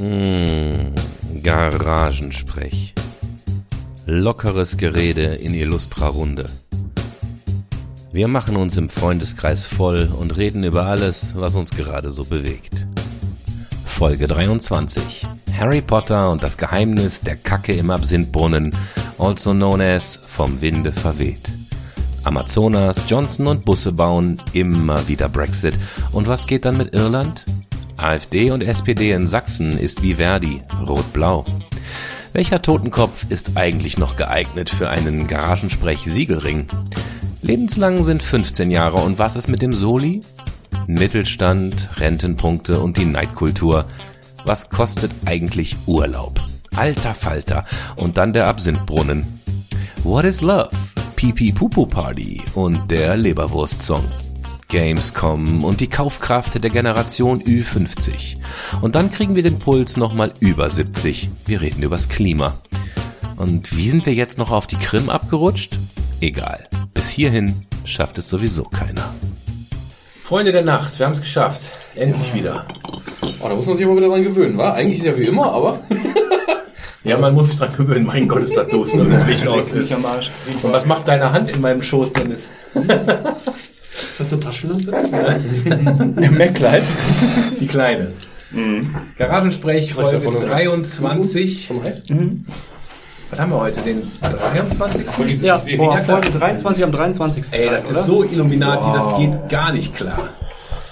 Mmh, Garagensprech. Lockeres Gerede in illustrer Runde. Wir machen uns im Freundeskreis voll und reden über alles, was uns gerade so bewegt. Folge 23. Harry Potter und das Geheimnis der Kacke im Absinthbrunnen, also known as vom Winde verweht. Amazonas, Johnson und Busse bauen, immer wieder Brexit. Und was geht dann mit Irland? AfD und SPD in Sachsen ist wie Verdi, rot-blau. Welcher Totenkopf ist eigentlich noch geeignet für einen Garagensprech-Siegelring? Lebenslang sind 15 Jahre und was ist mit dem Soli? Mittelstand, Rentenpunkte und die Neidkultur. Was kostet eigentlich Urlaub? Alter Falter. Und dann der Absinthbrunnen. What is Love? Pipi Pupu Party und der Leberwurst-Song. Gamescom und die Kaufkraft der Generation Ü50. Und dann kriegen wir den Puls nochmal über 70. Wir reden übers Klima. Und wie sind wir jetzt noch auf die Krim abgerutscht? Egal. Bis hierhin schafft es sowieso keiner. Freunde der Nacht, wir haben es geschafft. Endlich wieder. Oh, da muss man sich aber wieder dran gewöhnen, wa? Eigentlich ist ja wie immer, aber. ja, man muss sich dran gewöhnen. Mein Gott, ist das doof, wenn das Licht aus ist. Und was macht deine Hand in meinem Schoß, Dennis? Ist das eine Taschenlampe? Der MacLight. Die kleine. Mhm. Garagensprech Folge 23. Mhm. Was haben wir heute? Den 23. Ja, boah, Folge 23 am 23. Ey, das oder? ist so Illuminati, wow. das geht gar nicht klar.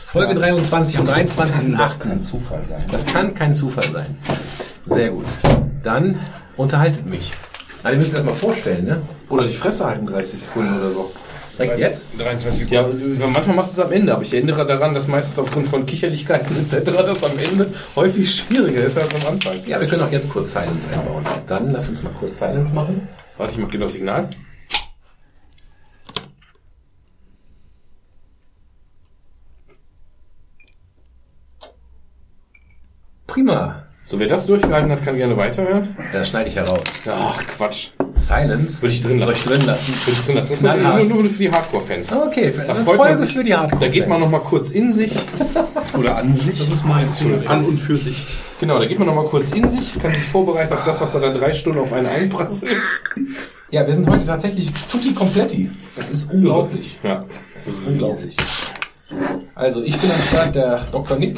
Folge 23 am 23.8. Das kann kein Zufall sein. Das kann kein Zufall sein. Sehr gut. Dann unterhaltet mich. Also, ihr müsst euch das mal vorstellen, ne? Oder die Fresse halten 30 Sekunden oder so. Direkt jetzt? 23 Sekunden. Ja, manchmal macht es am Ende, aber ich erinnere daran, dass meistens aufgrund von Kicherlichkeiten etc. das am Ende häufig schwieriger ist als am Anfang. Ja, wir können auch jetzt kurz Silence einbauen. Dann lass uns mal kurz Silence machen. Warte, ich mach genau das Signal. Prima. So, wer das durchgehalten hat, kann gerne weiterhören. Ja, das schneide ich heraus. Ach, Quatsch. Silence? Würde ich drin lassen. Soll ich drin lassen? Würde ich drin lassen. Das ist nur, nur, für die Hardcore-Fans. Ah, okay, da freut Folge sich, für die Hardcore-Fans. Da geht man nochmal kurz in sich. Oder an sich. Das ist meins. An und für sich. Genau, da geht man nochmal kurz in sich, kann sich vorbereiten auf das, was da dann drei Stunden auf einen einprasselt. Ja, wir sind heute tatsächlich tutti completi. Das ist unglaublich. Ja. Das ist unglaublich. Also, ich bin am Start der Dr. Nick.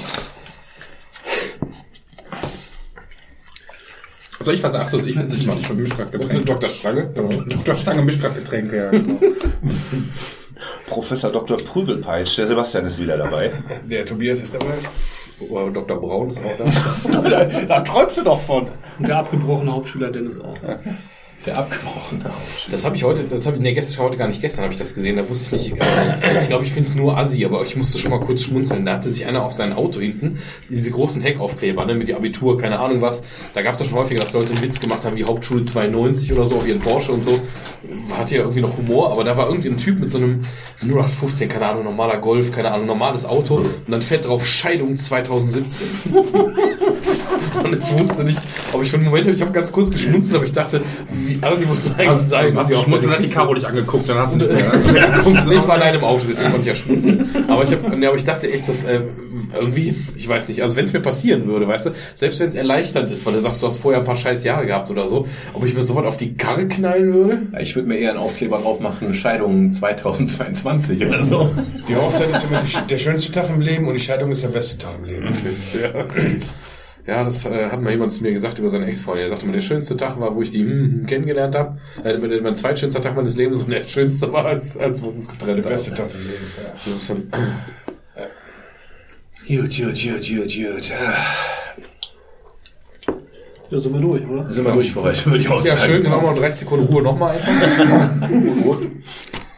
Soll ich was sagen? Achso, ich will es nicht machen. Ich vermische gerade Getränke. Dr. Stange? Genau. Dr. Stange mischt gerade Getränke, ja. Genau. Professor Dr. Prügelpeitsch, der Sebastian ist wieder dabei. Der Tobias ist dabei. Oh, Dr. Braun ist auch da. da, da träumst du doch von. Und der abgebrochene Hauptschüler Dennis auch. Der abgebrochene Das habe ich heute, das habe ich, nee, gestern, heute gar nicht gestern habe ich das gesehen, da wusste ich nicht, äh, ich glaube, ich finde es nur assi, aber ich musste schon mal kurz schmunzeln. Da hatte sich einer auf sein Auto hinten, diese großen Heckaufkleber, ne, mit die Abitur, keine Ahnung was, da gab es ja schon häufiger, dass Leute einen Witz gemacht haben, wie Hauptschule 92 oder so auf ihren Porsche und so. Hatte ja irgendwie noch Humor, aber da war irgendwie ein Typ mit so einem 0815, keine Ahnung, normaler Golf, keine Ahnung, normales Auto und dann fährt drauf Scheidung 2017. und ich wusste nicht, aber ich für einen Moment, ich habe ganz kurz geschmunzelt, aber ich dachte, wie assi musst du eigentlich also, sein? Hast du schmunzeln, hat die Caro dich angeguckt, dann hast du nicht mehr. Hast mehr geguckt. nee, ich war allein im Auto, deswegen konnte ich ja schmunzeln. Aber ich, hab, nee, aber ich dachte echt, dass äh, irgendwie, ich weiß nicht, also wenn es mir passieren würde, weißt du, selbst wenn es erleichternd ist, weil du sagst, du hast vorher ein paar scheiß Jahre gehabt oder so, ob ich mir sofort auf die Karre knallen würde? Ja, ich würde mir eher einen Aufkleber drauf machen, Scheidung 2022 oder so. Die Hochzeit ist immer die, der schönste Tag im Leben und die Scheidung ist der beste Tag im Leben. Ja. Ja, das äh, hat mal jemand zu mir gesagt über seine Ex-Frau. Er sagte mal, der schönste Tag war, wo ich die hm, kennengelernt habe. Äh, mein zweitschönster Tag meines Lebens und der schönste war, als, als wir uns getrennt haben. Der beste Tag des Lebens, ja. Das ist dann, äh, gut, gut, gut, gut, gut. Ja, sind wir durch, oder? Sind wir durch für heute, würde ich auch sagen. Ja, schön, dann machen wir noch 30 Sekunden Ruhe nochmal einfach.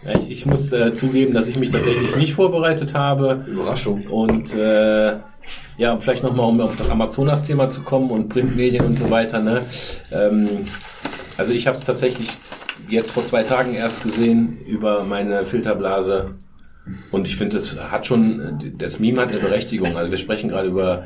Ich, ich muss äh, zugeben, dass ich mich tatsächlich nicht vorbereitet habe. Überraschung. Und äh, ja, vielleicht nochmal, um auf das Amazonas-Thema zu kommen und Printmedien und so weiter. Ne? Ähm, also ich habe es tatsächlich jetzt vor zwei Tagen erst gesehen über meine Filterblase. Und ich finde, das hat schon, das Meme hat eine Berechtigung. Also wir sprechen gerade über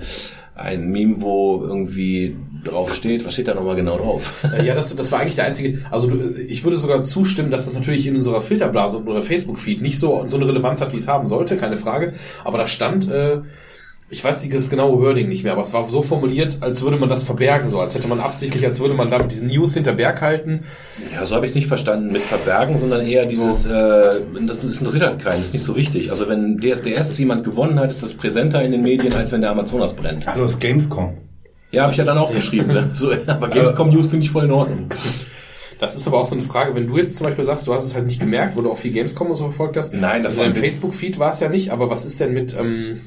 ein Meme, wo irgendwie drauf steht. Was steht da nochmal genau drauf? Äh, ja, das, das war eigentlich der einzige. Also du, ich würde sogar zustimmen, dass das natürlich in unserer Filterblase oder Facebook-Feed nicht so, so eine Relevanz hat, wie es haben sollte, keine Frage. Aber da stand, äh, ich weiß das genaue Wording nicht mehr, aber es war so formuliert, als würde man das verbergen, so als hätte man absichtlich, als würde man damit diesen News hinter Berg halten. Ja, so habe ich es nicht verstanden mit verbergen, sondern eher dieses, so. äh, das, das interessiert halt keinen, das ist nicht so wichtig. Also wenn DSDS jemand gewonnen hat, ist das präsenter in den Medien, als wenn der Amazonas brennt. Hallo, ist Gamescom. Ja, habe ich ja dann auch geschrieben. Ne? So, aber Gamescom News finde ich voll in Ordnung. Das ist aber auch so eine Frage, wenn du jetzt zum Beispiel sagst, du hast es halt nicht gemerkt, wo du auch viel Gamescom und so verfolgt hast. Nein, das also war im Facebook-Feed war es ja nicht, aber was ist denn mit, ähm,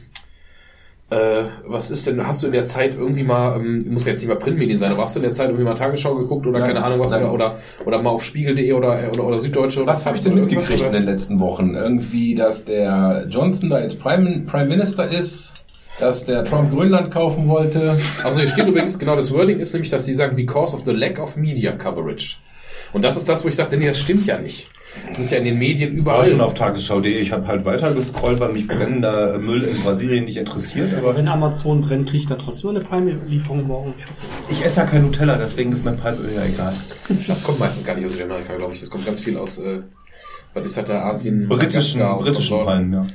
äh, was ist denn, hast du in der Zeit irgendwie mal, ähm, muss ja jetzt nicht mal Printmedien sein, aber hast du in der Zeit irgendwie mal Tagesschau geguckt oder nein, keine Ahnung was oder, oder, oder mal auf spiegel.de oder, oder, oder Süddeutsche oder was? Was habe ich denn mitgekriegt in den letzten Wochen? Irgendwie, dass der Johnson da jetzt Prime, Prime Minister ist dass der Trump Grönland kaufen wollte. Also hier steht übrigens, genau das Wording ist nämlich, dass sie sagen, because of the lack of media coverage. Und das ist das, wo ich sagte, nee, das stimmt ja nicht. Das ist ja in den Medien überall. Ich war schon auf tagesschau.de. Ich habe halt weiter gescrollt, weil mich brennender Müll in Brasilien nicht interessiert. Aber wenn Amazon brennt, kriegt er trotzdem eine Palmöllieferung morgen. Ich esse ja kein Nutella, deswegen ist mein Palmöl ja egal. Das kommt meistens gar nicht aus Südamerika, glaube ich. Das kommt ganz viel aus, äh, was ist halt da Asien? Britischen, britischen Palmen, ja.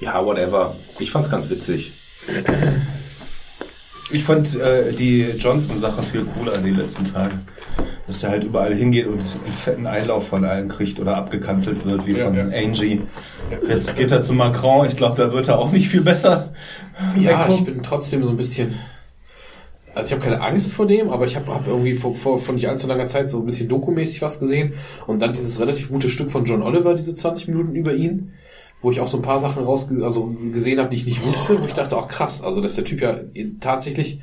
Ja, whatever. Ich fand's ganz witzig. Ich fand äh, die Johnson-Sache viel cooler in den letzten Tagen dass der halt überall hingeht und einen fetten Einlauf von allen kriegt oder abgekanzelt wird, wie ja, von ja. Angie. Jetzt geht er zu Macron, ich glaube, da wird er auch nicht viel besser. Ja, ich bin trotzdem so ein bisschen. Also ich habe keine Angst vor dem, aber ich habe hab irgendwie vor, vor, vor nicht allzu langer Zeit so ein bisschen dokumäßig was gesehen und dann dieses relativ gute Stück von John Oliver, diese 20 Minuten über ihn, wo ich auch so ein paar Sachen raus also gesehen habe, die ich nicht wusste, wo ich dachte, auch krass, also dass der Typ ja tatsächlich,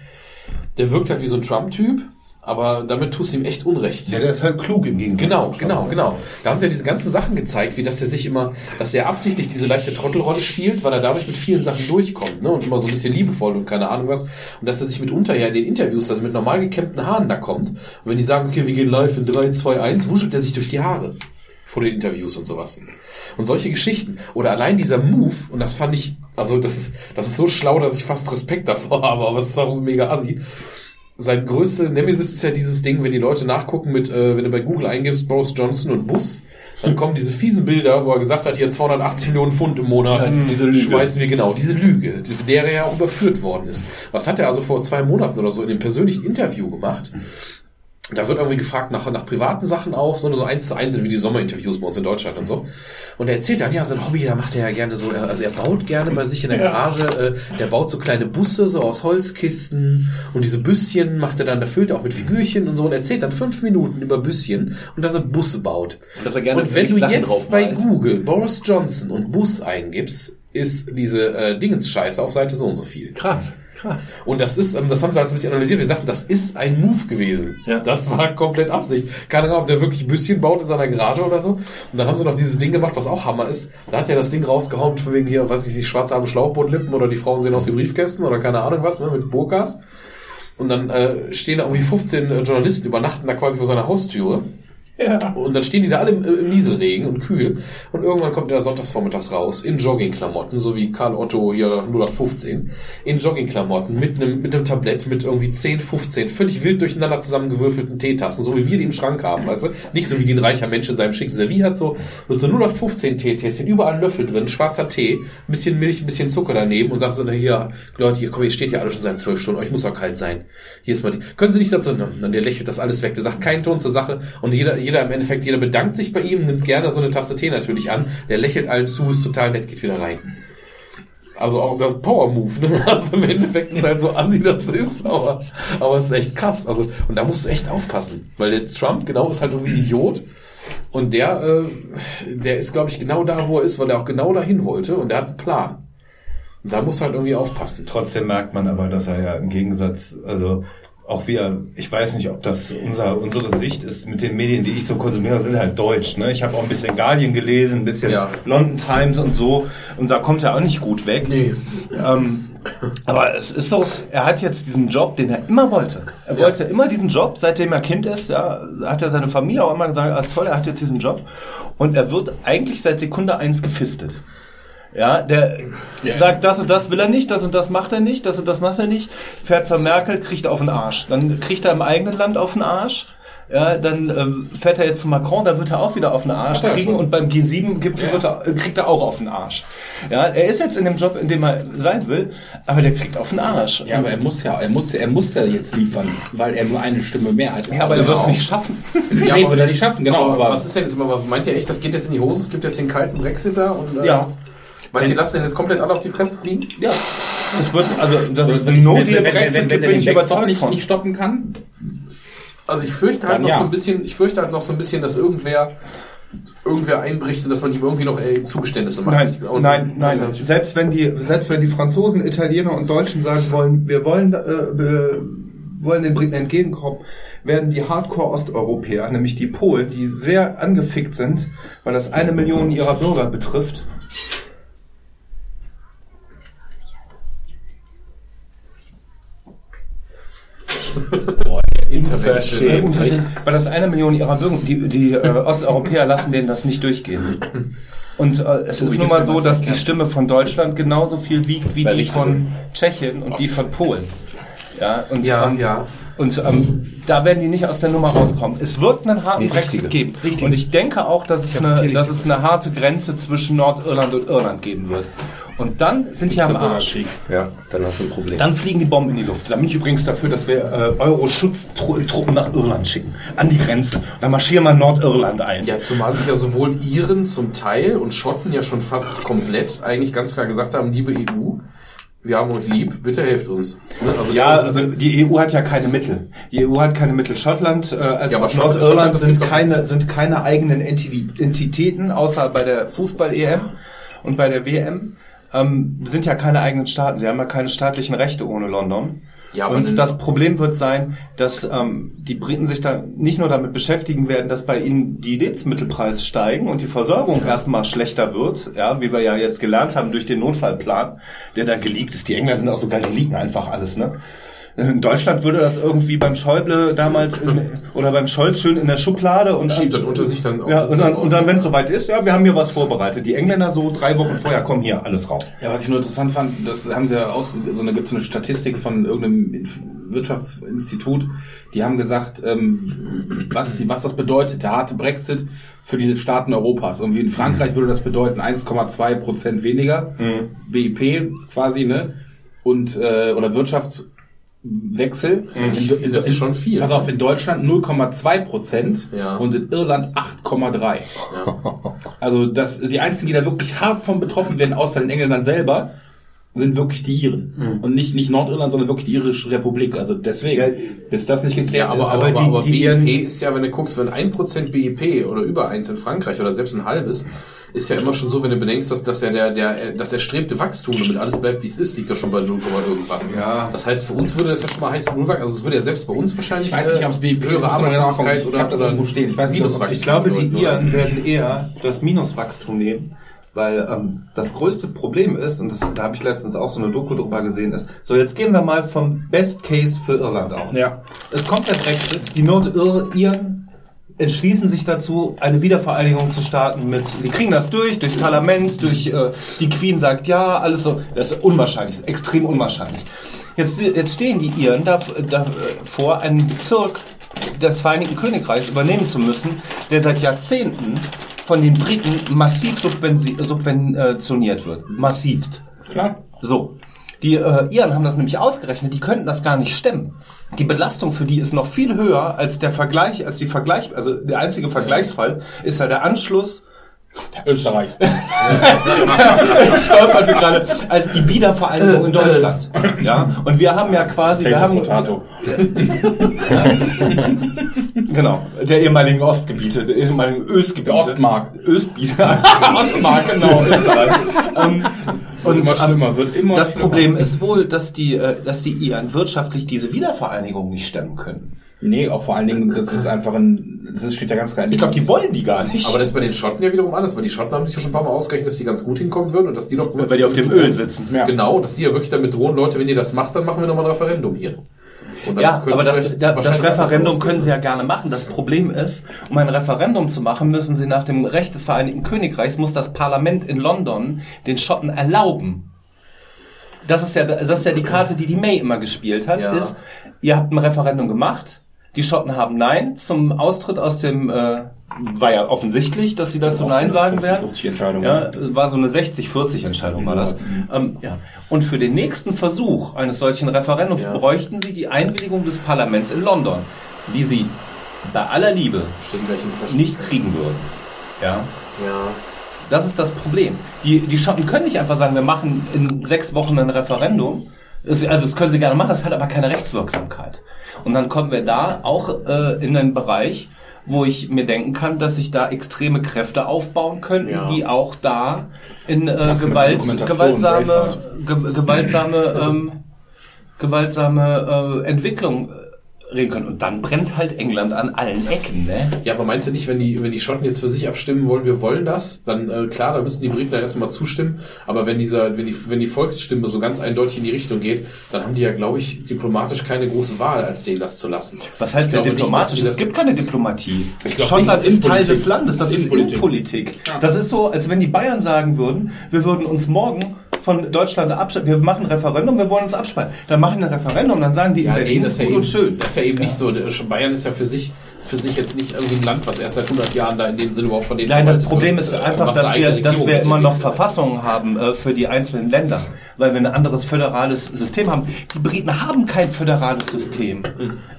der wirkt halt wie so ein Trump-Typ, aber damit tust du ihm echt Unrecht. Ja, der ist halt klug im Gegensatz. Genau, genau, genau. Da haben sie ja diese ganzen Sachen gezeigt, wie dass er sich immer, dass er absichtlich diese leichte Trottelrolle spielt, weil er dadurch mit vielen Sachen durchkommt, ne? Und immer so ein bisschen liebevoll und keine Ahnung was. Und dass er sich mitunter ja in den Interviews, also mit normal gekämmten Haaren da kommt. Und wenn die sagen, okay, wir gehen live in 3, 2, 1, wuschelt er sich durch die Haare vor den Interviews und sowas. Und solche Geschichten. Oder allein dieser Move, und das fand ich, also das ist, das ist so schlau, dass ich fast Respekt davor habe, aber es ist auch so mega assi sein größte Nemesis ist ja dieses Ding, wenn die Leute nachgucken mit, äh, wenn du bei Google eingibst, Boris Johnson und Bus, dann kommen diese fiesen Bilder, wo er gesagt hat, hier 280 Millionen Pfund im Monat, ja, diese Lüge. schmeißen wir genau, diese Lüge, der er ja auch überführt worden ist. Was hat er also vor zwei Monaten oder so in dem persönlichen Interview gemacht? Da wird irgendwie gefragt nach, nach privaten Sachen auch, sondern so eins zu eins sind wie die Sommerinterviews bei uns in Deutschland und so. Und er erzählt dann, ja, sein Hobby, da macht er ja gerne so, also er baut gerne bei sich in der Garage, äh, der baut so kleine Busse, so aus Holzkisten und diese Büsschen macht er dann, da füllt er auch mit Figürchen und so und erzählt dann fünf Minuten über Büsschen und dass er Busse baut. Und, dass er gerne und wenn du Sachen jetzt bei Google Boris Johnson und Bus eingibst, ist diese äh, Dingens-Scheiße auf Seite so und so viel. Krass. Krass. Und das ist, ähm, das haben sie halt ein bisschen analysiert. Wir sagten, das ist ein Move gewesen. Ja. Das war komplett Absicht. Keine Ahnung, ob der wirklich ein bisschen baut in seiner Garage oder so. Und dann haben sie noch dieses Ding gemacht, was auch Hammer ist. Da hat er das Ding rausgehauen, von wegen hier, weiß ich nicht, schwarze Arme Schlauchbootlippen oder die Frauen sehen aus wie Briefkästen oder keine Ahnung was, ne, mit Burkas. Und dann äh, stehen da irgendwie 15 äh, Journalisten, übernachten da quasi vor seiner Haustüre. Ja. Und dann stehen die da alle im, im Nieselregen und kühl. Und irgendwann kommt der sonntagsvormittags raus, in Joggingklamotten, so wie Karl Otto hier 0815, in Joggingklamotten, mit einem, mit einem Tablett, mit irgendwie 10, 15, völlig wild durcheinander zusammengewürfelten Teetassen, so wie wir die im Schrank haben, weißt du? Nicht so wie die ein reicher Mensch in seinem schicken Servier hat, so, mit so 0815 Teetässchen, überall Löffel drin, schwarzer Tee, ein bisschen Milch, ein bisschen Zucker daneben und sagt so, na hier, Leute, hier, komm, ihr steht ja alle schon seit zwölf Stunden, euch muss auch kalt sein. Hier ist mal die, können Sie nicht dazu, und der lächelt das alles weg, der sagt keinen Ton zur Sache und jeder, jeder im Endeffekt, jeder bedankt sich bei ihm, nimmt gerne so eine Tasse Tee natürlich an, der lächelt allen zu, ist total nett, geht wieder rein. Also auch das Power Move, ne? Also im Endeffekt ist halt so assi, das ist, aber, aber es ist echt krass. Also, und da musst du echt aufpassen. Weil der Trump, genau, ist halt irgendwie ein Idiot. Und der, äh, der ist, glaube ich, genau da, wo er ist, weil er auch genau dahin wollte und der hat einen Plan. Und da muss halt irgendwie aufpassen. Trotzdem merkt man aber, dass er ja im Gegensatz, also auch wir, ich weiß nicht, ob das unser, unsere Sicht ist mit den Medien, die ich so konsumiere, sind halt deutsch. Ne? Ich habe auch ein bisschen Guardian gelesen, ein bisschen ja. London Times und so. Und da kommt er auch nicht gut weg. Nee. Ähm, aber es ist so, er hat jetzt diesen Job, den er immer wollte. Er ja. wollte immer diesen Job, seitdem er Kind ist. Ja, hat er seine Familie auch immer gesagt, alles toll, er hat jetzt diesen Job. Und er wird eigentlich seit Sekunde eins gefistet. Ja, der yeah. sagt, das und das will er nicht, das und das macht er nicht, das und das macht er nicht, fährt zur Merkel, kriegt auf den Arsch. Dann kriegt er im eigenen Land auf den Arsch. ja, dann ähm, fährt er jetzt zu Macron, da wird er auch wieder auf den Arsch ja, kriegen und beim G7-Gipfel wird er, äh, kriegt er auch auf den Arsch. Ja, er ist jetzt in dem Job, in dem er sein will, aber der kriegt auf den Arsch. Ja, aber er muss ja, er muss, er muss ja jetzt liefern, weil er nur eine Stimme mehr hat. Ja, aber er wird es nicht schaffen. Ja, Nee, aber will er nicht schaffen, genau, Aber, aber- was ist denn jetzt immer, was meint ihr echt, das geht jetzt in die Hose, es gibt jetzt den kalten Brexit da und, äh, Ja. Meint ihr, lassen den jetzt komplett alle auf die Fresse fliegen? Ja. Es wird, also, das ist ein wenn, No wenn, wenn, wenn, bin den ich überzeugt nicht, von. nicht stoppen kann, Also ich fürchte halt Dann noch ja. so ein bisschen, ich fürchte halt noch so ein bisschen, dass irgendwer, irgendwer einbricht und dass man ihm irgendwie noch ey, Zugeständnisse macht. Nein, und- nein, nein. Selbst wenn die, selbst wenn die Franzosen, Italiener und Deutschen sagen wollen, wir wollen, äh, wir wollen den Briten entgegenkommen, werden die Hardcore-Osteuropäer, nämlich die Polen, die sehr angefickt sind, weil das eine Million ihrer Bürger betrifft, Intervention. Unverschämt. Weil das eine Million ihrer Bürger, die, die äh, Osteuropäer lassen denen das nicht durchgehen. Und äh, es ist wie nun mal so, dass die. Stimme von Deutschland genauso viel wiegt wie die von Tschechien und die von Polen. Ja, und, Ja, ähm, ja. und ähm, da werden die nicht aus der Nummer rauskommen. Es wird einen harten Nee, Brexit richtige. geben. Und ich denke auch, dass es, eine, dass es eine harte Grenze zwischen Nordirland und Irland geben wird. Und dann sind die am Arsch. Ja, dann hast du ein Problem. Dann fliegen die Bomben in die Luft. Da bin ich übrigens dafür, dass wir äh, Euro-Schutztruppen nach Irland schicken. An die Grenze. Dann marschieren wir Nordirland ein. Ja, zumal sich ja sowohl Iren zum Teil und Schotten ja schon fast komplett eigentlich ganz klar gesagt haben, liebe EU, wir haben euch lieb, bitte helft uns. Ne? Also Ja, also die EU hat ja keine Mittel. Die EU hat keine Mittel. Schottland, äh, als Ja, Nordirland sind keine, sind keine eigenen Enti- Entitäten, außer bei der Fußball-EM und bei der WM. Ähm, sind ja keine eigenen Staaten. Sie haben ja keine staatlichen Rechte ohne London. Ja, und das Problem wird sein, dass ähm, die Briten sich da nicht nur damit beschäftigen werden, dass bei ihnen die Lebensmittelpreise steigen und die Versorgung erstmal schlechter wird, ja, wie wir ja jetzt gelernt haben durch den Notfallplan, der da geleakt ist. Die Engländer sind auch sogar, die liegen einfach alles, ne? In Deutschland würde das irgendwie beim Schäuble damals in, oder beim Scholz schön in der Schublade und Schiebt das unter sich dann auch ja, und dann, und dann wenn es soweit ist, ja, wir haben hier was vorbereitet. Die Engländer so drei Wochen vorher, komm hier, alles raus. Ja, was ich nur interessant fand, das haben sie ja aus, so eine, gibt's so eine Statistik von irgendeinem Wirtschaftsinstitut, die haben gesagt, ähm, was, die- was das bedeutet, der harte Brexit für die Staaten Europas. Und wie in Frankreich würde das bedeuten 1,2 Prozent weniger BIP quasi, ne? Und, äh, oder Wirtschaftswechsel. nicht viel, das ist schon viel. Pass auf, in Deutschland 0,2 Prozent Ja. und in Irland 8,3. Ja. Also das, die einzigen, die da wirklich hart von betroffen werden, außer den Engländern selber, sind wirklich die Iren. Und nicht, nicht Nordirland, sondern wirklich die irische Republik. Also deswegen, Ja. bis das nicht geklärt Ja, aber, ist. aber, aber die- aber die BIP ihren- ist ja, wenn du guckst, wenn 1% BIP oder über 1 in Frankreich oder selbst ein halbes, ist ja immer schon so, wenn du bedenkst, dass, dass ja der, der, das erstrebte Wachstum, damit alles bleibt, wie es ist, liegt ja schon bei 0, irgendwas. Ja. Das heißt, für uns würde das ja schon mal heißen, Nullwachstum, also es würde ja selbst bei uns wahrscheinlich ich weiß nicht, ob es BIP höhere Arbeitslosigkeit Ich oder, habe das oder irgendwo stehen. Ich weiß nicht, ob Ich glaube, die Iren werden eher das Minuswachstum nehmen, weil ähm, das größte Problem ist, und das, da habe ich letztens auch so eine Doku drüber gesehen, ist, so jetzt gehen wir mal vom Best Case für Irland aus. Ja. Es kommt der Brexit, die Nordiren entschließen sich dazu, eine Wiedervereinigung zu starten mit, sie kriegen das durch, durchs Parlament, durch, äh, die Queen sagt ja, alles so, das ist unwahrscheinlich, ist extrem unwahrscheinlich. Jetzt, jetzt stehen die Iren da, davor, einen Bezirk des Vereinigten Königreichs übernehmen zu müssen, der seit Jahrzehnten von den Briten massiv subventioniert wird. Massivst. Klar. So. Die äh, Iren haben das nämlich ausgerechnet, die könnten das gar nicht stemmen. Die Belastung für die ist noch viel höher als der Vergleich, als die Vergleich, also der einzige Vergleichsfall ist ja der Anschluss Österreichs. ich stolperte gerade als die Wiedervereinigung in Deutschland. Ja, und wir haben ja quasi, wir haben Potato. genau der ehemaligen Ostgebiete, der ehemaligen Östgebiete, Der Ostmark. Östgebiete, Ostmark, genau, Österreich. ähm, und immer schlimmer, ähm, wird immer das schlimmer. Problem ist wohl, dass die, äh, dass die Iren wirtschaftlich diese Wiedervereinigung nicht stemmen können. Nee, auch vor allen Dingen, das ist einfach ein, das steht ja ganz klar. Ich glaube, die wollen die gar nicht. Aber das ist bei den Schotten ja wiederum anders, weil die Schotten haben sich ja schon ein paar Mal ausgerechnet, dass die ganz gut hinkommen würden und dass die doch weil die auf dem Öl sitzen. Ja. Genau, dass die ja wirklich damit drohen, Leute, wenn ihr das macht, dann machen wir nochmal ein Referendum hier. Ja, aber das, da- das Referendum können sie ja gerne machen. Das Problem ist, um ein Referendum zu machen, müssen sie nach dem Recht des Vereinigten Königreichs, muss das Parlament in London den Schotten erlauben. Das ist ja, das ist ja die Karte, die die May immer gespielt hat, Ja. ist, ihr habt ein Referendum gemacht, Die Schotten haben Nein zum Austritt aus dem, äh, war ja offensichtlich, dass sie dazu Nein sagen werden. 50 Entscheidung. Ja, war so eine 60-40 Entscheidung war das. Ähm, ja. Und für den nächsten Versuch eines solchen Referendums Ja. bräuchten sie die Einwilligung des Parlaments in London, die sie bei aller Liebe nicht kriegen würden. Ja. Ja. Das ist das Problem. Die, die Schotten können nicht einfach sagen, wir machen in sechs Wochen ein Referendum. Es- Also das können sie gerne machen, das hat aber keine Rechtswirksamkeit. Und dann kommen wir da auch äh, in einen Bereich, wo ich mir denken kann, dass sich da extreme Kräfte aufbauen könnten, Ja. die auch da in äh, Gewalt, gewaltsame, ge gewaltsame, ähm, gewaltsame äh, Entwicklung äh, reden können. Und dann brennt halt England an allen Ecken, ne? Ja, aber meinst du nicht, wenn die, wenn die Schotten jetzt für sich abstimmen wollen, wir wollen das, dann äh, klar, da müssen die Briten da erstmal zustimmen. Aber wenn dieser, wenn die, wenn die Volksstimme so ganz eindeutig in die Richtung geht, dann haben die ja, glaube ich, diplomatisch keine große Wahl, als denen das zu lassen. Was heißt denn nicht, diplomatisch? die es gibt keine Diplomatie. Ich glaube Schottland nicht, ist Teil des Landes. Das ist Innenpolitik. Innenpolitik. Das ist so, als wenn die Bayern sagen würden, wir würden uns morgen von Deutschland abspalten. Wir machen ein Referendum, wir wollen uns abspalten. Dann machen wir ein Referendum, dann sagen die in Ja, Berlin, nee, das ist ja gut eben, und schön. Das ist ja eben nicht so. Der- Bayern ist ja für sich, für sich jetzt nicht irgendwie ein Land, was erst seit 100 Jahren da in dem Sinne überhaupt von denen Nein, das Problem wird, ist äh, einfach, dass wir, dass wir immer noch. Verfassungen haben äh, für die einzelnen Länder, weil wir ein anderes föderales System haben. Die Briten haben kein föderales System.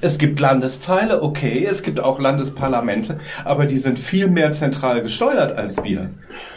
Es gibt Landesteile, okay, es gibt auch Landesparlamente, aber die sind viel mehr zentral gesteuert als wir.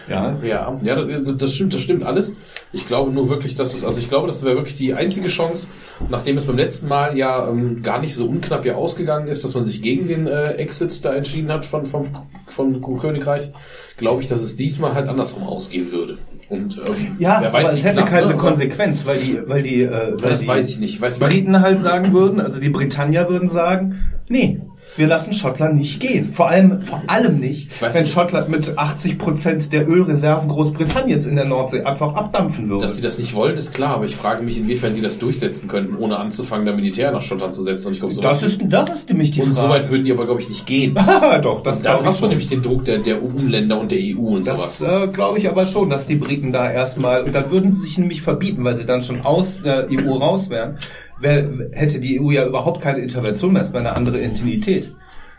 Ja, Ja, ja, das, das stimmt, das stimmt alles. Ich glaube nur wirklich, dass es, also ich glaube, das wäre wirklich die einzige Chance, nachdem es beim letzten Mal ja ähm, gar nicht so unknapp ja ausgegangen ist, dass man sich gegen den äh, Exit da entschieden hat von, vom, von Königreich, glaube ich, dass es diesmal halt andersrum ausgehen würde. Und äh, Ja, wer aber weiß, es hätte knapp, keine ne? Konsequenz, weil die, weil die, äh, weil Das die weiß ich nicht. Weiß, weiß, Briten halt sagen würden, also die Britannier würden sagen, nee, wir lassen Schottland nicht gehen. Vor allem, vor allem nicht, wenn nicht. Schottland mit 80 Prozent der Ölreserven Großbritanniens in der Nordsee einfach abdampfen würde. Dass sie das nicht wollen, ist klar, aber ich frage mich, inwiefern die das durchsetzen könnten, ohne anzufangen, da Militär nach Schottland zu setzen. Und ich glaube, so das ist, das ist nämlich die und so Frage. weit würden die aber, glaube ich, nicht gehen. Doch, das Da hast du nämlich den Druck der, der EU-Länder und der EU und Das sowas. äh, glaube ich aber schon, dass die Briten da erstmal, und dann würden sie sich nämlich verbieten, weil sie dann schon aus der EU raus wären, wär, hätte die EU ja überhaupt keine Intervention mehr, es wäre eine andere Entität.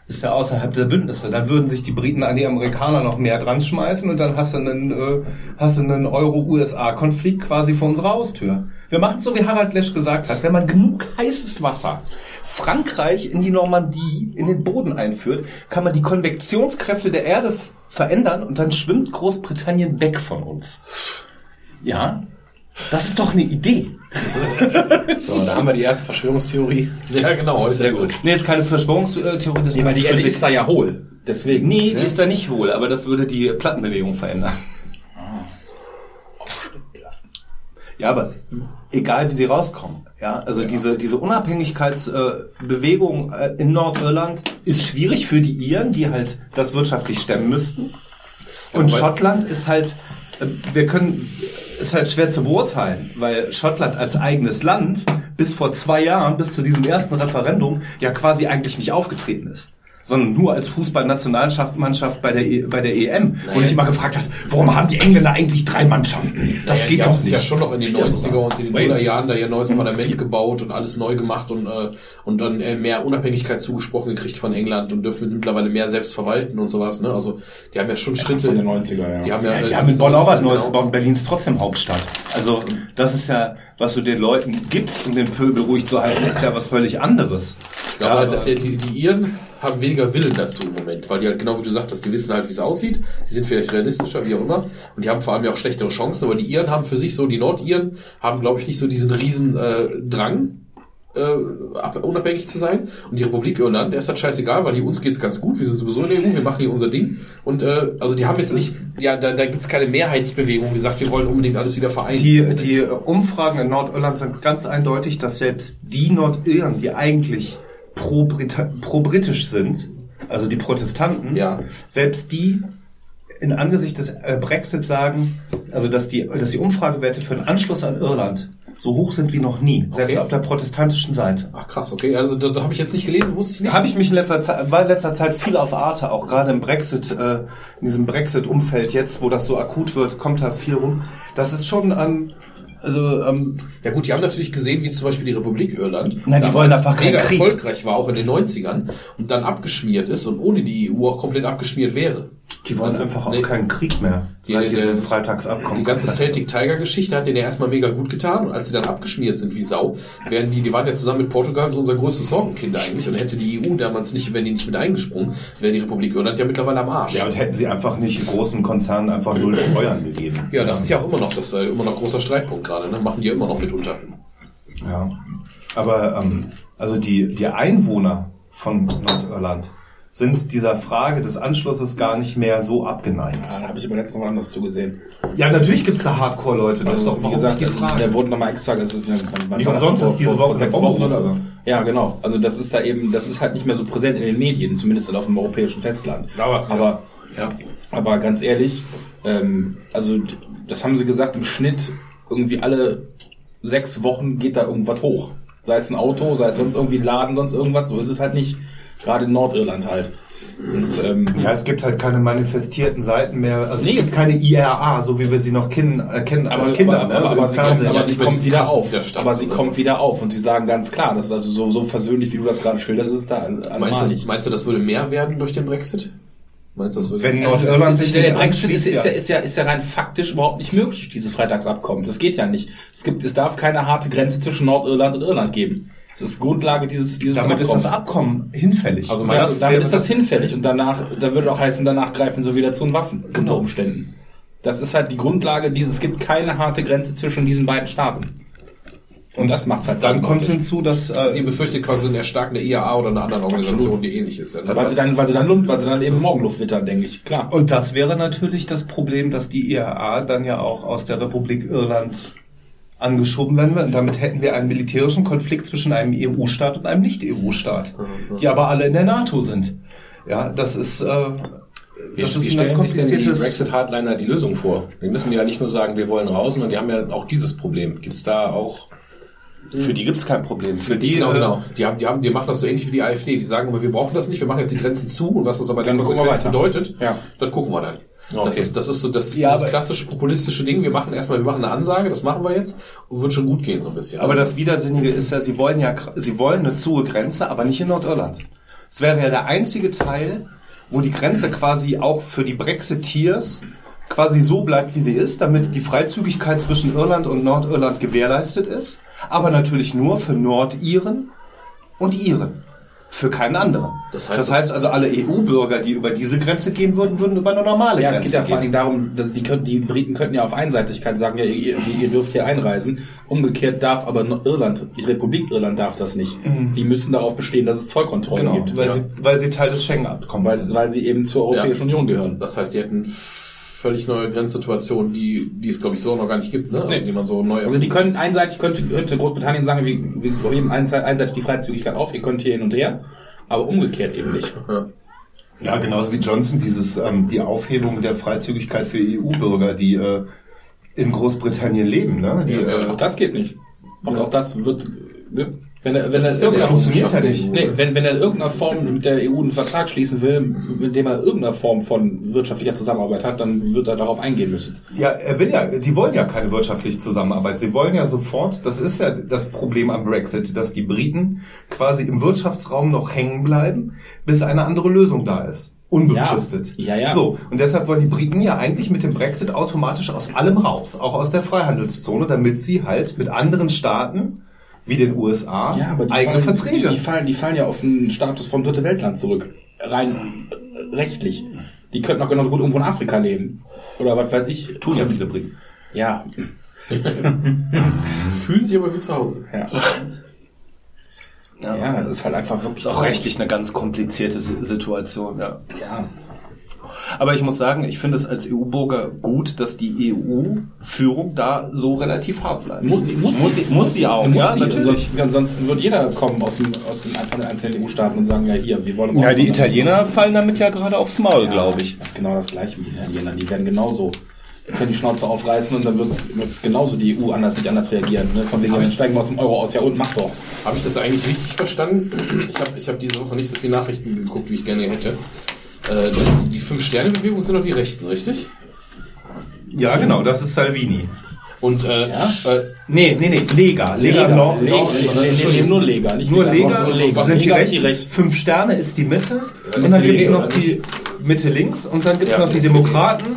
Ist ja außerhalb der Bündnisse. Dann würden sich die Briten an die Amerikaner noch mehr dran schmeißen und dann hast du einen, äh, hast du einen Euro-USA-Konflikt quasi vor unserer Haustür. Wir machen so, wie Harald Lesch gesagt hat, wenn man genug heißes Wasser Frankreich in die Normandie, in den Boden einführt, kann man die Konvektionskräfte der Erde verändern und dann schwimmt Großbritannien weg von uns. Ja, das ist doch eine Idee. So, da haben wir die erste Verschwörungstheorie. Ja, genau. Sehr gut. Nee, ist keine Verschwörungstheorie, das Nee, weil die Erde ist da ja hohl. Deswegen. Nee, ne? die ist da nicht hohl, aber das würde die Plattenbewegung verändern. Ja, aber egal wie sie rauskommen, ja, also diese, diese Unabhängigkeitsbewegung äh, in Nordirland ist schwierig für die Iren, die halt das wirtschaftlich stemmen müssten. Und wobei- Schottland ist halt, äh, wir können, ist halt schwer zu beurteilen, weil Schottland als eigenes Land bis vor zwei Jahren, bis zu diesem ersten Referendum, ja quasi eigentlich nicht aufgetreten ist. Sondern nur als Fußballnationalmannschaft bei der, e bei der EM. Wo du dich immer gefragt hast, warum haben die Engländer eigentlich drei Mannschaften? Das ja, geht die haben doch nicht. ja schon noch in den 90er und in den Wales. 0er Jahren da ihr neues Parlament gebaut und alles neu gemacht und, äh, und dann äh, mehr Unabhängigkeit zugesprochen gekriegt von England und dürfen mittlerweile mehr selbst verwalten und sowas. Ne? Also die haben ja schon Schritte. von den 90er, ja. Die haben ja, Ja, äh, die haben in Bonn auch was Neues gebaut. Berlin ist trotzdem Hauptstadt. Also, das ist ja, was du den Leuten gibst, um den Pöbel ruhig zu halten, ist ja was völlig anderes. Ich glaube Ja, halt, dass die, die Iren haben weniger Willen dazu im Moment, weil die halt genau wie du sagtest, die wissen halt, wie es aussieht, die sind vielleicht realistischer, wie auch immer, und die haben vor allem ja auch schlechtere Chancen, aber die Iren haben für sich so, die Nordiren haben, glaube ich, nicht so diesen riesen äh, Drang, äh, ab- unabhängig zu sein. Und die Republik Irland, der ist halt scheißegal, weil hier uns geht's ganz gut, wir sind sowieso in der EU, wir machen hier unser Ding. Und äh, also die haben jetzt nicht, ja, da, da gibt's keine Mehrheitsbewegung, die sagt, wir wollen unbedingt alles wieder vereinen. Die, die Umfragen in Nordirland sind ganz eindeutig, dass selbst die Nordiren, die eigentlich pro-britisch sind, also die Protestanten, Ja. selbst die in Angesicht des äh, Brexit sagen, also dass die, dass die Umfragewerte für den Anschluss an Irland so hoch sind wie noch nie, selbst Okay. auf der protestantischen Seite. Ach krass, okay, also da, da habe ich jetzt nicht gelesen, wusste ich nicht. Habe ich mich in letzter Zeit, war in letzter Zeit viel auf Arte, auch gerade im Brexit, äh, in diesem Brexit-Umfeld jetzt, wo das so akut wird, kommt da viel rum. Das ist schon, ähm, Also, ähm, Ja gut, die haben natürlich gesehen, wie zum Beispiel die Republik Irland Nein, die wollen einfach mega Krieg. erfolgreich war, auch in den 90ern, und dann abgeschmiert ist und ohne die EU auch komplett abgeschmiert wäre. Die wollen einfach auch nee. keinen Krieg mehr. Die, Seit die, diesem Freitagsabkommen. die ganze Celtic Tiger Geschichte hat denen ja erstmal mega gut getan und als sie dann abgeschmiert sind wie Sau, wären die, die waren ja zusammen mit Portugal so unser größtes Sorgenkind eigentlich und hätte die EU damals nicht, wenn die nicht mit eingesprungen, wäre die Republik Irland ja mittlerweile am Arsch. Ja, und hätten sie einfach nicht großen Konzernen einfach null Steuern gegeben. Ja, das ist ja auch immer noch, das ist äh, immer noch großer Streitpunkt gerade, ne? Machen die ja immer noch mitunter. Ja. Aber ähm, also die, die Einwohner von Nordirland sind dieser Frage des Anschlusses gar nicht mehr so abgeneigt. Ja, da habe ich aber letztens noch anders zugesehen. Ja, natürlich gibt's da Hardcore-Leute. Das ist doch, wie warum gesagt, die Frage. der wurde nochmal extra, also, wann Wie umsonst ist diese Woche sechs Wochen oder? Ja, genau. Also das ist da eben, das ist halt nicht mehr so präsent in den Medien, zumindest auf dem europäischen Festland. Da war's wieder. aber, Ja. aber ganz ehrlich, ähm, also das haben sie gesagt, im Schnitt irgendwie alle sechs Wochen geht da irgendwas hoch. Sei es ein Auto, sei es sonst irgendwie ein Laden, sonst irgendwas. So ist es halt nicht. Gerade in Nordirland halt. Und, ähm, Ja, es gibt halt keine manifestierten Seiten mehr. Also Nee, es gibt es- keine IRA, so wie wir sie noch kennen, äh, kennen aber, als Kinder, aber, ne? aber, aber, im sie, kommt, aber sie kommt wieder auf. Widerstand, Aber sie oder? kommt wieder auf und sie sagen ganz klar, das ist also so, so versöhnlich, wie du das gerade schilderst, ist es da Meinst du, meinst du, das würde mehr werden durch den Brexit? Meinst du, das würde Wenn Nordirland sich der nicht Brexit ist, ist, ja. ja. Ist, ja, ist ja rein faktisch überhaupt nicht möglich, dieses Freitagsabkommen. Das geht ja nicht. Es gibt, es darf keine harte Grenze zwischen Nordirland und Irland geben. Das ist Grundlage dieses, dieses Damit ist das Abkommen hinfällig. Also meinst das, du, damit ist das hinfällig und danach, da würde auch heißen, danach greifen sie wieder zu den Waffen Genau. unter Umständen. Das ist halt die Grundlage dieses, es gibt keine harte Grenze zwischen diesen beiden Staaten. Und das macht's halt dann kommt hinzu, dass Also äh, befürchtet quasi eine erstarkende IAA oder eine andere Organisation, die ähnlich ist. Ja, ne? weil sie dann, weil sie dann, Lund- weil sie dann eben Morgenluft wittern, denke ich, klar. und das wäre natürlich das Problem, dass die IRA dann ja auch aus der Republik Irland angeschoben werden wird. Und damit hätten wir einen militärischen Konflikt zwischen einem EU-Staat und einem Nicht-EU-Staat, die aber alle in der NATO sind. Ja, das ist äh, Wie, das wie ist ein ganz stellen sich denn die. Brexit-Hardliner die Lösung vor? Wir müssen ja nicht nur sagen, wir wollen raus, sondern die haben ja auch dieses Problem. Gibt's da auch... Für die gibt's kein Problem. Für die genau, äh, genau. Die, haben, die, haben, die machen das so ähnlich wie die AfD. Die sagen, aber wir brauchen das nicht, wir machen jetzt die Grenzen zu und was das aber Dann dann Konsequenz weiter. bedeutet, Ja. das gucken wir dann. Das, Okay. ist, das ist so das, ist Ja, dieses klassische populistische Ding. Wir machen erstmal, wir machen eine Ansage, das machen wir jetzt und wird schon gut gehen so ein bisschen. Aber Also, das Widersinnige ist ja, sie wollen ja, sie wollen eine zuge Grenze, aber nicht in Nordirland. Es wäre ja der einzige Teil, wo die Grenze quasi auch für die Brexiteers quasi so bleibt, wie sie ist, damit die Freizügigkeit zwischen Irland und Nordirland gewährleistet ist, aber natürlich nur für Nordiren und Iren. Für keinen anderen. Das heißt, das heißt also, alle EU-Bürger, die über diese Grenze gehen würden, würden über eine normale Ja, es Grenze geht ja vor allen gehen. Dingen darum, dass die, können, die Briten könnten ja auf Einseitigkeit sagen, ja, ihr, ihr dürft hier einreisen. Umgekehrt darf aber nur Irland, die Republik Irland darf das nicht. Die müssen darauf bestehen, dass es Zollkontrollen Genau, gibt. weil, Ja. sie, weil sie Teil des Schengen-Abkommens Weil, weil sie eben zur Europäischen Union gehören. das heißt, die hätten völlig neue Grenzsituationen, die, die es glaube ich so noch gar nicht gibt, ne? Also, Nee. die man so neu Also die können einseitig, könnte, könnte Großbritannien sagen, wir, wir heben einseitig die Freizügigkeit auf, ihr könnt hier hin und her, aber umgekehrt eben nicht. Ja. Ja, genauso wie Johnson dieses ähm, die Aufhebung der Freizügigkeit für EU-Bürger, die äh, in Großbritannien leben, ne? Die, Ja, äh, Auch das geht nicht. Und auch das wird, ne? Wenn er, wenn Das er der irgendeiner- funktioniert ja nicht. Nee, wenn, wenn er in irgendeiner Form mit der EU einen Vertrag schließen will, mit dem er irgendeiner Form von wirtschaftlicher Zusammenarbeit hat, dann wird er darauf eingehen müssen. ja, er will ja, die wollen ja keine wirtschaftliche Zusammenarbeit. Sie wollen ja sofort, das ist ja das Problem am Brexit, dass die Briten quasi im Wirtschaftsraum noch hängen bleiben, bis eine andere Lösung da ist. Unbefristet. Ja, ja, ja. So, und deshalb wollen die Briten ja eigentlich mit dem Brexit automatisch aus allem raus, auch aus der Freihandelszone, damit sie halt mit anderen Staaten wie den USA eigene fallen, Verträge. Die, die, fallen, die fallen ja auf den Status von Dritte Weltland zurück. Rein äh, rechtlich. Die könnten auch genauso gut irgendwo in Afrika leben. Oder was weiß ich. tun ja viele Briten. Ja. Fühlen sich aber wie zu Hause. Ja. Ja, das ist halt einfach wirklich Ist auch rechtlich eine ganz komplizierte Si- Situation, ja. Ja. Aber ich muss sagen, ich finde es als EU-Bürger gut, dass die EU-Führung da so relativ hart bleibt. Muss, muss, muss, sie, muss sie auch, muss ja, sie. natürlich. Ansonsten, ansonsten wird jeder kommen aus, dem, aus den, von den einzelnen EU-Staaten und sagen, ja hier, wir wollen... Ja, die Italiener fallen damit ja gerade aufs Maul, glaube ich. Das ist genau das gleiche mit den Italienern. Die werden genauso, können die Schnauze aufreißen und dann wird es genauso die EU anders nicht anders reagieren. Ne? Von wegen, jetzt steigen wir aus dem Euro aus, ja und mach doch. Habe ich das eigentlich richtig verstanden? Ich habe ich hab diese Woche nicht so viele Nachrichten geguckt, wie ich gerne hätte. Äh, das, die Fünf-Sterne-Bewegung sind doch die Rechten, richtig? Ja, genau, das ist Salvini. Und äh, äh, Nee, nee, nee, Lega. Lega, Nord, Lega, Nord, nee, nee, nur Lega, nicht Nur Lega, Nur Lega. sind die Lega die rechten. Fünf Sterne ist die Mitte. und Mitte dann gibt es noch die Mitte links und dann gibt es Ja, noch die. Demokraten.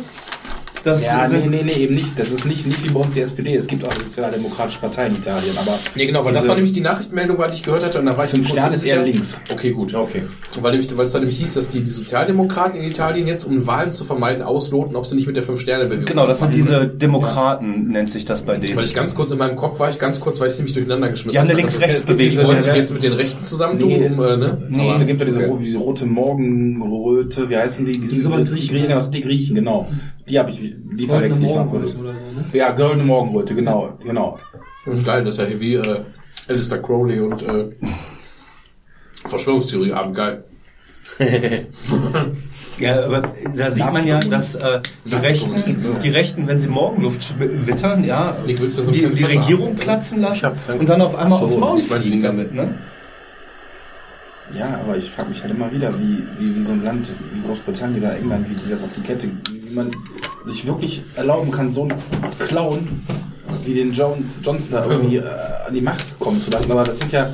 Das Ja, nee, sind nee, nee, eben nicht. Das ist nicht, nicht wie bei uns die SPD. Es gibt auch eine sozialdemokratische Partei in Italien, aber nee, genau, weil das war nämlich die Nachrichtenmeldung, die ich gehört hatte, und da war ich kurz Sterne ist eher links. Okay, gut. Okay. Weil, nämlich, weil es da nämlich hieß, dass die, die Sozialdemokraten in Italien jetzt, um Wahlen zu vermeiden, ausloten, ob sie nicht mit der Fünf-Sterne-Bewegung Genau, das sind diese Demokraten, nennt sich das bei denen. Weil ich ganz kurz in meinem Kopf war, ich ganz kurz, weil ich es nämlich durcheinander geschmissen Die haben eine habe. Links-Rechts-Bewegung. Die wollen sich Ja. jetzt mit den Rechten zusammentun, Nee. um, äh, ne? Nee, Aber- da gibt ja diese, okay. diese rote Morgenröte, wie heißen die? Die sind aber Griechen. Griechen, das sind die Griechen, genau. Die habe ich, die verwechsel ich mal. Morgenröte oder so, ne? Ja, goldene Morgenröte, genau, genau. Das ist geil, das ist ja hier wie äh, Alistair Crowley und äh, Verschwörungstheorie abend geil. Ja, aber da sieht man ja, dass äh, die, Rechten, die Rechten, wenn sie Morgenluft wittern, ja, Nick, willst du so die, die Regierung haben? platzen lassen und dann auf einmal so, aufs Maul fliegen damit, ne? Ja, aber ich frage mich halt immer wieder, wie, wie, wie so ein Land wie Großbritannien oder England, wie die das auf die Kette, man sich wirklich erlauben kann, so einen Clown wie den Jones, Johnson da irgendwie äh, an die Macht kommen zu lassen. Aber das sind ja,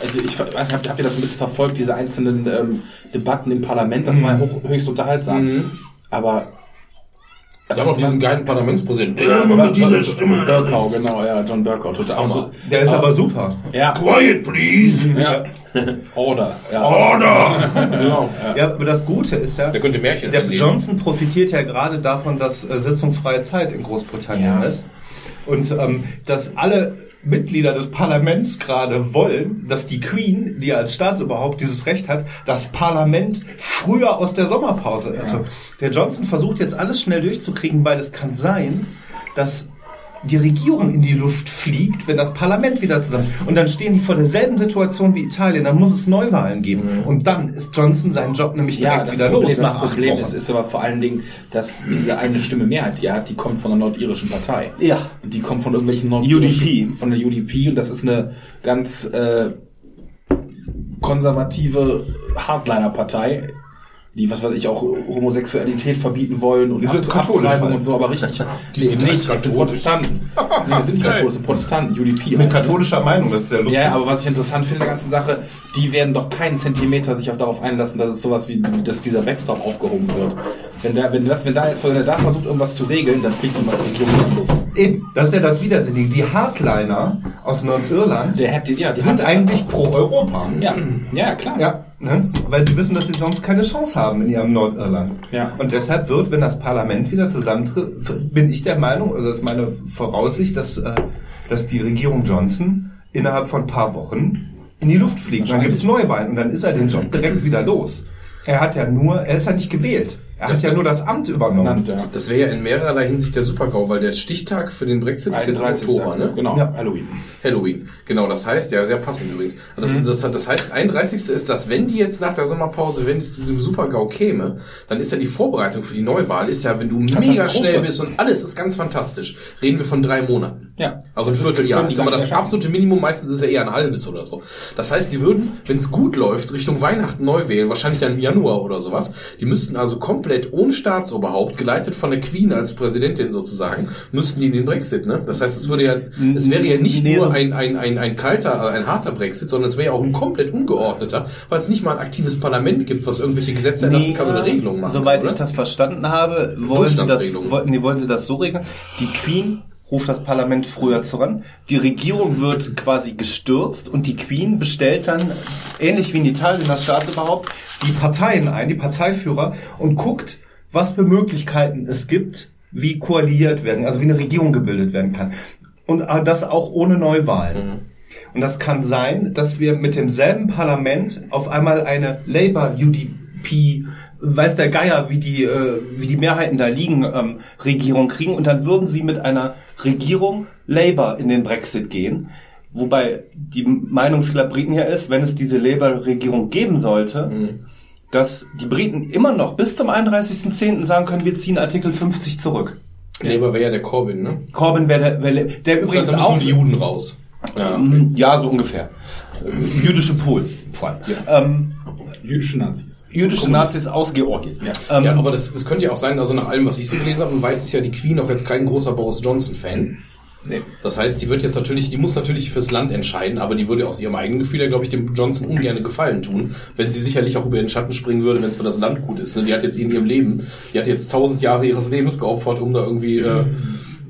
also ich weiß nicht, habt, habt ihr das ein bisschen verfolgt, diese einzelnen ähm, Debatten im Parlament? Das war ja hoch, höchst unterhaltsam. Mhm. Aber Ich habe auch diesen geilen Parlamentspräsidenten. mit dieser Stimme. Burkow, genau, ja, John Burkow, total. Hammer. Der ist aber super. Ja, Quiet, please! ja. Order. Ja. Order! genau. Ja, aber das Gute ist ja, Der könnte Märchen der. Johnson profitiert ja gerade davon, dass äh, sitzungsfreie Zeit in Großbritannien Ja. ist. Und ähm, dass alle Mitglieder des Parlaments gerade wollen, dass die Queen, die als Staatsoberhaupt dieses Recht hat, das Parlament früher aus der Sommerpause. Also der Johnson versucht jetzt alles schnell durchzukriegen, weil es kann sein, dass die Regierung in die Luft fliegt, wenn das Parlament wieder zusammen ist. Und dann stehen die vor derselben Situation wie Italien. Dann muss es Neuwahlen geben. Und dann ist Johnson seinen Job nämlich direkt Ja, das wieder Problem, los das Problem ist, ist aber vor allen Dingen, dass diese eine Stimme Mehrheit, die er hat, die kommt von der nordirischen Partei. Ja. Und die kommt von irgendwelchen nordirischen, UDP. von der UDP und das ist eine ganz äh, konservative Hardliner-Partei, die, was weiß ich, auch Homosexualität verbieten wollen und Die sind katholisch Abtreibung halt. und so, aber richtig. Die Nee, sind nicht, das sind. Protestanten. Nee, das sind nicht katholisch, das sind Protestanten, UDP. Mit katholischer Meinung, das ist sehr lustig. Ja, aber was ich interessant finde, ganze Sache, die werden doch keinen Zentimeter sich auch darauf einlassen, dass es sowas wie, dass dieser Backstop aufgehoben wird. Wenn da, wenn das, wenn da jetzt, wenn er da versucht, irgendwas zu regeln, dann fliegt die in die Luft. Eben, das ist ja das Widersinnige. Die Hardliner aus Nordirland Der hätte, ja, die sind eigentlich pro Europa. ja, ja, klar. Ja, ne? weil sie wissen, dass sie sonst keine Chance haben in ihrem Nordirland. Ja. Und deshalb wird, wenn das Parlament wieder zusammentritt, bin ich der Meinung, also das ist meine Voraussicht, dass, äh, dass die Regierung Johnson innerhalb von ein paar Wochen in die Luft fliegt. Dann gibt's Neuwahlen und dann ist er den Job direkt wieder los. Er hat ja nur, er ist ja nicht gewählt. Er Das- hat ja nur das Amt übernommen. Ja. Das wäre ja in mehrerlei Hinsicht der Supergau, weil der Stichtag für den Brexit ist jetzt im 31. Oktober, ne? Genau, Ja. Halloween. Halloween. Genau, das heißt, ja, sehr passend übrigens. Das, Mhm. das, das heißt, 31. ist das, wenn die jetzt nach der Sommerpause, wenn es zu diesem Super-GAU käme, dann ist ja die Vorbereitung für die Neuwahl, ist ja, wenn du mega schnell bist und alles ist ganz fantastisch, reden wir von drei Monaten. Ja. Also ein Vierteljahr. können aber die das absolute Minimum, meistens ist ja eher ein halbes oder so. Das heißt, die würden, wenn es gut läuft, Richtung Weihnachten neu wählen, wahrscheinlich dann im Januar oder sowas. Die müssten also komplett ohne Staatsoberhaupt, geleitet von der Queen als Präsidentin sozusagen, müssten die in den Brexit, ne? Das heißt, es würde ja, es wäre ja nicht Nee, nur ein, ein, ein, ein kalter, äh, ein harter Brexit, sondern es wäre ja auch ein komplett ungeordneter, weil es nicht mal ein aktives Parlament gibt, was irgendwelche Gesetze erlassen kann oder Regelungen machen. Soweit kann, ich oder? das verstanden habe, wollen sie das, wollten, nee, wollen sie das so regeln. Die Queen ruft das Parlament früher zuran. Die Regierung wird quasi gestürzt und die Queen bestellt dann, ähnlich wie in Italien das Staatsoberhaupt, die Parteien ein, die Parteiführer und guckt, was für Möglichkeiten es gibt, wie koaliert werden, also wie eine Regierung gebildet werden kann. Und äh, das auch ohne Neuwahlen. Und das kann sein, dass wir mit demselben Parlament auf einmal eine Labour-UDP, weiß der Geier, wie die, äh, wie die Mehrheiten da liegen, ähm, Regierung kriegen. Und dann würden sie mit einer Regierung Labour in den Brexit gehen. Wobei die Meinung vieler Briten ja ist, wenn es diese Labour-Regierung geben sollte, dass die Briten immer noch bis zum 31.10. sagen können, wir ziehen Artikel 50 zurück. Labour wäre ja der Corbyn, ne? Corbyn wäre der, wär, der Das übrigens heißt, da auch... nur die Juden raus. Ja, okay. Mhm, Ja, so ungefähr. Jüdische Polen, vor allem. Ähm, Jüdische Nazis. jüdische Nazis aus Georgien. Ähm, ja, aber das, das könnte ja auch sein, also nach allem, was ich so gelesen habe, und weiß, ist ja die Queen auch jetzt kein großer Boris Johnson-Fan. Nee. Das heißt, die wird jetzt natürlich, die muss natürlich fürs Land entscheiden, aber die würde aus ihrem eigenen Gefühl ja, glaube ich, dem Johnson ungern gefallen tun, wenn sie sicherlich auch über den Schatten springen würde, wenn es für das Land gut ist. Ne? Die hat jetzt in ihrem Leben, die hat jetzt tausend Jahre ihres Lebens geopfert, um da irgendwie, äh,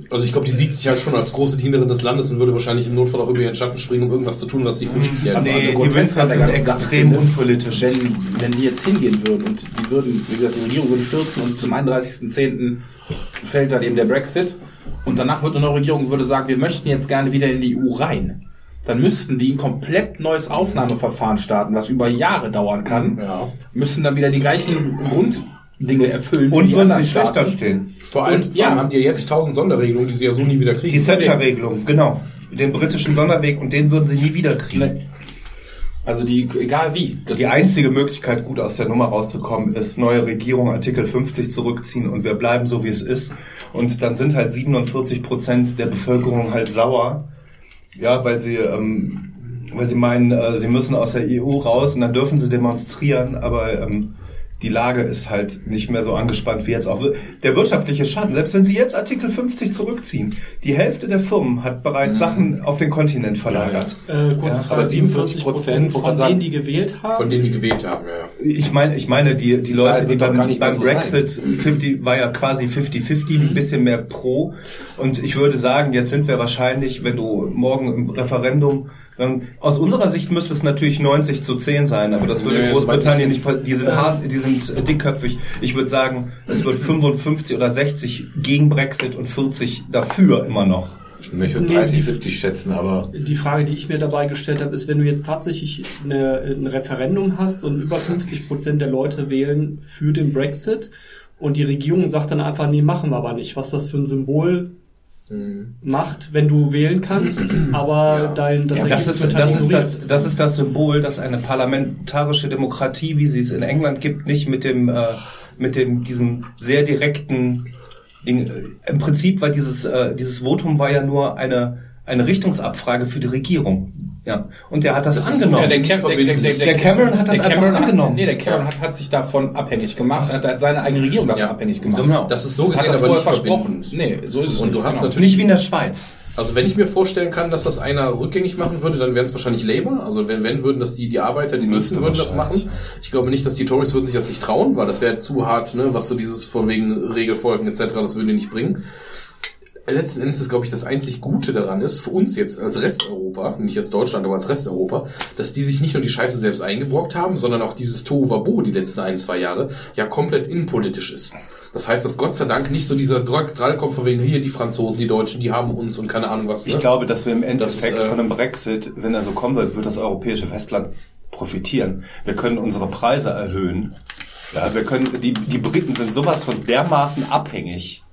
also ich glaube, die sieht sich halt schon als große Dienerin des Landes und würde wahrscheinlich im Notfall auch über ihren Schatten springen, um irgendwas zu tun, was sie für richtig hält. Nee, die der sind extrem unpolitisch. Wenn, wenn die jetzt hingehen würden und die würden, wie gesagt, die Regierung würde stürzen und zum 31.10. fällt dann eben der Brexit und danach wird eine neue Regierung würde sagen, wir möchten jetzt gerne wieder in die EU rein. Dann müssten die ein komplett neues Aufnahmeverfahren starten, was über Jahre dauern kann. Ja. Müssen dann wieder die gleichen Grunddinge erfüllen. Und die würden sie schlechter stehen. Vor allem, Und, vor allem ja. haben die ja jetzt tausend Sonderregelungen, die sie ja so nie wieder kriegen. Die Thatcher-Regelung, genau. Den britischen Sonderweg und den würden sie nie wieder kriegen. Nee. Also die, egal wie. Die einzige Möglichkeit, gut aus der Nummer rauszukommen, ist neue Regierung Artikel 50 zurückziehen und wir bleiben so, wie es ist. Und dann sind halt 47 Prozent der Bevölkerung halt sauer, ja, weil sie, ähm, weil sie meinen, äh, sie müssen aus der EU raus und dann dürfen sie demonstrieren, aber ähm, die Lage ist halt nicht mehr so angespannt wie jetzt auch. Der wirtschaftliche Schaden, selbst wenn sie jetzt Artikel 50 zurückziehen, die Hälfte der Firmen hat bereits Sachen auf den Kontinent verlagert. Äh, kurz Ja, aber 47 47 Prozent von sagen- denen, die gewählt haben. Von denen die gewählt haben, ja. Ich meine, ich meine, die, die Leute, die beim, beim so Brexit 50 war ja quasi 50-50, ein bisschen mehr pro. Und ich würde sagen, jetzt sind wir wahrscheinlich, wenn du morgen im Referendum, aus unserer Sicht müsste es natürlich 90 zu 10 sein, aber das würde Nee, in das Großbritannien nicht, die sind hart, die sind äh, dickköpfig. Ich würde sagen, es wird 55 oder 60 gegen Brexit und 40 dafür immer noch. Ich würde Nee, 30, die- 70 schätzen, aber Die Frage, die ich mir dabei gestellt habe, ist, wenn du jetzt tatsächlich eine, ein Referendum hast und über 50 Prozent der Leute wählen für den Brexit und die Regierung sagt dann einfach, nee, machen wir aber nicht, was das für ein Symbol macht, wenn du wählen kannst, aber Ja. dein, das Das Ergebnis ist, wird halt das, ist das, das ist das Symbol, dass eine parlamentarische Demokratie, wie sie es in England gibt, nicht mit dem, äh, mit dem, diesem sehr direkten Ding, äh, im Prinzip war dieses, äh, dieses Votum war ja nur eine, eine Richtungsabfrage für die Regierung. Ja. Und der hat das, Das ist angenommen. so- Ja, der, der, der, der, Cameron hat das der einfach Cameron angenommen. Hat, nee, der Cameron hat, hat sich davon abhängig gemacht, hat seine eigene Regierung davon Ja. abhängig gemacht. Genau. das ist so Hat gesehen das aber nicht versprochen. Nee, so ist es Und nicht. du hast genau. natürlich nicht wie in der Schweiz. Also wenn ich mir vorstellen kann, dass das einer rückgängig machen würde, dann wären es wahrscheinlich Labour. Also wenn, wenn würden das die, die Arbeiter, die Müsste Nutzen würden das machen. Ich glaube nicht, dass die Tories würden sich das nicht trauen, weil das wäre zu hart, ne, was so dieses von wegen Regelfolgen etc., das würde die nicht bringen. Letzten Endes ist, glaube ich, das einzig Gute daran ist, für uns jetzt als Resteuropa, nicht jetzt Deutschland, aber als Resteuropa, dass die sich nicht nur die Scheiße selbst eingebrockt haben, sondern auch dieses Tohuwabo die letzten ein, zwei Jahre ja komplett innenpolitisch ist. Das heißt, dass Gott sei Dank nicht so dieser Drall kommt von wegen hier die Franzosen, die Deutschen, die haben uns und keine Ahnung was. Ich ne? glaube, dass wir im Endeffekt ist, äh, von einem Brexit, wenn er so kommen wird, wird das europäische Festland profitieren. Wir können unsere Preise erhöhen. Ja, wir können, die, die Briten sind sowas von dermaßen abhängig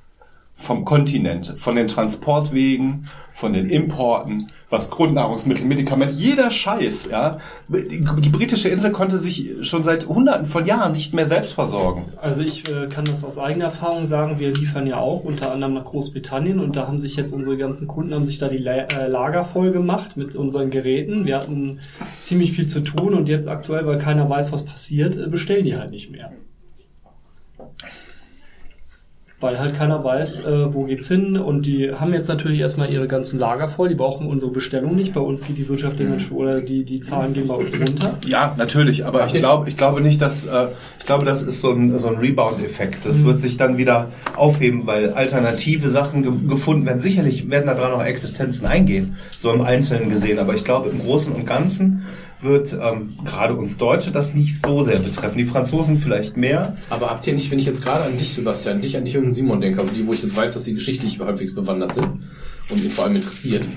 vom Kontinent, von den Transportwegen, von den Importen, was Grundnahrungsmittel, Medikamente, jeder Scheiß, ja. Die, britische Insel konnte sich schon seit hunderten von Jahren nicht mehr selbst versorgen. Also ich äh, kann das aus eigener Erfahrung sagen, wir liefern ja auch unter anderem nach Großbritannien und da haben sich jetzt unsere ganzen Kunden haben sich da die äh, Lager voll gemacht mit unseren Geräten. Wir hatten ziemlich viel zu tun und jetzt aktuell, weil keiner weiß, was passiert, äh, bestellen die halt nicht mehr. Weil halt keiner weiß, äh, wo geht's hin und die haben jetzt natürlich erstmal ihre ganzen Lager voll, die brauchen unsere Bestellung nicht. Bei uns geht die Wirtschaft dementsprechend oder die, die Zahlen gehen bei uns runter. Ja, natürlich, aber ich glaube, ich glaube nicht, dass äh, ich glaube, das ist so ein, so ein Rebound-Effekt. Das wird sich dann wieder aufheben, weil alternative Sachen ge gefunden werden. Sicherlich werden da dran noch Existenzen eingehen, so im Einzelnen gesehen, aber ich glaube, im Großen und Ganzen wird ähm, gerade uns Deutsche das nicht so sehr betreffen. Die Franzosen vielleicht mehr. Aber habt ihr nicht, wenn ich jetzt gerade an dich, Sebastian, dich, an dich und Simon denke, also die, wo ich jetzt weiß, dass die geschichtlich halbwegs bewandert sind und ihn vor allem interessiert,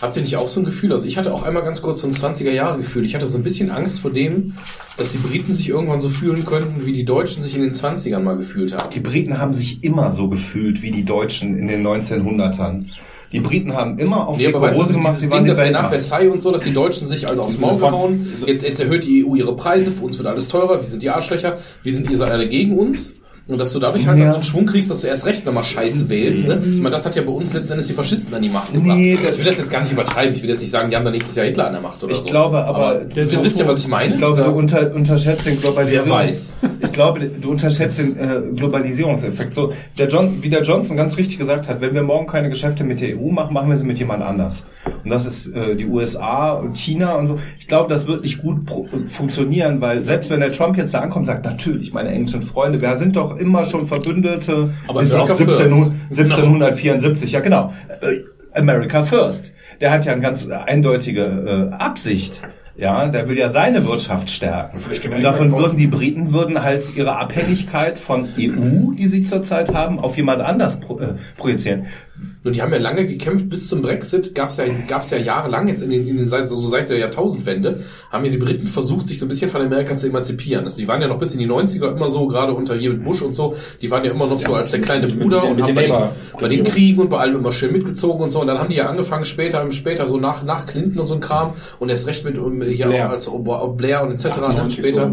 habt ihr nicht auch so ein Gefühl? Also ich hatte auch einmal ganz kurz so ein 20er-Jahre-Gefühl. Ich hatte so ein bisschen Angst vor dem, dass die Briten sich irgendwann so fühlen könnten, wie die Deutschen sich in den 20ern mal gefühlt haben. Die Briten haben sich immer so gefühlt wie die Deutschen in den 1900ern. Die Briten haben immer auf Nee, die aber weißt du, gemacht, dieses sie waren Ding, die nach. Versailles und so, dass die Deutschen sich also aufs Maul gehauen, jetzt, jetzt erhöht die EU ihre Preise, für uns wird alles teurer, wir sind die Arschlöcher, wir sind, ihr seid alle gegen uns. Und dass du dadurch halt Ja. dann so einen Schwung kriegst, dass du erst recht nochmal Scheiße wählst. Ne? Ich meine, das hat ja bei uns letzten Endes die Faschisten an die Macht gebracht. Nee, ich will das jetzt gar nicht übertreiben. Ich will jetzt nicht sagen, die haben da nächstes Jahr Hitler an der Macht oder Ich so. glaube aber- ihr wisst ja, was ich meine. Ich glaube, du unter, unterschätzt den Globalisierungs Wer weiß. Ich glaube, du unterschätzt den äh, Globalisierungseffekt. So, der John, wie der Johnson ganz richtig gesagt hat, wenn wir morgen keine Geschäfte mit der EU machen, machen wir sie mit jemand anders. Und das ist äh, die USA und China und so. Ich glaube, das wird nicht gut pro, funktionieren, weil selbst wenn der Trump jetzt da ankommt, und sagt natürlich, meine englischen Freunde, wir sind doch immer schon Verbündete. Aber bis auf America first. 17, 1774, ja genau. Äh, America First. Der hat ja eine ganz eindeutige äh, Absicht. Ja, der will ja seine Wirtschaft stärken. Und davon würden die Briten würden halt ihre Abhängigkeit von EU, die sie zurzeit haben, auf jemand anders pro, äh, projizieren. Nur die haben ja lange gekämpft bis zum Brexit. Gab's ja, gab's ja jahrelang jetzt in den, in den seit, so seit der Jahrtausendwende haben ja die Briten versucht, sich so ein bisschen von Amerika zu emanzipieren. Also die waren ja noch bis in die 90er immer so, gerade unter hier mit Bush und so. Die waren ja immer noch so als der kleine mit- mit- Bruder mit und haben bei den, bei den Kriegen und bei allem immer schön mitgezogen und so. Und dann haben die ja angefangen später, später so nach, nach Clinton und so ein Kram und erst recht mit hier Blair. auch als Ob- Blair und etc. Ne, 98 später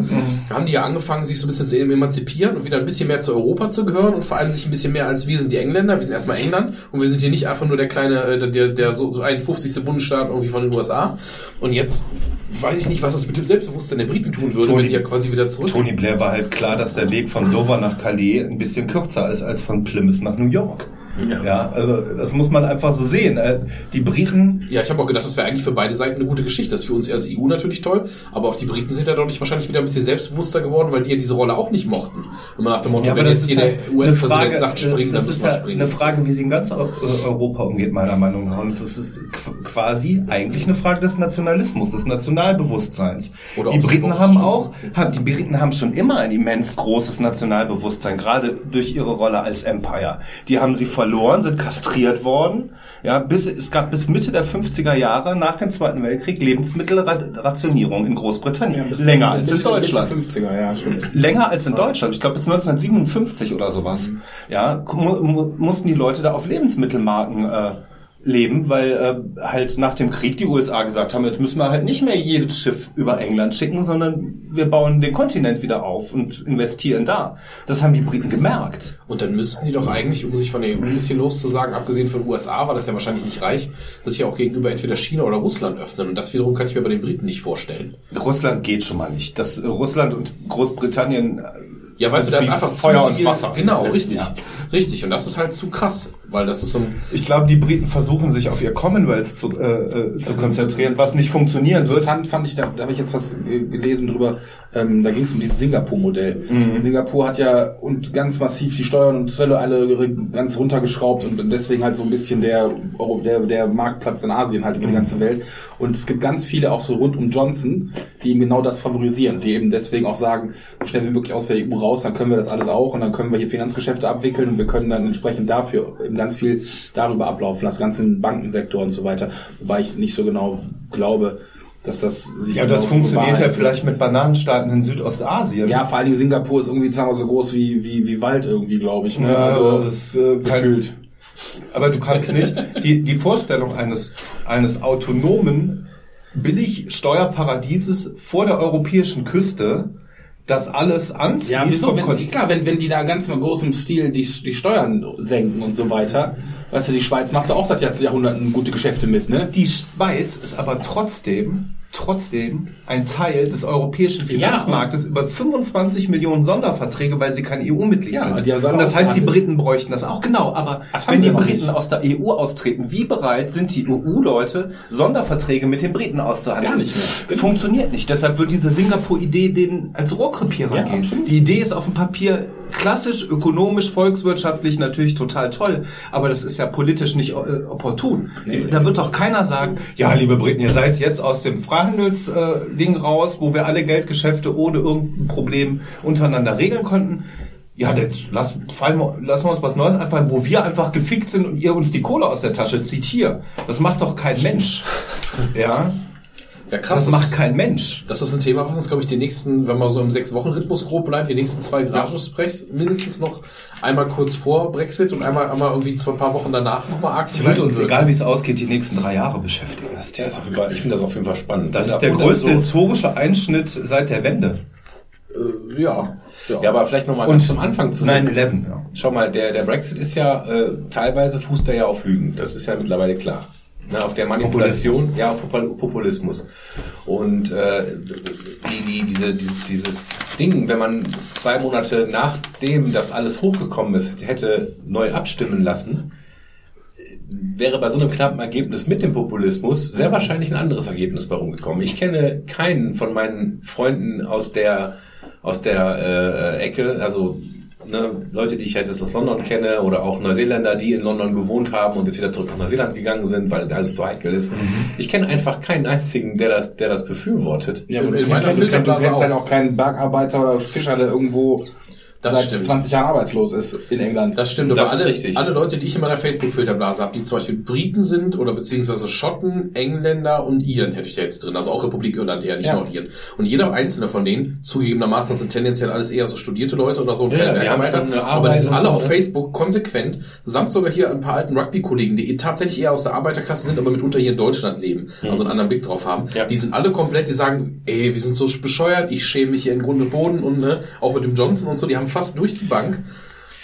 so. haben die ja angefangen, sich so ein bisschen zu emanzipieren und wieder ein bisschen mehr zu Europa zu gehören und vor allem sich ein bisschen mehr als wir sind die Engländer, wir sind erstmal England und wir sind hier nicht einfach nur der kleine, äh, der, der so, so 51. Bundesstaat irgendwie von den USA. Und jetzt weiß ich nicht, was das mit dem Selbstbewusstsein der Briten tun würde, Tony- wenn die ja quasi wieder zurück. Tony Blair war halt klar, dass der Weg von Dover nach Calais ein bisschen kürzer ist als von Plymouth nach New York. Ja, also das muss man einfach so sehen. Äh, Die Briten Ja, ich habe auch gedacht, das wäre eigentlich für beide Seiten eine gute Geschichte. Das ist für uns als EU natürlich toll, aber auch die Briten sind ja dadurch wahrscheinlich wieder ein bisschen selbstbewusster geworden, weil die ja diese Rolle auch nicht mochten. Wenn man nach dem Motto, Ja, wenn das jetzt hier ja der eine US-Präsident sagt springen, dann das müssen ist wir ja springen. eine Frage, wie sie in ganz äh, Europa umgeht, meiner Meinung nach. Und es ist, quasi eigentlich eine Frage des Nationalismus, des Nationalbewusstseins. Oder die Briten haben auch, haben, die Briten haben schon immer ein immens großes Nationalbewusstsein, gerade durch ihre Rolle als Empire. Die haben sie verloren, sind kastriert worden. Ja, bis, es gab bis Mitte der 50er Jahre nach dem Zweiten Weltkrieg Lebensmittelrationierung in Großbritannien. Länger als in Deutschland. 50er, ja, stimmt. Länger als in Deutschland. Ich glaube bis 1957 oder sowas. Ja, mu mu mussten die Leute da auf Lebensmittelmarken äh, leben, weil äh, halt nach dem Krieg die USA gesagt haben, jetzt müssen wir halt nicht mehr jedes Schiff über England schicken, sondern wir bauen den Kontinent wieder auf und investieren da. Das haben die Briten gemerkt. Und dann müssten die doch eigentlich, um sich von der EU ein bisschen loszusagen, abgesehen von USA, weil das ja wahrscheinlich nicht reicht, dass sich auch gegenüber entweder China oder Russland öffnen. Und das wiederum kann ich mir bei den Briten nicht vorstellen. Russland geht schon mal nicht. Das, äh, Russland und Großbritannien äh, Ja, weißt du, da ist einfach Feuer zu und viel, Wasser. Genau, richtig. Jahr. Richtig. Und das ist halt zu krass, weil das ist so ein, Ich glaube, die Briten versuchen sich auf ihr Commonwealth zu, äh, äh, zu konzentrieren, was nicht funktionieren wird. Interessant fand ich, da, da habe ich jetzt was äh, gelesen drüber, ähm, da ging es um dieses Singapur-Modell. Singapur hat ja und ganz massiv die Steuern und Zölle alle ganz runtergeschraubt und deswegen halt so ein bisschen der, der, der Marktplatz in Asien halt über die ganze Welt. Und es gibt ganz viele auch so rund um Johnson, die eben genau das favorisieren, die eben deswegen auch sagen, so schnell wie möglich aus der EU raus, dann können wir das alles auch und dann können wir hier Finanzgeschäfte abwickeln und wir können dann entsprechend dafür eben ganz viel darüber ablaufen, das ganze im Bankensektor und so weiter. Wobei ich nicht so genau glaube, dass das sich Ja, das genau funktioniert ja bewahrheitet. vielleicht mit Bananenstaaten in Südostasien. Ja, vor allen Dingen Singapur ist irgendwie wir, so groß wie, wie, wie Wald irgendwie, glaube ich. Ne? Ja, also, das ist äh, gefühlt. Aber du kannst nicht die die Vorstellung eines eines autonomen Billig-Steuerparadieses vor der europäischen Küste, das alles anzieht Ja, wieso? Wenn, klar, wenn, wenn die da ganz in großem Stil die, die Steuern senken und so weiter. Weißt du, die Schweiz macht da auch seit Jahrhunderten gute Geschäfte mit, ne? Die Schweiz ist aber trotzdem trotzdem ein Teil des europäischen Ja, Finanzmarktes über 25 Millionen Sonderverträge, weil sie kein EU-Mitglied Ja, sind. Und das heißt, die. Briten bräuchten das auch genau. Aber wenn die Briten nicht. aus der EU austreten, wie bereit sind die EU-Leute, Sonderverträge mit den Briten auszuhandeln? Gar nicht mehr. Funktioniert nicht. Deshalb wird diese Singapur-Idee denen als Rohrkrepierer Ja, gehen. absolut. Die Idee ist auf dem Papier klassisch, ökonomisch, volkswirtschaftlich natürlich total toll, aber das ist ja politisch nicht äh, opportun. Da wird doch keiner sagen, ja, liebe Briten, ihr seid jetzt aus dem Freihandelsding äh, raus, wo wir alle Geldgeschäfte ohne irgendein Problem untereinander regeln konnten. Ja, jetzt lass, fallen wir, lassen wir uns was Neues einfallen, wo wir einfach gefickt sind und ihr uns die Kohle aus der Tasche zieht hier. Das macht doch kein Mensch. Ja, ja krass. das macht ist- kein Mensch. Das ist ein Thema, was uns, glaube ich, die nächsten, wenn wir so im Sechs-Wochen-Rhythmus grob bleiben, die nächsten zwei Garagen-Sprechs mindestens noch einmal kurz vor Brexit und einmal, einmal irgendwie zwei paar Wochen danach nochmal arg Es wird uns, egal wie es ausgeht, die nächsten drei Jahre beschäftigen. Das Thema. Ja, ist auf jeden Fall, ich finde das auf jeden Fall spannend. Das Und- ist der größte so- historische Einschnitt seit der Wende. Äh, ja. ja. Ja, aber vielleicht nochmal Und ganz zum Anfang zurück. 9-11, ja. Schau mal, der, der Brexit ist ja, äh, teilweise fußt er ja auf Lügen. Das ist ja mittlerweile klar. Ne, auf der Manipulation, ja, auf Popul- Populismus. Und äh, die, die, diese, die, dieses Ding, wenn man zwei Monate nachdem das alles hochgekommen ist, hätte neu abstimmen lassen, wäre bei so einem knappen Ergebnis mit dem Populismus sehr wahrscheinlich ein anderes Ergebnis bei rumgekommen. Ich kenne keinen von meinen Freunden aus der aus der äh, Ecke, also ne, Leute, die ich jetzt aus London kenne oder auch Neuseeländer, die in London gewohnt haben und jetzt wieder zurück nach Neuseeland gegangen sind, weil alles zu heikel ist. Ich kenne einfach keinen einzigen, der das, der das befürwortet. Ja, aber du kennst, du kennst, du Filterblase kennst auch. dann auch keinen Bergarbeiter oder Fischer, der irgendwo Das seit stimmt. 20 Jahren arbeitslos ist in England. Das stimmt, aber Das alle, richtig. alle Leute, die ich in meiner Facebook-Filterblase habe, die zum Beispiel Briten sind oder beziehungsweise Schotten, Engländer und Iren hätte ich da jetzt drin. Also auch Republik Irland eher, nicht Ja. Nordiren. Und jeder einzelne von denen, zugegebenermaßen, das sind tendenziell alles eher so studierte Leute oder so Ja, eine aber die sind alle so, auf ne? Facebook konsequent, samt sogar hier ein paar alten Rugby-Kollegen, die tatsächlich eher aus der Arbeiterklasse sind, aber mitunter hier in Deutschland leben, also einen anderen Blick drauf haben. Ja. Die sind alle komplett, die sagen, ey, wir sind so bescheuert, ich schäme mich hier in Grund und Boden und ne, auch mit dem Johnson und so, die haben fast durch die Bank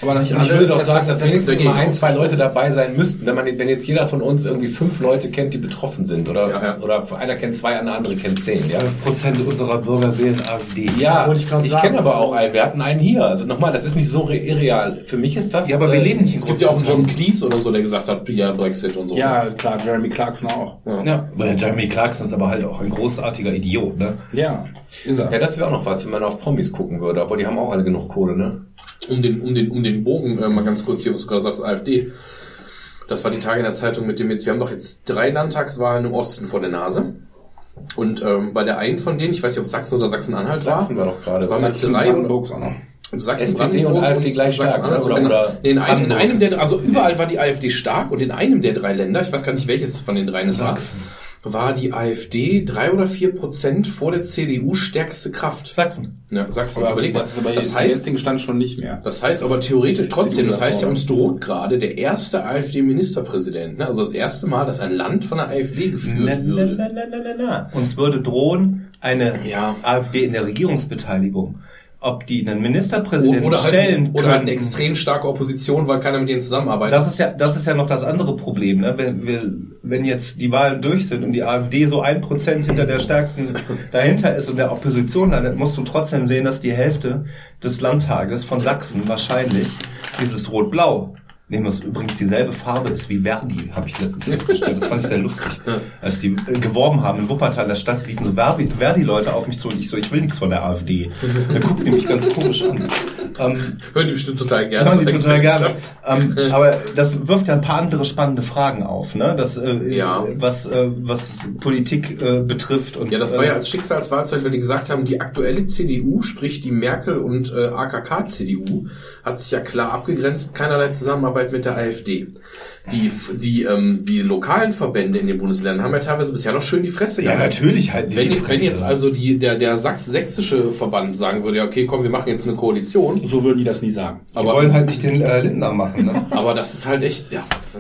Aber sich ich alle- würde doch das- sagen, das- dass das wenigstens mal ein, zwei. Leute dabei sein müssten. Wenn man, wenn jetzt jeder von uns irgendwie fünf Leute kennt, die betroffen sind, oder, Ja, ja. oder einer kennt zwei, der andere kennt zehn, ja. 12% unserer Bürger wählen AfD. Ja, ich ich kenne aber auch einen. Wir hatten einen hier. Also nochmal, das ist nicht so re- irreal. Für mich ist das. Ja, aber wir äh, leben nicht in Es gibt ja auch einen John Cleese oder so, der gesagt hat, ja, Brexit und so. ja, klar, Jeremy Clarkson auch. Ja. Weil Jeremy Clarkson ist aber halt auch ein großartiger Idiot, ne? Ja, ist er. Ja, das wäre auch noch was, wenn man auf Promis gucken würde. Aber die haben auch alle genug Kohle, ne? Um den, um den, um den Bogen, äh, mal ganz kurz hier, was du gerade sagst, AfD. Das war die Tage in der Zeitung mit dem jetzt, wir haben doch jetzt drei Landtagswahlen im Osten vor der Nase. Und ähm, bei der einen von denen, ich weiß nicht, ob Sachsen oder Sachsen-Anhalt war, Sachsen war doch gerade. war mit Sachsen, drei oder, Brandenburg auch noch. Sachsen, SPD und Brandenburg AfD gleich stark, Sachsen-Anhalt, oder? genau. Oder Nee, in, einem, in einem der, also überall war die AfD stark und in einem der drei Länder, ich weiß gar nicht welches von den dreien es war, Sachsen. War die AfD drei oder vier Prozent vor der CDU stärkste Kraft. Sachsen. Ja, Sachsen, Aber überleg mal. das Das jetzt heißt, jetzigen Stand schon nicht mehr. Das heißt aber theoretisch trotzdem, das heißt ja, uns droht gerade der erste AfD-Ministerpräsident. Ne? Also das erste Mal, dass ein Land von der AfD geführt Na, na, würde. na, na, na, na, na. Uns würde drohen eine Ja. AfD in der Regierungsbeteiligung. Ob die einen Ministerpräsidenten Oder halt, stellen oder halt eine extrem starke Opposition, weil keiner mit denen zusammenarbeitet. Das ist ja, das ist ja noch das andere Problem, ne? Wenn, wir, wenn jetzt die Wahlen durch sind und die AfD so ein Prozent hinter der stärksten dahinter ist und der Opposition landet, musst du trotzdem sehen, dass die Hälfte des Landtages von Sachsen wahrscheinlich dieses Rot-Blau was übrigens dieselbe Farbe ist wie Verdi, habe ich letztens festgestellt. Das fand ich sehr lustig. Als die äh, geworben haben in Wuppertal, in der Stadt liefen so Verdi- Verdi-Leute auf mich zu und ich so, ich will nichts von der AfD. Da guckt die mich ganz komisch an. Ähm, Hören die bestimmt total gerne. Hören die total gerne. Ähm, aber das wirft ja ein paar andere spannende Fragen auf, ne? Das, äh, Ja. was, äh, was Politik äh, betrifft. Und, Ja, das war ja äh, als Schicksalswahlzeit, weil die gesagt haben, die aktuelle CDU, sprich die Merkel- und äh, AKK-CDU, hat sich ja klar abgegrenzt, keinerlei Zusammenarbeit mit der AfD. Die, die, ähm, die lokalen Verbände in den Bundesländern haben ja teilweise bisher noch schön die Fresse Ja, gehalten. natürlich halten die Wenn, die wenn jetzt also die, der, der sachs-sächsische Verband sagen würde, ja, okay, komm, wir machen jetzt eine Koalition, So würden die das nie sagen. die aber, wollen halt nicht den äh, Lindner machen, ne? aber das ist halt echt, ja, was,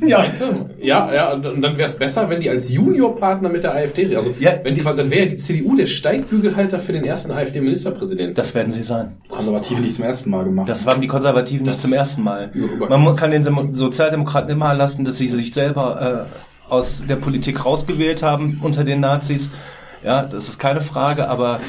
Ja. Meinst du? Ja, ja, und dann wäre es besser, wenn die als Juniorpartner mit der AfD, also Ja, wenn die quasi, dann wäre die CDU der Steigbügelhalter für den ersten AfD-Ministerpräsidenten. Das werden sie sein. Konservative nicht zum ersten Mal gemacht. Das haben die Konservativen Das- nicht zum ersten Mal. Man kann den Sozialdemokraten immer lassen, dass sie sich selber äh, aus der Politik rausgewählt haben unter den Nazis. Ja, das ist keine Frage, aber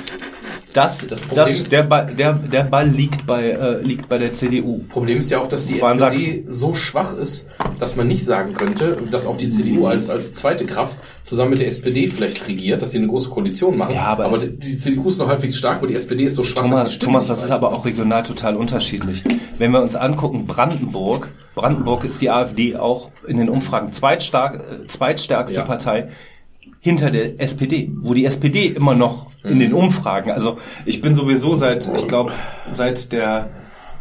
das, Das das, Problem ist- der, Ball, der, der Ball liegt bei, äh, liegt bei der CDU. Problem ist ja auch, dass die SPD so schwach ist, dass man nicht sagen könnte, dass auch die CDU als, als zweite Kraft zusammen mit der SPD vielleicht regiert, dass sie eine große Koalition machen. Ja, aber es- die, die CDU ist noch halbwegs stark, aber die SPD ist so schwach, dass Thomas, Stimmen Thomas, das ist aber auch regional total unterschiedlich. Wenn wir uns angucken, Brandenburg, Brandenburg ist die AfD auch in den Umfragen zweitstark, äh, zweitstärkste Ja. Partei hinter der SPD, wo die SPD immer noch in den Umfragen, also ich bin sowieso seit, ich glaube, seit der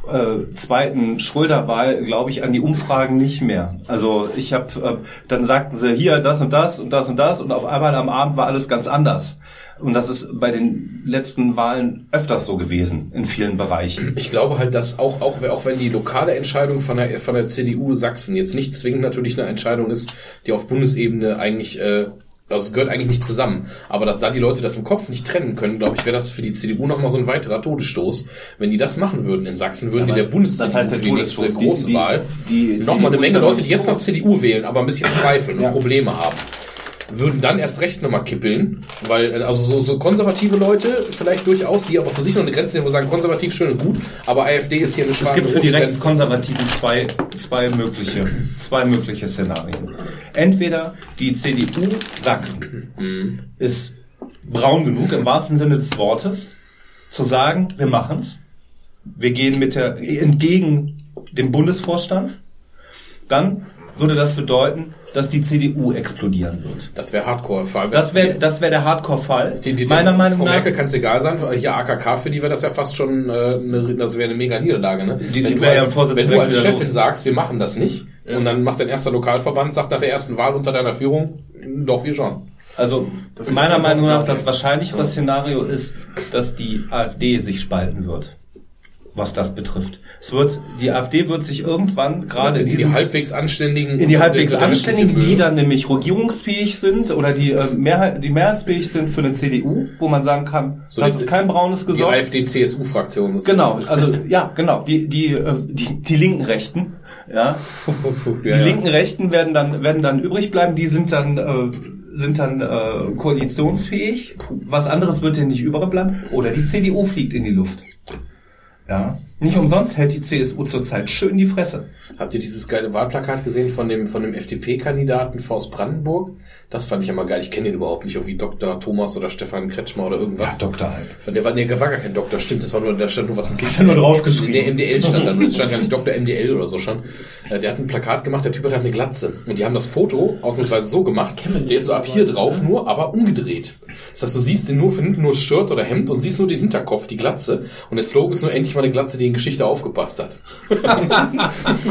äh, zweiten Schröder-Wahl, glaube ich, an die Umfragen nicht mehr. Also ich habe, äh, dann sagten sie hier das und das und das und das und auf einmal am Abend war alles ganz anders. Und das ist bei den letzten Wahlen öfters so gewesen in vielen Bereichen. Ich glaube halt, dass auch, auch, auch wenn die lokale Entscheidung von der, von der CDU Sachsen jetzt nicht zwingend natürlich eine Entscheidung ist, die auf Bundesebene eigentlich äh, Also es gehört eigentlich nicht zusammen. Aber dass, da die Leute das im Kopf nicht trennen können, glaube ich, wäre das für die CDU nochmal so ein weiterer Todesstoß. Wenn die das machen würden in Sachsen, würden die der bundes das heißt der für die nächste die- große die- Wahl die nochmal eine Menge ja Leute, die jetzt noch CDU wählen, aber ein bisschen zweifeln Ja. und Probleme haben. Würden dann erst recht nochmal kippeln, weil, äh, also so, so konservative Leute vielleicht durchaus, die aber für sich noch eine Grenze sehen, wo sagen, konservativ schön und gut, aber AfD ist hier eine Es schwarze gibt für die. Rechtskonservativen zwei, zwei, mögliche, zwei mögliche Szenarien. Entweder die CDU Sachsen Mhm. ist braun genug, im wahrsten Sinne des Wortes, zu sagen, wir machen's. Wir gehen mit der, entgegen dem Bundesvorstand. Dann würde das bedeuten, dass die CDU explodieren wird. Das wäre Hardcore. Vor allem, Das wäre das wär der Hardcore-Fall. Die, die, Meiner Meinung Frau nach. Merkel kann es egal sein, hier AKK, für die wäre das ja fast schon, äh, eine, das wäre eine mega Niederlage, ne? Die- die wenn du wäre ja als, wenn du als Chefin los. sagst, wir machen das nicht, und dann macht dein erster Lokalverband, sagt nach der ersten Wahl unter deiner Führung, doch, wir schon. Also Das meiner Meinung nach das wahrscheinlichere Szenario ist, dass die AfD sich spalten wird, was das betrifft. Es wird, die AfD wird sich irgendwann gerade in in die halbwegs anständigen, in die halbwegs Anständigen, die dann nämlich regierungsfähig sind oder die, äh, Mehrheit, die mehrheitsfähig sind für eine CDU, wo man sagen kann, So das die- ist kein braunes die Gesetz. AfD-CSU-Fraktion. Genau, also ja, genau, die, die, äh, die, die linken Rechten, ja, die ja, ja. linken Rechten werden dann werden dann übrig bleiben. Die sind dann äh, sind dann äh, koalitionsfähig. Was anderes wird denen nicht übrig bleiben. Oder die CDU fliegt in die Luft. Ja. Nicht umsonst hält die CSU zurzeit schön die Fresse. Habt ihr dieses geile Wahlplakat gesehen von dem, von dem FDP-Kandidaten aus Brandenburg? Das fand ich ja mal geil. Ich kenne den überhaupt nicht, auch wie Dr. Thomas oder Stefan Kretschmer oder irgendwas. Doktor halt. Und Der war, nee, der war gar kein Doktor, stimmt, das war nur, da stand nur was mit Kind. er nur draufgeschrieben. Der MDL stand da, nur, es stand gar nicht Dr. MDL oder so schon. Äh, Der hat ein Plakat gemacht, der Typ hat eine Glatze. Und die haben das Foto ausnahmsweise so gemacht, der ist so ab hier drauf, nur, aber umgedreht. Das heißt, du siehst den nur von hinten nur das Shirt oder Hemd und siehst nur den Hinterkopf, die Glatze. Und der Slogan ist nur endlich mal eine Glatze, die in Geschichte aufgepasst hat.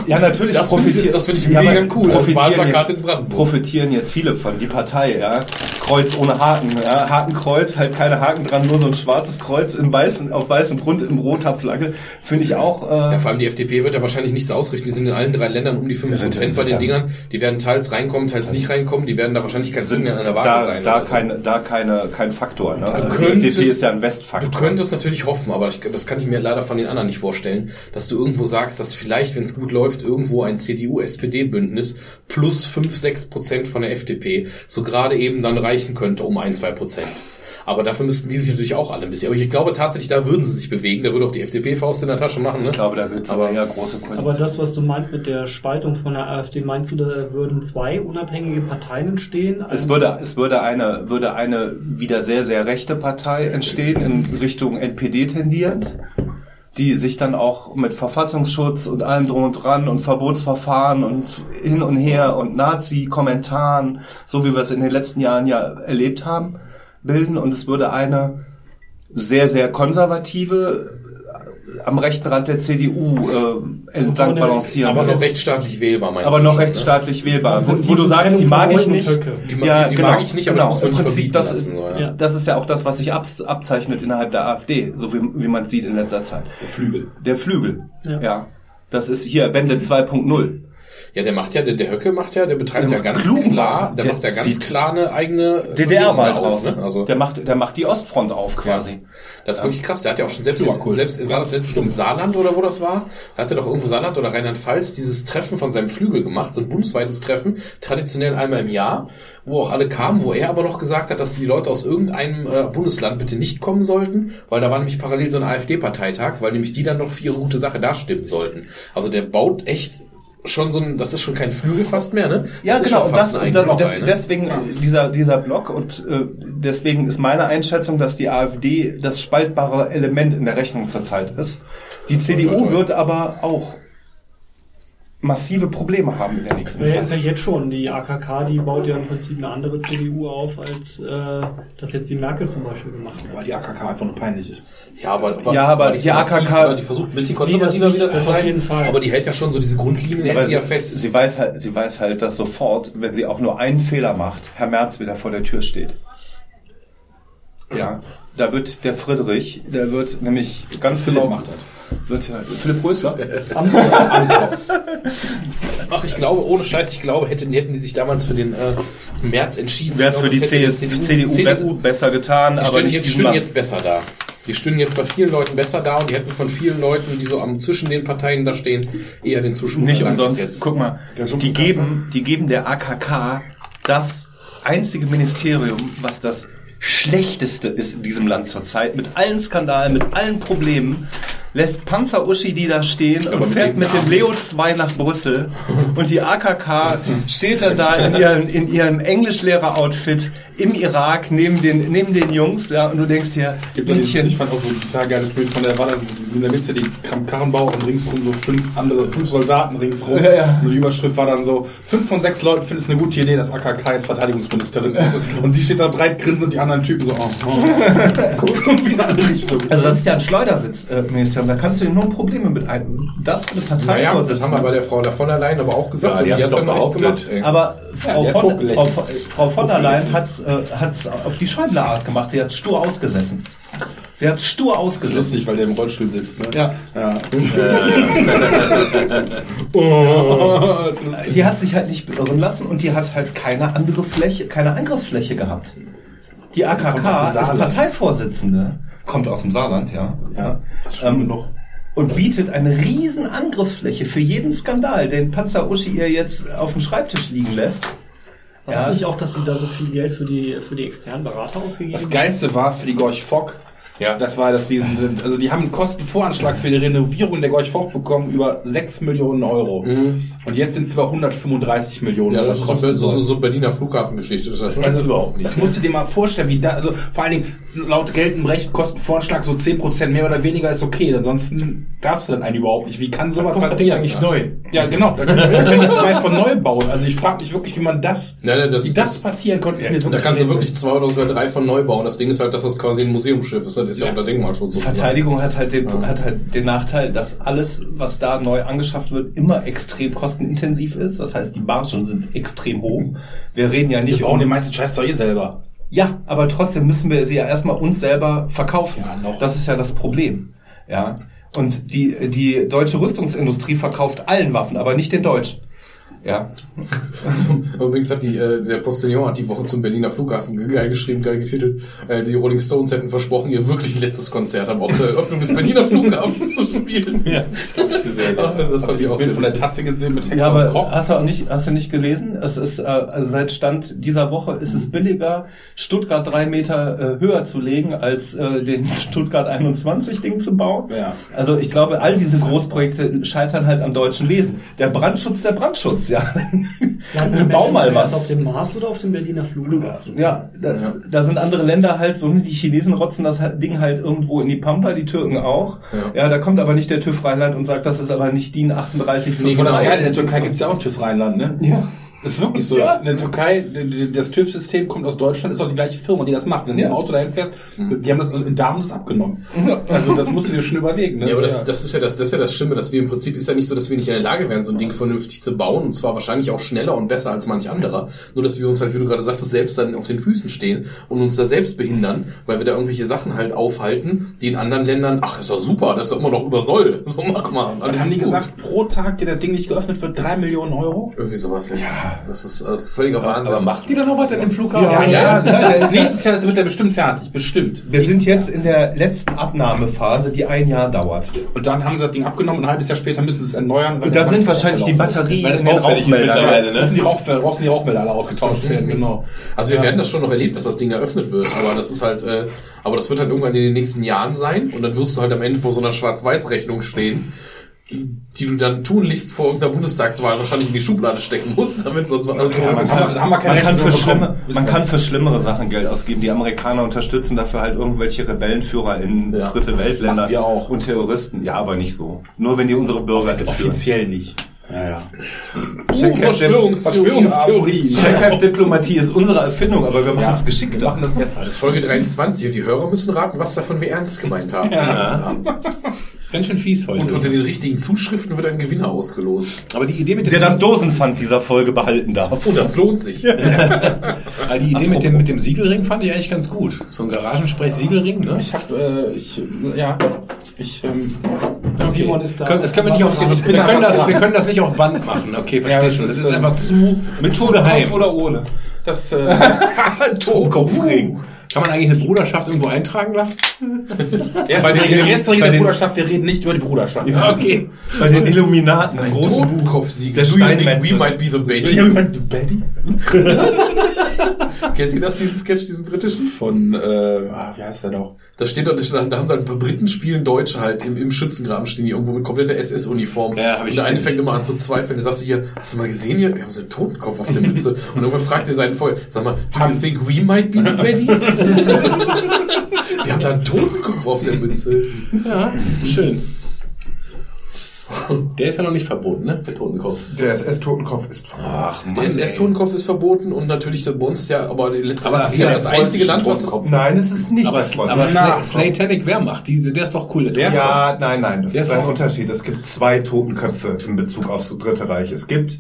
Ja, natürlich Das finde ich- das finde ich mega cool, das Profitieren jetzt, profitieren jetzt viele von, die Partei, ja. Kreuz ohne Haken, ja. Hakenkreuz, halt keine Haken dran, nur so ein schwarzes Kreuz in weißen, auf weißem Grund in roter Flagge. Finde ich auch, äh, Ja, vor allem die FDP wird ja wahrscheinlich nichts ausrichten. Die sind in allen drei Ländern um die 5% Ja, bei den. Dingern. Die werden teils reinkommen, teils nicht reinkommen. Die werden da wahrscheinlich kein sind Zünglein an der da, sein. da, oder so. keine, da keine, kein Faktor. Ne? Also die könntest- FDP ist ja ein Westfaktor. Du könntest natürlich hoffen, aber ich, das kann ich mir leider von den anderen nicht vorstellen, dass du irgendwo sagst, dass vielleicht, wenn es gut läuft, irgendwo ein CDU-SPD-Bündnis plus 5, 6 Prozent von der FDP so gerade eben dann reichen könnte um ein, zwei Prozent. Aber dafür müssten die sich natürlich auch alle ein bisschen. Aber ich glaube tatsächlich, da würden sie sich bewegen. Da würde auch die FDP Faust in der Tasche machen. Ne? Ich glaube, da wird es Aber- aber eher große Koalition. Aber das, was du meinst mit der Spaltung von der AfD, meinst du, da würden zwei unabhängige Parteien entstehen? Es würde, es würde eine, würde eine wieder sehr, sehr rechte Partei entstehen, in Richtung NPD tendierend, die sich dann auch mit Verfassungsschutz und allem drum und dran und Verbotsverfahren und hin und her und Nazi-Kommentaren, so wie wir es in den letzten Jahren ja erlebt haben, bilden. Und es würde eine sehr, sehr konservative, am rechten Rand der CDU äh, entlang balancieren. Aber noch rechtsstaatlich wählbar, meinst aber du noch schon, ne? rechtsstaatlich wählbar. Im Wo, wo du sagst, die mag ich nicht. und Höcke. Die, die, die mag ich nicht, aber genau. muss man Im nicht Prinzip, das lassen. ist, so, ja. Ja. das ist ja auch das, was sich ab, abzeichnet innerhalb der AfD, so wie, wie man es sieht in letzter Zeit. Der Flügel. Der Flügel. Ja. Ja. Das ist hier Wende 2.0. Ja, der macht ja, der, der Höcke macht ja, der betreibt ja Der ganz Klug, klar, der, der macht ja ganz klar eine eigene DDR-Wahl auf, ne? Also, der macht, der macht die Ostfront auf quasi. das ist wirklich krass. Der hat ja auch schon selbst, Ja, jetzt, cool. selbst war das letztes im Saarland oder wo das war, da hat er doch irgendwo Saarland oder Rheinland-Pfalz dieses Treffen von seinem Flügel gemacht, so ein bundesweites Treffen, traditionell einmal im Jahr, wo auch alle kamen, wo er aber noch gesagt hat, dass die Leute aus irgendeinem äh, Bundesland bitte nicht kommen sollten, weil da war nämlich parallel so ein AfD-Parteitag, weil nämlich die dann noch für ihre gute Sache dastimmen sollten. Also der baut echt schon so ein, das ist schon kein Flügel fast mehr, ne? Ja, das genau. Und, das, ein und, das, des, Block, ne? deswegen dieser, dieser Block und äh, deswegen ist meine Einschätzung, dass die AfD das spaltbare Element in der Rechnung zurzeit ist. Die CDU wird aber auch massive Probleme haben in der nächsten Ja, ist Zeit. ja jetzt schon. Die AKK, die baut ja im Prinzip eine andere CDU auf, als äh, das jetzt die Merkel zum Beispiel gemacht hat. Weil die AKK einfach nur peinlich ist. Ja, aber, aber, Ja, aber die massiv, AKK weil die versucht ein bisschen konservativer Nee, wieder zu sein. jeden Fall. Aber die hält ja schon so diese Grundlinien, hält sie ja fest. sie weiß halt, sie weiß halt, dass sofort, wenn sie auch nur einen Fehler macht, Herr Merz wieder vor der Tür steht. Ja, da wird der Friedrich, der wird nämlich ganz genau macht das. Wird ja, Philipp Rösler? Ach, ich glaube, ohne Scheiß, ich glaube, hätten, hätten die sich damals für den, äh, März entschieden. Wäre es für die hätte CSU, die CDU, besser, getan, Die aber stünden nicht jetzt, stünden jetzt besser da. Die stünden jetzt bei vielen Leuten besser da und die hätten von vielen Leuten, die so am zwischen den Parteien da stehen, eher den Zuspruch. Nicht umsonst. jetzt. Guck mal, die geben, die geben der AKK das einzige Ministerium, was das schlechteste ist in diesem Land zurzeit, mit allen Skandalen, mit allen Problemen, lässt Panzer-Uschi die da stehen und fährt mit dem. Leo 2 nach Brüssel und die AKK steht dann da in ihrem, in ihrem Englischlehrer-Outfit im Irak neben den, neben den Jungs, ja, und du denkst dir, Mädchen, Ich fand auch so ein total geiles Bild von der war da in der Mitte die Kram- Karrenbau und ringsrum so fünf andere, fünf Soldaten ringsrum. Ja, ja. Und die Überschrift war dann so, fünf von sechs Leuten finden es eine gute Idee, dass AKK jetzt Verteidigungsministerin ist. Und sie steht da breit grinsend und die anderen Typen so, oh, oh. gucken irgendwie in eine andere Richtung. Also das ist ja ein Schleudersitzministerium, da kannst du nur Probleme mit einem. Das für eine Partei Naja, das haben wir bei der Frau von der Leyen aber auch gesagt. Ja, die hat's hat's doch dann behauptet. gemacht, ey. Aber Frau, hat von. Frau, Frau von der Leyen hat's, äh, hat's auf die Schäuble-Art gemacht. Sie hat stur ausgesessen. Sie hat stur Das ist ausgesessen. lustig, weil der im Rollstuhl sitzt. Ne? Ja. ja. Die hat sich halt nicht beirren lassen und die hat halt keine andere Fläche, keine Angriffsfläche gehabt. Die AKK ist. Parteivorsitzende. Kommt aus dem Saarland, ja. ja, das ist schon Ähm, genug. Und bietet eine riesen Angriffsfläche für jeden Skandal, den Panzer Uschi ihr jetzt auf dem Schreibtisch liegen lässt. War das nicht auch, dass sie da so viel Geld für die, für die externen Berater ausgegeben Das haben? Geilste war für die Gorch Fock. Ja. Das war das Riesen. Also die haben einen Kostenvoranschlag für die Renovierung der Gorch Fock bekommen über 6 Millionen Euro. Und jetzt sind es bei 135 Millionen. Ja, Euro das ist so, so, so Berliner Flughafengeschichte. Das heißt, kannst du überhaupt nicht. Das musst du dir mal vorstellen, wie da, also vor allen Dingen laut geltendem Recht Kostenvoranschlag so 10% mehr oder weniger ist okay. Ansonsten darfst du dann einen überhaupt nicht. Wie kann sowas das Ding passieren? eigentlich neu? Ja, genau. Da können die zwei von neu bauen. Also ich frage mich wirklich, wie man das, Nein, nein, das- wie das, das- passieren konnte. mir Da kannst du wirklich zwei oder sogar drei von neu bauen. Das Ding ist halt, dass das quasi ein Museumsschiff ist. Das ist ja, unter Denkmalschutz sozusagen. Verteidigung hat halt, den, hat halt den Nachteil, dass alles, was da neu angeschafft wird, immer extrem kostenintensiv ist. Das heißt, die Margen sind extrem hoch. Wir reden ja nicht bauen den um... meisten Scheiß doch eh selber. Ja, aber trotzdem müssen wir sie ja erstmal uns selber verkaufen. Ja, noch. Das ist ja das Problem. Ja. Und die, die deutsche Rüstungsindustrie verkauft allen Waffen, aber nicht den Deutschen. Ja. Also, übrigens hat die, äh, der Postillon hat die Woche zum Berliner Flughafen ge- geil geschrieben, geil getitelt. Äh, die Rolling Stones hätten versprochen, ihr wirklich letztes Konzert am Ort der Eröffnung des Berliner Flughafens zu spielen. Ja, gesehen. Ah, das fand ich auch Bild von der. Tasse gesehen mit Ja, Hector aber Koch. hast du auch nicht, hast du nicht gelesen? Es ist, äh, also seit Stand dieser Woche ist es billiger, Stuttgart drei Meter äh, höher zu legen, als äh, den Stuttgart 21 Ding zu bauen. Ja. Also ich glaube, all diese Großprojekte scheitern halt am deutschen Wesen. Der Brandschutz, der Brandschutz, ja. Die Bau mal was. auf dem Mars oder auf dem Berliner Flughafen? Ja, da, Ja. da sind andere Länder halt so, die Chinesen rotzen das halt- Ding halt irgendwo in die Pampa, die Türken auch. Ja. Ja, da kommt aber nicht der TÜV Rheinland und sagt, das ist aber nicht DIN 38 Nee, Und das genau. Der Türkei gibt's ja auch TÜV Rheinland, ne? Ja. Das ist wirklich so. Ja. In der Türkei, das TÜV-System kommt aus Deutschland, ist auch die gleiche Firma, die das macht. Wenn du Ja. im Auto dahin fährst, die haben das in Darm das abgenommen. Also das musst du dir schon überlegen. Ne? Ja, aber das, das ist ja das, das ist ja das Schlimme, dass wir im Prinzip ist ja nicht so, dass wir nicht in der Lage wären, so ein Ding vernünftig zu bauen und zwar wahrscheinlich auch schneller und besser als manch anderer. Nur dass wir uns halt, wie du gerade sagtest, selbst dann auf den Füßen stehen und uns da selbst behindern, weil wir da irgendwelche Sachen halt aufhalten, die in anderen Ländern, ach, ist doch super, das ist doch immer noch über Soll. So mach mal. Und Alles haben die gut. gesagt, pro Tag, der das Ding nicht geöffnet wird, drei Millionen Euro? Irgendwie sowas. Ja. Das ist äh, völliger Wahnsinn. Aber macht die dann noch was in dem Flughafen? Ja, Ja, ja, das nächstes Jahr wird er bestimmt fertig, bestimmt. Wir sind jetzt in der letzten Abnahmephase, die ein Jahr dauert. Und dann haben sie das Ding abgenommen und ein halbes Jahr später müssen sie es erneuern. weil Und dann sind wahrscheinlich die. Batterien Weil das in den Rauchmeldern. mittlerweile, ne? Müssen die, Rauchmelder, brauchen die Rauchmelder alle ausgetauscht werden, genau. Also wir werden das schon noch erleben, dass das Ding eröffnet wird, aber das ist halt, äh, aber das wird halt irgendwann in den nächsten Jahren sein und dann wirst du halt am Ende vor so einer Schwarz-Weiß-Rechnung stehen, die du dann tunlichst vor irgendeiner Bundestagswahl wahrscheinlich in die Schublade stecken musst, damit sonst was man kann- kann, haben wir keine man, kann für schlimme, man kann für schlimmere Sachen Geld ausgeben. Die Amerikaner unterstützen dafür halt irgendwelche Rebellenführer in Ja. dritte Weltländer wir auch. und Terroristen. Ja, aber nicht so. Nur wenn die unsere Bürger. Offiziell nicht. Ja, ja. Check Verschwörungstheorie. Checkheft-Diplomatie ist unsere Erfindung, aber wir machen es geschickt. Wir machen das besser. Das ist Folge 23 und die Hörer müssen raten, was davon wir ernst gemeint haben. Das ist ganz schön fies heute. Und unter den richtigen Zuschriften wird ein Gewinner ausgelost. aber die Idee mit dem Der das Dosenpfand dieser Folge behalten darf. Oh, das lohnt sich. Ah, die Idee mit dem, mit dem Siegelring fand ich eigentlich ganz gut. So ein Garagensprech-Siegelring, ne? Ich hab, äh, ich, ja, ich, ähm, Simon ist da. Können, das können wir, nicht auf, wir, können das, wir können das nicht auf Band machen. Okay, verstehe schon. Das ist, einfach zu, Mit zu geheim. oder ohne. Das, äh, Totenkopfring. Kann man eigentlich eine Bruderschaft irgendwo eintragen lassen? erste Bei den- Regel, erste Regel bei der den- Bruderschaft, wir reden nicht über die Bruderschaft. Ja, okay. Bei den Illuminaten, Ein großen Buch. Totenkopfsieg. Der Do you think Steinmetze. we might be the baddies? Kennt ihr das, diesen Sketch, diesen britischen? Von, äh, ah, wie heißt der noch? Da steht doch, da haben dann ein paar Briten spielen Deutsche halt im, im Schützengraben stehen die irgendwo mit kompletter SS-Uniform. Ja, hab ich und der eine fängt immer an zu zweifeln. Der sagt so hier, hast du mal gesehen hier? Wir haben so einen Totenkopf auf der Mütze. und irgendwann fragt er seinen Feuer, sag mal, do you think we might be the baddies? Wir haben da einen Totenkopf auf der Mütze. Ja, schön. Der ist ja noch nicht verboten, ne? Der Totenkopf. Der SS-Totenkopf ist Ach, Der SS-Totenkopf ist verboten und natürlich der bei uns ist ja, aber letzte Aber das ist ja das einzige Land, was das. Nein, es ist nicht Aber, das aber Sla Slatanic Wehrmacht, die, der ist doch cool. Der ja, nein, nein, das Der ist ein auch- Unterschied. Es gibt zwei Totenköpfe in Bezug aufs Dritte Reich. Es gibt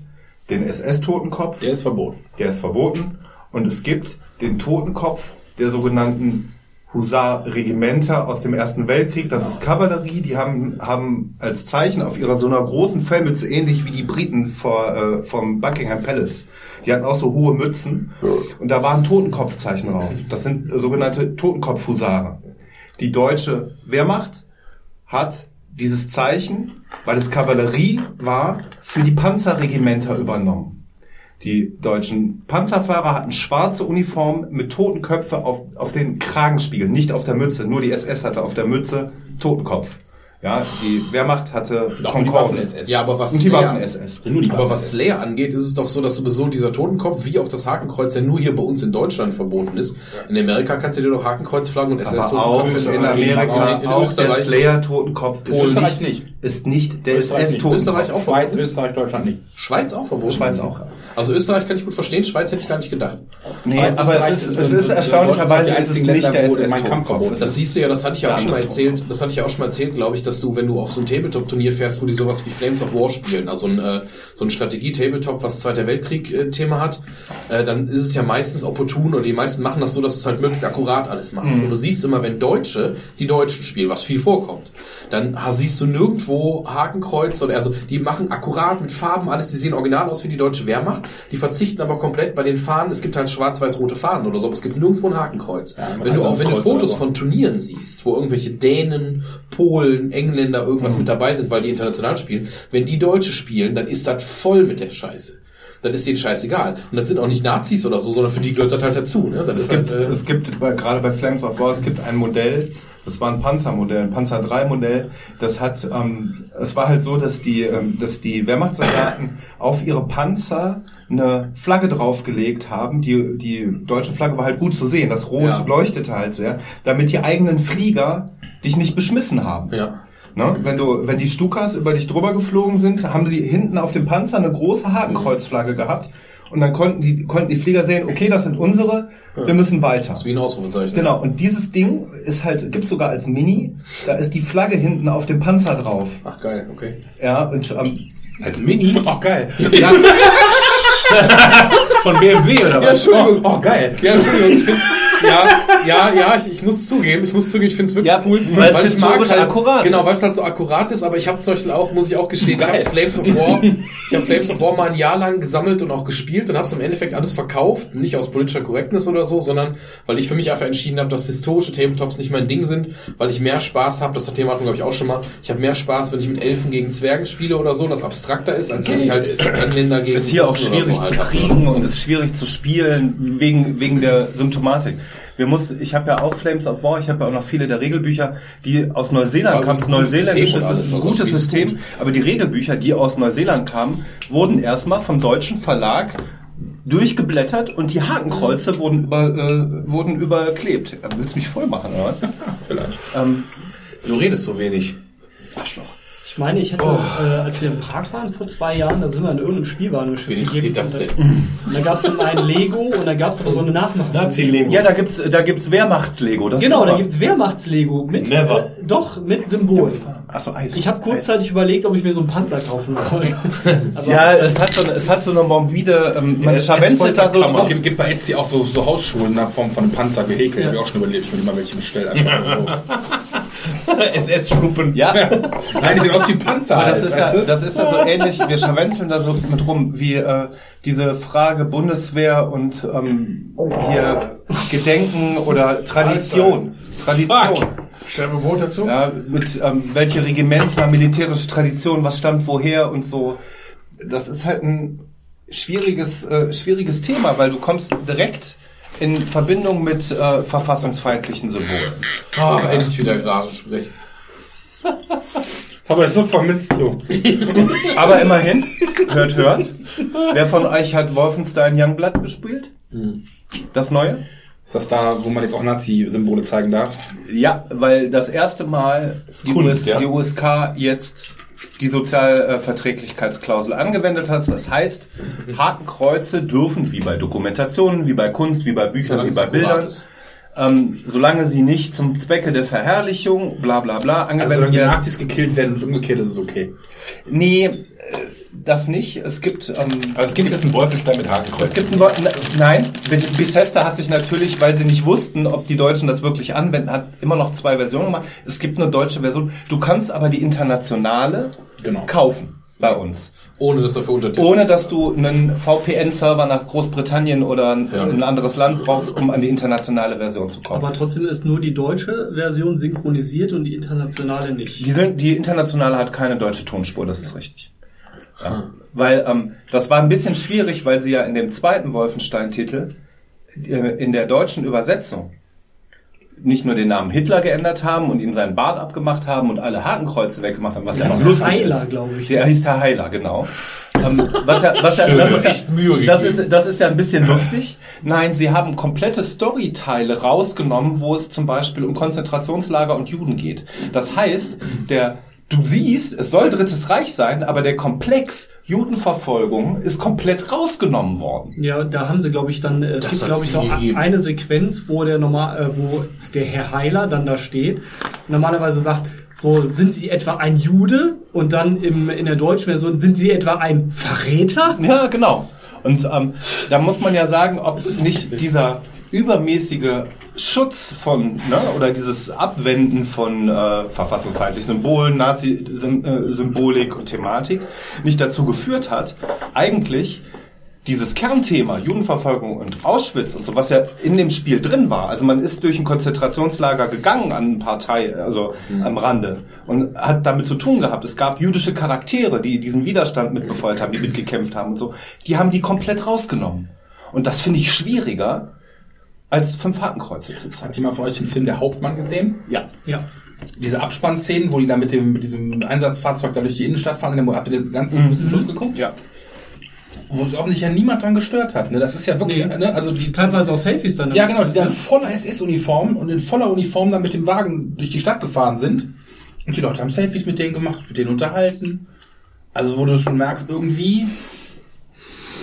den SS-Totenkopf, Der ist verboten. der ist verboten, und es gibt den Totenkopf der sogenannten Husar-Regimenter aus dem Ersten Weltkrieg. Das ist Kavallerie. Die haben, haben als Zeichen auf ihrer so einer großen Fellmütze, ähnlich wie die Briten vor, äh, vom Buckingham Palace. Die hatten auch so hohe Mützen. Und da war ein Totenkopfzeichen drauf. Das sind äh, sogenannte Totenkopf-Husare. Die deutsche Wehrmacht hat dieses Zeichen, weil es Kavallerie war, für die Panzerregimenter übernommen. Die deutschen Panzerfahrer hatten schwarze Uniformen mit Totenköpfe auf, auf den Kragenspiegeln, nicht auf der Mütze. Nur die SS hatte auf der Mütze Totenkopf. Ja, die Wehrmacht hatte Und auch die Concorde. Waffen-SS. ja, aber was Und die Slayer- Waffen-SS. Die Aber was Slayer angeht, ist es doch so, dass sowieso dieser Totenkopf wie auch das Hakenkreuz ja nur hier bei uns in Deutschland verboten ist. In Amerika kannst du dir doch Hakenkreuzflaggen und SS-Totenköpfe in Amerika, in, in auch der Österreich. Slayer-Totenkopf ist Österreich nicht, nicht. ist nicht der. SS-Totenkopf. Österreich auch Schweiz, verboten? Österreich, Deutschland nicht. Schweiz auch verboten? Schweiz auch. ja. Also Österreich kann ich gut verstehen, Schweiz hätte ich gar nicht gedacht. Nee, Schweiz, aber Österreich es ist, es ist erstaunlicherweise ist es nicht der SS-Totenkopf. Das siehst du ja, das hatte ich ja auch schon mal erzählt, das hatte ich ja auch schon mal erzählt, glaube ich, dass du, wenn du auf so ein Tabletop-Turnier fährst, wo die sowas wie Flames of War spielen, also ein, äh, so ein Strategie-Tabletop, was Zweiter Weltkrieg-Thema hat, äh, dann ist es ja meistens opportun oder die meisten machen das so, dass du es halt möglichst akkurat alles machst. Und du siehst immer, wenn Deutsche die Deutschen spielen, was viel vorkommt, dann siehst du nirgendwo Hakenkreuz oder also die machen akkurat mit Farben alles, die sehen original aus wie die deutsche Wehrmacht, die verzichten aber komplett bei den Fahnen, es gibt halt schwarz-weiß-rote Fahnen oder so, aber es gibt nirgendwo ein Hakenkreuz. wenn du also auch wenn du Fotos von Turnieren siehst, wo irgendwelche Dänen, Polen, Engländer irgendwas mit dabei sind, weil die international spielen, wenn die Deutsche spielen, dann ist das voll mit der Scheiße. Dann ist denen scheißegal. Und das sind auch nicht Nazis oder so, sondern für die gehört das halt dazu. Ne? Das Es ist gibt, halt, äh, es gibt gerade bei Flames of War, es gibt ein Modell, das war ein Panzermodell, ein Panzer 3 Modell. Das hat, ähm, es war halt so, dass die, ähm, dass die Wehrmachtssoldaten auf ihre Panzer eine Flagge draufgelegt haben. Die, die deutsche Flagge war halt gut zu sehen. Das Rot Ja. leuchtete halt sehr, damit die eigenen Flieger dich nicht beschmissen haben. ja. Ne? Wenn du, wenn die Stukas über dich drüber geflogen sind, haben sie hinten auf dem Panzer eine große Hakenkreuzflagge gehabt. Und dann konnten die, konnten die Flieger sehen, okay, das sind unsere, wir müssen weiter. Das ist wie ein Ausrufezeichen. Genau, und dieses Ding ist halt, gibt's sogar als Mini, da ist die Flagge hinten auf dem Panzer drauf. Ach geil, okay. Ja, und ähm, Als Mini Oh, geil. von BMW oder Ja, was? Entschuldigung. Oh, geil. Ja, Entschuldigung, ich find's, ja, ja, ja, ich, ich muss zugeben, ich muss zugeben, ich find's wirklich Ja, cool, weil es historisch halt, akkurat Genau, weil es halt so akkurat ist, aber ich habe zum Beispiel auch, muss ich auch gestehen, ich Geil. habe Flames of War, ich habe Flames of War mal ein Jahr lang gesammelt und auch gespielt und habe es im Endeffekt alles verkauft, nicht aus politischer Correctness oder so, sondern weil ich für mich einfach entschieden habe, dass historische Tabletops nicht mein Ding sind, weil ich mehr Spaß habe, das Thema hatten glaube ich auch schon mal, ich habe mehr Spaß, wenn ich mit Elfen gegen Zwergen spiele oder so, das abstrakter ist, als wenn ich halt Engländer gegen ist hier auch Russen schwierig so zu halt kriegen und ist schwierig zu spielen wegen, wegen der Symptomatik. Wir mussten, ich habe ja auch Flames of War, ich habe ja auch noch viele der Regelbücher, die aus Neuseeland Aber kamen. es ist ein gutes Neuseeländisch System ist alles, ein also gutes System, gut. aber die Regelbücher, die aus Neuseeland kamen, wurden erstmal vom deutschen Verlag durchgeblättert und die Hakenkreuze wurden über, äh, wurden überklebt. Willst du mich voll machen, oder? Vielleicht. ähm, Du redest so wenig. Ich meine, ich hätte, äh, als wir in Prag waren vor zwei Jahren, da sind wir in irgendeinem Spielwarengeschäft. Wen interessiert das denn? Und da gab es dann ein Lego und da gab es aber so eine Nachmachung. Nazi-Lego. ja, da gibt's, da gibt's Wehrmachts-Lego. das ist Genau, da super. gibt's Wehrmachts-Lego mit, Never. Äh, doch, mit Symbol. Achso, Eis. Ich habe kurzzeitig überlegt, ob ich mir so einen Panzer kaufen soll. Ja, es hat so, eine- es hat so eine morbide, ähm, man Ja, scharwenzelt da so drauf. Es gibt, gibt bei Etsy auch so, so Hausschuhe in der Form von einem Panzer gehäkelt. Ja. Hab ich auch schon überlebt. Ich will mal welche bestellen. SS-Schluppen. Ja, so. Nein, die aus wie Panzer. aber das halt, ist weißt ja, du? das ist ja so ähnlich, wir scharwenzeln da so mit rum, wie äh, diese Frage Bundeswehr und ähm, hier Gedenken oder Tradition. Tradition. Sterbebrot dazu? Ja, mit ähm, welche Regimenter, militärische Tradition, was stammt woher und so. Das ist halt ein schwieriges, äh, schwieriges Thema, weil du kommst direkt in Verbindung mit äh, verfassungsfeindlichen Symbolen. Ach, endlich wieder Garage sprechen. Aber so vermisst, Jungs. Aber immerhin, hört, hört. Wer von euch hat Wolfenstein Youngblood gespielt? Das neue? Ist das da, wo man jetzt auch Nazi-Symbole zeigen darf? Ja, weil das erste Mal die, Kunst, US, ja. die USK jetzt die Sozialverträglichkeitsklausel angewendet hat. Das heißt, Hakenkreuze dürfen, wie bei Dokumentationen, wie bei Kunst, wie bei Büchern, Solange wie bei Bildern, ähm, solange sie nicht zum Zwecke der Verherrlichung, bla bla bla, Also angewendet solange die werden. Nazis gekillt werden und umgekehrt ist es okay. Nee, das nicht. Es gibt... Ähm, Also es gibt jetzt einen Wolfenstein mit Hakenkreuz. Es gibt ein Wort, ne- nein, Bethesda hat sich natürlich, weil sie nicht wussten, ob die Deutschen das wirklich anwenden, hat immer noch zwei Versionen gemacht. Es gibt eine deutsche Version. Du kannst aber die internationale Genau. kaufen bei uns. Ohne dass dafür Untertitel Ohne dass du einen VPN-Server nach Großbritannien oder ein, Ja. ein anderes Land brauchst, um an die internationale Version zu kommen. Aber trotzdem ist nur die deutsche Version synchronisiert und die internationale nicht. Die, die internationale hat keine deutsche Tonspur, das ist richtig. Ja. Weil ähm, das war ein bisschen schwierig, weil sie ja in dem zweiten Wolfenstein-Titel äh, in der deutschen Übersetzung nicht nur den Namen Hitler geändert haben und ihm seinen Bart abgemacht haben und alle Hakenkreuze weggemacht haben, was ja Das noch ist lustig Heiler, ist. glaube ich. Sie hieß Herr Heiler, genau. ähm, was ja, was ja, Schön, das, ist echt Mühe das, ist, das ist ja ein bisschen lustig. Nein, sie haben komplette Storyteile rausgenommen, wo es zum Beispiel um Konzentrationslager und Juden geht. Das heißt, der Du siehst, es soll Drittes Reich sein, aber der Komplex Judenverfolgung ist komplett rausgenommen worden. Ja, da haben sie, glaube ich, dann, äh, es Das gibt, glaube ich, gegeben. eine Sequenz, wo der normal, äh, wo der Herr Heiler dann da steht, normalerweise sagt, so, sind Sie etwa ein Jude? Und dann im, in der deutschen Version, sind Sie etwa ein Verräter? Ja, genau. Und ähm, da muss man ja sagen, ob nicht dieser übermäßige Schutz von, ne, oder dieses Abwenden von äh, verfassungsfeindlichen Symbolen, Nazi-Symbolik und Thematik nicht dazu geführt hat, eigentlich dieses Kernthema Judenverfolgung und Auschwitz und so, was ja in dem Spiel drin war. Also man ist durch ein Konzentrationslager gegangen an ein paar Teil, also am Rande und hat damit zu tun gehabt. Es gab jüdische Charaktere, die diesen Widerstand mitbefeuert haben, die mitgekämpft haben und so. Die haben die komplett rausgenommen. Und das finde ich schwieriger, als fünf Hakenkreuze zu zeigen. Hat jemand von euch den Film Der Hauptmann gesehen? Ja. Ja. Diese Abspannszenen, wo die da mit, dem, mit diesem Einsatzfahrzeug da durch die Innenstadt fahren, habt ihr den ganzen Mhm. Schluss geguckt? Ja. Wo sich offensichtlich ja niemand dran gestört hat. Ne? Das ist ja wirklich, Nee. ne? also die Teilweise auch Selfies dann. Ja, genau, die dann voller SS-Uniform und in voller Uniform dann mit dem Wagen durch die Stadt gefahren sind. Und die Leute haben Selfies mit denen gemacht, mit denen unterhalten. Also, wo du schon merkst, irgendwie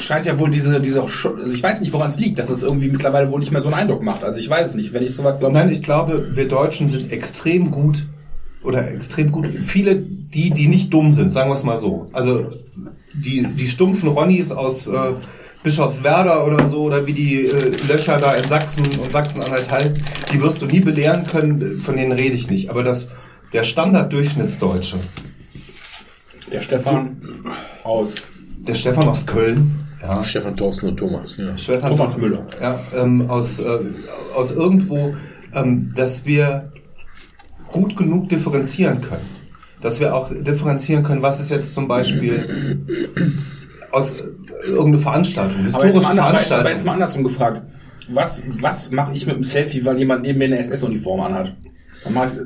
scheint ja wohl diese, diese, also ich weiß nicht, woran es liegt, dass es irgendwie mittlerweile wohl nicht mehr so einen Eindruck macht. Also ich weiß es nicht, wenn ich soweit glaube. Nein, ich glaube, wir Deutschen sind extrem gut oder extrem gut. Viele, die, die nicht dumm sind, sagen wir es mal so. Also die, die stumpfen Ronnies aus äh, Bischofswerda oder so, oder wie die äh, Löcher da in Sachsen und Sachsen-Anhalt heißen, die wirst du nie belehren können, von denen rede ich nicht. Aber das, der Standard-Durchschnittsdeutsche, der Stefan aus der Stefan aus Köln, ja, Stefan Thorsten und Thomas. Ja. Stefan Thomas Müller. Ja, ähm, aus, äh, aus irgendwo, ähm, dass wir gut genug differenzieren können. Dass wir auch differenzieren können, was ist jetzt zum Beispiel aus äh, irgendeine Veranstaltung, Aber jetzt, historische mal, ander- aber, jetzt, aber Veranstaltung. jetzt mal andersrum gefragt. Was, was mache ich mit einem Selfie, weil jemand neben mir eine SS-Uniform anhat?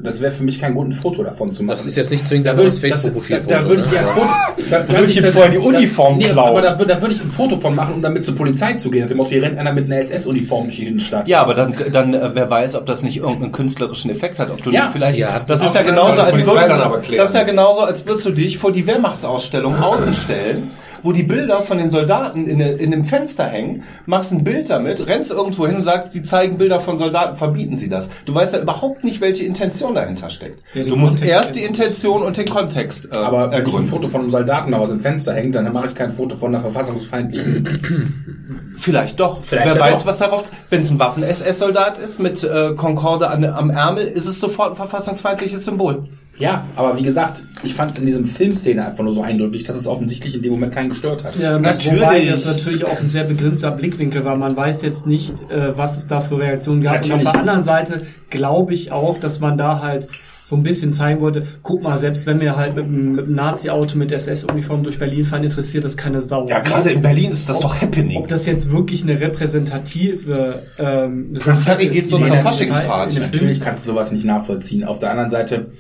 Das wäre für mich kein gutes Foto davon zu machen. Das ist jetzt nicht zwingend Da ein das, da, Facebook-Profil. da würde ich ja ein Foto, da, da würde ich ihm da- vorher die da- Uniform nee, klauen. Aber da, würde- da würde ich ein Foto von machen, um damit zur Polizei zu gehen. Dem Motto, hier rennt einer mit einer SS-Uniform durch die Innenstadt. ja, aber dann, dann äh, wer weiß, ob das nicht irgendeinen künstlerischen Effekt hat, ob du Ja. nicht vielleicht. Ja, das ist ja genauso, als würdest das ist ja genauso, als würdest du dich vor die Wehrmachtsausstellung außen stellen, wo die Bilder von den Soldaten in, in dem Fenster hängen, machst ein Bild damit, rennst irgendwo hin und sagst, die zeigen Bilder von Soldaten, verbieten sie das. Du weißt ja überhaupt nicht, welche Intention dahinter steckt. Ja, du musst Kontext erst die. Intention und den Kontext äh, Aber wenn ich ein ergründen. Foto von einem Soldaten aus dem Fenster hängt, dann mache ich kein Foto von einer verfassungsfeindlichen. Vielleicht doch. Vielleicht Wer weiß, doch. was darauf. Wenn es ein Waffen-SS-Soldat ist mit äh, Concorde an, am Ärmel, ist es sofort ein verfassungsfeindliches Symbol. Ja, aber wie gesagt, ich fand es in diesem Filmszene einfach nur so eindrücklich, dass es offensichtlich in dem Moment keinen gestört hat. Ja, Natürlich. Wobei das natürlich auch ein sehr begrenzter Blickwinkel war. Man weiß jetzt nicht, äh, was es da für Reaktionen gab. Und auf Natürlich. der anderen Seite glaube ich auch, dass man da halt so ein bisschen zeigen wollte, guck mal, selbst wenn wir halt mit, einem- Nazi-Auto mit SS-Uniform durch Berlin fahren, interessiert das keine Sau. Ja, gerade in Berlin ist das Ob- doch happening. Ob das jetzt wirklich eine repräsentative ähm, Harry ist, geht so in zur der Faschingsfahrt. Natürlich kannst du sowas nicht nachvollziehen. Auf der anderen Seite,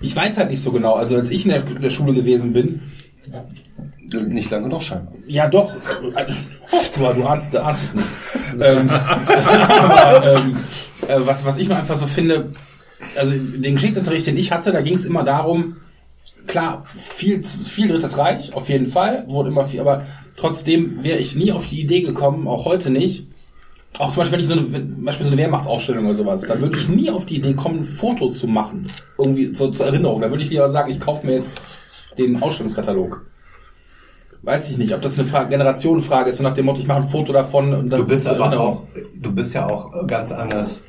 ich weiß halt nicht so genau. Also als ich in der, der Schule gewesen bin, Nicht lange noch scheinbar. ja doch, du, du ahnst, du ahnst es nicht. ähm, aber ähm, äh, was, was ich nur einfach so finde, also den Geschichtsunterricht, den ich hatte, da ging es immer darum, klar, viel, viel Drittes Reich, auf jeden Fall, wurde immer viel, aber trotzdem wäre ich nie auf die Idee gekommen, auch heute nicht, auch zum Beispiel, wenn ich so eine, wenn, zum Beispiel so eine Wehrmachtsausstellung oder sowas, da würde ich nie auf die Idee kommen, ein Foto zu machen. Irgendwie so zur Erinnerung. Da würde ich lieber sagen, ich kaufe mir jetzt den Ausstellungskatalog. Weiß ich nicht, ob das eine Frage, Generationenfrage ist, so nach dem Motto, ich mache ein Foto davon und dann Du bist aber auch, du bist ja auch ganz anders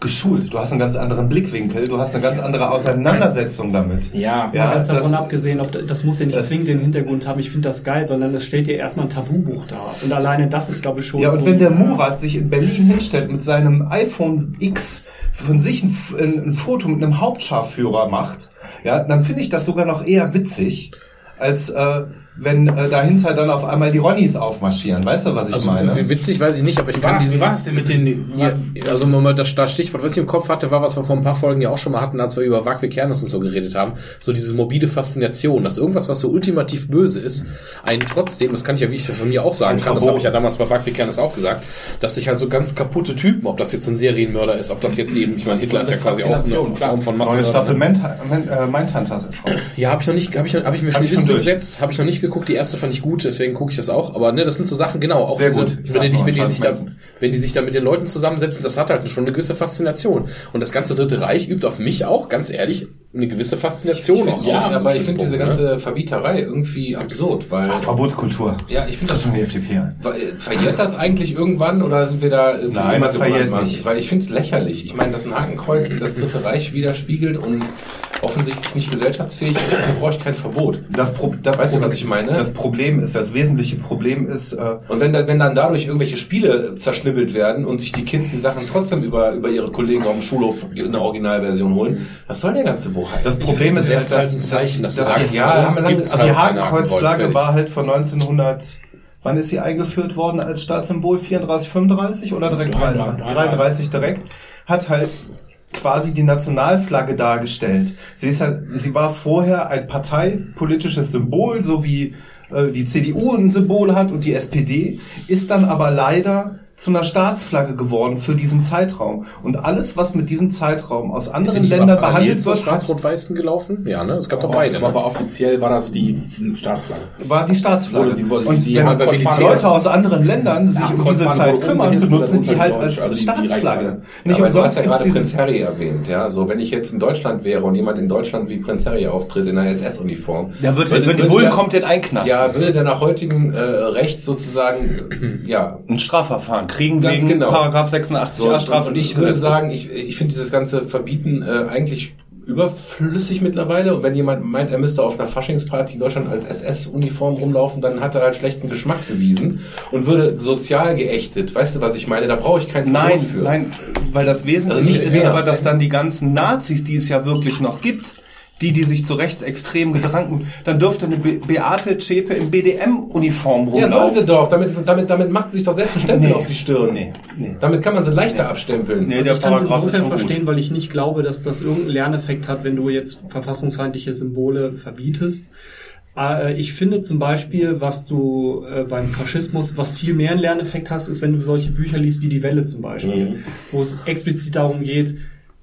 geschult. Du hast einen ganz anderen Blickwinkel. Du hast eine ganz andere Auseinandersetzung damit. Ja, Ja, Ganz davon das- abgesehen, ob das muss ja nicht das- zwingend den Hintergrund haben, ich finde das geil, sondern es stellt dir erstmal ein Tabubuch dar. Und alleine das ist, glaube ich, schon. Ja, und so- wenn der Murat sich in Berlin hinstellt mit seinem iPhone X von sich ein, ein Foto mit einem Hauptscharführer macht, ja, dann finde ich das sogar noch eher witzig, als äh, wenn äh, dahinter dann auf einmal die Ronnies aufmarschieren. Weißt du, was ich Also meine? wie witzig weiß ich nicht, aber ich kann diesen wie war das denn mit den... Ja, also mal das, das Stichwort, was ich im Kopf hatte, war, was wir vor ein paar Folgen ja auch schon mal hatten, als wir über Wagwe Kernes und so geredet haben. So diese morbide Faszination, dass irgendwas, was so ultimativ böse ist, einen trotzdem, das kann ich ja, wie ich das von mir auch sagen kann, das habe ich ja damals bei Wagwe Kernes auch gesagt, dass sich halt so ganz kaputte Typen, ob das jetzt ein Serienmörder ist, ob das jetzt eben, ich meine, Hitler ist ja quasi auch eine Form von Neue Massenmörder. Staffel? Mindhunters äh, Mindhunters ist raus. Ja, habe ich noch nicht, habe ich, hab ich mir schon ich Liste durch. gesetzt, habe ich noch nicht geguckt. Die erste fand ich gut, deswegen gucke ich das auch. Aber ne, das sind so Sachen, genau. Auch Sehr diese, gut. Ich wenn, die, wenn, die sich da, wenn die sich da mit den Leuten zusammensetzen, das hat halt schon eine gewisse Faszination. Und das ganze Dritte Reich übt auf mich auch, ganz ehrlich, eine gewisse Faszination auch Ja, aber ich finde diese Ne? ganze Verbieterei irgendwie absurd, weil Verbotskultur. ja, ich finde Das das ist schon die FDP ein. Ver- Verjährt das eigentlich irgendwann oder sind wir da Nein, immer das so verjährt brandmarkt? nicht. Weil ich finde es lächerlich. Ich meine, dass ein Hakenkreuz das Dritte Reich widerspiegelt und offensichtlich nicht gesellschaftsfähig ist, dann brauche ich kein Verbot. Das, Pro das Weißt du, Problem- was ich meine? Das Problem ist, das wesentliche Problem ist, äh, Und wenn, da, wenn dann dadurch irgendwelche Spiele zerschnibbelt werden und sich die Kids die Sachen trotzdem über, über ihre Kollegen auf dem Schulhof eine Originalversion holen, was soll der ganze Bohai? das Problem ist halt, halt ein Zeichen, dass das- sagst, ja, lange- gibt's Also die Hakenkreuzflagge Hakenkreuz, war halt von 1900, wann ist sie eingeführt worden als Staatssymbol? 34, 35 oder direkt 33? 33 direkt. Hat halt quasi die Nationalflagge dargestellt. Sie ist halt, sie war vorher ein parteipolitisches Symbol, so wie äh, die CDU ein Symbol hat und die SPD, ist dann aber leider zu einer Staatsflagge geworden für diesen Zeitraum. Und alles, was mit diesem Zeitraum aus Ist anderen Ländern behandelt wird, hat Schwarz-Rot-Weißen gelaufen? Ja, ne? Es gab doch beide. aber Ne? offiziell war das die Staatsflagge. war die Staatsflagge. Die- die- und die wenn Leute aus anderen Ländern sich Ja, um diese Zeit kümmern, benutzen die halt als also Staatsflagge. Ja, Nicht aber du hast umsonst ja gerade. Prinz Harry erwähnt, ja. So, wenn ich jetzt in Deutschland wäre und jemand in Deutschland wie Prinz Harry auftritt in einer SS-Uniform. Der wird, würde- wenn die würde Bullen der- kommt, den einknasten. Ja, würde der nach heutigem äh, Recht sozusagen, ja. ein Strafverfahren kriegen Ganz wegen genau. Paragraph 86 So, Straf und ich würde sagen, ich, ich finde dieses ganze Verbieten äh, eigentlich überflüssig mittlerweile. Und wenn jemand meint, er müsste auf einer Faschingsparty in Deutschland als SS-Uniform rumlaufen, dann hat er halt schlechten Geschmack bewiesen und würde sozial geächtet. Weißt du, was ich meine? Da brauche ich kein Verbot Nein, für. nein, weil das Wesentliche Also nicht ist aber, dass dann die ganzen Nazis, die es ja wirklich noch gibt, die, die sich zu rechtsextrem gedranken, dann dürfte eine Be Beate Zschäpe in BDM-Uniform Ja, soll sie rumlaufen. doch. Damit, damit, damit macht sie sich doch selbst einen Stempel Nee. auf die Stirn. Nee, nee. Damit kann man sie leichter abstempeln. Nee, Also ich kann es insofern gut. verstehen, weil ich nicht glaube, dass das irgendeinen Lerneffekt hat, wenn du jetzt verfassungsfeindliche Symbole verbietest. Äh, Ich finde zum Beispiel, was du äh, beim Faschismus, was viel mehr einen Lerneffekt hast, ist, wenn du solche Bücher liest wie Die Welle zum Beispiel, Mhm. wo es explizit darum geht,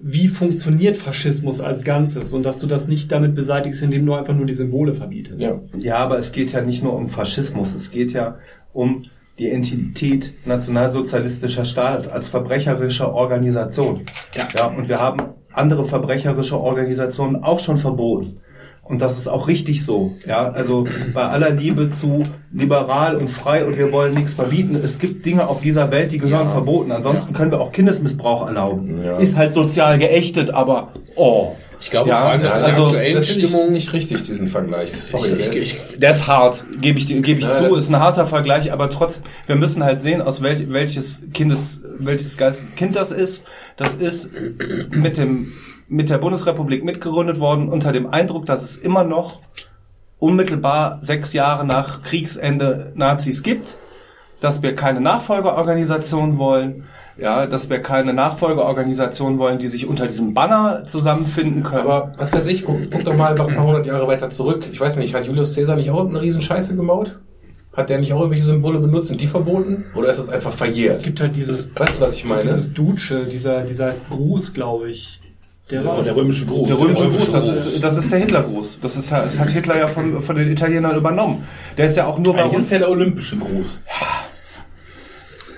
wie funktioniert Faschismus als Ganzes und dass du das nicht damit beseitigst, indem du einfach nur die Symbole verbietest. Ja. Ja, aber es geht ja nicht nur um Faschismus, es geht ja um die Entität nationalsozialistischer Staat als verbrecherische Organisation. Ja. ja. Und wir haben andere verbrecherische Organisationen auch schon verboten. Und das ist auch richtig so. Ja, also bei aller Liebe zu liberal und frei und wir wollen nichts verbieten. Es gibt Dinge auf dieser Welt, die gehören verboten. Ansonsten können wir auch Kindesmissbrauch erlauben. Ist halt sozial geächtet, aber oh. Ich glaube Ja, vor allem, dass in der also, aktuellen Das finde ich Stimmung nicht richtig, diesen Vergleich. Sorry, Ich, der ich, ist- ich, der ist hart, gebe ich, gebe ich Ja, zu, ist ein harter Vergleich, aber trotzdem, wir müssen halt sehen, aus welch, welches Kindes, welches Geist, Kind das ist. Das ist mit dem, mit der Bundesrepublik mitgegründet worden, unter dem Eindruck, dass es immer noch unmittelbar sechs Jahre nach Kriegsende Nazis gibt, dass wir keine Nachfolgeorganisation wollen, ja, dass wir keine Nachfolgeorganisation wollen, die sich unter diesem Banner zusammenfinden können. Aber was weiß ich, guck, guck doch mal einfach ein paar hundert Jahre weiter zurück. Ich weiß nicht, hat Julius Caesar nicht auch eine riesen Scheiße gebaut? Hat der nicht auch irgendwelche Symbole benutzt und die verboten? Oder ist das einfach Es verjährt? gibt halt dieses, Weißt du, was ich meine? dieses Duce, dieser, dieser Gruß, glaube ich. Der war der römische Gruß. Der römische Gruß, das ist, das ist der Hitlergruß. Das, ist, das hat Hitler ja von, von den Italienern übernommen. Der ist ja auch nur bei Eigentlich uns. ist ja der olympische Gruß.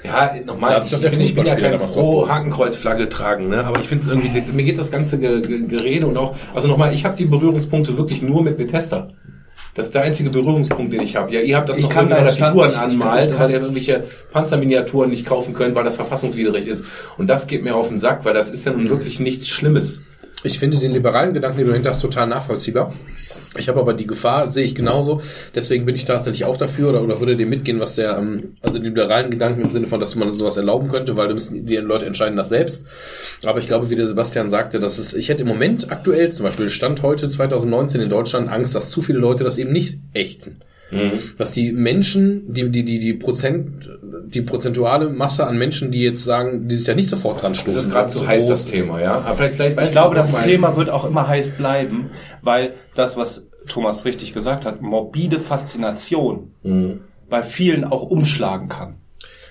Ja, nochmal, ich bin, ich bin ja kein damals drauf pro drauf. Hakenkreuzflagge tragen, ne? aber ich finde es irgendwie, mir geht das ganze Ge Ge Gerede und auch, also nochmal, ich habe die Berührungspunkte wirklich nur mit Bethesda. Das ist der einzige Berührungspunkt, den ich habe. Ja, ihr habt das Ich noch kann irgendwie bei der deinen Stand Figuren nicht- ich kann- anmalt, ich kann- weil ihr irgendwelche Panzerminiaturen nicht kaufen könnt, weil das verfassungswidrig ist. Und das geht mir auf den Sack, weil das ist ja nun wirklich nichts Schlimmes. Ich finde den liberalen Gedanken, den du hinter hast, total nachvollziehbar. Ich habe aber die Gefahr, sehe ich genauso. Deswegen bin ich tatsächlich auch dafür oder, oder würde dem mitgehen, was der, ähm, also den liberalen Gedanken im Sinne von, dass man sowas erlauben könnte, weil müssen die Leute entscheiden das selbst. Aber ich glaube, wie der Sebastian sagte, dass es, ich hätte im Moment aktuell zum Beispiel Stand heute 2019 in Deutschland Angst, dass zu viele Leute das eben nicht ächten. Dass die Menschen, die, die, die, die Prozent, die prozentuale Masse an Menschen, die jetzt sagen, die sich da nicht sofort dran stoßen. Das ist gerade so heiß, das Thema, ja. Aber vielleicht, vielleicht weißt Ich glaube, das mal- Thema wird auch immer heiß bleiben, weil das, was Thomas richtig gesagt hat, morbide Faszination bei vielen auch umschlagen kann.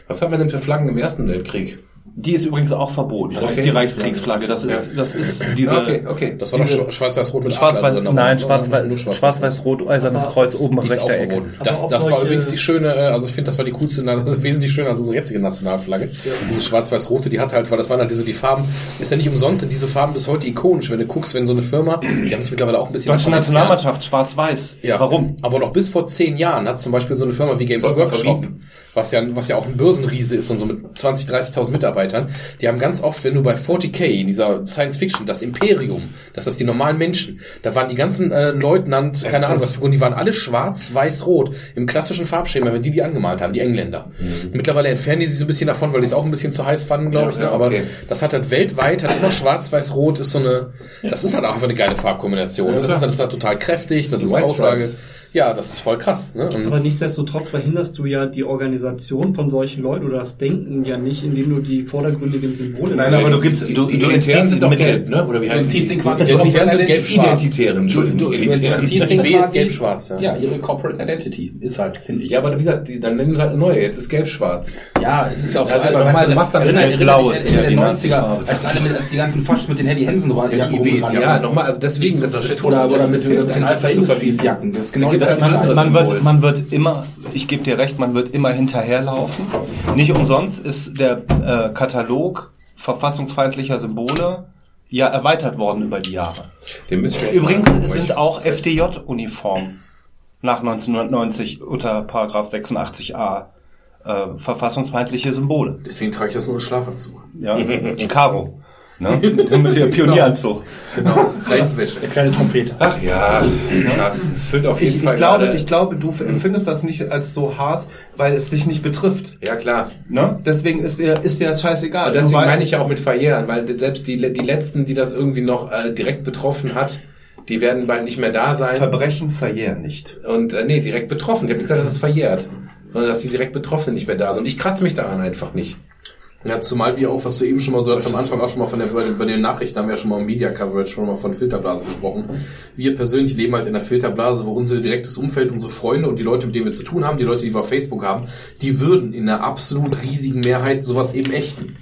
Was haben wir denn für Flaggen im Ersten Weltkrieg? Die ist übrigens auch verboten. Das Okay. ist die Reichskriegsflagge. Das ist, das ist diese. okay, okay. Das war doch Schwa- schwarz-weiß-rot mit drin, aber nein, schwarz-weiß-rot, eisernes Aber Kreuz oben Die rechter Ecke. Das, das war übrigens die schöne, äh, also ich finde, das war die coolste, ist wesentlich schöner als unsere jetzige Nationalflagge. Diese schwarz-weiß-rote, die hat halt, weil das waren halt diese, die Farben, ist ja nicht umsonst, sind diese Farben bis heute ikonisch. Wenn du guckst, wenn so eine Firma, die haben es mittlerweile auch ein bisschen Deutsche. Nationalmannschaft, schwarz-weiß. Ja. Warum? Aber noch bis vor zehn Jahren hat zum Beispiel so eine Firma wie Games Workshop, verbieten. Was ja, was ja auch ein Börsenriese ist und so mit 20, 30.000 Mitarbeitern, die haben ganz oft, wenn du bei 40k, in dieser Science Fiction, das Imperium, das ist die normalen Menschen, da waren die ganzen äh, Leutnant, keine Ahnung was, und die waren alle schwarz, weiß, rot, im klassischen Farbschema, wenn die die angemalt haben, die Engländer. Mittlerweile entfernen die sich so ein bisschen davon, weil die es auch ein bisschen zu heiß fanden, glaube Ja, ich, ne? aber okay. das hat halt weltweit, hat immer schwarz, weiß, rot, ist so eine, das ist halt auch einfach eine geile Farbkombination. Ja, das, ist, das ist halt total kräftig, das ist White Aussage. Stripes. Ja, das ist voll krass. Ne? Aber nichtsdestotrotz verhinderst du ja die Organisation von solchen Leuten oder das Denken ja nicht, indem du die vordergründigen Symbole Nein, aber du gibst, Die, du, die du Elitären entziehst sind doch Mittel. gelb, ne? Oder wie heißt entziehst die? den quasi Identitären sind gelb-schwarz. Identitären, Entschuldigung, Du- du- Elitären. du- du- B ist gelb-schwarz, ja. Ja, ihre Corporate Identity ist halt, finde ich. Ja, aber wie gesagt, die, dann nennen sie halt eine neue. Jetzt ist gelb-schwarz. Ja, es ist ja auch so Also, weißt du machst dann erinnert Blau ist die der 90er, Nazi-Farbe. als, alle mit, als die ganzen Fasch mit den Handy Hansen Jacken Ja, ja, nochmal, also deswegen, das ist Oder, mit, mit den einem Alpha nicht zu Industries verbieten. Jacken. Das ist genau die Man Symbol. wird, man wird immer, ich gebe dir recht, man wird immer hinterherlaufen. Nicht umsonst ist der äh, Katalog verfassungsfeindlicher Symbole ja erweitert worden über die Jahre. Übrigens mal- sind auch FDJ-Uniformen nach 1990 unter Paragraph 86a äh, verfassungsfeindliche Symbole. deswegen trage ich das nur im Schlafanzug. Ja, die Karo. Ne? Mit der Pionieranzug. Genau. Reinswäsche. Der kleine Trompete. Ach ja, krass. Es füllt auf jeden Ich, Fall ich, glaube, ich glaube, du empfindest das nicht als so hart, weil es dich nicht betrifft. Ja, klar. Ne? Deswegen ist dir, ist dir das scheißegal. Und deswegen meine ich ja auch mit verjähren, weil selbst die, die letzten, die das irgendwie noch äh, direkt betroffen hat, die werden bald nicht mehr da sein. Verbrechen verjähren nicht. Und äh, nee, direkt betroffen. Ich habe nicht gesagt, dass es verjährt, sondern dass die direkt Betroffenen nicht mehr da sind. Und ich kratze mich daran einfach nicht. Ja, zumal wir auch, was du eben schon mal so hast, am Anfang auch schon mal von der, bei den, Nachrichten haben wir ja schon mal im Media Coverage schon mal von Filterblase gesprochen. Wir persönlich leben halt in einer Filterblase, wo unser direktes Umfeld, unsere Freunde und die Leute, mit denen wir zu tun haben, die Leute, die wir auf Facebook haben, die würden in einer absolut riesigen Mehrheit sowas eben ächten.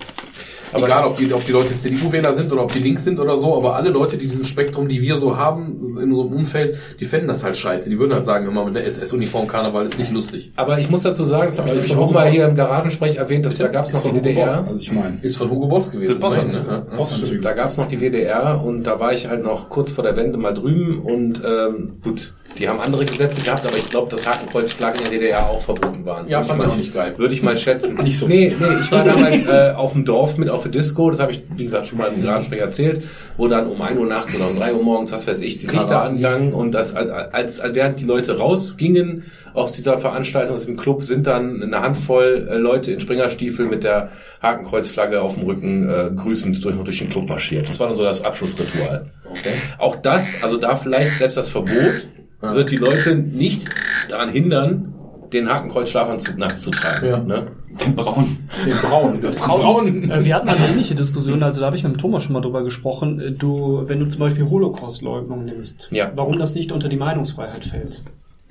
Aber- Egal, ob die, ob die Leute jetzt CDU-Wähler sind oder ob die links sind oder so, aber alle Leute, die dieses Spektrum, die wir so haben, in so einem Umfeld, die fänden das halt scheiße. Die würden halt sagen, immer mit einer SS-Uniform Karneval ist nicht lustig. Aber ich muss dazu sagen, das habe ich Das auch mal hier im Garagensprech erwähnt, dass da gab es noch die DDR. Boss, Also ich meine. Ist von Hugo Boss gewesen. Das Boss ne? Ja. Da gab es noch die DDR und da war ich halt noch kurz vor der Wende mal drüben und ähm, gut, die haben andere Gesetze gehabt, aber ich glaube, dass Hakenkreuzflaggen in der DDR auch verboten waren. Ja, fand ich auch nicht geil. Würde ich mal schätzen. Nicht so. Nee, nee, ich war damals äh, auf dem Dorf mit auf der Disco, das habe ich, wie gesagt, schon mal im Garagensprech erzählt, wo dann um 1 Uhr nachts oder um 3 Uhr morgens, was weiß ich, die Lichter angangen und das, als, als, als während die Leute rausgingen aus dieser Veranstaltung, aus dem Club, sind dann eine Handvoll äh, Leute in Springerstiefel mit der Hakenkreuzflagge auf dem Rücken äh, grüßend durch, durch den Club marschiert. Das war dann so das Abschlussritual. Okay. Auch das, also da vielleicht selbst das Verbot, wird die Leute nicht daran hindern, den Hakenkreuz-Schlafanzug nachts zu tragen. Ja. Ne? Den Braun. Den Braun. Das Braun. Äh, Wir hatten eine ähnliche Diskussion, also da habe ich mit dem Thomas schon mal drüber gesprochen. Äh, Du, wenn du zum Beispiel Holocaust-Leugnung nimmst, Ja. warum das nicht unter die Meinungsfreiheit fällt,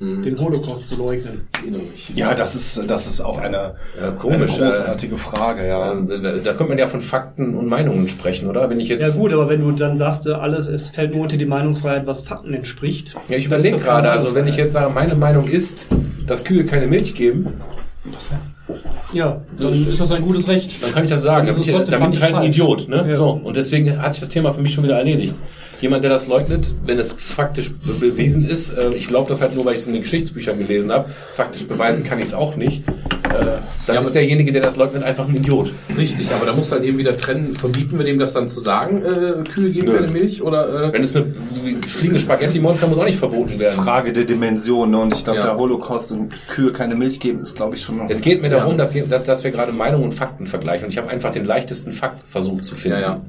Mhm. den Holocaust zu leugnen. Mich. Ja, das ist, das ist auch eine, Ja, komisch, eine großartige Frage, ja. Äh, Da könnte man ja von Fakten und Meinungen sprechen, oder? Wenn ich jetzt. Ja gut, aber wenn du dann sagst, äh, alles, es fällt nur unter die Meinungsfreiheit, was Fakten entspricht. Ja, ich dann überlege gerade, also wenn ich jetzt sage, meine Meinung ist, dass Kühe keine Milch geben, Ja, dann ist das ein gutes Recht. dann kann ich das sagen. Das Da ist bin ich, trotzdem da bin ich halt ein. Idiot. Ne? Ja. So, und deswegen hat sich das Thema für mich schon wieder erledigt. Jemand, der das leugnet, wenn es faktisch be bewiesen ist, äh, ich glaube das halt nur, weil ich es in den Geschichtsbüchern gelesen habe, faktisch beweisen kann ich es auch nicht, äh, dann Ja, ist derjenige, der das leugnet, einfach ein Idiot. Richtig, aber da musst du halt eben wieder trennen. Verbieten wir dem das dann zu sagen, äh, Kühe geben Nö. keine Milch? Oder, äh, Wenn es eine fliegende Spaghetti-Monster muss auch nicht verboten werden. Frage der Dimension, ne? Und ich glaube, Ja. der Holocaust und Kühe keine Milch geben, ist, glaube ich, schon noch. Es geht mir Ja. darum, dass, dass, dass wir gerade Meinung und Fakten vergleichen. Und ich habe einfach den leichtesten Fakt versucht zu finden. ja, ja.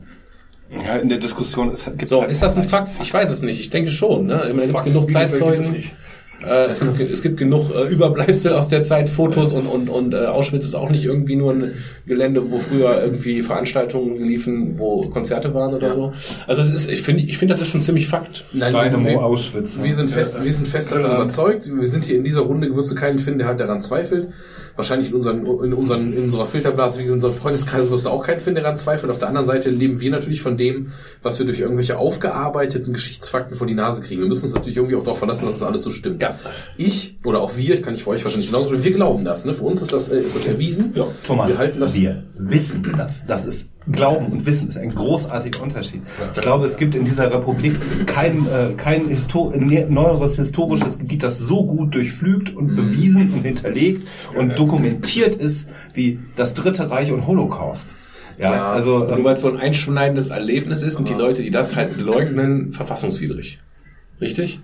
Ja, in der Diskussion ist, gibt's So, halt ist das ein Fakt? Ich weiß es nicht. Ich denke schon. Ne? Immer gibt es genug Zeitzeugen. Äh, es, gibt, es gibt genug äh, Überbleibsel aus der Zeit, Fotos und, und, und äh, Auschwitz ist auch nicht irgendwie nur ein Gelände, wo früher irgendwie Veranstaltungen liefen, wo Konzerte waren oder Ja. so. Also es ist, ich finde, ich finde, das ist schon ziemlich Fakt. Nein, wir, Dynamo wir, Auschwitz. ne? wir sind fest, wir sind fest davon überzeugt. Wir sind hier in dieser Runde, wirst du keinen finden, der halt daran zweifelt. Wahrscheinlich in unseren, in unseren, in unserer Filterblase, wie in unserem Freundeskreis wirst du auch keinen finden, der daran zweifelt. Auf der anderen Seite leben wir natürlich von dem, was wir durch irgendwelche aufgearbeiteten Geschichtsfakten vor die Nase kriegen. Wir müssen uns natürlich irgendwie auch darauf verlassen, dass das alles so stimmt. Ja. Ich, oder auch wir, ich kann nicht für euch wahrscheinlich genauso, wir glauben das, ne? Für uns ist das, äh, ist das erwiesen. Ja, Thomas, Wir halten das, wir wissen das. Das ist Glauben und Wissen ist ein großartiger Unterschied. Ich glaube, es gibt in dieser Republik kein, äh, kein Histo ne- neueres historisches Gebiet, das so gut durchflügt und bewiesen und hinterlegt und dokumentiert ist wie das Dritte Reich und Holocaust. Ja, Ja, also Und nur ähm, weil es so ein einschneidendes Erlebnis ist, sind die Leute, die das halt leugnen, verfassungswidrig. Richtig?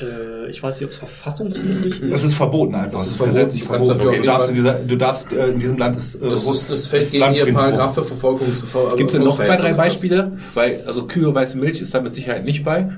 Äh, ich weiß nicht, ob es verfassungswidrig ist. es ist verboten einfach. Das Es ist ist gesetzlich verboten. Verboten. auf Du darfst, in dieser, du darfst äh, in diesem Land ist äh, das, ist, das fällt gegen ihr Landfriedensbruch. Paragraph für Verfolgung zu ver Gibt es denn noch zwei, drei das. Beispiele? Weil, also Kühe, weiße Milch ist da mit Sicherheit nicht bei.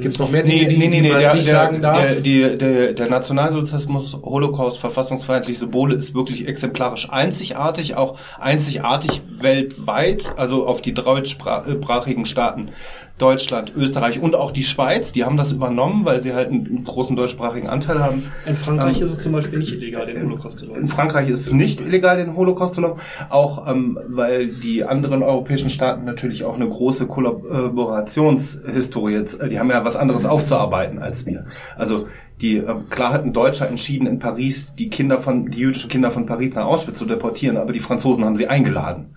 Gibt es noch mehr Dinge, Nee, die, nee, nee, die nee, man der, nicht der, sagen darf? der, der, der, der Nationalsozialismus, Holocaust, verfassungsfeindliche Symbole ist wirklich exemplarisch einzigartig, auch einzigartig weltweit, also auf die deutschsprachigen Staaten Deutschland, Österreich und auch die Schweiz, die haben das übernommen, weil sie halt einen großen deutschsprachigen Anteil haben. In Frankreich Ähm, ist es zum Beispiel nicht illegal, den Holocaust zu In leugnen. Frankreich ist es nicht illegal, den Holocaust zu leugnen, auch ähm, weil die anderen europäischen Staaten natürlich auch eine große Kollaborationshistorie jetzt, äh, die haben ja was anderes aufzuarbeiten als wir. Also die ähm, klar hat ein Deutscher entschieden in Paris die Kinder von die jüdischen Kinder von Paris nach Auschwitz zu deportieren, aber die Franzosen haben sie eingeladen.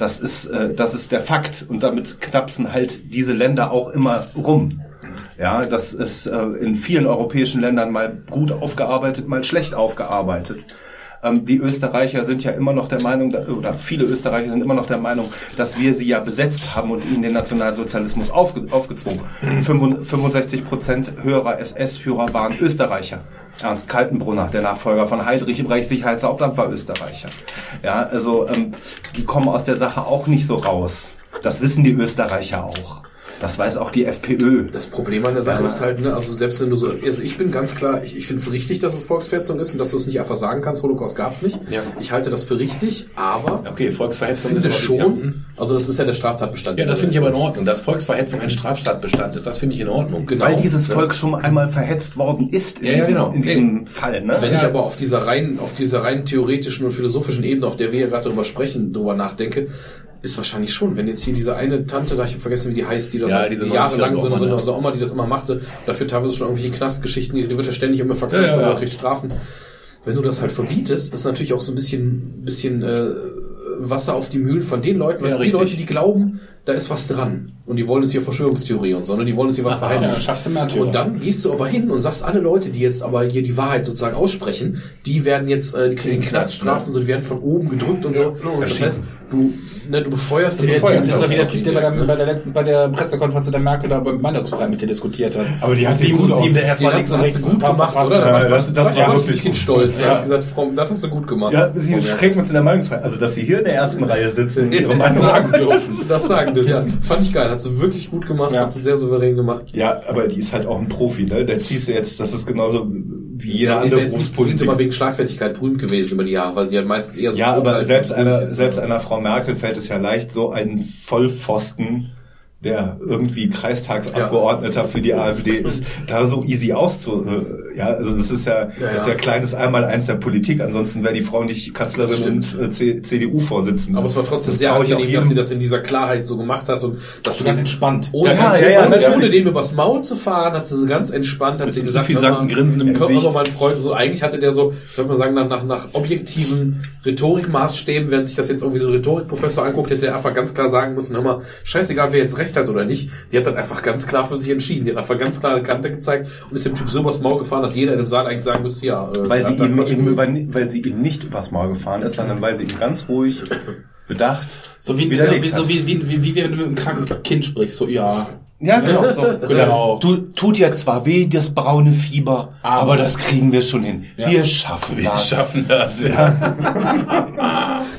Das ist äh, das ist der Fakt und damit knapsen halt diese Länder auch immer rum. Ja, das ist äh, in vielen europäischen Ländern mal gut aufgearbeitet, mal schlecht aufgearbeitet. Ähm, die Österreicher sind ja immer noch der Meinung, oder viele Österreicher sind immer noch der Meinung, dass wir sie ja besetzt haben und ihnen den Nationalsozialismus aufge aufgezwungen. 65 Prozent höherer SS-Führer waren Österreicher. Ernst Kaltenbrunner, der Nachfolger von Heydrich im Reichssicherheitshauptamt, war Österreicher. Ja, also ähm, die kommen aus der Sache auch nicht so raus. Das wissen die Österreicher auch. Das weiß auch die FPÖ. Das Problem an der Sache ist halt, ne, also selbst wenn du so, also ich bin ganz klar, ich, ich finde es richtig, dass es Volksverhetzung ist und dass du es nicht einfach sagen kannst, Holocaust gab's nicht. Ja. Ich halte das für richtig, aber Okay, Volksverhetzung finde aber- schon, Ja, also das ist ja der Straftatbestand. ja, das finde ich aber in. Ordnung. Dass Volksverhetzung ein Straftatbestand ist, das finde ich in Ordnung. Genau. Weil dieses Ja. Volk schon einmal verhetzt worden ist in Ja, ja, diesem, genau. in diesem Fall. Ne? Wenn ich Ja. aber auf dieser rein, auf dieser rein theoretischen und philosophischen Ebene, auf der wir ja gerade drüber sprechen, drüber nachdenke, ist wahrscheinlich schon, wenn jetzt hier diese eine Tante, da ich habe vergessen, wie die heißt, die das Ja, die jahrelang so, 90er so, so Oma, die das immer machte, dafür teilweise schon irgendwelche Knastgeschichten, die, wird ja ständig immer verknastet Ja, ja, ja. kriegt Strafen. Wenn du das halt verbietest, ist natürlich auch so ein bisschen, bisschen äh, Wasser auf die Mühlen von den Leuten, was Ja, die richtig. Leute, die glauben, da ist was dran. Und die wollen jetzt hier Verschwörungstheorie und so, sondern die wollen uns hier was verheimlichen. ja, schaffst du Märtyrer. Und dann gehst du aber hin und sagst, alle Leute, die jetzt aber hier die Wahrheit sozusagen aussprechen, die werden jetzt, äh, die kriegen Knaststrafen, so, die werden von oben gedrückt und so. Das heißt, du, ne, du befeuerst Der den Feuer, das ist doch wie der Typ, der bei der, bei der letzten, bei der Pressekonferenz der Merkel da beim Meinungsfreiheit mit dir diskutiert hat. Aber die hat sie gut und aus- der erstmal links und rechts du gut gemacht, oder? hat. Ja, Da das- das da war war ich ein wirklich bisschen gut. stolz. Da Ja. hab ich gesagt, Frau, das hast du gut gemacht. Ja, sie schreckt uns in der Meinungsfreiheit. Also, dass sie hier in der ersten Reihe sitzen, ihre Meinung sagen dürfen. Das sagen dürfen. Ja, fand ich geil. Hat sie wirklich gut gemacht, Ja. hat sie sehr souverän gemacht. Ja, aber die ist halt auch ein Profi, ne? Der ziehst du jetzt, das ist genauso wie jeder Ja, ist andere nicht zwingend Berufspolitiker. immer wegen Schlagfertigkeit berühmt gewesen über die Jahre, weil sie halt meistens eher so Ja, aber selbst einer, ist. selbst einer Frau Merkel fällt es ja leicht, so einen Vollpfosten, der irgendwie Kreistagsabgeordneter für die AfD ist, da so easy auszu, ja, also das ist ja, Ja, das ist ja. ja kleines Einmaleins der Politik, ansonsten wäre die Frau nicht Kanzlerin und äh, CDU-Vorsitzende. Aber es war trotzdem Das sehr angenehm, dass sie das in dieser Klarheit so gemacht hat und dass So ganz entspannt. Ohne, Ja, ganz ja, ja, ohne, dem übers Maul zu fahren, hat sie so ganz entspannt, hat Mit sie so gesagt, mal, Grinsen im Gesicht. mein Freund, so eigentlich hatte der so, ich soll mal sagen, nach, nach, nach objektiven Rhetorikmaßstäben, wenn sich das jetzt irgendwie so ein Rhetorikprofessor anguckt, hätte er einfach ganz klar sagen müssen, hör mal, scheißegal, wer jetzt recht hat oder nicht. Die hat dann einfach ganz klar für sich entschieden. Die hat einfach ganz klare Kante gezeigt und ist dem Typ so übers Maul gefahren, dass jeder in dem Saal eigentlich sagen müsste, ja, äh, weil sie ihm, ihm über, weil sie ihm nicht übers Maul gefahren ist, sondern weil sie ihm ganz ruhig, bedacht, So wie, so, wie, so wie, wie, wie, wie wenn du mit einem kranken Kind sprichst. So, ja. Ja, genau. So, genau. Du, tut ja zwar weh, das braune Fieber, Aber- aber, das kriegen wir schon hin. Ja. Wir schaffen Wir das. schaffen das. Ja,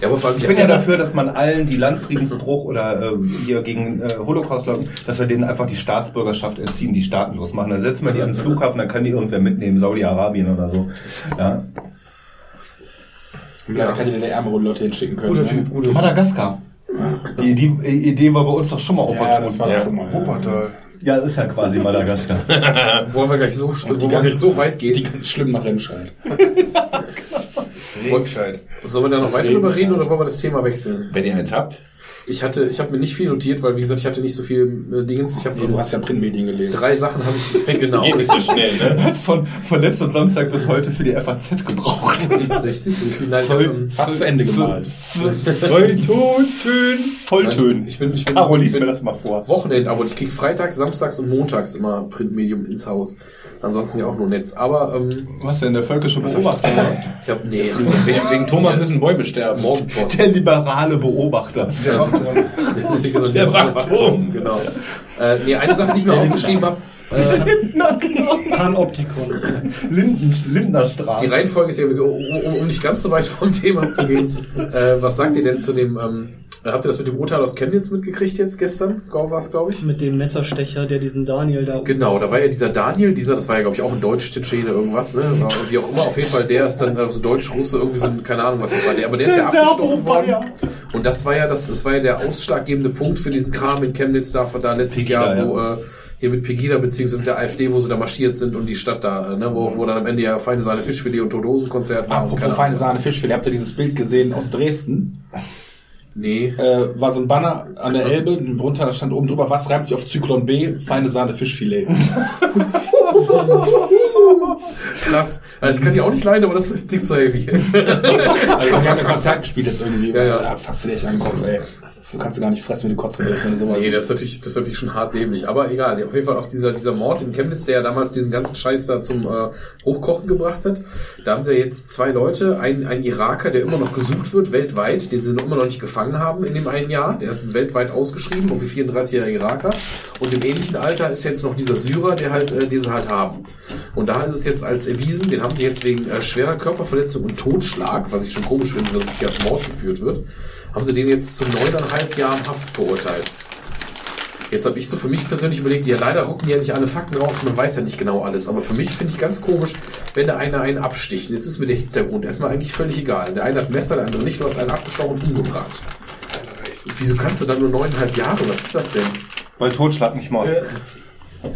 aber vor allem, Ich bin ja dafür, dass man allen, die Landfriedensbruch oder äh, hier gegen äh, Holocaust leugnen, dass wir denen einfach die Staatsbürgerschaft entziehen, die staatenlos machen. Dann setzen wir die an den Flughafen, dann kann die irgendwer mitnehmen, Saudi-Arabien oder so. Ja. Leider kann die der ärmere Leute hinschicken können. guter ne? Typ, guter Typ. Madagaskar. Die, die Idee war bei uns doch schon mal Ja, opportun. das war doch schon mal. Ja. Wuppertal. Ja, ist ja quasi Madagaskar. Wollen wir gleich so, wir ganz- gleich so weit Die gehen? ganz schlimm nach Remscheid. Sollen wir da noch weiter drüber reden oder wollen wir das Thema wechseln? Wenn ihr eins habt. Ich hatte, ich habe mir nicht viel notiert, weil wie gesagt, ich hatte nicht so viel äh, Dingens. Ich habe Nee, du hast ja Printmedien gelesen. drei Sachen habe ich genau. Geht nicht so schnell, ne? Von, von letztem Samstag bis heute für die FAZ gebraucht. Richtig, richtig. Nein, ich hab, Voll- ähm, Fast zu Ende gemalt. Volltönen. Ich bin, ich bin, Caro, lies mir das mal vor. Wochenendabo. Ich krieg freitags, samstags und montags immer Printmedium ins Haus. Ansonsten ja auch nur Netz. Aber ähm, Was denn, der völkische Beobachter? ich habe nee, Wegen, wegen Thomas müssen Bäume sterben. Morgenpost. Der liberale Beobachter. Der, genau, Der Wachturm. Genau. Äh, nee, eine Sache, die ich mir aufgeschrieben habe. Äh, Panoptikon. Linden, Lindnerstraße. die Reihenfolge ist ja, um, um, um nicht ganz so weit vom Thema zu gehen. Äh, was sagt ihr denn zu dem, ähm, habt ihr das mit dem Urteil aus Chemnitz mitgekriegt jetzt gestern? War es, glaube ich? Mit dem Messerstecher, der diesen Daniel da. Genau, da war ja dieser Daniel, dieser, das war ja glaube ich auch ein Deutsch-Tschetschene irgendwas, ne? War, wie auch immer, auf jeden Fall, der ist dann äh, so Deutsch-Russe, irgendwie so ein, keine Ahnung was das war, der, aber der ist ja abgestochen worden. Und das war ja das, das war ja der ausschlaggebende Punkt für diesen Kram in Chemnitz da, da letztes Pegida, Jahr, wo äh, hier mit Pegida beziehungsweise mit der AfD, wo sie da marschiert sind und die Stadt da, äh, ne, wo, wo dann am Ende ja feine Sahne Fischfilet und Todosenkonzert war. Apropos feine. Sahne Fischfilet, habt ihr dieses Bild gesehen aus Dresden? Nee. Äh, war so ein Banner an der Elbe, drunter stand oben drüber, was reimt sich auf Zyklon B? Feine Sahne Fischfilet. Krass. Also das kann ich auch nicht leiden, aber das klingt so heavy. Also wir haben ein Konzert gespielt jetzt irgendwie. Ja, ja. Da fasst du dich an den Kopf, ey. Du kannst du gar nicht fressen, wie du kotzen willst, wenn du sowas Nee, das ist natürlich, das ist natürlich schon hart dämlich. Aber egal, auf jeden Fall auf dieser, dieser Mord in Chemnitz, der ja damals diesen ganzen Scheiß da zum äh, Hochkochen gebracht hat. Da haben sie ja jetzt zwei Leute, ein, ein Iraker, der immer noch gesucht wird, weltweit, den sie noch immer noch nicht gefangen haben in dem einen Jahr. Der ist weltweit ausgeschrieben, irgendwie 34-jähriger Iraker. Und im ähnlichen Alter ist jetzt noch dieser Syrer, der halt, äh, den sie halt haben. Und da ist es jetzt als erwiesen, den haben sie jetzt wegen äh, schwerer Körperverletzung und Totschlag, was ich schon komisch finde, dass es hier als Mord geführt wird, haben sie den jetzt zu neuneinhalb Jahren Haft verurteilt. Jetzt habe ich so für mich persönlich überlegt, ja leider rocken ja nicht alle Fakten raus, man weiß ja nicht genau alles. Aber für mich finde ich ganz komisch, wenn der eine einen absticht. Und jetzt ist mir der Hintergrund erstmal eigentlich völlig egal. Der eine hat Messer, der andere nicht, du hast einen abgestochen und umgebracht. Wieso kannst du dann nur neuneinhalb Jahre? Was ist das denn? Weil Totschlag nicht Mord.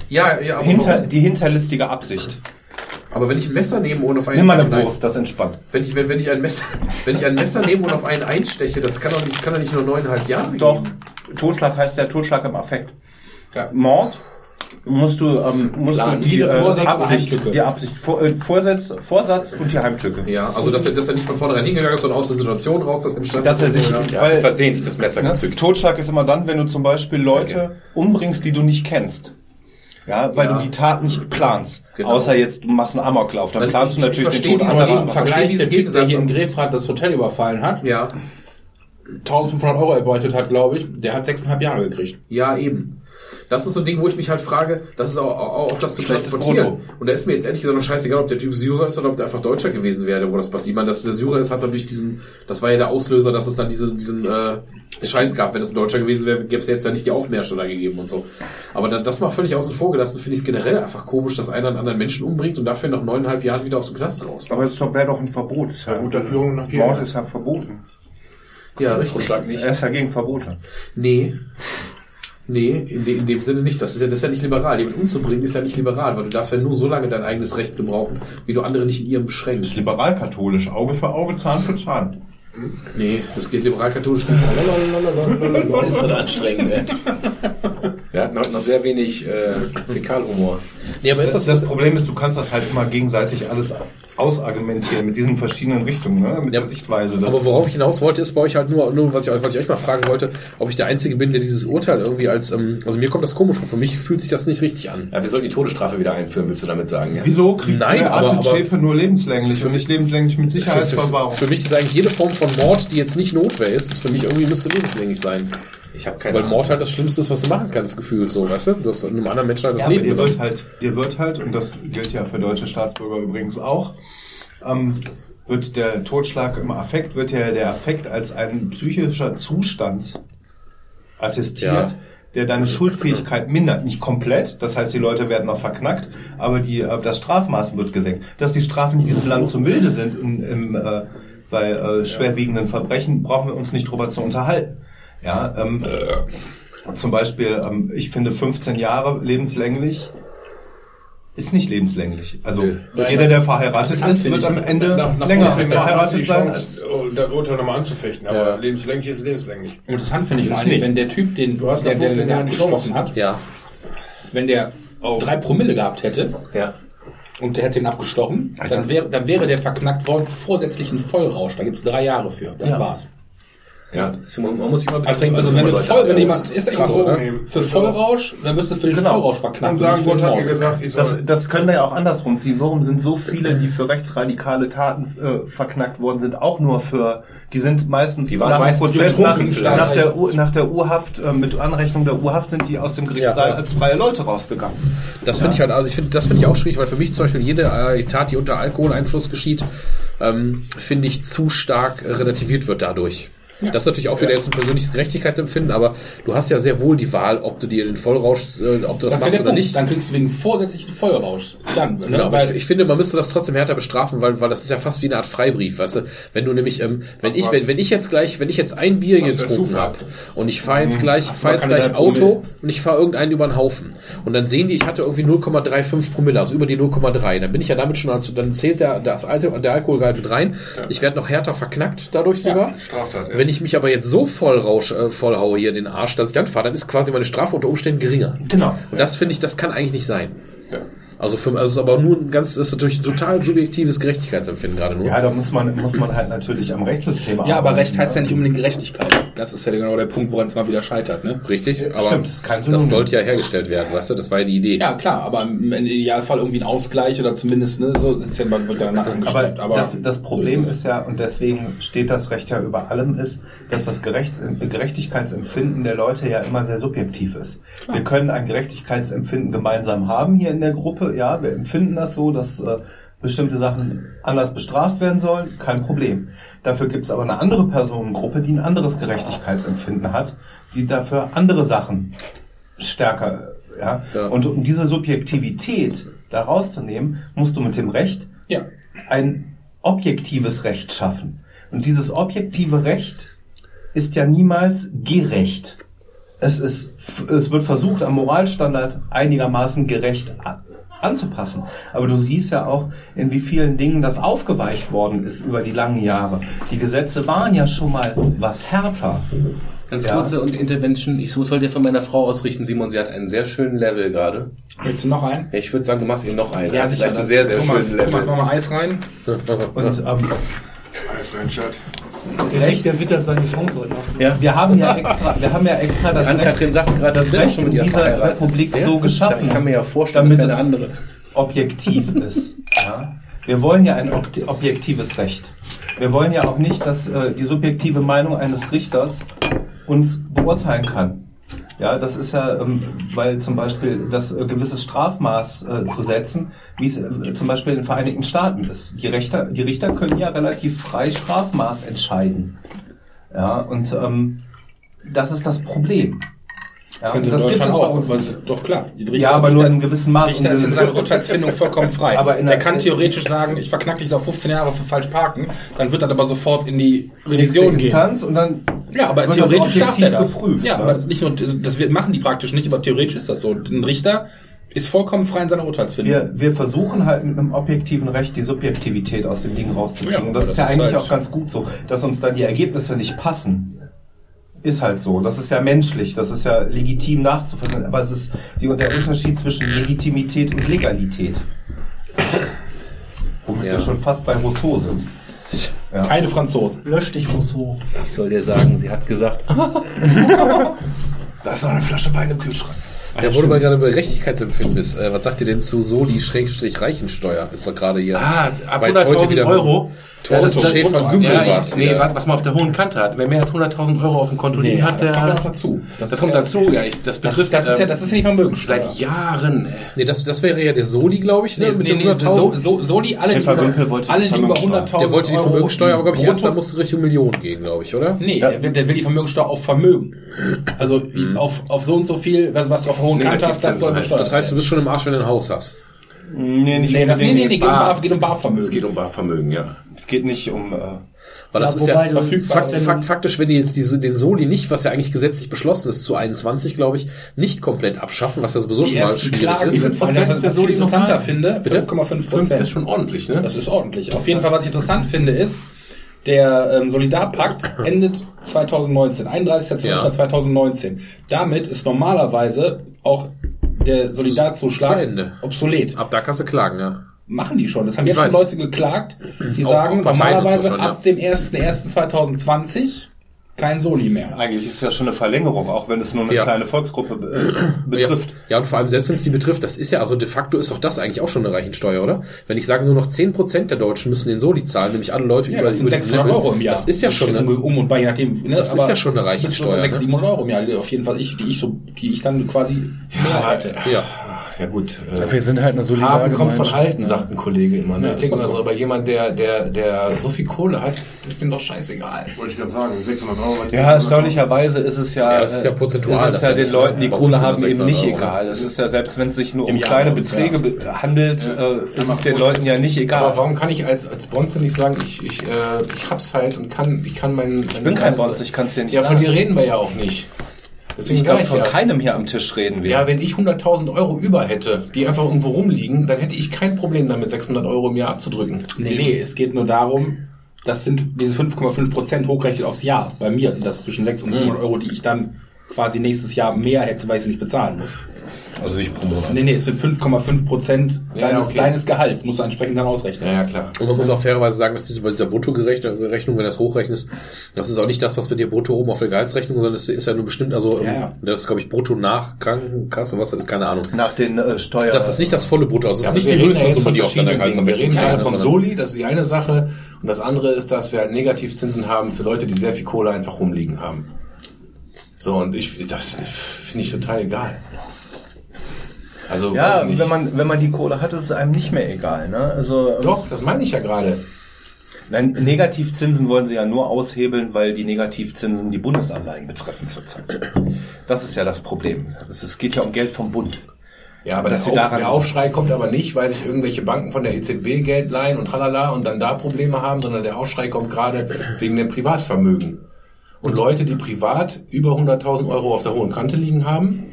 Ja, ja, aber, Hinter, die hinterlistige Absicht. Aber wenn ich ein Messer nehme und auf einen Nimm mal eine. Wurst, das entspannt. Wenn ich, wenn, wenn ich ein Messer, wenn ich ein Messer nehme und auf einen einsteche, das kann doch nicht, kann doch nicht nur neuneinhalb Jahre Doch, geben. Totschlag heißt ja Totschlag im Affekt. Mord musst du, ähm, musst Plan, du die, die äh, Vorsatz und Absicht, Heimtücke. die Absicht, Vor, äh, Vorsatz, Vorsatz und die Heimtücke. Ja, also dass er, dass er nicht von vornherein hingegangen ist, sondern aus der Situation raus, das entstanden Dass er sich, ja. Weil, versehentlich das Messer ne, gezückt. Totschlag ist immer dann, wenn du zum Beispiel Leute umbringst, die du nicht kennst. Ja, weil Ja. du die Tat nicht planst. Genau. Außer jetzt, du machst einen Amoklauf, dann planst ich- du ich natürlich den verstehe Tod diesen anderer. Ich Vergleich, verstehe der diesen Typ, der hier in. Grefrath das Hotel überfallen hat, Ja, 1500 Euro erbeutet hat, glaube ich, der hat sechseinhalb Jahre gekriegt. ja, eben. Das ist so ein Ding, wo ich mich halt frage, das ist auch, auch, auch das zu Schlechtes transportieren. Und da ist mir jetzt ehrlich gesagt noch scheißegal, ob der Typ Syrer ist oder ob der einfach Deutscher gewesen wäre, wo das passiert. Ich meine, dass der Syrer ist, hat natürlich diesen, das war ja der Auslöser, dass es dann diesen, diesen äh, Scheiß gab. Wenn das ein Deutscher gewesen wäre, gäbe es jetzt ja nicht die Aufmärsche da gegeben und so. Aber dann, das mal völlig außen vor gelassen, finde ich es generell einfach komisch, dass einer einen anderen Menschen umbringt und dafür nach neuneinhalb Jahren wieder aus dem Knast raus. Aber es wäre doch ein Verbot. Ist ja, Unterführung nach vier Mord Jahren. ist ja verboten. Ja, richtig. Er ist ja gegen Verbote. Nee. Nee, in, de, in dem Sinne nicht. Das ist ja, das ist ja nicht liberal. Jemanden umzubringen ist ja nicht liberal, weil du darfst ja nur so lange dein eigenes Recht gebrauchen, wie du andere nicht in ihrem beschränkst. Liberal-katholisch, Auge für Auge, Zahn für Zahn. Nee, das geht liberal-katholisch nicht. Das ist schon anstrengend, ey. Der hat noch, noch sehr wenig äh, Fäkalhumor. Nee, aber ist das, Das Problem ist, du kannst das halt immer gegenseitig alles ausargumentieren mit diesen verschiedenen Richtungen, ne? mit Ja, der Sichtweise. Das aber worauf ich hinaus wollte, ist bei euch halt nur, nur was, ich, was ich euch mal fragen wollte, ob ich der Einzige bin, der dieses Urteil irgendwie als, ähm, also mir kommt das komisch vor, für mich fühlt sich das nicht richtig an. Ja, wir sollten die Todesstrafe wieder einführen, willst du damit sagen? Ja? Wieso kriegt Nein, der aber- aber- nur lebenslänglich und nicht lebenslänglich mit Für, für, Sicherheitsverwahrung? für mich ist eigentlich jede Form von Mord, die jetzt nicht Notwehr ist, ist für mich irgendwie müsste lebenslänglich sein. Ich habe keine Weil. Mord halt das Schlimmste ist, was du machen kannst, gefühlt so, weißt du? Du hast einem anderen Menschen halt das Ja, aber Leben dir wird halt, dir wird halt, und das gilt ja für deutsche Staatsbürger übrigens auch, ähm, wird der Totschlag im Affekt, wird ja der Affekt als ein psychischer Zustand attestiert, Ja. der deine Schuldfähigkeit mindert. Nicht komplett, das heißt, die Leute werden auch verknackt, aber die, äh, das Strafmaß wird gesenkt. Dass die Strafen in diesem Land zu milde sind in, im, äh, bei äh, schwerwiegenden Verbrechen, brauchen wir uns nicht drüber zu unterhalten. Ja, ähm, zum Beispiel, ähm, ich finde 15 Jahre lebenslänglich ist nicht lebenslänglich. Also Nö. jeder, der verheiratet ist, wird am Ende Nach- nach länger 15 Jahren hast du verheiratet sein. Chance, Als, oh, das Urteil nochmal anzufechten. Aber Ja. lebenslänglich ist lebenslänglich. Interessant finde ich vor allem, wenn der Typ, den, Du hast der, der 15 den Jahren die abgestochen Chance. hat, Ja. wenn der drei Promille gehabt hätte Ja. und der hätte ihn abgestochen, dann wäre, dann wäre der verknackt worden vorsätzlichen Vollrausch. Da gibt es drei Jahre für. Das Ja. war's. Ja, man man muss sich mal Also, betrinken. also bevor wenn, du voll, wenn jemand ist echt so, ne? für Vollrausch, dann wirst du für den Genau. Vollrausch verknackt. Und sagen, Gott den hat mir gesagt, ich soll. das, das können wir ja auch andersrum ziehen. Warum sind so viele, die für rechtsradikale Taten äh, verknackt worden sind, auch nur für, die sind meistens Die waren nach dem meistens Prozess, nach, nach, der, U- nach der Urhaft, äh, mit Anrechnung der Urhaft sind die aus dem Gerichtssaal Ja, ja. als freie Leute rausgegangen. Das finde ich halt, also ich finde, das finde ich auch schwierig, weil für mich zum Beispiel jede äh, Tat, die unter Alkoholeinfluss geschieht, ähm, finde ich zu stark relativiert wird dadurch. Das ist natürlich auch wieder jetzt ein persönliches Gerechtigkeitsempfinden, aber du hast ja sehr wohl die Wahl, ob du dir den Vollrausch, äh, ob du das, Das ja machst der oder Punkt. nicht. Dann kriegst du wegen vorsätzlichen Vollrausch. Dann, ne? Genau, aber weil ich, ich finde, man müsste das trotzdem härter bestrafen, weil, weil das ist ja fast wie eine Art Freibrief, weißt du? Wenn du nämlich, ähm, wenn ich, wenn, wenn ich jetzt gleich, wenn ich jetzt ein Bier Was getrunken habe und ich fahre jetzt gleich, fahr jetzt keine gleich? Auto und ich fahre irgendeinen über den Haufen und dann sehen die, ich hatte irgendwie 0,35 Promille, also über die 0,3, dann bin ich ja damit schon, also dann zählt der, alte, der Alkoholgehalt mit rein. Ich werde noch härter verknackt dadurch sogar. Straftat, ja. Wenn ich mich aber jetzt so voll rausch, äh, voll haue hier den Arsch, dass ich dann fahre, dann ist quasi meine Strafe unter Umständen geringer. Genau. Und das finde ich, das kann eigentlich nicht sein. Also, für, also es ist aber nur ein ganz, das ist natürlich ein total subjektives Gerechtigkeitsempfinden gerade nur. Ja, da muss man, muss man halt natürlich am Rechtssystem ja, aber arbeiten, Recht heißt ja ne? nicht unbedingt Gerechtigkeit. Das ist ja genau der Punkt, woran es mal wieder scheitert, ne? Richtig, aber Stimmt, das ist kein das sollte ja hergestellt werden, weißt du? Das war ja die Idee. Ja, klar, aber im Idealfall irgendwie ein Ausgleich oder zumindest, ne, so, das ist ja, wird ja danach Aber, angestrebt. Aber, das, das Problem so ist ja, und deswegen steht das Recht ja über allem, ist, dass das Gerechts Gerechtigkeitsempfinden der Leute ja immer sehr subjektiv ist. Wir können ein Gerechtigkeitsempfinden gemeinsam haben hier in der Gruppe. Ja, wir empfinden das so, dass äh, bestimmte Sachen anders bestraft werden sollen. Kein Problem. Dafür gibt es aber eine andere Personengruppe, die ein anderes Gerechtigkeitsempfinden hat, die dafür andere Sachen stärker. Ja? Ja. Und um diese Subjektivität da rauszunehmen, musst du mit dem Recht Ja. ein objektives Recht schaffen. Und dieses objektive Recht ist ja niemals gerecht. Es, ist, es wird versucht, am Moralstandard einigermaßen gerecht anzupassen. Aber du siehst ja auch, in wie vielen Dingen das aufgeweicht worden ist über die langen Jahre. Die Gesetze waren ja schon mal was härter. Ganz Ja. kurze und Intervention. Ich soll dir von meiner Frau ausrichten, Simon. Sie hat einen sehr schönen Level gerade. Möchtest du noch einen? Ja, ich würde sagen, du machst ihr noch einen. Ja, Hat sicher. Vielleicht einen sehr, sehr Thomas, schönen Thomas, Level. mach mal Eis rein. Und ähm, Alles rein, Schat. Der Recht, der wittert seine Chance heute Nacht. ja, wir haben ja extra, wir haben ja extra das Recht, Ann-Kathrin sagt gerade, das Recht schon mit in dieser verheiratet. Republik Ja? so geschaffen. Ich kann mir ja vorstellen, damit das andere. objektiv ist. Ja? Wir wollen ja ein ob- objektives Recht. Wir wollen ja auch nicht, dass äh, die subjektive Meinung eines Richters uns beurteilen kann. Ja, das ist ja, ähm, weil zum Beispiel das äh, gewisses Strafmaß äh, zu setzen, wie es äh, zum Beispiel in den Vereinigten Staaten ist. Die Richter, die Richter können ja relativ frei Strafmaß entscheiden. Ja, und ähm, das ist das Problem. Ja, und Könnte das gibt es Deutschland bei auch. uns nicht. Doch klar. Ja, aber nur in gewissem Maß. Richter ist in seiner Urteilsfindung vollkommen frei. Aber der kann theoretisch sagen, ich verknack dich auf 15 Jahre für falsch parken, dann wird er aber sofort in die Revision gehen. Instanz und dann Ja, aber das theoretisch darf der das. geprüft. ja, ne? aber nicht nur, das wird- machen die praktisch nicht, aber theoretisch ist das so. Ein Richter ist vollkommen frei in seiner Urteilsfindung. wir, wir versuchen halt mit einem objektiven Recht die Subjektivität aus dem Ding rauszukriegen. Ja, und das aber ist das ja eigentlich halt- auch ganz gut so. Dass uns dann die Ergebnisse nicht passen, ist halt so. Das ist ja menschlich, das ist ja legitim nachzuvollziehen. Aber es ist die, der Unterschied zwischen Legitimität und Legalität. Womit Ja. wir schon fast bei Rousseau sind. Ja. Keine Franzosen. Lösch dich, Rousseau. Ich soll dir sagen, sie hat gesagt, Da ist noch eine Flasche Wein im Kühlschrank. Ja, wo du mal gerade bei Gerechtigkeitsempfinden bist, äh, was sagt ihr denn zu Soli-Reichensteuer? Ist doch gerade hier. ah, ab Weil heute 100.000 wieder Euro. Thorsten das- Schäfer ja, Gümbel ja, war's ich, nee, was, was man auf der hohen Kante hat. Wer mehr als 100.000 Euro auf dem Konto liegen hat, das der, kommt ja noch dazu. das, ist kommt ja, dazu. Ja, ich, das Das, betrifft das, ist ja, ähm, das ist ja nicht Vermögenssteuer. seit Jahren. Äh, Nee, das, das wäre ja der Soli, glaube ich, ne? Nee, mit nee, den nee, 100.000. so, so, Soli, alle, die Schäfer über, Gümpel wollte alle, die über Vermögenssteuer. 100.000 der wollte die Vermögenssteuer, aber glaube ich, erst da musste Richtung Millionen gehen, glaube ich, oder? Nee, Ja. der, will, der will die Vermögenssteuer auf Vermögen. Also Mhm. auf, auf so und so viel, was, was du auf hohen Kante hast, das soll Negativzinsen besteuert Das heißt, du bist schon im Arsch, wenn du ein Haus hast. Nee, nicht Nee, das, nee, nee, nee, geht um, Bar. Geht um Barvermögen. es geht um Barvermögen, ja. Es geht nicht um. Äh, Weil das Ja, ist ja fakt, fakt, faktisch, wenn die jetzt diese, den Soli nicht, was ja eigentlich gesetzlich beschlossen ist, zu 21, glaube ich, nicht komplett abschaffen, was ja sowieso die schon mal schwierig ist. Prozent ist der was Soli ich interessanter finde, Bitte? 5,5 Das ist Prozent. schon ordentlich, ne? Das ist ordentlich. Auf jeden Fall, was ich interessant finde, ist, der ähm, Solidarpakt endet 2019, 31.12.2019. Damit ist normalerweise auch der Solidarzuschlag obsolet. Ab da kannst du klagen, ja. Machen die schon. Das haben Ich jetzt schon weiß. Leute geklagt, die Auch- sagen auch normalerweise schon, ja. ab dem 1.1.2020 kein Soli mehr. eigentlich ist es ja schon eine Verlängerung, auch wenn es nur eine Ja. kleine Volksgruppe be- äh, betrifft. Ja, ja, und vor allem selbst wenn es die betrifft, das ist ja, also de facto ist doch das eigentlich auch schon eine Reichensteuer, oder? Wenn ich sage, nur noch 10% der Deutschen müssen den Soli zahlen, nämlich alle Leute Ja, über, das sind über diesen 600 Level, Euro im Jahr. Das ist ja schon um, eine, um und bei, je nachdem. Ne, Das ist ja schon eine Reichensteuer, 600, ne? 700 Euro im Jahr, auf jeden Fall, ich, die ich so, die ich dann quasi mehr hätte. ja. Ja gut. Äh, Wir sind halt eine Haben kommt von Halten, sagt ein Kollege immer. Ne? Ja, ich denke mal so, aber jemand, der, der, der so viel Kohle hat, ist dem doch scheißegal. Wollte ich gerade sagen, 600 Euro. Ja, erstaunlicherweise ist es ja, Ja, das ist ja prozentual, ist es das ja ist ja den Leuten, die Kohle haben, eben nicht 600 Euro. egal. Es ist ja, selbst wenn es sich nur Im um Jahr kleine Beträge be- handelt, äh, ist es den Leuten ja nicht Aber egal. warum kann ich als, als Bonze nicht sagen, ich, ich, äh, ich hab's halt und kann, ich kann meinen... Ich bin kein Bonze, ich kann es dir nicht Ja, von dir sagen. reden wir ja auch nicht. Deswegen Ich glaube, ich von ja. keinem hier am Tisch reden wir. Ja, wenn ich 100.000 Euro über hätte, die einfach irgendwo rumliegen, dann hätte ich kein Problem damit, 600 Euro im Jahr abzudrücken. Nee, nee, es geht nur darum, das sind diese 5,5 Prozent hochrechnet aufs Jahr. Bei mir sind das zwischen 6 und 700 Euro, die ich dann quasi nächstes Jahr mehr hätte, weil ich sie nicht bezahlen muss. Also nicht pro Monat. Nee, nee, es sind 5,5 Prozent Ja, deines, okay. deines Gehalts, musst du entsprechend dann ausrechnen. Ja, ja, klar. Und man muss auch fairerweise sagen, dass diese, bei dieser Bruttorechnung, wenn du das hochrechnest, das ist auch nicht das, was mit dir brutto oben auf der Gehaltsrechnung, sondern es ist ja nur bestimmt, also Ja, ähm, ja. das ist, glaube ich, brutto nach Krankenkasse, was das ist, keine Ahnung. Nach den äh, Steuern. Das ist nicht das volle Brutto, also Ja, ist nicht die wir reden höchste ja jetzt Summe, die auf deiner verschiedenen Dingen. Wir reden steht. von sondern- Soli, das ist die eine Sache. Und das andere ist, dass wir halt Negativzinsen haben für Leute, die sehr viel Kohle einfach rumliegen haben. So, und ich, das finde ich total egal. Also, ja, wenn man, wenn man die Kohle hat, ist es einem nicht mehr egal. Ne? Also, ähm, Doch, das meine ich ja gerade. Nein, Negativzinsen wollen sie ja nur aushebeln, weil die Negativzinsen die Bundesanleihen betreffen zurzeit. Das ist ja das Problem. Es geht ja um Geld vom Bund. Ja, aber Dass der, sie Auf, daran- der Aufschrei kommt aber nicht, weil sich irgendwelche Banken von der EZB Geld leihen und tralala und dann da Probleme haben, sondern der Aufschrei kommt gerade wegen dem Privatvermögen. Und Leute, die privat über 100.000 Euro auf der hohen Kante liegen haben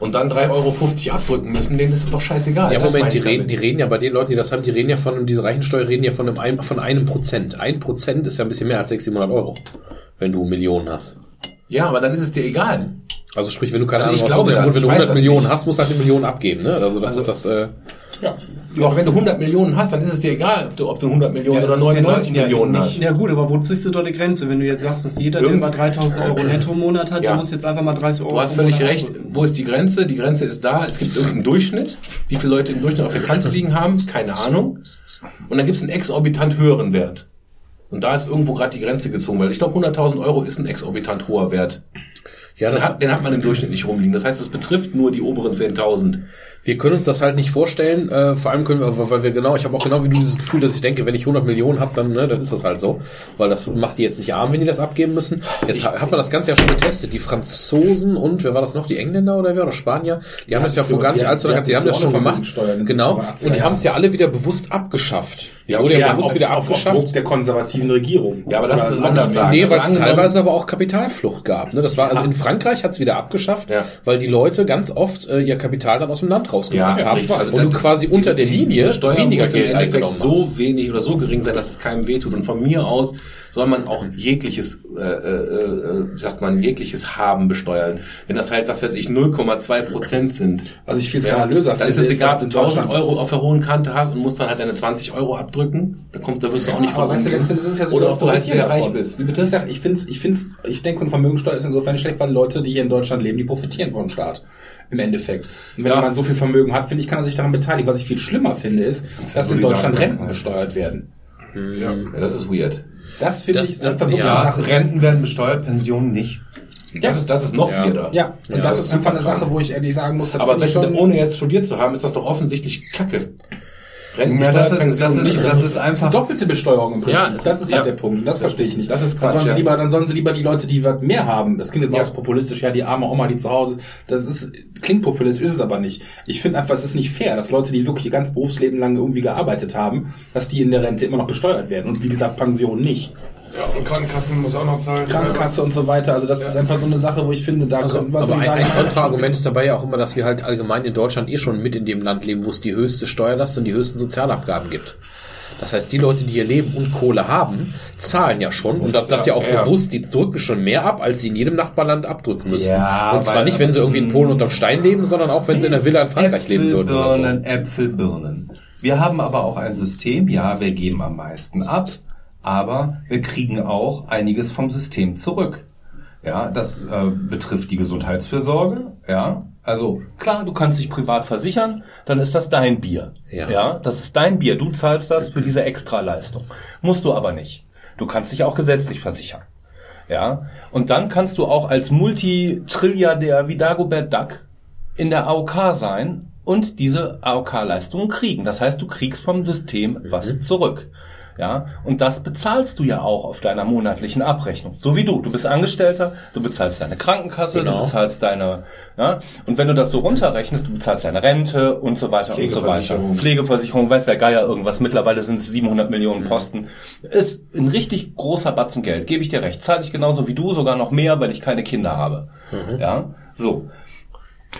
und dann 3,50 Euro abdrücken müssen, denen ist es doch scheißegal. Ja, Moment, die reden, die reden ja bei den Leuten, die das haben, die reden ja von, diese Reichensteuer reden ja von einem, ein- von einem Prozent. Ein Prozent ist ja ein bisschen mehr als 600, 700 Euro, wenn du Millionen hast. Ja, aber dann ist es dir egal. Also sprich, wenn du keine Also Ahnung hast, wenn du weiß 100 das Millionen nicht. hast, musst du halt eine Million abgeben, ne? Also das Also- ist das, äh, Ja. Auch wenn du 100 Millionen hast, dann ist es dir egal, ob du, ob du 100 Millionen Ja, oder es ist den 99 Leuten ja Millionen nicht- hast. Ja gut, aber wo ziehst du da die Grenze? Wenn du jetzt sagst, dass jeder, der Irgend- über 3000 Euro netto im Monat hat, Ja. der muss jetzt einfach mal 30 Euro Du hast völlig recht. abdrücken. Wo ist die Grenze? Die Grenze ist da. Es gibt irgendeinen Durchschnitt. Wie viele Leute im Durchschnitt auf der Kante liegen haben? Keine Ahnung. Und dann gibt es einen exorbitant höheren Wert. Und da ist irgendwo gerade die Grenze gezogen, weil ich glaube, 100.000 Euro ist ein exorbitant hoher Wert. ja, Den hat, den hat man im Durchschnitt nicht rumliegen. Das heißt, es betrifft nur die oberen 10.000. wir können uns das halt nicht vorstellen, äh, vor allem können wir, weil wir genau, ich habe auch genau wie du dieses Gefühl, dass ich denke, wenn ich 100 Millionen habe, dann, ne, dann ist das halt so, weil das macht die jetzt nicht arm, wenn die das abgeben müssen. Jetzt ha- hat man das Ganze ja schon getestet. Die Franzosen und, wer war das noch, die Engländer oder wer, oder Spanier, die haben das ja vor gar nicht allzu Zeit, die haben das schon gemacht. Den Genau. 70er, Und die haben es ja alle wieder bewusst abgeschafft. Die wurde ja, bewusst auf, wieder auf, auf abgeschafft. Druck der konservativen Regierung. Ja, aber lass uns das Oder anders sagen. Nee, Also weil es teilweise aber auch Kapitalflucht gab. Ne? Das war also in Frankreich hat es wieder abgeschafft, Ja. weil die Leute ganz oft äh, ihr Kapital dann aus dem Land rausgemacht Ja, haben richtig. Also und du quasi unter der Linie weniger Geld eingenommen so hast. wenig oder so gering sein, dass es keinem wehtut. Und von mir aus soll man auch jegliches, äh, äh, äh, wie sagt man, jegliches Haben besteuern. Wenn das halt, was weiß ich, 0,2 Prozent sind. Was ich viel Ja, skandalöser dann ist finde, es egal, ob du in 1000 Deutschland- Euro auf der hohen Kante hast und musst dann halt deine 20 Euro abdrücken. Da kommt, da wirst du auch nicht aber von weißt du, umgehen. letztendlich ist es ja so, Oder ob du halt sehr reich bist. Wie bitte? Ich, sag, ich finde, ich find's, ich denke, so eine Vermögensteuer ist insofern schlecht, weil Leute, die hier in Deutschland leben, die profitieren vom Staat. Im Endeffekt. Und wenn Ja. jemand so viel Vermögen hat, finde ich, kann er sich daran beteiligen. Was ich viel schlimmer finde, ist, dass in Deutschland Renten besteuert werden. Ja, das ist weird. Das finde Das- ich das- einfach wirklich ja. eine Sache. Renten werden besteuert, Pensionen nicht. Das ist, das ist noch Ja. weirder. Ja, und Ja, das das ist einfach eine Sache, wo ich ehrlich sagen muss, das Aber schon- ohne jetzt studiert zu haben, ist das doch offensichtlich Kacke. Ja, das ist- das ist- nicht. das Also, ist Das ist einfach- eine doppelte Besteuerung im Prinzip. Ja, das, ist ist- halt ja. der Punkt. Und das verstehe ich nicht. Das ist dann Quatsch, sollen, sie lieber, dann sollen sie lieber die Leute, die was mehr haben. Das klingt jetzt mal Ja. populistisch, ja, die arme Oma, die zu Hause ist. Das ist, klingt populistisch, ist es aber nicht. Ich finde einfach, es ist nicht fair, dass Leute, die wirklich ihr ganzes Berufsleben lang irgendwie gearbeitet haben, dass die in der Rente immer noch besteuert werden. Und wie gesagt, Pension nicht. Ja, und Krankenkassen muss auch noch zahlen. Krankenkasse und so weiter. Also das ist einfach so eine Sache, wo ich finde, da Also, könnten wir aber so ein, ein Kontraargument ist dabei ja auch immer, dass wir halt allgemein in Deutschland eh schon mit in dem Land leben, wo es die höchste Steuerlast und die höchsten Sozialabgaben gibt. Das heißt, die Leute, die hier leben und Kohle haben, zahlen ja schon. Und das, das ja auch ja. bewusst, die drücken schon mehr ab, als sie in jedem Nachbarland abdrücken müssen. Ja, und zwar nicht, wenn sie irgendwie in Polen unterm Stein leben, sondern auch, wenn sie in einer Villa in Frankreich leben würden. Oder so. Äpfelbirnen, Äpfelbirnen. Wir haben aber auch ein System, ja, wir geben am meisten ab, aber wir kriegen auch einiges vom System zurück. Ja, das äh, betrifft die Gesundheitsfürsorge, ja. Also klar, du kannst dich privat versichern, dann ist das dein Bier. Ja. das ist dein Bier. Du zahlst das für diese Extraleistung. Musst du aber nicht. Du kannst dich auch gesetzlich versichern. Ja, und dann kannst du auch als Multitrilliardär wie Dagobert Duck in der AOK sein und diese AOK-Leistungen kriegen. Das heißt, du kriegst vom System was zurück. Ja, und das bezahlst du ja auch auf deiner monatlichen Abrechnung. So wie du. Du bist Angestellter, du bezahlst deine Krankenkasse, Genau. du bezahlst deine, ja, und wenn du das so runterrechnest, du bezahlst deine Rente und so weiter und so weiter. Pflegeversicherung. Pflegeversicherung, weiß der Geier irgendwas. Mittlerweile sind es 700 Millionen Posten. Ist ein richtig großer Batzen Geld, gebe ich dir recht. Zahle ich genauso wie du, sogar noch mehr, weil ich keine Kinder habe. Ja, so.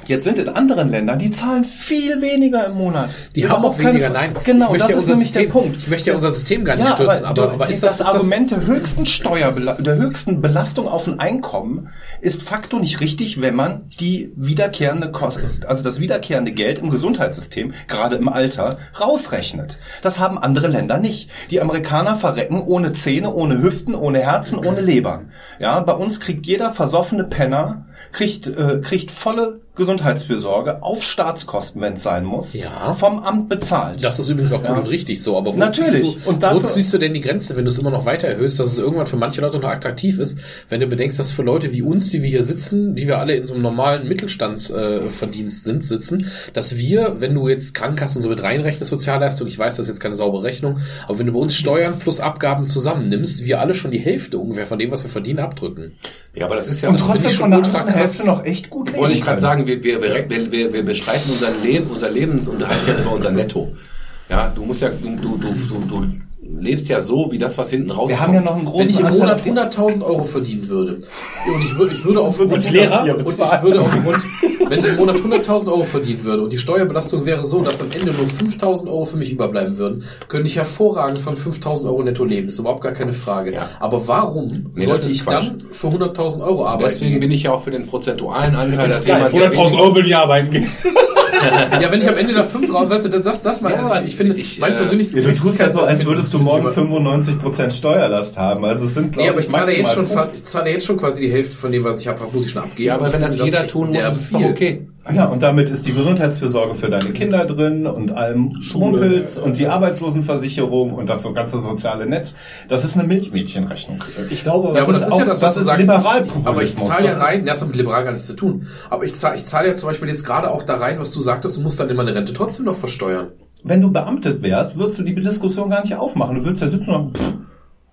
Jetzt sind in anderen Ländern, die zahlen viel weniger im Monat. Die haben auch weniger, Fra- nein. Genau, das ja ist nämlich System, der Punkt. Ich möchte ja unser System gar nicht Ja, stürzen, aber, aber, aber ist das, das, Argument der höchsten Steuerbela der höchsten Belastung auf ein Einkommen ist facto nicht richtig, wenn man die wiederkehrende Kosten, also das wiederkehrende Geld im Gesundheitssystem, gerade im Alter, rausrechnet. Das haben andere Länder nicht. Die Amerikaner verrecken ohne Zähne, ohne Hüften, ohne Herzen, ohne Leber. Ja, bei uns kriegt jeder versoffene Penner kriegt, äh, kriegt volle Gesundheitsfürsorge auf Staatskosten, wenn es sein muss, Ja. vom Amt bezahlt. Das ist übrigens auch gut Ja. und richtig so, aber wo Natürlich. Ziehst du, Und dafür- wo ziehst du denn die Grenze, wenn du es immer noch weiter erhöhst, dass es irgendwann für manche Leute noch attraktiv ist, wenn du bedenkst, dass für Leute wie uns, die wir hier sitzen, die wir alle in so einem normalen Mittelstandsverdienst äh, sind, sitzen, dass wir, wenn du jetzt Krankenkasse und so mit reinrechnest, Sozialleistung, ich weiß, das ist jetzt keine saubere Rechnung, aber wenn du bei uns Steuern plus Abgaben zusammennimmst, wir alle schon die Hälfte ungefähr von dem, was wir verdienen, abdrücken. Ja, aber das ist ja und das trotzdem ich von schon der ultra krass. Hälfte noch echt gut leben Wollte ich gerade sagen, wir, wir, wir, wir, wir, bestreiten unser Leben, unser Lebensunterhalt ja über unser Netto. Ja, du musst ja, du, du, du, du, du lebst ja so, wie das, was hinten rauskommt. Wir haben ja noch einen großen Wenn ich im Monat auf den- 100.000 Euro verdienen würde und ich würde, ich würde aufgrund und ich würde aufgrund, wenn ich im Monat 100.000 Euro verdienen würde und die Steuerbelastung wäre so, dass am Ende nur 5.000 Euro für mich überbleiben würden, könnte ich hervorragend von 5.000 Euro netto leben. Ist überhaupt gar keine Frage. Ja. Aber warum Nee, sollte ich Quatsch. dann für 100.000 Euro arbeiten? Deswegen bin ich ja auch für den prozentualen Anteil, dass jemand, der 100.000 Euro will ich arbeiten gehen. Ja, wenn ich am Ende da 5 raus, weißt du, das, das mal, Ja, also ich, ich finde, ich, mein äh, persönliches Ja, du tust ja so, als würdest du ich morgen immer- 95% Steuerlast haben. Also es sind, glaube Nee, aber ich zahle jetzt schon, ich zahle jetzt schon quasi die Hälfte von dem, was ich habe, muss ich schon abgeben. ja, aber wenn ich das finde jeder tun muss, ist es doch okay. Ja, und damit ist die Gesundheitsfürsorge für deine Kinder drin und allem Schmumpels und die Arbeitslosenversicherung und das so ganze soziale Netz. Das ist eine Milchmädchenrechnung. Ich glaube, Ja, was aber das ist ist auch- ja das, das was du ist sagst. Aber ich zahle ja Das ist- rein, das hat mit liberal gar nichts zu tun. Aber ich zahle, ich zahle ja zum Beispiel jetzt gerade auch da rein, was du sagtest, du musst dann immer eine Rente trotzdem noch versteuern. Wenn du beamtet wärst, würdest du die Diskussion gar nicht aufmachen. Du würdest ja sitzen und sagen, pff,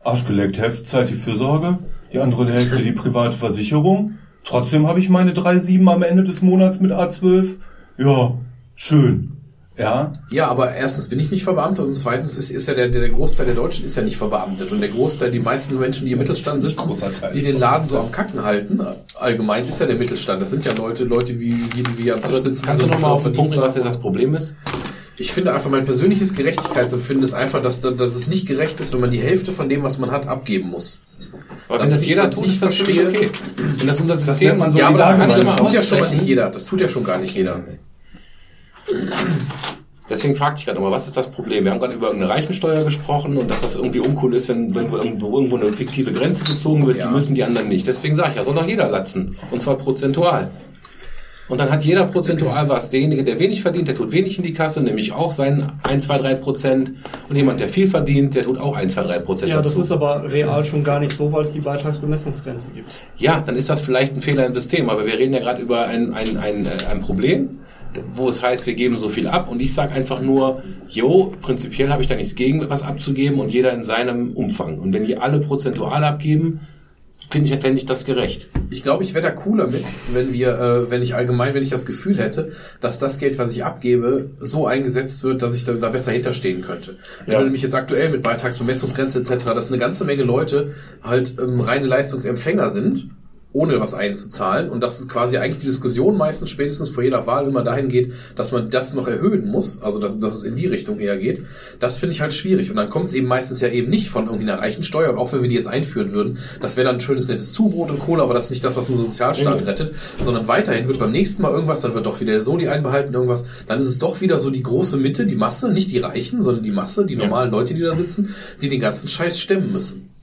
Arschgeleckt, Hälfte Zeit die Fürsorge, die andere Hälfte die private Versicherung. Trotzdem habe ich meine 3,7 am Ende des Monats mit A12. Ja, schön. Ja, Ja, aber erstens bin ich nicht verbeamtet und zweitens ist, ist ja der, der Großteil der Deutschen ist ja nicht verbeamtet und der Großteil, die meisten Menschen, die im Mittelstand sitzen, die den Laden so am Kacken halten, allgemein ist ja der Mittelstand. Das sind ja Leute, Leute wie die, die wir am Tisch sitzen. Kannst du die so nochmal auf den Punkt bringen, was jetzt das Problem ist? Ich finde einfach, mein persönliches Gerechtigkeitsempfinden ist einfach, dass, dass es nicht gerecht ist, wenn man die Hälfte von dem, was man hat, abgeben muss. Aber Das wenn das ich jeder das tut, nicht ist das verstehe. okay. Wenn das unser System man so Ja, aber das, kann, das tut ja schon nicht jeder. Das tut ja schon gar nicht jeder. Deswegen fragte ich gerade nochmal, was ist das Problem? Wir haben gerade über eine Reichensteuer gesprochen und dass das irgendwie uncool ist, wenn, wenn irgendwo, irgendwo eine fiktive Grenze gezogen wird, Ja. die müssen die anderen nicht. Deswegen sage ich ja, soll doch jeder latzen. Und zwar prozentual. Und dann hat jeder prozentual was. Derjenige, der wenig verdient, der tut wenig in die Kasse, nämlich auch seinen 1, 2, 3 Prozent. Und jemand, der viel verdient, der tut auch 1, 2, 3 Prozent Ja, das dazu. ist aber real schon gar nicht so, weil es die Beitragsbemessungsgrenze gibt. Ja, dann ist das vielleicht ein Fehler im System, aber wir reden ja gerade über ein, ein, ein, äh, ein Problem, wo es heißt, wir geben so viel ab und ich sage einfach nur, jo, prinzipiell habe ich da nichts gegen, was abzugeben und jeder in seinem Umfang. Und wenn die alle prozentual abgeben, finde ich, fände ich das gerecht. Ich glaube, ich wäre da cooler mit, wenn wir, äh, wenn ich allgemein, wenn ich das Gefühl hätte, dass das Geld, was ich abgebe, so eingesetzt wird, dass ich da, da besser hinterstehen könnte. Wenn Ja. du nämlich jetzt aktuell mit Beitragsbemessungsgrenze etc., dass eine ganze Menge Leute halt ähm, reine Leistungsempfänger sind, ohne was einzuzahlen. Und dass es quasi eigentlich die Diskussion meistens spätestens vor jeder Wahl immer dahin geht, dass man das noch erhöhen muss, also dass, dass es in die Richtung eher geht, das finde ich halt schwierig. Und dann kommt es eben meistens ja eben nicht von irgendwie einer reichen Steuer. Und auch wenn wir die jetzt einführen würden, das wäre dann ein schönes nettes Zubrot und Kohle, aber das ist nicht das, was einen Sozialstaat rettet, sondern weiterhin wird beim nächsten Mal irgendwas, dann wird doch wieder der Soli einbehalten, irgendwas, dann ist es doch wieder so die große Mitte, die Masse, nicht die Reichen, sondern die Masse, die normalen Leute, die da sitzen, die den ganzen Scheiß stemmen müssen.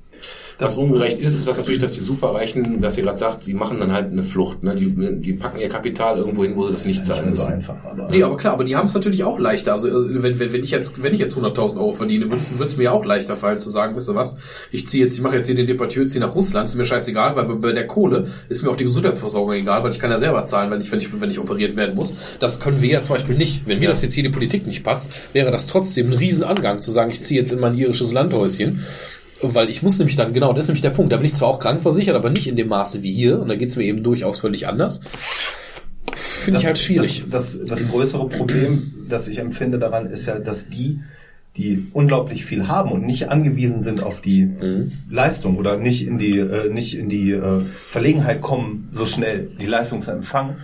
Was ungerecht ist, ist das natürlich, dass die Superreichen, dass ihr gerade sagt, sie machen dann halt eine Flucht. Ne? Die, die packen ihr Kapital irgendwo hin, wo sie das nicht zahlen so müssen. einfach. Aber Nee, aber klar, aber die haben es natürlich auch leichter. Also äh, wenn, wenn, wenn ich jetzt wenn ich jetzt 100.000 Euro verdiene, würde es mir auch leichter fallen zu sagen, wisst ihr was, ich ziehe jetzt, ich mache jetzt hier den Deportier, ziehe nach Russland, ist mir scheißegal, weil bei der Kohle ist mir auch die Gesundheitsversorgung egal, weil ich kann ja selber zahlen, wenn ich, wenn ich, wenn ich operiert werden muss. Das können wir ja zum Beispiel nicht. Wenn mir das jetzt hier die Politik nicht passt, wäre das trotzdem ein Riesenangang zu sagen, ich ziehe jetzt in mein irisches Landhäuschen. Weil ich muss nämlich dann, genau, das ist nämlich der Punkt. Da bin ich zwar auch krankversichert, aber nicht in dem Maße wie hier. Und da geht's mir eben durchaus völlig anders. Finde ich halt schwierig. Das, das, das größere Problem, das ich empfinde daran, ist ja, dass die, die unglaublich viel haben und nicht angewiesen sind auf die Mhm. Leistung oder nicht in die, äh, nicht in die äh, Verlegenheit kommen, so schnell die Leistung zu empfangen,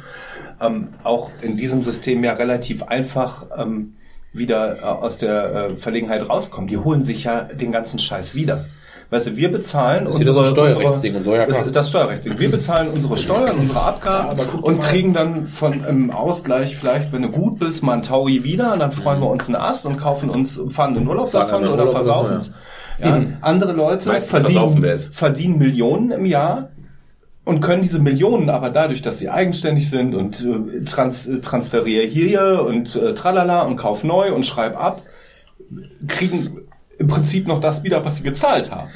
ähm, auch in diesem System ja relativ einfach ähm, wieder äh, aus der äh, Verlegenheit rauskommen. Die holen sich ja den ganzen Scheiß wieder. Weißt du, wir bezahlen Das ist wieder so ein Steuerrechtsding und so, ja, klar. das, das Steuerrechtsding. Wir bezahlen unsere Steuern, unsere Abgaben und kriegen dann von im Ausgleich vielleicht, wenn du gut bist, mal ein Taui wieder und dann freuen wir uns einen Ast und kaufen uns, fahren in Urlaub Fahren davon oder Urlaub versaufen es. Ja. Andere Leute Meistens versaufen wir verdienen, es. verdienen Millionen im Jahr und können diese Millionen aber dadurch, dass sie eigenständig sind und äh, trans, äh, transferier hier und äh, tralala und kauf neu und schreib ab, kriegen im Prinzip noch das wieder, was sie gezahlt haben.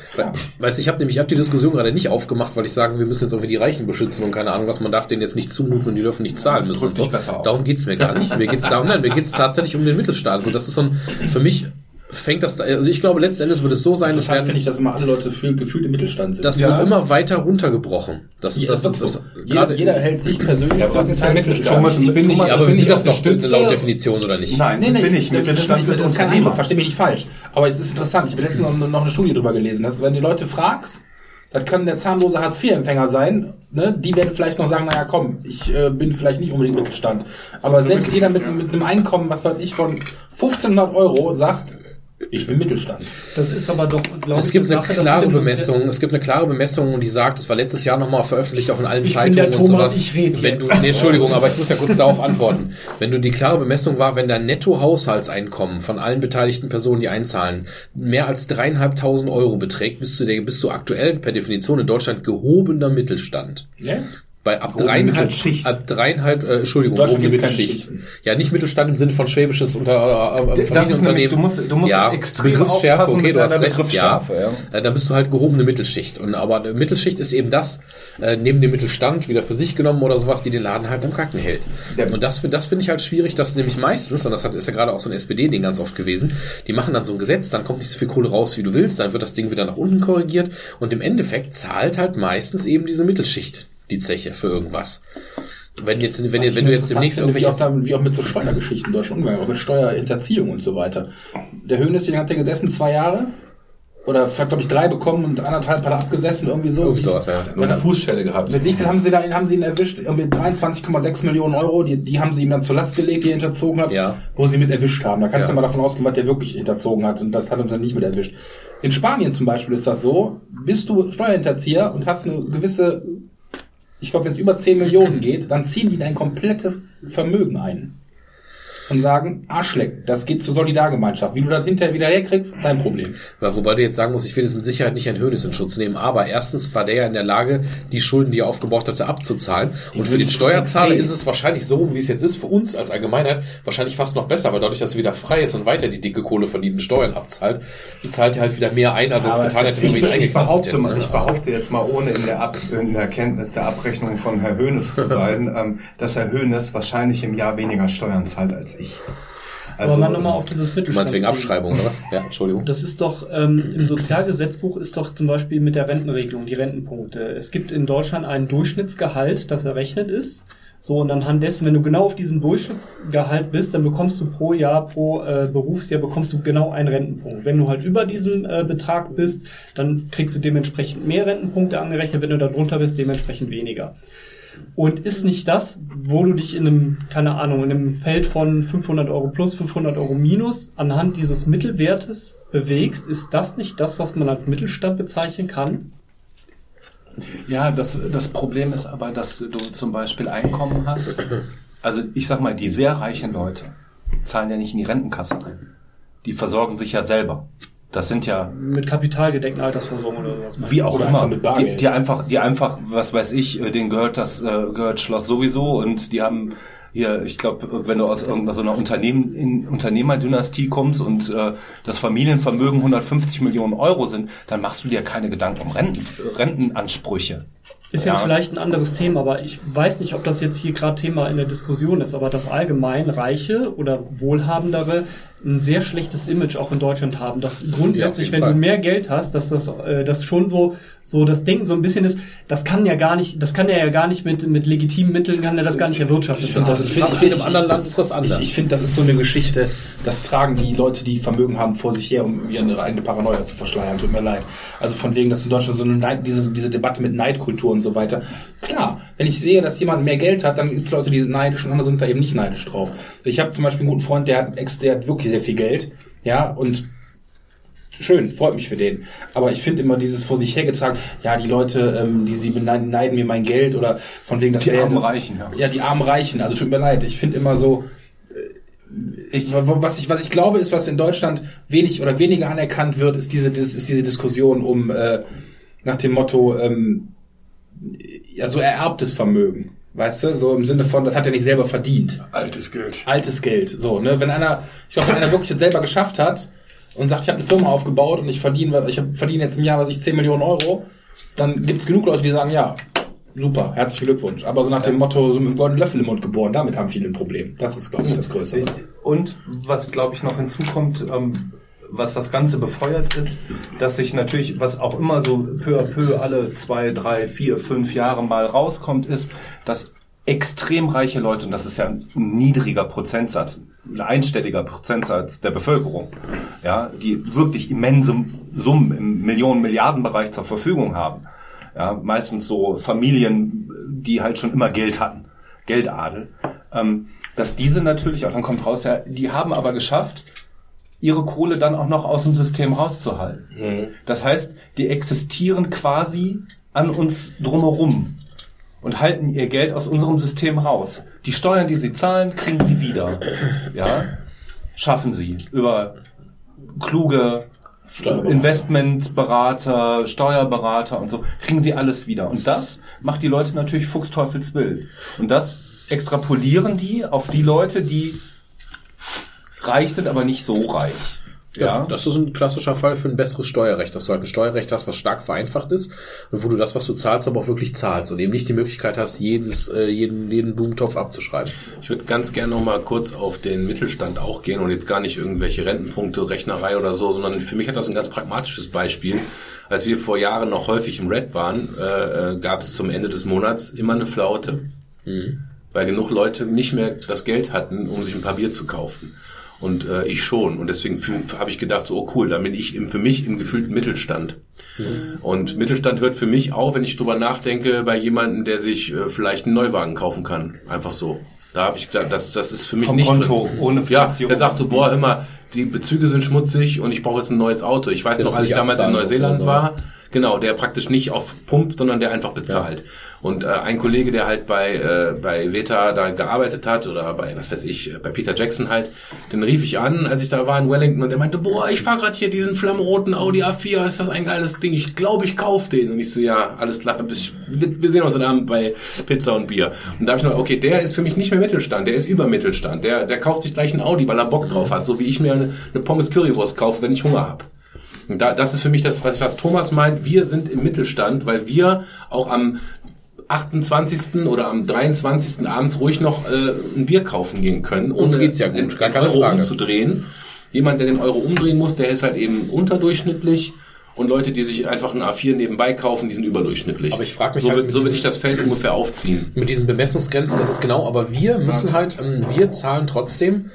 Weißt du, ich habe nämlich ich hab die Diskussion gerade nicht aufgemacht, weil ich sage, wir müssen jetzt irgendwie die Reichen beschützen und keine Ahnung was, man darf denen jetzt nicht zumuten und die dürfen nicht zahlen müssen und so. Darum geht's mir gar nicht. Mir geht's darum, nein, mir geht's tatsächlich um den Mittelstaat. Also das ist so ein, für mich fängt das, da, also ich glaube, letzten Endes wird es so sein, dass Deshalb finde ich, dass immer alle Leute gefühlt, gefühlt im Mittelstand sind. das Ja. wird immer weiter runtergebrochen. Das, Ja, das, das das, das, jeder, gerade, jeder hält sich persönlich Ja, was ist der Mittelstand? Thomas, ich bin nicht, Thomas, aber wir ich sind bin das nicht doch Unterstützer. laut Definition oder nicht? Nein, nee, wir nicht. das- Mittelstand das, sind das ist kein Unternehmer. Einwand, versteh mich nicht falsch. Aber es ist interessant, ich habe letztens noch, noch eine Studie drüber gelesen, dass wenn die Leute fragst, das kann der zahnlose Hartz-IV-Empfänger sein, ne? die werden vielleicht noch sagen, naja komm, ich äh, bin vielleicht nicht unbedingt Mittelstand. Aber selbst jeder mit, mit einem Einkommen, was weiß ich, von 1500 Euro sagt, ich bin Mittelstand. Das ist aber doch, glaube Es ich, gibt eine Sache, klare Bemessung, es gibt eine klare Bemessung, die sagt, das war letztes Jahr nochmal veröffentlicht, auch in allen Ich bin Zeitungen der und Thomas, sowas. ich red wenn du, nee, Entschuldigung, aber ich muss ja kurz darauf antworten. Wenn du die klare Bemessung war, wenn dein Netto-Haushaltseinkommen von allen beteiligten Personen, die einzahlen, mehr als dreieinhalbtausend Euro beträgt, bist du, der, bist du aktuell per Definition in Deutschland gehobener Mittelstand. Ja? Bei ab dreieinhalb, ab dreieinhalb, äh, Entschuldigung, keine Mittelschicht. Ja, nicht Mittelstand im Sinne von schwäbisches unter äh, Das ist Familienunternehmen. nämlich, du musst, du musst ja, extrem Begriffsschärfe, aufpassen okay, mit du hast recht, ja. ja. Äh, Dann bist du halt gehobene Mittelschicht. Und aber eine Mittelschicht ist eben das, äh, neben dem Mittelstand wieder für sich genommen oder sowas, die den Laden halt am Kacken hält. Ja. Und das, das finde ich halt schwierig, dass nämlich meistens, und das hat, ist ja gerade auch so ein SPD-Ding ganz oft gewesen, die machen dann so ein Gesetz, dann kommt nicht so viel Kohle raus, wie du willst, dann wird das Ding wieder nach unten korrigiert und im Endeffekt zahlt halt meistens eben diese Mittelschicht die Zeche für irgendwas. Wenn jetzt, wenn, ich wenn du jetzt demnächst finde, wie irgendwelche auch, da, wie auch mit so Steuergeschichten in Deutschland umgegangen, auch mit Steuerhinterziehung und so weiter. Der Höhnes, den hat der gesessen zwei Jahre oder hat glaube ich drei bekommen und anderthalb hat er abgesessen irgendwie so. irgendwie sowas, ja. Nur eine Fußstelle gehabt. Mit viel haben sie da, haben sie ihn erwischt? Irgendwie 23,6 Millionen Euro, die, die haben sie ihm dann zur Last gelegt, die er hinterzogen hat, Ja. wo sie mit erwischt haben. Da kannst Ja. du mal davon ausgehen, was der wirklich hinterzogen hat und das hat uns dann nicht mit erwischt. In Spanien zum Beispiel ist das so, bist du Steuerhinterzieher und hast eine gewisse, ich glaube, wenn es über 10 Millionen geht, dann ziehen die dein komplettes Vermögen ein. Und sagen, Arschleck, das geht zur Solidargemeinschaft. Wie du das hinterher wieder herkriegst, dein Problem. Weil, wobei du jetzt sagen musst, ich will jetzt mit Sicherheit nicht Herrn Hönes in Schutz nehmen, aber erstens war der ja in der Lage, die Schulden, die er aufgebaut hatte, abzuzahlen. und für den Steuerzahler ist es wahrscheinlich so, wie es jetzt ist, für uns als Allgemeinheit, wahrscheinlich fast noch besser, weil dadurch, dass er wieder frei ist und weiter die dicke Kohle verdienten Steuern abzahlt, zahlt er halt wieder mehr ein, als er es getan hätte, wenn Ich eingeknastet behaupte, mal, ne? ich behaupte jetzt mal, ohne in der, Ab in der Kenntnis der Abrechnung von Herr Höhnes zu sein, ähm, dass Herr Höhnes wahrscheinlich im Jahr weniger Steuern zahlt als ich. Also, Aber mal nochmal auf dieses Mittelstand. wegen Abschreibung, oder was? Ja, Entschuldigung. Das ist doch, ähm, im Sozialgesetzbuch ist doch zum Beispiel mit der Rentenregelung, die Rentenpunkte. Es gibt in Deutschland ein Durchschnittsgehalt, das errechnet ist. So, und anhand dessen, wenn du genau auf diesem Durchschnittsgehalt bist, dann bekommst du pro Jahr, pro äh, Berufsjahr bekommst du genau einen Rentenpunkt. Wenn du halt über diesem äh, Betrag bist, dann kriegst du dementsprechend mehr Rentenpunkte angerechnet, wenn du da drunter bist, dementsprechend weniger. Und ist nicht das, wo du dich in einem, keine Ahnung, in einem Feld von 500 Euro plus, 500 Euro minus anhand dieses Mittelwertes bewegst, ist das nicht das, was man als Mittelstand bezeichnen kann? Ja, das, das Problem ist aber, dass du zum Beispiel Einkommen hast. Also ich sag mal, die sehr reichen Leute zahlen ja nicht in die Rentenkasse ein. Die versorgen sich ja selber. Das sind ja Mit kapitalgedeckten Altersversorgung oder sowas. wie auch Oder immer, einfach mit die, Bargeld. die einfach, die einfach, was weiß ich, äh, denen gehört das, äh, gehört Schloss sowieso und die haben hier, ich glaube, wenn du aus irgendeiner so einer Unternehmen, in Unternehmerdynastie kommst und äh, das Familienvermögen 150 Millionen Euro sind, dann machst du dir keine Gedanken um Renten, Rentenansprüche. Ist jetzt Ja. vielleicht ein anderes Thema, aber ich weiß nicht, ob das jetzt hier gerade Thema in der Diskussion ist, aber dass allgemein Reiche oder Wohlhabendere ein sehr schlechtes Image auch in Deutschland haben. Dass grundsätzlich, jeden wenn Fall. du mehr Geld hast, dass das, äh, das schon so, so das Denken so ein bisschen ist, das kann ja gar nicht, das kann er ja gar nicht mit, mit legitimen Mitteln, kann er das gar nicht erwirtschaften. Ich finde, Das das fast ich- jedem anderen Land ist das anders. Ich, ich finde, das ist so eine Geschichte, das tragen die Leute, die Vermögen haben, vor sich her, um ihre eigene Paranoia zu verschleiern. Tut mir leid. Also von wegen, dass in Deutschland so eine Neid, diese, diese Debatte mit Neidkultur und so weiter. Klar, wenn ich sehe, dass jemand mehr Geld hat, dann gibt es Leute, die sind neidisch und andere sind da eben nicht neidisch drauf. Ich habe zum Beispiel einen guten Freund, der hat, ex, der hat wirklich sehr viel Geld. Ja, und schön, freut mich für den. Aber ich finde immer dieses vor sich hergetragen, ja, die Leute, ähm, die, die beneiden neiden mir mein Geld oder von wegen, das Die armen das- Reichen, ja. Ja, die armen Reichen. Also tut mir leid. Ich finde immer so, äh, ich, was ich, was ich glaube, ist, was in Deutschland wenig oder weniger anerkannt wird, ist diese, ist diese Diskussion um, äh, nach dem Motto, ähm, ja, so ererbtes Vermögen. Weißt du, so im Sinne von, das hat er nicht selber verdient. Altes Geld. Altes Geld. So, ne? Wenn einer, ich glaube, wenn einer wirklich das selber geschafft hat und sagt, ich habe eine Firma aufgebaut und ich verdiene, ich verdiene jetzt im Jahr, was ich 10 Millionen Euro, dann gibt es genug Leute, die sagen, ja, super, herzlichen Glückwunsch. Aber so nach dem Motto, so mit einem goldenen Löffel im Mund geboren, damit haben viele ein Problem. Das ist, glaube ich, das Größere. Und was, glaube ich, noch hinzukommt, ähm, was das Ganze befeuert ist, dass sich natürlich, was auch immer so peu à peu alle zwei, drei, vier, fünf Jahre mal rauskommt, ist, dass extrem reiche Leute, und das ist ja ein niedriger Prozentsatz, ein einstelliger Prozentsatz der Bevölkerung, ja, die wirklich immense Summen im Millionen, Milliardenbereich zur Verfügung haben. Ja, meistens so Familien, die halt schon immer Geld hatten. Geldadel. Ähm, dass diese natürlich, auch dann kommt raus, ja, die haben aber geschafft, ihre Kohle dann auch noch aus dem System rauszuhalten. Das heißt, die existieren quasi an uns drumherum und halten ihr Geld aus unserem System raus. Die Steuern, die sie zahlen, kriegen sie wieder. Ja, schaffen sie über kluge Investmentberater, Steuerberater und so, kriegen sie alles wieder. Und das macht die Leute natürlich fuchsteufelswild. Und das extrapolieren die auf die Leute, die reich sind, aber nicht so reich. Ja, Ja, das ist ein klassischer Fall für ein besseres Steuerrecht, dass du halt ein Steuerrecht hast, was stark vereinfacht ist und wo du das, was du zahlst, aber auch wirklich zahlst und eben nicht die Möglichkeit hast, jedes, äh, jeden, jeden Blumentopf abzuschreiben. Ich würde ganz gerne noch mal kurz auf den Mittelstand auch gehen und jetzt gar nicht irgendwelche Rentenpunkte, Rechnerei oder so, sondern für mich hat das ein ganz pragmatisches Beispiel. Als wir vor Jahren noch häufig im Red waren, äh, äh, gab es zum Ende des Monats immer eine Flaute, weil genug Leute nicht mehr das Geld hatten, um sich ein paar Bier zu kaufen. Und äh, ich schon. Und deswegen habe ich gedacht, so oh cool, da bin ich im, für mich im gefühlten Mittelstand. Und Mittelstand hört für mich auf, wenn ich drüber nachdenke, bei jemandem, der sich äh, vielleicht einen Neuwagen kaufen kann. Einfach so. Da habe ich gedacht, das, das ist für mich Vom nicht Konto, drin. ohne Ja, Finanzierung. der sagt so, boah, mal, die Bezüge sind schmutzig und ich brauche jetzt ein neues Auto. Ich weiß Der noch, das als ich damals in Neuseeland so. war, genau, der praktisch nicht auf Pump, sondern der einfach bezahlt. Und äh, ein Kollege, der halt bei äh, bei Veta da gearbeitet hat oder bei was weiß ich, bei Peter Jackson halt, den rief ich an, als ich da war in Wellington und der meinte, boah, ich fahr gerade hier diesen flammroten Audi A4, ist das ein geiles Ding? Ich glaube, ich kauf den. Und ich so, ja, alles klar, bis, wir wir sehen uns heute Abend bei Pizza und Bier. Und da habe ich noch, okay, der ist für mich nicht mehr Mittelstand, der ist über Mittelstand. Der der kauft sich gleich ein Audi, weil er Bock drauf hat, so wie ich mir eine, eine Pommes Currywurst kaufe, wenn ich Hunger habe. Da, das ist für mich das, was, was Thomas meint. Wir sind im Mittelstand, weil wir auch am 28. oder am 23. abends ruhig noch äh, ein Bier kaufen gehen können. Uns ohne geht's ja gut, den, gar keine Euro Frage. umzudrehen. Jemand, der den Euro umdrehen muss, der ist halt eben unterdurchschnittlich. Und Leute, die sich einfach ein A4 nebenbei kaufen, die sind überdurchschnittlich. Aber ich frag mich so, halt so würde ich das Feld ungefähr aufziehen. Mit diesen Bemessungsgrenzen, das ist genau, aber wir müssen halt, ähm, wir zahlen trotzdem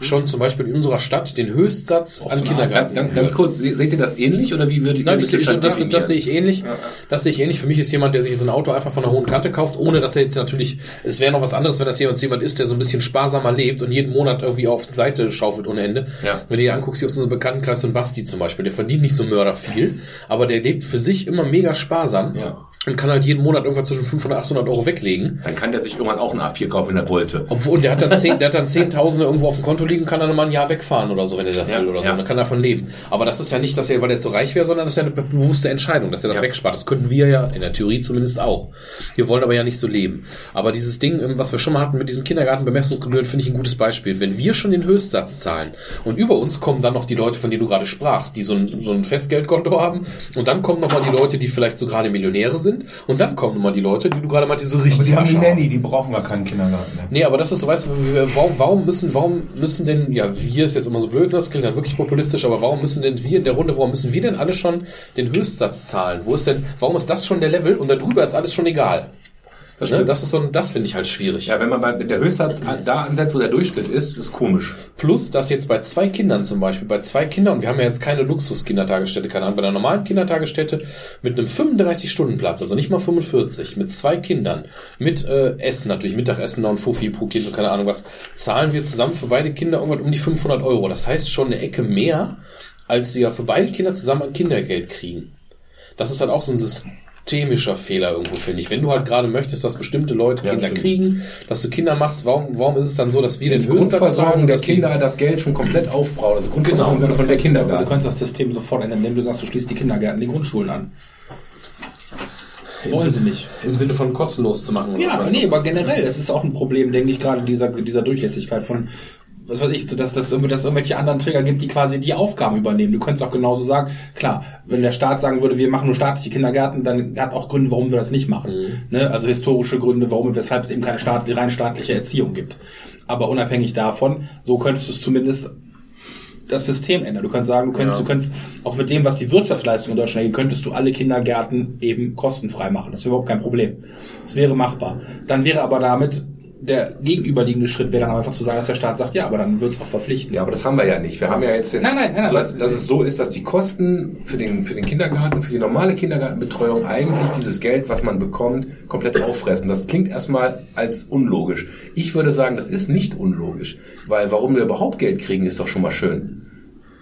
schon zum Beispiel in unserer Stadt den Höchstsatz an Kindergarten. Ganz, ganz, kurz, se- seht ihr das ähnlich oder wie würde ich Nein, das, das, sehe ich ähnlich. Das sehe ich ähnlich. Für mich ist jemand, der sich jetzt ein Auto einfach von einer hohen Kante kauft, ohne dass er jetzt natürlich, es wäre noch was anderes, wenn das jemand, jemand ist, der so ein bisschen sparsamer lebt und jeden Monat irgendwie auf die Seite schaufelt ohne Ende. Ja. Wenn du dir anguckst, hier aus unserem Bekanntenkreis, ein Basti zum Beispiel, der verdient nicht so mörder viel, aber der lebt für sich immer mega sparsam Ja. Und kann halt jeden Monat irgendwas zwischen 500 und 800 Euro weglegen. Dann kann der sich irgendwann auch ein A4 kaufen, wenn er wollte. Obwohl, der hat dann zehn, der hat dann Zehntausende irgendwo auf dem Konto liegen, kann dann mal ein Jahr wegfahren oder so, wenn er das Ja, will oder so. ja. Und dann kann er davon leben. Aber das ist ja nicht, dass er, weil er so reich wäre, sondern das ist ja eine be- bewusste Entscheidung, dass er das Ja. wegspart. Das könnten wir ja, in der Theorie zumindest auch. Wir wollen aber ja nicht so leben. Aber dieses Ding, ähm, was wir schon mal hatten mit diesen Kindergartenbemessungsgebühren, finde ich ein gutes Beispiel. Wenn wir schon den Höchstsatz zahlen und über uns kommen dann noch die Leute, von denen du gerade sprachst, die so ein, so ein Festgeldkonto haben und dann kommen nochmal die Leute, die vielleicht so gerade Millionäre sind und dann kommen nochmal die Leute, die du gerade mal die so Aber richtig die haben die. Nanny, die brauchen gar keinen Kindergarten mehr. Nee, aber das ist so, weißt du, warum, warum müssen, warum müssen denn, ja, wir ist jetzt immer so blöd, ne, das klingt dann wirklich populistisch, aber warum müssen denn wir in der Runde, warum müssen wir denn alle schon den Höchstsatz zahlen? Wo ist denn, warum ist das schon der Level und darüber ist alles schon egal? Das Ne? stimmt. Das ist so, ein- das finde ich halt schwierig. Ja, wenn man bei der Höchstsatz da ansetzt, wo der Durchschnitt ist, ist komisch. Plus, dass jetzt bei zwei Kindern zum Beispiel, bei zwei Kindern, und wir haben ja jetzt keine Luxus-Kindertagesstätte, keine Ahnung, bei einer normalen Kindertagesstätte mit einem 35-Stunden-Platz, also nicht mal 45, mit zwei Kindern, mit äh, Essen natürlich, Mittagessen noch ein Fuffi pro Kind und keine Ahnung was, zahlen wir zusammen für beide Kinder irgendwann um die 500 Euro. Das heißt schon eine Ecke mehr, als sie ja für beide Kinder zusammen an Kindergeld kriegen. Das ist halt auch so ein systemischer Fehler irgendwo, finde ich. Wenn du halt gerade möchtest, dass bestimmte Leute Ja, Kinder stimmt. kriegen, dass du Kinder machst, warum, warum ist es dann so, dass wir den zahlen, der dass die- Kinder das Geld schon komplett aufbraucht. Also Grundversorgung Genau. von der Du Kindergarten. kannst das System sofort ändern, indem du sagst, du schließt die Kindergärten, die Grundschulen an. Wollen sie nicht. Im Sinne von kostenlos zu machen. Ja, du? nee, aber generell, das ist auch ein Problem, denke ich, gerade dieser, dieser Durchlässigkeit von, was weiß ich, dass, dass, dass es irgendwelche anderen Träger gibt, die quasi die Aufgaben übernehmen. Du könntest auch genauso sagen, klar, wenn der Staat sagen würde, wir machen nur staatliche Kindergärten, dann hat auch Gründe, warum wir das nicht machen. Ne? Also historische Gründe, warum und weshalb es eben keine staat, rein staatliche Erziehung gibt. Aber unabhängig davon, so könntest du es zumindest das System ändern. Du kannst sagen, du könntest, Ja. du könntest auch mit dem, was die Wirtschaftsleistung in Deutschland angeht, könntest du alle Kindergärten eben kostenfrei machen. Das wäre überhaupt kein Problem. Das wäre machbar. Dann wäre aber damit der gegenüberliegende Schritt wäre dann einfach zu sagen, dass der Staat sagt, ja, aber dann wird es auch verpflichtend. Ja, aber das haben wir ja nicht. Wir haben ja jetzt den, Nein, nein, nein, nein. dass, dass es so ist, dass die Kosten für den, für den Kindergarten, für die normale Kindergartenbetreuung eigentlich dieses Geld, was man bekommt, komplett auffressen. Das klingt erstmal als unlogisch. Ich würde sagen, das ist nicht unlogisch, weil warum wir überhaupt Geld kriegen, ist doch schon mal schön.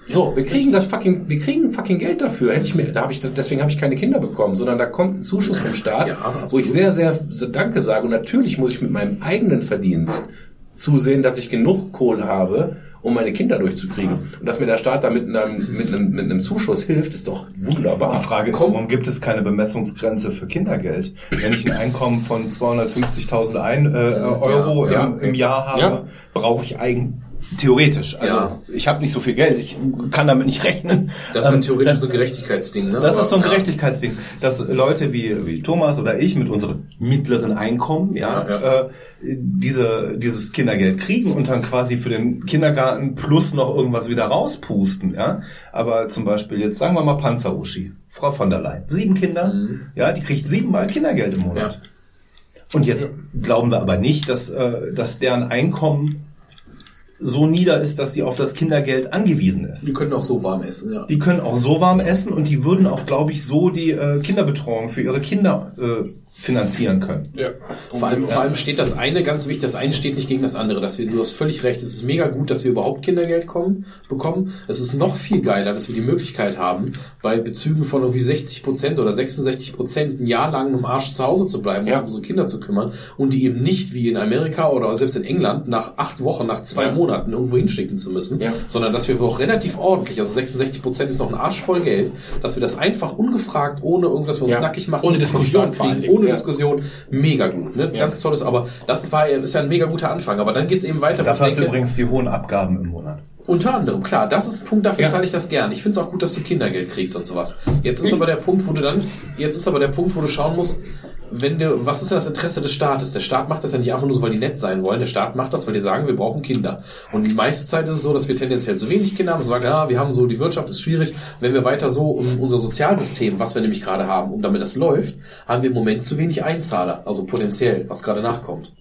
So, wir kriegen das fucking, wir kriegen fucking Geld dafür. Hätte ich mir, da habe ich, deswegen habe ich keine Kinder bekommen, sondern da kommt ein Zuschuss vom Staat, Ja, wo ich sehr, sehr, Danke sage. Und natürlich muss ich mit meinem eigenen Verdienst zusehen, dass ich genug Kohle habe, um meine Kinder durchzukriegen. Und dass mir der Staat da mit einem, mit einem, mit einem Zuschuss hilft, ist doch wunderbar. Die Frage ist, warum gibt es keine Bemessungsgrenze für Kindergeld? Wenn ich ein Einkommen von 250.000 ein, äh, Euro ja, im, im Jahr habe, Ja. brauche ich eigentlich theoretisch. Also Ja. ich habe nicht so viel Geld, ich kann damit nicht rechnen. Das ist Ähm, theoretisch das- so ein Gerechtigkeitsding, ne? Das Aber- ist so ein ja. Gerechtigkeitsding, dass Leute wie, wie Thomas oder ich mit unserem mittleren Einkommen ja, Ja, Äh, diese, dieses Kindergeld kriegen und dann quasi für den Kindergarten plus noch irgendwas wieder rauspusten. Ja? Aber zum Beispiel jetzt sagen wir mal Panzer-Uschi, Frau von der Leyen, sieben Kinder, ja, die kriegt siebenmal Kindergeld im Monat. Und jetzt glauben wir aber nicht, dass, äh, dass deren Einkommen so nieder ist, dass sie auf das Kindergeld angewiesen ist. Die können auch so warm essen, ja. Die können auch so warm essen und die würden auch, glaube ich, so die äh, Kinderbetreuung für ihre Kinder äh, finanzieren können. Ja. Vor allem, vor allem steht das eine ganz wichtig, das eine steht nicht gegen das andere. Dass wir, du hast völlig recht, es ist mega gut, dass wir überhaupt Kindergeld kommen, bekommen. Es ist noch viel geiler, dass wir die Möglichkeit haben, bei Bezügen von irgendwie 60 Prozent oder 66 Prozent ein Jahr lang im Arsch zu Hause zu bleiben, Ja. um unsere Kinder zu kümmern und die eben nicht wie in Amerika oder selbst in England nach acht Wochen, nach zwei Ja. Monaten irgendwo hinschicken zu müssen, Ja. sondern dass wir auch relativ ordentlich, also 66 Prozent ist noch ein Arsch voll Geld, dass wir das einfach ungefragt, ohne irgendwas wir uns Ja. nackig machen, Ohne Diskussion kriegen, Dingen. Ohne Ja. Diskussion, mega gut, ne? Ganz tolles, aber das war ja, ist ja ein mega guter Anfang. Aber dann geht's eben weiter. ich hast denke, übrigens die hohen Abgaben im Monat. unter anderem, klar, das ist ein Punkt, dafür Ja. zahle ich das gern. Ich finde es auch gut, dass du Kindergeld kriegst und sowas. Jetzt ist aber der Punkt, wo du dann, jetzt ist aber der Punkt, wo du schauen musst, wenn du, was ist denn das Interesse des Staates? Der Staat macht das ja nicht einfach nur so, weil die nett sein wollen. Der Staat macht das, weil die sagen, wir brauchen Kinder. Und die meiste Zeit ist es so, dass wir tendenziell zu wenig Kinder haben. Und sagen, ja, wir haben so, die Wirtschaft ist schwierig. Wenn wir weiter so um unser Sozialsystem, was wir nämlich gerade haben, um damit das läuft, haben wir im Moment zu wenig Einzahler. Also potenziell, was gerade nachkommt.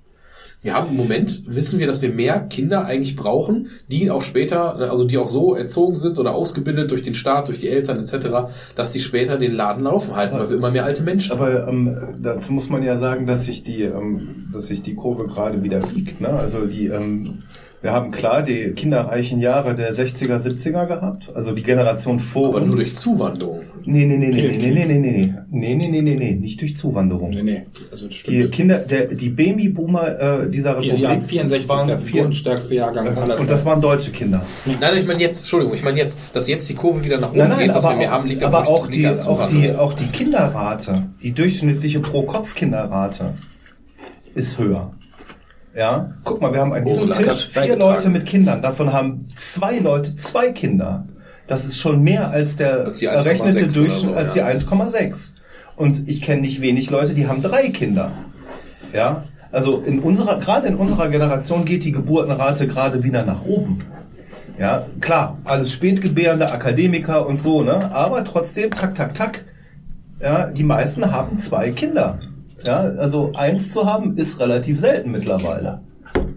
Wir haben im Moment, wissen wir, dass wir mehr Kinder eigentlich brauchen, die auch später, also die auch so erzogen sind oder ausgebildet durch den Staat, durch die Eltern etc., dass die später den Laden laufen halten, weil wir immer mehr alte Menschen. Aber ähm, dazu muss man ja sagen, dass sich die, ähm, dass sich die Kurve gerade wieder biegt. Ne? Also die, ähm, wir haben klar die kinderreichen Jahre der 60er, 70er gehabt, also die Generation vor Aber uns. nur durch Zuwanderung. Nee, nee, nee, nee, nee, nee, nee, nee, nee, nee, nee, nee, nee, nee, nicht durch Zuwanderung. Nee, nee. Also das Die Kinder, der, die Babyboomer äh, dieser Republik ja, 64 ist waren der vier, geburtenstärkste Jahrgang aller und das waren deutsche Kinder. Nein, nein, ich meine jetzt, Entschuldigung, ich meine jetzt, dass jetzt die Kurve wieder nach oben Nein, nein, geht, dass aber, wir mehr haben, liegt aber auch, die, auch, die, auch die Kinderrate, die durchschnittliche Pro-Kopf-Kinderrate ist höher. Ja, guck mal, wir haben an diesem Oh, Tisch vier. Leute mit Kindern. Davon haben zwei Leute zwei Kinder. Das ist schon mehr als der Als die 1,6 errechnete Durchschnitt, so, als ja. die 1,6. Und ich kenne nicht wenig Leute, die haben drei Kinder. Ja, also in unserer, gerade in unserer Generation geht die Geburtenrate gerade wieder nach oben. Ja, klar, alles Spätgebärende, Akademiker und so, ne? Aber trotzdem, tak, tak, tak. Ja, die meisten haben zwei Kinder. Ja, also eins zu haben ist relativ selten mittlerweile.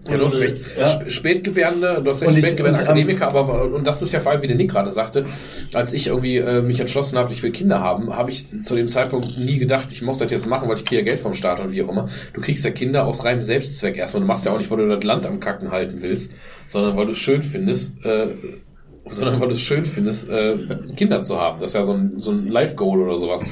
Ja, du hast recht. Ja. Sp- Spätgebärende, du hast recht, Und ich- Spätgebärende und, Akademiker, aber und das ist ja vor allem, wie der Nick gerade sagte, als ich irgendwie äh, mich entschlossen habe, ich will Kinder haben, habe ich zu dem Zeitpunkt nie gedacht, ich muss das jetzt machen, weil ich kriege ja Geld vom Staat und wie auch immer. Du kriegst ja Kinder aus reinem Selbstzweck erstmal. Du machst ja auch nicht, weil du das Land am Kacken halten willst, sondern weil du es schön findest, äh, sondern weil du es schön findest, äh, Kinder zu haben. Das ist ja so ein, so ein Life-Goal oder sowas.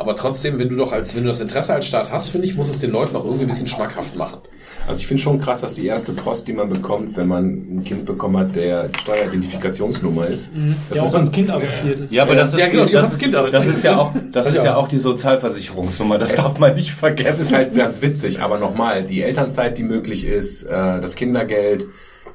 Aber trotzdem, wenn du doch als, wenn du das Interesse als Staat hast, finde ich, muss es den Leuten auch irgendwie ein bisschen schmackhaft machen. Also ich finde schon krass, dass die erste Post, die man bekommt, wenn man ein Kind bekommen hat, der Steueridentifikationsnummer ist. Das Ja, ist auch ans Kind adressiert ist. Ja, aber das ist, Ja, genau, die das, Kind das ist ja auch, das ist ja auch die Sozialversicherungsnummer. Das darf man nicht Es vergessen. ist halt ganz witzig, aber nochmal, die Elternzeit, die möglich ist, äh, das Kindergeld,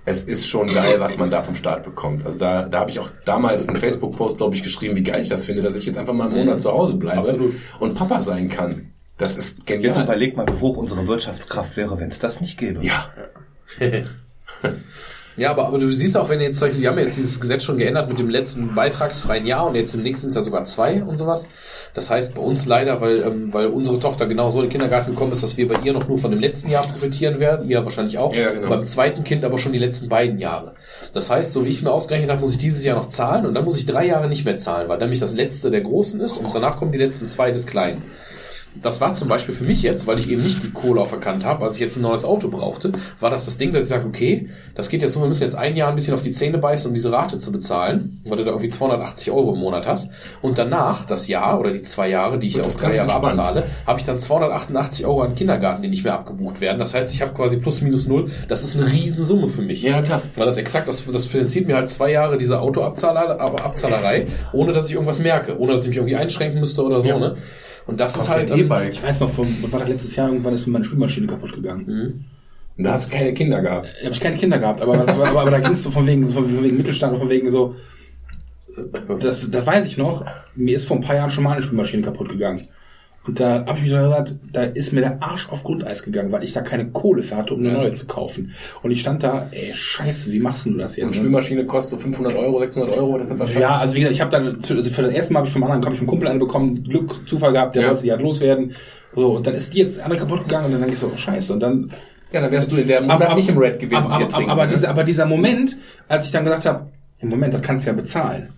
es ist schon geil, was man da vom Staat bekommt. Also da, da habe ich auch damals einen Facebook-Post, glaube ich, geschrieben, wie geil ich das finde, dass ich jetzt einfach mal einen Monat zu Hause bleibe Absolut. und Papa sein kann. Das ist genial. Jetzt überleg mal, wie hoch unsere Wirtschaftskraft wäre, wenn es das nicht gäbe. ja, Ja, aber, aber du siehst auch, wenn jetzt, zum Beispiel, die haben jetzt dieses Gesetz schon geändert mit dem letzten beitragsfreien Jahr und jetzt im nächsten sind es ja sogar zwei und sowas. Das heißt bei uns leider, weil, ähm, weil unsere Tochter genau so in den Kindergarten gekommen ist, dass wir bei ihr noch nur von dem letzten Jahr profitieren werden, ihr wahrscheinlich auch. Ja, genau. Beim zweiten Kind aber schon die letzten beiden Jahre. Das heißt, so wie ich mir ausgerechnet habe, muss ich dieses Jahr noch zahlen und dann muss ich drei Jahre nicht mehr zahlen, weil dann nämlich das letzte der Großen ist und danach kommen die letzten zwei des Kleinen. Das war zum Beispiel für mich jetzt, weil ich eben nicht die Kohle auferkannt habe, als ich jetzt ein neues Auto brauchte, war das das Ding, dass ich sage, okay, das geht jetzt so, wir müssen jetzt ein Jahr ein bisschen auf die Zähne beißen, um diese Rate zu bezahlen, weil du da irgendwie 280 Euro im Monat hast. Und danach, das Jahr oder die zwei Jahre, die ich auf drei Jahre abzahle, habe ich dann 288 Euro an Kindergarten, die nicht mehr abgebucht werden. Das heißt, ich habe quasi plus minus null. Das ist eine Riesensumme für mich. Ja, klar. Weil das exakt, das, das finanziert mir halt zwei Jahre diese Autoabzahler, aber Abzahlerei, ohne dass ich irgendwas merke, ohne dass ich mich irgendwie einschränken müsste oder so, ne? Und das ist halt. ähm, E-Bike. Ich weiß noch, vom, war das letztes Jahr irgendwann ist mir meine Spülmaschine kaputt gegangen. und da hast du keine Kinder gehabt. Da habe ich keine Kinder gehabt, aber, aber, aber, aber da ging es so von wegen, von wegen Mittelstand, von wegen so, äh, das, das weiß ich noch, mir ist vor ein paar Jahren schon mal eine Spülmaschine kaputt gegangen. Und da habe ich mich so gedacht, da ist mir der Arsch auf Grundeis gegangen, weil ich da keine Kohle für hatte, um eine neue zu kaufen. Und ich stand da, ey, scheiße, wie machst du das jetzt? Spülmaschine kostet so 500 Euro, 600 Euro, das sind wahrscheinlich... Ja, also wie gesagt, ich habe dann also für das erste Mal habe ich vom anderen hab ich vom Kumpel eine bekommen, Glück, Zufall gehabt, der Ja. wollte die halt loswerden. So, und dann ist die jetzt andere kaputt gegangen und dann denke ich so, oh, scheiße. Und dann ja, dann wärst du in der Monat nicht im Red gewesen, aber, aber, aber, ne? dieser, aber dieser Moment, als ich dann gesagt habe, im Moment, das kannst du ja bezahlen.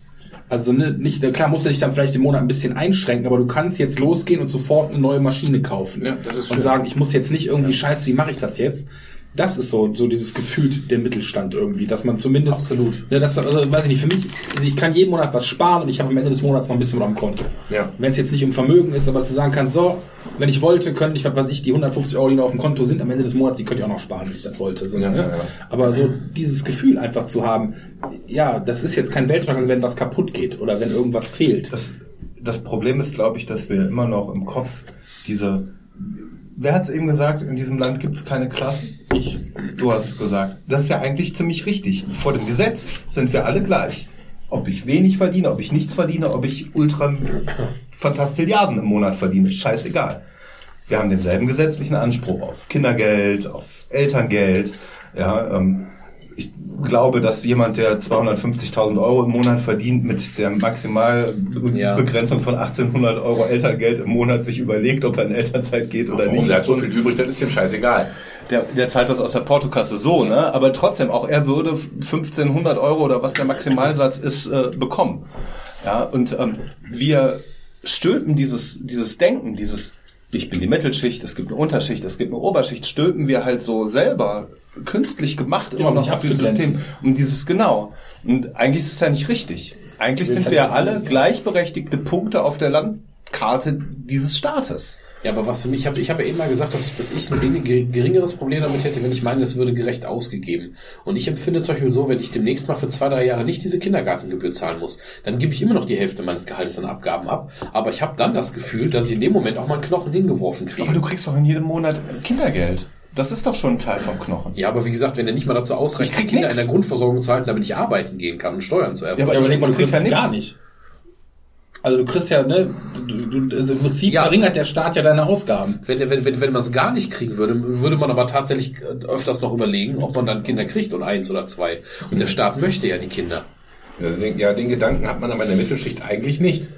Also ne, nicht, klar musst du dich dann vielleicht im Monat ein bisschen einschränken, aber du kannst jetzt losgehen und sofort eine neue Maschine kaufen. Ja, das ist und schön. sagen, ich muss jetzt nicht irgendwie scheiße, wie mache ich das jetzt? Das ist so, so dieses Gefühl der Mittelstand irgendwie, dass man zumindest. Absolut. Ja, das, also, weiß ich nicht, für mich, also ich kann jeden Monat was sparen und ich habe am Ende des Monats noch ein bisschen was am Konto. Ja. Wenn es jetzt nicht um Vermögen ist, aber du sagen kannst, so, wenn ich wollte, könnte ich, was weiß ich, die 150 Euro, die noch auf dem Konto sind, am Ende des Monats, die könnte ich auch noch sparen, wenn ich das wollte. So, Ja, ne? ja, ja. Aber so dieses Gefühl einfach zu haben, ja, das ist jetzt kein Weltuntergang, wenn was kaputt geht oder wenn irgendwas fehlt. Das, das Problem ist, glaube ich, dass wir immer noch im Kopf diese. Wer hat es eben gesagt, in diesem Land gibt es keine Klassen? Ich. Du hast es gesagt. Das ist ja eigentlich ziemlich richtig. Vor dem Gesetz sind wir alle gleich. Ob ich wenig verdiene, ob ich nichts verdiene, ob ich ultra Fantastilliarden im Monat verdiene, scheißegal. Wir haben denselben gesetzlichen Anspruch auf Kindergeld, auf Elterngeld. Ja, ähm, ich glaube, dass jemand, der 250.000 Euro im Monat verdient, mit der Maximalbegrenzung von 1800 Euro Elterngeld im Monat sich überlegt, ob er in Elternzeit geht oder Warum nicht. bleibt so viel übrig, das ist dem scheißegal. Der, der zahlt das aus der Portokasse so, ne? Aber trotzdem, auch er würde 1500 Euro oder was der Maximalsatz ist, äh, bekommen. Ja, und ähm, wir stülpen dieses, dieses Denken, dieses, ich bin die Mittelschicht, es gibt eine Unterschicht, es gibt eine Oberschicht, stülpen wir halt so selber künstlich gemacht immer um noch. System. Um dieses genau. Und eigentlich ist es ja nicht richtig. Eigentlich sind wir ja alle gleichberechtigte Punkte auf der Landkarte dieses Staates. Ja, aber was für mich, ich habe ich hab ja eben mal gesagt, dass, dass ich ein geringeres Problem damit hätte, wenn ich meine, es würde gerecht ausgegeben. Und ich empfinde zum Beispiel so, wenn ich demnächst mal für zwei, drei Jahre nicht diese Kindergartengebühr zahlen muss, dann gebe ich immer noch die Hälfte meines Gehaltes an Abgaben ab. Aber ich habe dann das Gefühl, dass ich in dem Moment auch mal einen Knochen hingeworfen kriege. Aber du kriegst doch in jedem Monat Kindergeld. Das ist doch schon ein Teil vom Knochen. ja, aber wie gesagt, wenn er nicht mal dazu ausreicht, Ich die Kinder nix. in der Grundversorgung zu halten, damit ich arbeiten gehen kann und Steuern zu erfolgen. aber Ja, aber denk mal, du kriegst kriegst ja gar nicht. Also du kriegst ja, ne, du, du, also im Prinzip Ja. verringert der Staat ja deine Ausgaben. Wenn, wenn, wenn, wenn man es gar nicht kriegen würde, würde man aber tatsächlich öfters noch überlegen, ob man dann Kinder kriegt und eins oder zwei. Und der Staat möchte ja die Kinder. Also den, ja, den Gedanken hat man aber in der Mittelschicht eigentlich nicht.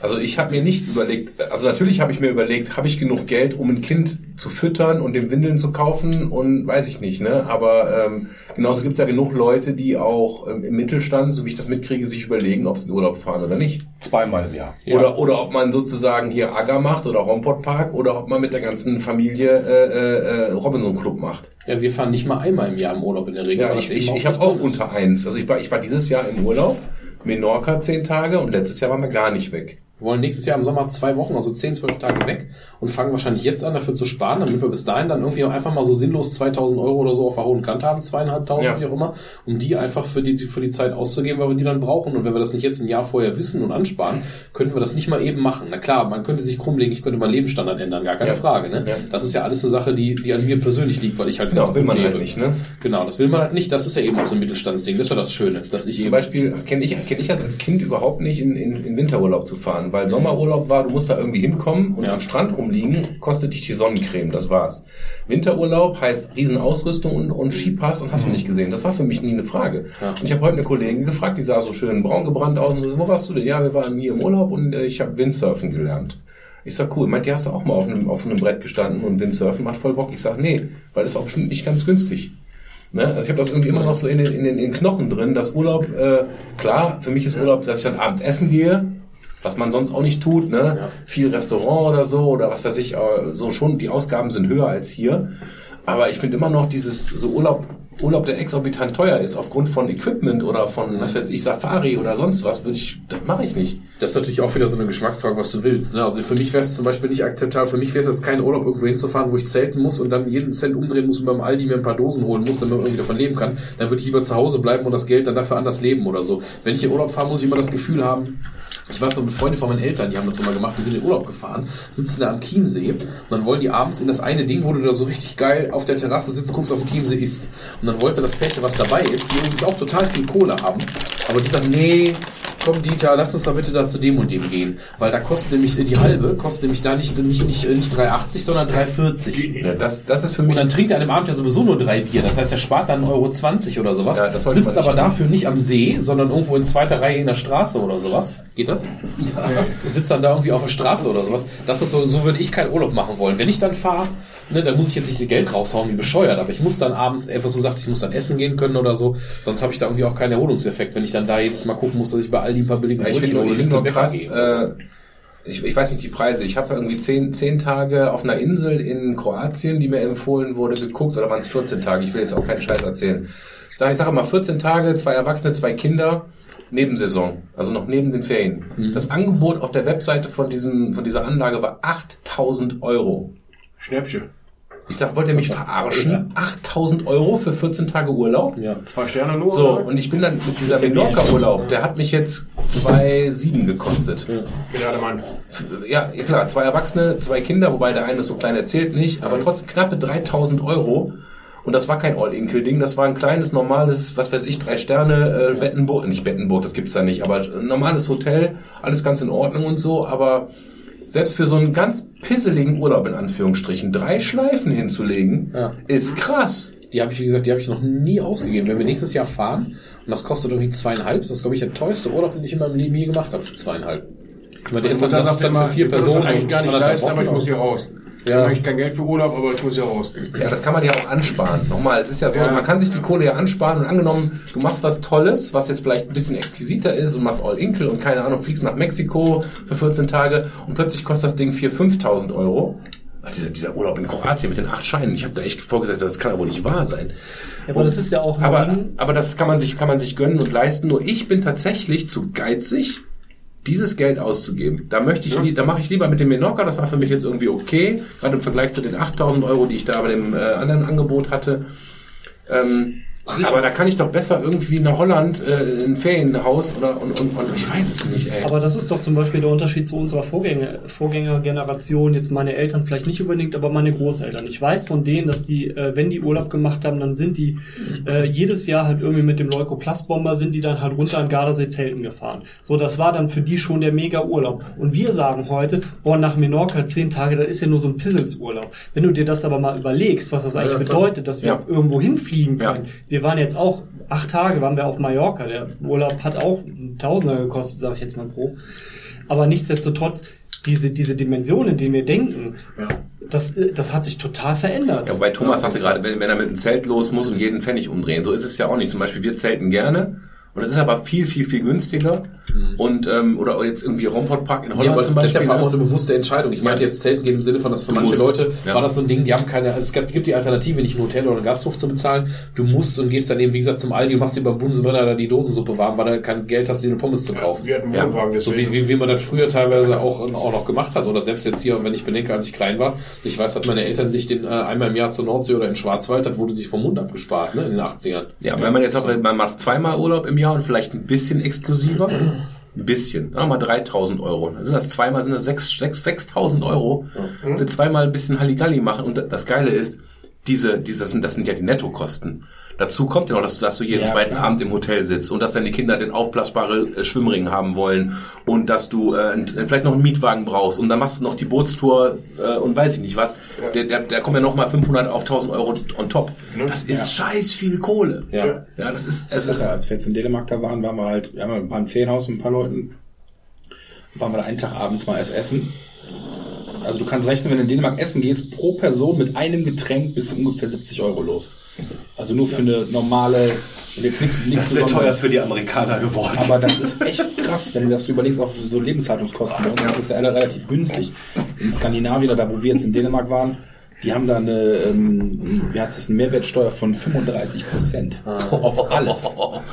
Also ich habe mir nicht überlegt, also natürlich habe ich mir überlegt, habe ich genug Geld, um ein Kind zu füttern und dem Windeln zu kaufen und weiß ich nicht, ne? Aber ähm, genauso gibt es ja genug Leute, die auch ähm, im Mittelstand, so wie ich das mitkriege, sich überlegen, ob sie in Urlaub fahren oder nicht. Zweimal im Jahr. Oder, oder ob man sozusagen hier Acker macht oder Rompot Park oder ob man mit der ganzen Familie äh, äh, Robinson Club macht. Ja, wir fahren nicht mal einmal im Jahr im Urlaub in der Regel. Ja, ich, ich, ich habe auch ist. unter eins. Also ich war, ich war dieses Jahr im Urlaub, Menorca zehn Tage und letztes Jahr waren wir gar nicht weg. Wir wollen nächstes Jahr im Sommer zwei Wochen, also 10, 12 Tage weg und fangen wahrscheinlich jetzt an, dafür zu sparen, damit wir bis dahin dann irgendwie auch einfach mal so sinnlos 2000 Euro oder so auf der hohen Kante haben, zweieinhalbtausend, Ja. wie auch immer, um die einfach für die, für die Zeit auszugeben, weil wir die dann brauchen. Und wenn wir das nicht jetzt ein Jahr vorher wissen und ansparen, könnten wir das nicht mal eben machen. Na klar, man könnte sich krumm legen, ich könnte meinen Lebensstandard ändern, gar keine Ja. Frage. Ne? Ja. Das ist ja alles eine Sache, die, die an mir persönlich liegt, weil ich halt Genau, will man halt nicht, ne? Genau, das will man halt nicht. Das ist ja eben auch so ein Mittelstandsding. Das ist ja das Schöne, dass ich Zum Beispiel kenne ich, kenn ich das als Kind überhaupt nicht, in, in, in Winterurlaub zu fahren, weil Sommerurlaub war, du musst da irgendwie hinkommen und Ja. am Strand rumliegen, kostet dich die Sonnencreme, das war's. Winterurlaub heißt Riesenausrüstung und, und Skipass und hast du nicht gesehen. Das war für mich nie eine Frage. Ja. Und ich habe heute eine Kollegin gefragt, die sah so schön braun gebrannt aus und so, wo warst du denn? Ja, wir waren hier im Urlaub und äh, ich habe Windsurfen gelernt. Ich sag, cool, meint, die hast du auch mal auf, einem, auf so einem Brett gestanden und Windsurfen macht voll Bock. Ich sag, nee, weil das ist auch bestimmt nicht ganz günstig. Ne? Also ich habe das irgendwie immer noch so in den, in den, in den Knochen drin, dass Urlaub, äh, klar, für mich ist Urlaub, dass ich dann abends essen gehe, was man sonst auch nicht tut, ne? Ja. Viel Restaurant oder so oder was weiß ich, äh, so schon, die Ausgaben sind höher als hier. Aber ich finde immer noch dieses so Urlaub, Urlaub, der exorbitant teuer ist, aufgrund von Equipment oder von, was weiß ich, Safari oder sonst was, würde ich, das mache ich nicht. Das ist natürlich auch wieder so eine Geschmacksfrage, was du willst. Ne? Also für mich wäre es zum Beispiel nicht akzeptabel. Für mich wäre es jetzt kein Urlaub, irgendwo hinzufahren, wo ich zelten muss und dann jeden Cent umdrehen muss und beim Aldi mir ein paar Dosen holen muss, damit man irgendwie davon leben kann. Dann würde ich lieber zu Hause bleiben und das Geld dann dafür anders leben oder so. Wenn ich in Urlaub fahre, muss ich immer das Gefühl haben, ich weiß noch, mit Freunde von meinen Eltern, die haben das mal gemacht, die sind in Urlaub gefahren, sitzen da am Chiemsee und dann wollen die abends in das eine Ding, wo du da so richtig geil auf der Terrasse sitzt, guckst auf den Chiemsee isst. Und dann wollte das Pärchen, was dabei ist, die übrigens auch total viel Kohle haben, aber die sagen, nee, komm Dieter, lass uns da bitte da zu dem und dem gehen. Weil da kostet nämlich äh, die halbe, kostet nämlich da nicht, nicht, nicht, äh, nicht 3,80, sondern 3,40. Ja, das, das ist für Und mich, dann trinkt er an dem Abend ja sowieso nur drei Bier. Das heißt, er spart dann 1,20 Euro 20 oder sowas. Ja, sitzt aber tun. dafür nicht am See, sondern irgendwo in zweiter Reihe in der Straße oder sowas. Geht das? Ja. Sitzt dann da irgendwie auf der Straße oder sowas. Das ist so, so würde ich keinen Urlaub machen wollen. Wenn ich dann fahre, ne, dann muss ich jetzt nicht das Geld raushauen wie bescheuert, aber ich muss dann abends, etwas so sagt, ich muss dann essen gehen können oder so. Sonst habe ich da irgendwie auch keinen Erholungseffekt, wenn ich dann da jedes Mal gucken muss, dass ich bei Aldi ein paar billige Ja, ich finde hole ich find nur krass, äh, ich, ich weiß nicht die Preise. Ich habe irgendwie zehn, zehn Tage auf einer Insel in Kroatien, die mir empfohlen wurde, geguckt, oder waren es 14 Tage? Ich will jetzt auch keinen Scheiß erzählen. Sag, ich sage mal 14 Tage, zwei Erwachsene, zwei Kinder, Nebensaison, also noch neben den Ferien. Mhm. Das Angebot auf der Webseite von, diesem, von dieser Anlage war 8000 Euro. Schnäppchen. Ich sag, wollt ihr mich verarschen? 8000 Euro für 14 Tage Urlaub? Ja. Zwei Sterne nur. So, und ich bin dann mit dieser Menorca-Urlaub, der hat mich jetzt 2,7 gekostet. Gerade Mann. Ja, ja, klar, zwei Erwachsene, zwei Kinder, wobei der eine ist so klein erzählt nicht, aber trotzdem knappe 3000 Euro. Und das war kein All-Inkel-Ding, das war ein kleines, normales, was weiß ich, drei Sterne, äh, Bettenburg, nicht Bettenburg, das gibt's da nicht, aber ein normales Hotel, alles ganz in Ordnung und so, aber selbst für so einen ganz pisseligen Urlaub in Anführungsstrichen, drei Schleifen hinzulegen, Ja. ist krass. Die habe ich, wie gesagt, die habe ich noch nie ausgegeben. Wenn wir nächstes Jahr fahren und das kostet irgendwie zweieinhalb, das ist, glaube ich, der teuerste Urlaub, den ich in meinem Leben je gemacht habe für zweieinhalb. Ich meine, der ist dann, das ist dann für vier Personen. eigentlich gar nicht leisten, aber ich muss hier raus. Ich Ja. habe eigentlich kein Geld für Urlaub, aber ich muss hier raus. Ja, das kann man ja auch ansparen. Nochmal, es ist ja so, Ja. man kann sich die Kohle ja ansparen und angenommen, du machst was Tolles, was jetzt vielleicht ein bisschen exquisiter ist und machst All-Inkle und keine Ahnung, fliegst nach Mexiko für 14 Tage und plötzlich kostet das Ding 4.000, 5.000 Euro. Ach, dieser, dieser Urlaub in Kroatien mit den acht Scheinen, ich habe da echt vorgesetzt, das kann ja wohl nicht wahr sein. Ja, aber das ist ja auch Aber, aber das kann man sich, kann man sich gönnen und leisten. Nur ich bin tatsächlich zu geizig, dieses Geld auszugeben. Da möchte ich, lie- da mache ich lieber mit dem Menorca. Das war für mich jetzt irgendwie okay, gerade im Vergleich zu den 8000 Euro, die ich da bei dem äh, anderen Angebot hatte. Ähm, aber da kann ich doch besser irgendwie nach Holland äh, ein Ferienhaus oder und, und, und ich weiß es nicht, ey. Aber das ist doch zum Beispiel der Unterschied zu unserer Vorgänger, Vorgängergeneration. Jetzt meine Eltern vielleicht nicht unbedingt, aber meine Großeltern. Ich weiß von denen, dass die, äh, wenn die Urlaub gemacht haben, dann sind die äh, jedes Jahr halt irgendwie mit dem Leukoplastbomber sind die dann halt runter an Gardasee Zelten gefahren. So, das war dann für die schon der mega Urlaub. Und wir sagen heute, boah, nach Menorca zehn Tage, das ist ja nur so ein Pisselsurlaub. Wenn du dir das aber mal überlegst, was das eigentlich Ja, bedeutet, dass wir Ja. irgendwo hinfliegen Ja. Wir waren jetzt auch acht Tage, waren wir auf Mallorca. Der Urlaub hat auch einen Tausender gekostet, sage ich jetzt mal grob. Aber nichtsdestotrotz, diese, diese Dimension, in denen wir denken, das, das hat sich total verändert. Ja, wobei Thomas sagte gerade, wenn, wenn er mit dem Zelt los muss und jeden Pfennig umdrehen, so ist es ja auch nicht. Zum Beispiel, wir zelten gerne Und das ist aber viel, viel, viel günstiger. Und, ähm, oder jetzt irgendwie Rompot-Park in Ja, Holland aber zum das ist ja Beispiel. vor allem auch ne? eine bewusste Entscheidung. Ich meinte jetzt Zelten geben im Sinne von, dass für manche musst. Leute Ja. war das so ein Ding, die haben keine, es gibt, gibt die Alternative, nicht ein Hotel oder einen Gasthof zu bezahlen. Du musst und gehst dann eben, wie gesagt, zum Aldi und machst dir beim Bunsenbrenner da die Dosensuppe warm, weil du kein Geld hast, dir eine Pommes zu kaufen. Wir hatten einen Ja. Wohnwagen, So wie, wie, wie man das früher teilweise auch, auch noch gemacht hat. Oder selbst jetzt hier, wenn ich bedenke, als ich klein war, ich weiß, dass meine Eltern sich den äh, einmal im Jahr zur Nordsee oder in Schwarzwald, das wurde sich vom Mund abgespart, ne, in den 80ern. Ja, wenn man jetzt auch, man macht zweimal Urlaub im Jahr und vielleicht ein bisschen exklusiver, ein bisschen, sagen wir mal 3000 Euro. Dann sind das zweimal, sind das 6, 6, 6000 Euro. Für zweimal ein bisschen Halligalli machen. Und das Geile ist, diese, diese, das sind, das sind ja die Nettokosten. Dazu kommt ja noch, dass du, dass du jeden Ja, zweiten klar. Abend im Hotel sitzt und dass deine Kinder den aufblasbare äh, Schwimmring haben wollen und dass du äh, ein- vielleicht noch einen Mietwagen brauchst und dann machst du noch die Bootstour äh, und weiß ich nicht was. Der, der, der kommt ja noch mal 500 auf 1000 Euro on top. Das ist scheiß viel Kohle. Ja. Ja, das ist, es ist ist ja, als wir jetzt in Dänemark da waren, waren wir halt, wir haben ein Ferienhaus mit ein paar Leuten, waren wir da einen Tag abends mal erst essen. Also du kannst rechnen, wenn du in Dänemark essen gehst, pro Person mit einem Getränk bist du ungefähr 70 Euro los. Also nur für eine normale, jetzt nichts, nichts Das wäre teuer für die Amerikaner geworden. Aber das ist echt krass, wenn du das überlegst, auch so Lebenshaltungskosten. Bei uns ist das ja alle relativ günstig. In Skandinavien, oder da wo wir jetzt in Dänemark waren, die haben da eine, ähm, wie heißt das, eine Mehrwertsteuer von 35 Prozent. Auf alles.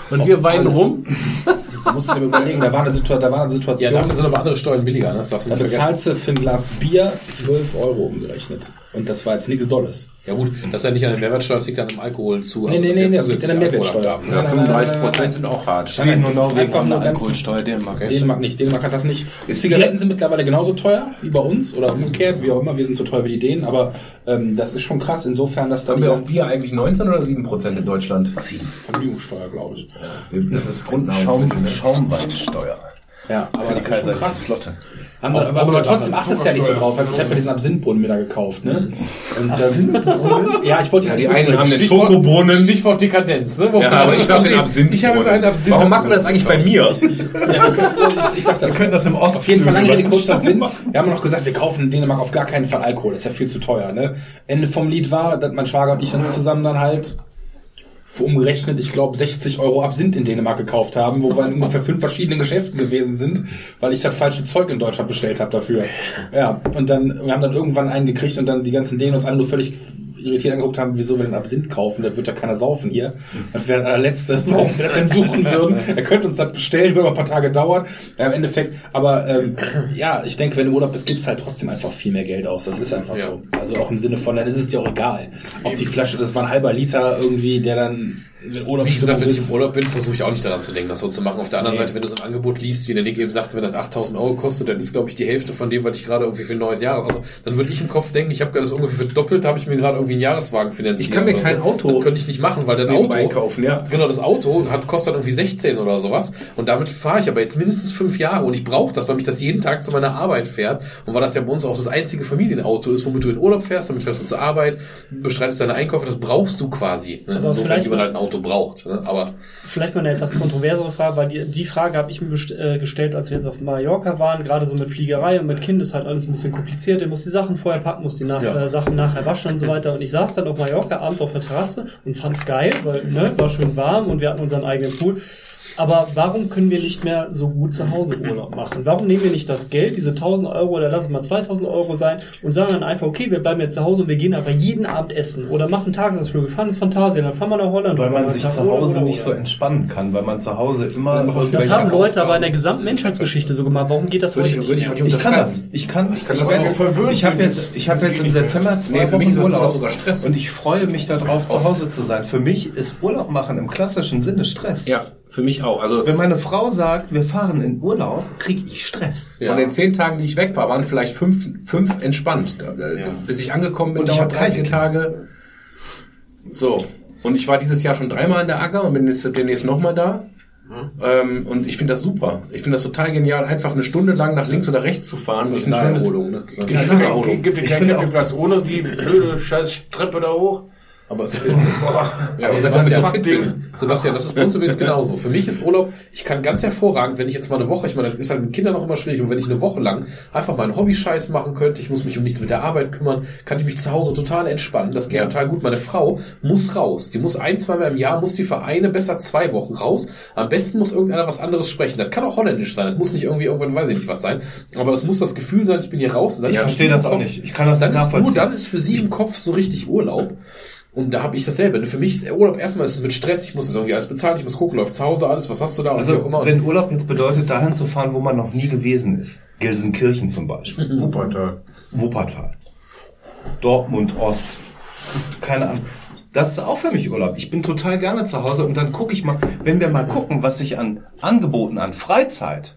Und wir weinen alles. rum. Du musst dir überlegen, da war eine, Situa da war eine Ja, Situation, dafür sind aber andere Steuern billiger, ne? Das darfst du da nicht vergessen. bezahlst du für ein Glas Bier 12 Euro umgerechnet. Und das war jetzt nichts Dolles. Ja gut, das ist ja nicht an der Mehrwertsteuer, das liegt an dem Alkohol zu. Nee, nee, nee, jetzt das liegt an der Mehrwertsteuer. nein, 35 nein, nein, Prozent sind auch hart. Schweden und das ist Norwegen einfach haben nur eine Alkoholsteuer, Dänemark. Dänemark nicht. Dänemark hat das nicht. Zigaretten sind mittlerweile genauso teuer wie bei uns oder umgekehrt, wie auch immer. Wir sind so teuer wie die Dänen, aber ähm, das ist schon krass insofern, dass da Haben wir auf Bier eigentlich 19 oder 7 Prozent in Deutschland? Vergnügungssteuer, glaube ich. Das ist Schaum, Grundnahrungsmittel. ne? Schaumweinsteuer. Ja, aber Für die das ist schon krass. Flotte. Haben wir, aber, aber trotzdem achtest du ja nicht so drauf. Also ich habe mir diesen Absinthbrunnen mir da gekauft. Ne? Und, ähm, ja, ich wollte Ja, die einen haben den Schokobrunnen. Stichwort Dekadenz, ne? Ja, aber ich habe den Absinth. Ich habe über einen Absinth. Warum machen wir das eigentlich bei mir? Ja, wir können, ich, ich sag das. Wir können das im Osten Auf jeden Fall lange Rede, kurzer Sinn. Wir haben noch gesagt, wir kaufen in Dänemark auf gar keinen Fall Alkohol. Das ist ja viel zu teuer. Ne? Ende vom Lied war, dass mein Schwager und ich uns zusammen dann halt umgerechnet, ich glaube, 60 Euro Absinth in Dänemark gekauft haben, wo wir in ungefähr fünf verschiedenen Geschäften gewesen sind, weil ich das falsche Zeug in Deutschland bestellt habe dafür. Ja, und dann, wir haben dann irgendwann einen gekriegt und dann die ganzen Dänen uns alle nur völlig irritiert angeguckt haben, wieso wir den Absinth kaufen, da wird ja keiner saufen hier. Das wäre der letzte, warum wir das denn suchen würden. Er könnte uns das bestellen, würde aber ein paar Tage dauern. Ja, im Endeffekt, aber ähm, ja, ich denke, wenn du Urlaub bist, gibst halt trotzdem einfach viel mehr Geld aus. Das ist einfach so. Also auch im Sinne von, dann ist es dir auch egal. Ob die Flasche, das war ein halber Liter irgendwie, der dann Urlaub Wie gesagt, wenn ich im Urlaub bin, versuche ich auch nicht daran zu denken, das so zu machen. Auf der anderen Nee. Seite, wenn du so ein Angebot liest, wie der Nick eben sagte, wenn das 8000 Euro kostet, dann ist, glaube ich, die Hälfte von dem, was ich gerade irgendwie für ein neues Jahr, also dann würde ich im Kopf denken, ich habe gerade das ungefähr verdoppelt, habe ich mir gerade irgendwie einen Jahreswagen finanziert. Ich kann mir kein so. Auto Das könnte ich nicht machen, weil nebenbei Auto, kaufen, ja. Genau, das Auto hat, kostet dann irgendwie 16 oder sowas. Und damit fahre ich aber jetzt mindestens fünf Jahre und ich brauche das, weil mich das jeden Tag zu meiner Arbeit fährt. Und weil das ja bei uns auch das einzige Familienauto ist, womit du in Urlaub fährst, damit fährst du zur Arbeit, bestreitest deine Einkäufe, das brauchst du quasi. Ne? Insofern, man halt ein Auto braucht. Ne? Aber Vielleicht mal eine etwas kontroversere Frage, weil die, die Frage habe ich mir äh, gestellt, als wir jetzt auf Mallorca waren, gerade so mit Fliegerei und mit Kind ist halt alles ein bisschen kompliziert. Der muss die Sachen vorher packen, muss die nach, Ja. äh, Sachen nachher waschen und so weiter. Und ich saß dann auf Mallorca abends auf der Terrasse und fand's geil, weil ne, war schön warm und wir hatten unseren eigenen Pool. Aber warum können wir nicht mehr so gut zu Hause Urlaub machen? Warum nehmen wir nicht das Geld, diese 1000 Euro oder lass es mal 2000 Euro sein und sagen dann einfach, okay, wir bleiben jetzt zu Hause und wir gehen einfach jeden Abend essen oder machen Tagesausflüge, fahren ins Phantasialand, dann fahren wir nach Holland. Weil man sich zu Hause nicht so entspannen kann, weil man zu Hause immer Das haben Leute aber in der gesamten Menschheitsgeschichte so gemacht. Warum geht das heute ich, nicht ich kann das. Ich kann, ich kann das auch. Ich habe jetzt, ich habe jetzt im September zwei Wochen Urlaub sogar Stress. Und ich freue mich darauf, zu. Hause zu sein. Für mich ist Urlaub machen im klassischen Sinne Stress. Ja, für mich auch. Also Wenn meine Frau sagt, wir fahren in Urlaub, kriege ich Stress. von den zehn Tagen, die ich weg war, waren vielleicht fünf, fünf entspannt. Ja. Bis ich angekommen bin, Und ich dauert hab drei, vier. Tage. So. Und ich war dieses Jahr schon dreimal in der Acker und bin jetzt demnächst nochmal da. Ähm, und ich finde das super. Ich finde das total genial, einfach eine Stunde lang nach links oder rechts zu fahren. sich ein schönes- Naherholung, ne? Ja, Naherholung. Gibt es keinen Campingplatz ohne die blöde scheiß Treppe da hoch? Aber es, ja, aber Sebastian, Sebastian, Sebastian, das ist bei uns übrigens genauso. Für mich ist Urlaub, ich kann ganz hervorragend, wenn ich jetzt mal eine Woche, ich meine, das ist halt mit Kindern noch immer schwierig, und wenn ich eine Woche lang einfach mal einen Hobby-Scheiß machen könnte, ich muss mich um nichts mit der Arbeit kümmern, kann ich mich zu Hause total entspannen. Das geht total gut. Meine Frau muss raus. Die muss ein, zweimal im Jahr, muss die für eine, besser zwei Wochen raus. Am besten muss irgendeiner was anderes sprechen. Das kann auch holländisch sein. Das muss nicht irgendwie irgendwann, weiß ich nicht was sein. Aber es muss das Gefühl sein, ich bin hier raus. Ich verstehe das auch nicht. Ich kann das dann nicht ist nur nachvollziehen. dann ist für sie im Kopf so richtig Urlaub. Und da habe ich dasselbe. Für mich ist Urlaub erstmal ist es mit Stress, ich muss das irgendwie alles bezahlen, ich muss gucken, läuft zu Hause alles, was hast du da und wie auch Also, immer. Wenn Urlaub jetzt bedeutet, dahin zu fahren, wo man noch nie gewesen ist. Gelsenkirchen zum Beispiel. Wuppertal. Wuppertal. Dortmund Ost. Keine Ahnung. Das ist auch für mich Urlaub. Ich bin total gerne zu Hause und dann gucke ich mal, wenn wir mal gucken, was sich an Angeboten, an Freizeit,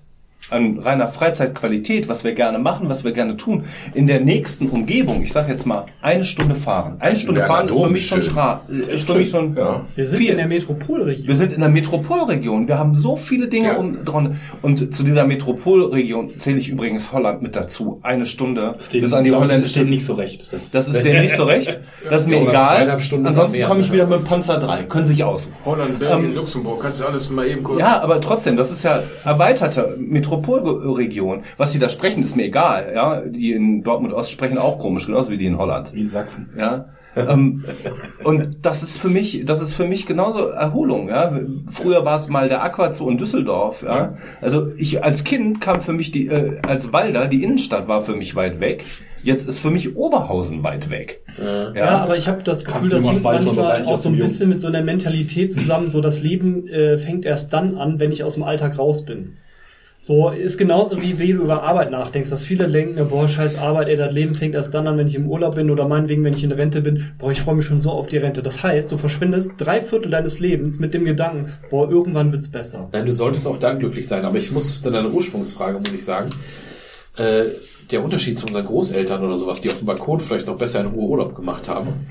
an reiner Freizeitqualität, was wir gerne machen, was wir gerne tun, in der nächsten Umgebung, ich sage jetzt mal, eine Stunde fahren. Eine Stunde Ja, fahren ist für mich schon stra äh, ist für mich schon Ja. Wir sind viel. in der Metropolregion. Wir sind in der Metropolregion. Wir haben so viele Dinge Ja. um, dran. Und zu dieser Metropolregion zähle ich übrigens Holland mit dazu. Eine Stunde bis an die Das holländische. steht nicht so recht. Das, Das ist denen nicht so recht. Das ist mir egal. Ansonsten komme ich wieder mit Panzer 3. Können sich aus. Holland, Belgien, Ähm, Luxemburg. Kannst du alles mal eben kurz. Ja, aber trotzdem, das ist ja erweiterte Metropolregion. Was die da sprechen, ist mir egal. Ja, die in Dortmund Ost sprechen auch komisch, genauso wie die in Holland. wie in Sachsen. Ja. ähm, und das ist für mich, das ist für mich genauso Erholung. Ja. Früher war es mal der Aquazoo in Düsseldorf. Ja. Also ich als Kind kam für mich die, äh, als Walder, die Innenstadt war für mich weit weg. Jetzt ist für mich Oberhausen weit weg. Ja, aber ich habe das Gefühl, das hängt manchmal auch aus so ein bisschen mit so einer Mentalität zusammen, so das Leben äh, fängt erst dann an, wenn ich aus dem Alltag raus bin. So ist genauso wie wie du über Arbeit nachdenkst, dass viele denken, boah, scheiß Arbeit, ey, das Leben fängt erst dann an, wenn ich im Urlaub bin oder meinetwegen, wenn ich in Rente bin, boah, ich freue mich schon so auf die Rente. Das heißt, du verschwindest drei Viertel deines Lebens mit dem Gedanken, boah, irgendwann wird's besser. Nein, du solltest auch dann glücklich sein. Aber ich muss zu deiner Ursprungsfrage, muss ich sagen, äh, der Unterschied zu unseren Großeltern oder sowas, die auf dem Balkon vielleicht noch besser in Ruhe Urlaub gemacht haben,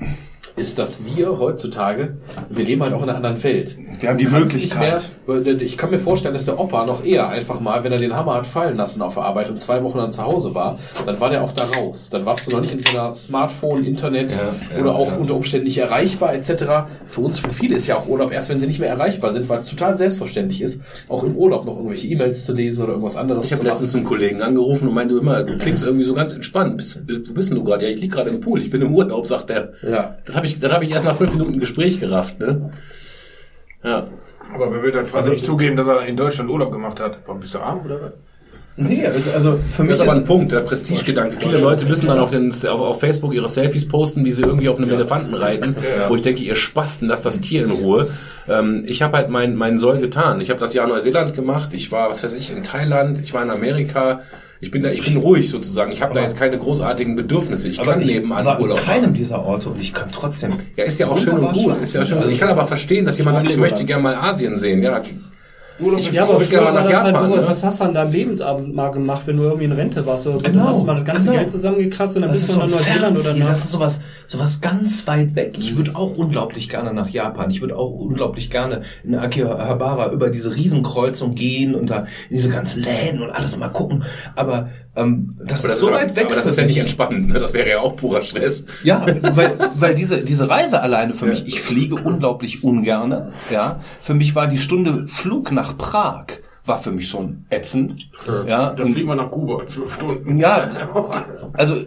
ist, dass wir heutzutage, wir leben halt auch in einer anderen Welt. Wir haben die Möglichkeit. Mehr, ich kann mir vorstellen, dass der Opa noch eher einfach mal, wenn er den Hammer hat fallen lassen auf der Arbeit und zwei Wochen dann zu Hause war, dann war der auch da raus. Dann warst du noch nicht in so einer Smartphone, Internet Ja, ja, oder auch ja. unter Umständen nicht erreichbar etc. Für uns, für viele ist ja auch Urlaub erst, wenn sie nicht mehr erreichbar sind, weil es total selbstverständlich ist, auch im Urlaub noch irgendwelche E-Mails zu lesen oder irgendwas anderes Ich habe zu machen. letztens einen Kollegen angerufen und meinte immer, du klingst irgendwie so ganz entspannt. Bist, wo bist denn du gerade? Ja, ich lieg gerade im Pool, ich bin im Urlaub, sagt er. Ja. Das habe ich, das hab ich erst nach fünf Minuten Gespräch gerafft, ne? Ja. Aber wer will dann freiwillig zugeben, dass er in Deutschland Urlaub gemacht hat? Warum bist du arm oder was? Nee, also, also für mich Das ist aber ist, ein Punkt, der Prestigegedanke. Viele Leute müssen dann auf, den, auf, auf Facebook ihre Selfies posten, wie sie irgendwie auf einem Elefanten reiten, wo ich denke, ihr Spasten, lasst das Tier in Ruhe. Ähm, ich habe halt mein, meinen Soll getan. Ich habe das Jahr Neuseeland gemacht, ich war, was weiß ich, in Thailand, ich war in Amerika. Ich bin da, ich bin ruhig sozusagen. Ich habe da jetzt keine großartigen Bedürfnisse. Ich aber kann ich nebenan war in Urlaub keinem dieser Orte und ich kann trotzdem. Ja, ist ja auch schön und gut. Ist ja schön. Also ich kann aber verstehen, dass jemand sagt, ich möchte gerne mal Asien sehen. Ja, ich Ja, aber würde früher war nach das halt Japan. sowas, ne? das hast du an deinem Lebensabend mal gemacht, wenn du irgendwie in Rente warst oder so. Genau, Dann hast du mal das ganze genau. Geld zusammengekratzt und dann Das bist ist du so nach Neuseeland oder nach... das ist sowas, sowas ganz weit weg. Ich würde auch unglaublich gerne nach Japan. Ich würde auch unglaublich gerne in Akihabara über diese Riesenkreuzung gehen und da in diese ganzen Läden und alles mal gucken. Aber ähm, das Aber das, ist so aber, weit weg. aber das ist ja nicht entspannend. Ne? Das wäre ja auch purer Stress. Ja, weil, weil diese, diese Reise alleine für mich, ich fliege unglaublich ungerne, ja. Für mich war die Stunde Flug nach Prag, war für mich schon ätzend, ja. Dann fliegen wir nach Kuba, zwölf Stunden. ja, also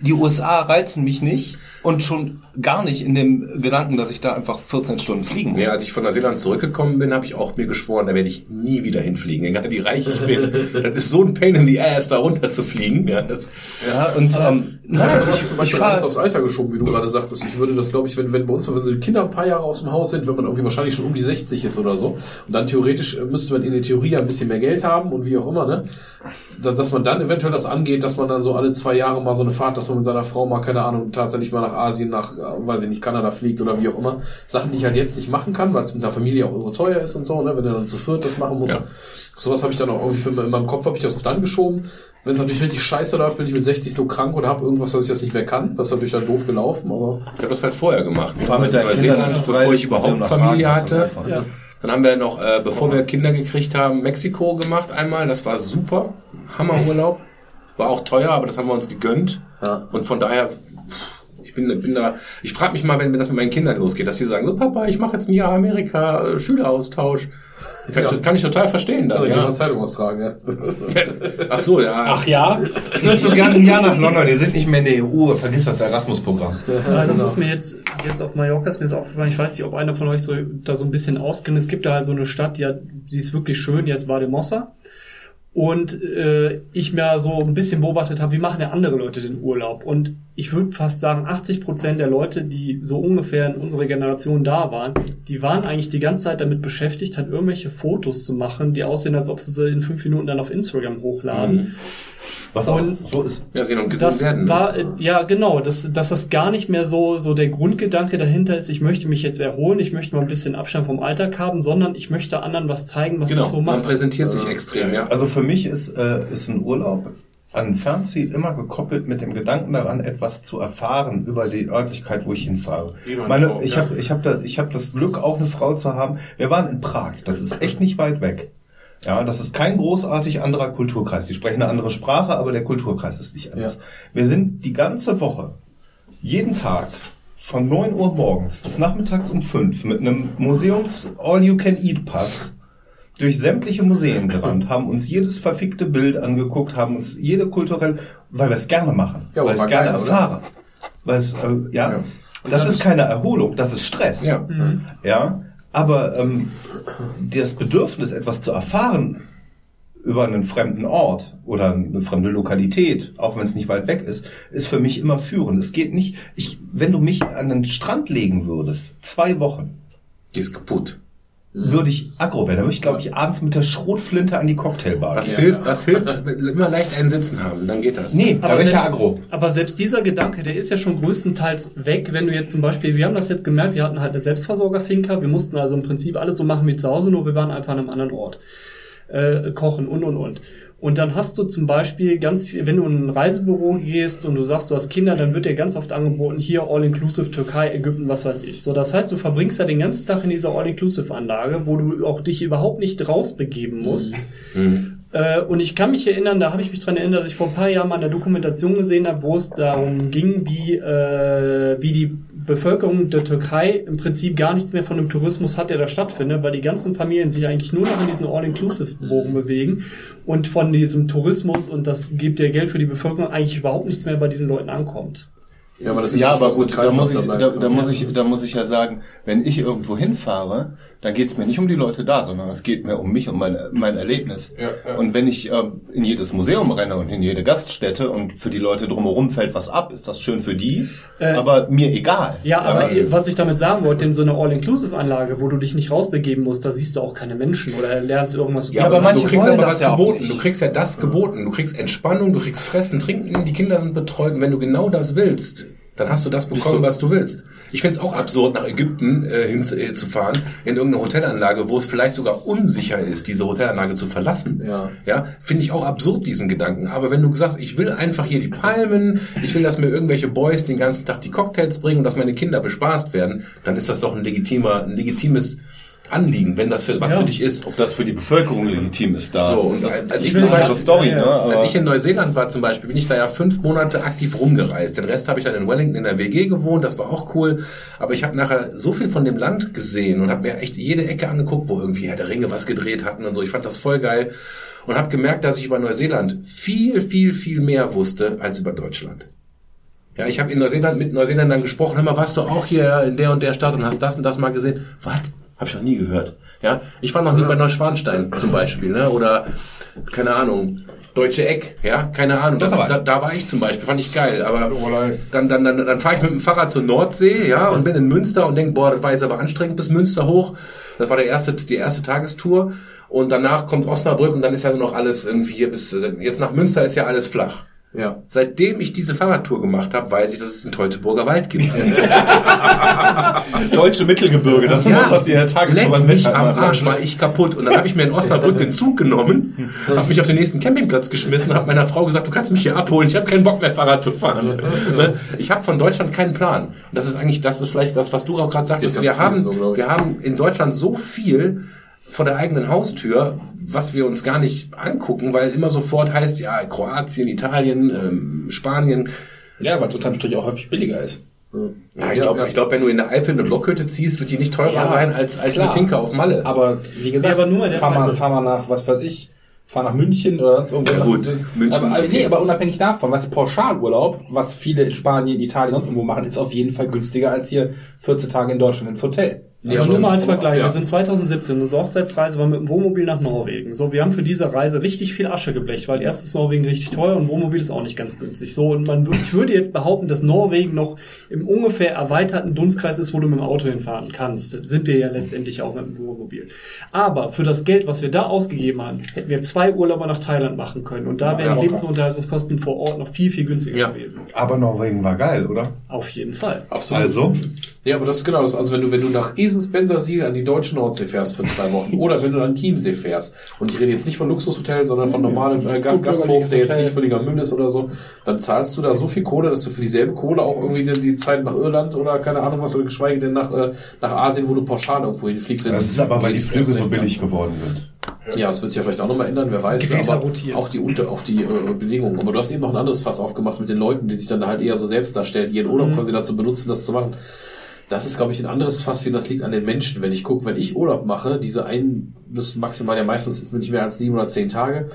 die USA reizen mich nicht und schon gar nicht in dem Gedanken, dass ich da einfach 14 Stunden fliegen muss. Ja, als ich von Neuseeland zurückgekommen bin, habe ich auch mir geschworen, da werde ich nie wieder hinfliegen, egal wie reich ich bin. das ist so ein Pain in the ass, da runter zu fliegen. Ja, das, Ja, und ähm, nein, Also, ich, zum ich Beispiel alles fahre aufs Alter geschoben, wie du gerade sagtest. Ich würde das, glaube ich, wenn, wenn bei uns, wenn so die Kinder ein paar Jahre aus dem Haus sind, wenn man irgendwie wahrscheinlich schon um die 60 ist oder so, und dann theoretisch äh, müsste man in der Theorie ja ein bisschen mehr Geld haben und wie auch immer, ne? Dass, dass man dann eventuell das angeht, dass man dann so alle zwei Jahre mal so eine Fahrt, dass man mit seiner Frau mal, keine Ahnung, tatsächlich mal nach Asien, nach, äh, weiß ich nicht, Kanada fliegt oder wie auch immer. Sachen, die ich halt jetzt nicht machen kann, weil es mit der Familie auch so teuer ist und so, ne? Wenn du dann zu viert das machen musst. Ja. Sowas habe ich dann auch irgendwie für, in meinem Kopf habe ich das auf dann geschoben. Wenn es natürlich richtig scheiße läuft, bin ich mit 60 so krank oder habe irgendwas, dass ich das nicht mehr kann. Das ist natürlich dann doof gelaufen, aber ich habe das halt vorher gemacht. Ich war mit der Neuseeland, Kindern bevor ich überhaupt Familie hatte. Ja. Dann haben wir noch, äh, bevor wir Kinder gekriegt haben, Mexiko gemacht einmal. Das war super. Hammerurlaub. War auch teuer, aber das haben wir uns gegönnt. Ja. Und von daher, Ich bin, bin da, ich frage mich mal, wenn, wenn das mit meinen Kindern losgeht, dass sie sagen, so Papa, ich mache jetzt ein Jahr Amerika, äh, Schüleraustausch. Kann, ich, kann ich total verstehen dann, ja. ja. Zeitung austragen, ja. Ach so, ja. Ach ja? Ich würde so gerne ein Jahr nach London, die sind nicht mehr in der EU, vergiss das Erasmus-Programm. Ja, das ist mir jetzt, jetzt auf Mallorca ist mir das aufgefallen. Ich weiß nicht, ob einer von euch so, da so ein bisschen auskennt. Es gibt da halt so eine Stadt, die, hat, die ist wirklich schön, die heißt Vademossa. Und äh, ich mir so ein bisschen beobachtet habe, wie machen ja andere Leute den Urlaub? Und ich würde fast sagen, 80 Prozent der Leute, die so ungefähr in unserer Generation da waren, die waren eigentlich die ganze Zeit damit beschäftigt, halt irgendwelche Fotos zu machen, die aussehen, als ob sie sie in fünf Minuten dann auf Instagram hochladen. Was auch Und- so ist. Ja, und gesehen Das werden. ne? war, äh, ja genau, dass, dass das gar nicht mehr so, so der Grundgedanke dahinter ist, ich möchte mich jetzt erholen, ich möchte mal ein bisschen Abstand vom Alltag haben, sondern ich möchte anderen was zeigen, was ich Genau, so man mache. präsentiert sich extrem, ja. Also für mich ist, äh, ist ein Urlaub an ein Fernziel immer gekoppelt mit dem Gedanken daran, etwas zu erfahren über die Örtlichkeit, wo ich hinfahre. Meine, ich habe ich hab das, ich hab das Glück, auch eine Frau zu haben. Wir waren in Prag. Das ist echt nicht weit weg. Ja, das ist kein großartig anderer Kulturkreis. Die sprechen eine andere Sprache, aber der Kulturkreis ist nicht anders. Wir sind die ganze Woche, jeden Tag, von 9 Uhr morgens bis nachmittags um 5 mit einem Museums-All-You-Can-Eat-Pass durch sämtliche Museen gerannt, haben uns jedes verfickte Bild angeguckt, haben uns jede kulturelle, weil wir es gerne machen, Ja, weil es war gerne geil, oder? erfahren. Weil es, äh, ja, Ja. das ist keine Erholung, das ist Stress. Ja. Ja, aber ähm, das Bedürfnis, etwas zu erfahren über einen fremden Ort oder eine fremde Lokalität, auch wenn es nicht weit weg ist, ist für mich immer führend. Es geht nicht, ich, wenn du mich an den Strand legen würdest, zwei Wochen, ist kaputt. Würde ich aggro werden. Da würde ich, glaube ich, abends mit der Schrotflinte an die Cocktailbar Das gehen. hilft, das hilft, immer leicht einen Sitzen haben, dann geht das. Nee, da Aber ja selbst, aggro. aber selbst dieser Gedanke, der ist ja schon größtenteils weg, wenn du jetzt zum Beispiel, wir haben das jetzt gemerkt, wir hatten halt eine Selbstversorgerfinker, wir mussten also im Prinzip alles so machen wie zu Hause, nur wir waren einfach an einem anderen Ort. Äh, kochen und und und. Und dann hast du zum Beispiel ganz viel, wenn du in ein Reisebüro gehst und du sagst, du hast Kinder, dann wird dir ganz oft angeboten, hier All-Inclusive Türkei, Ägypten, was weiß ich. So, das heißt, du verbringst ja den ganzen Tag in dieser All-Inclusive-Anlage, wo du auch dich überhaupt nicht rausbegeben musst. Äh, und ich kann mich erinnern, da habe ich mich dran erinnert, dass ich vor ein paar Jahren mal eine Dokumentation gesehen habe, wo es darum ging, wie, äh, wie die Bevölkerung der Türkei im Prinzip gar nichts mehr von dem Tourismus hat, der da stattfindet, weil die ganzen Familien sich eigentlich nur noch in diesen All-Inclusive-Bogen bewegen und von diesem Tourismus und das gibt ja Geld für die Bevölkerung eigentlich überhaupt nichts mehr bei diesen Leuten ankommt. Ja, aber, das Ja, aber gut, da muss, ich, da, da, muss ich, da muss ich ja sagen, wenn ich irgendwo hinfahre, dann geht es mir nicht um die Leute da, sondern es geht mir um mich, um mein, mein Erlebnis. Ja, ja. Und wenn ich äh, in jedes Museum renne und in jede Gaststätte und für die Leute drumherum fällt was ab, ist das schön für die, Äh, aber mir egal. Ja, aber was ich damit sagen wollte, in so einer All-Inclusive-Anlage, wo du dich nicht rausbegeben musst, da siehst du auch keine Menschen oder lernst irgendwas. Ja, aber manche du kriegst aber das was ja geboten. nicht. Du kriegst ja das geboten. Du kriegst Entspannung, du kriegst Fressen, Trinken, die Kinder sind betreut. Und wenn du genau das willst, dann hast du das bekommen, was du willst. Ich find's auch absurd, nach Ägypten äh, hinzufahren, äh, zu fahren, in irgendeine Hotelanlage, wo es vielleicht sogar unsicher ist, diese Hotelanlage zu verlassen. Ja. Ja, finde ich auch absurd, diesen Gedanken. Aber wenn du sagst, ich will einfach hier die Palmen, ich will, dass mir irgendwelche Boys den ganzen Tag die Cocktails bringen und dass meine Kinder bespaßt werden, dann ist das doch ein legitimer, ein legitimes Anliegen, wenn das für, was Ja. für dich ist. Ob das für die Bevölkerung legitim ist, da So, und ist das als- ich zum Beispiel- Story, ja, ne? ja. Aber Als ich in Neuseeland war zum Beispiel, bin ich da ja fünf Monate aktiv rumgereist. Den Rest habe ich dann in Wellington in der WG gewohnt, das war auch cool. Aber ich habe nachher so viel von dem Land gesehen und habe mir echt jede Ecke angeguckt, wo irgendwie Herr der Ringe was gedreht hatten und so. Ich fand das voll geil und habe gemerkt, dass ich über Neuseeland viel, viel, viel mehr wusste als über Deutschland. Ja, ich habe in Neuseeland mit Neuseeländern gesprochen, hör mal, warst du auch hier in der und der Stadt und hast das und das mal gesehen? Was? Hab ich noch nie gehört. Ja, ich war noch nie bei Neuschwanstein zum Beispiel, ne? Oder keine Ahnung, Deutsche Eck, ja, keine Ahnung. Das, da, da war ich zum Beispiel, fand ich geil. Aber dann, dann, dann, dann fahre ich mit dem Fahrrad zur Nordsee, ja, und bin in Münster und denk, boah, das war jetzt aber anstrengend bis Münster hoch. Das war der erste, die erste Tagestour. Und danach kommt Osnabrück und dann ist ja nur noch alles irgendwie hier bis, äh, jetzt nach Münster ist ja alles flach. Ja. Seitdem ich diese Fahrradtour gemacht habe, weiß ich, dass es den Teutoburger Wald gibt. Deutsche Mittelgebirge, das ist das, was die in der beim mich am Arsch, war ich kaputt. Und dann habe ich mir in Osnabrück den Zug genommen, habe mich auf den nächsten Campingplatz geschmissen, habe meiner Frau gesagt, du kannst mich hier abholen, ich habe keinen Bock mehr Fahrrad zu fahren. Ne? ich habe von Deutschland keinen Plan. Und das ist eigentlich, das ist vielleicht das, was du auch gerade sagtest. Wir haben, so, wir haben in Deutschland so viel vor der eigenen Haustür, was wir uns gar nicht angucken, weil immer sofort heißt, ja, Kroatien, Italien, ähm, Spanien, Ja, weil unterm Strich auch häufig billiger ist. Ja, ich glaube, ich glaub, wenn du in der Eifel eine Blockhütte ziehst, wird die nicht teurer Ja, sein als, als klar. eine Finca auf Malle. Aber wie gesagt, Ja, aber nur mal der fahr, mal, fahr mal nach, was weiß ich, fahr nach München oder sonst irgendwo. Ja, gut, das, München, aber, okay. nee, aber unabhängig davon, was Pauschalurlaub, was viele in Spanien, Italien und sonst irgendwo machen, ist auf jeden Fall günstiger als hier 14 Tage in Deutschland ins Hotel. Ja, nur mal als Vergleich. ja. Wir sind 2017, unsere Hochzeitsreise war mit dem Wohnmobil nach Norwegen. So, wir haben für diese Reise richtig viel Asche geblecht, weil erstens Norwegen richtig teuer und Wohnmobil ist auch nicht ganz günstig. So, und man, ich würde jetzt behaupten, dass Norwegen noch im ungefähr erweiterten Dunstkreis ist, wo du mit dem Auto hinfahren kannst. Sind wir ja letztendlich auch mit dem Wohnmobil. Aber für das Geld, was wir da ausgegeben haben, hätten wir zwei Urlauber nach Thailand machen können. Und da wären die Lebensunterhaltungskosten vor Ort noch viel, viel günstiger Ja. gewesen. Aber Norwegen war geil, oder? Auf jeden Fall. Absolut. Also, Ja, aber das ist genau das. Also wenn du, wenn du nach Esens Bensersiel an die deutsche Nordsee fährst für zwei Wochen oder wenn du an Chiemsee fährst und ich rede jetzt nicht von Luxushotel, sondern von normalem äh, Gast, Gasthof, der jetzt nicht völliger Müll ist oder so, dann zahlst du da so viel Kohle, dass du für dieselbe Kohle auch irgendwie die, die Zeit nach Irland oder keine Ahnung was oder geschweige denn nach, äh, nach Asien, wo du pauschal irgendwo hinfliegst. das ist aber, weil die Flüge so billig geworden sind. Ja, das wird sich ja vielleicht auch nochmal ändern, wer weiß. Greta aber rotiert. auch die, Unter auch die äh, Bedingungen. Aber du hast eben noch ein anderes Fass aufgemacht mit den Leuten, die sich dann halt eher so selbst darstellen, ihren Urlaub quasi dazu benutzen, das zu machen. Das ist, glaube ich, ein anderes Fass, wie das liegt an den Menschen. Wenn ich gucke, wenn ich Urlaub mache, diese ein bis maximal ja meistens jetzt nicht mehr als sieben oder zehn Tage,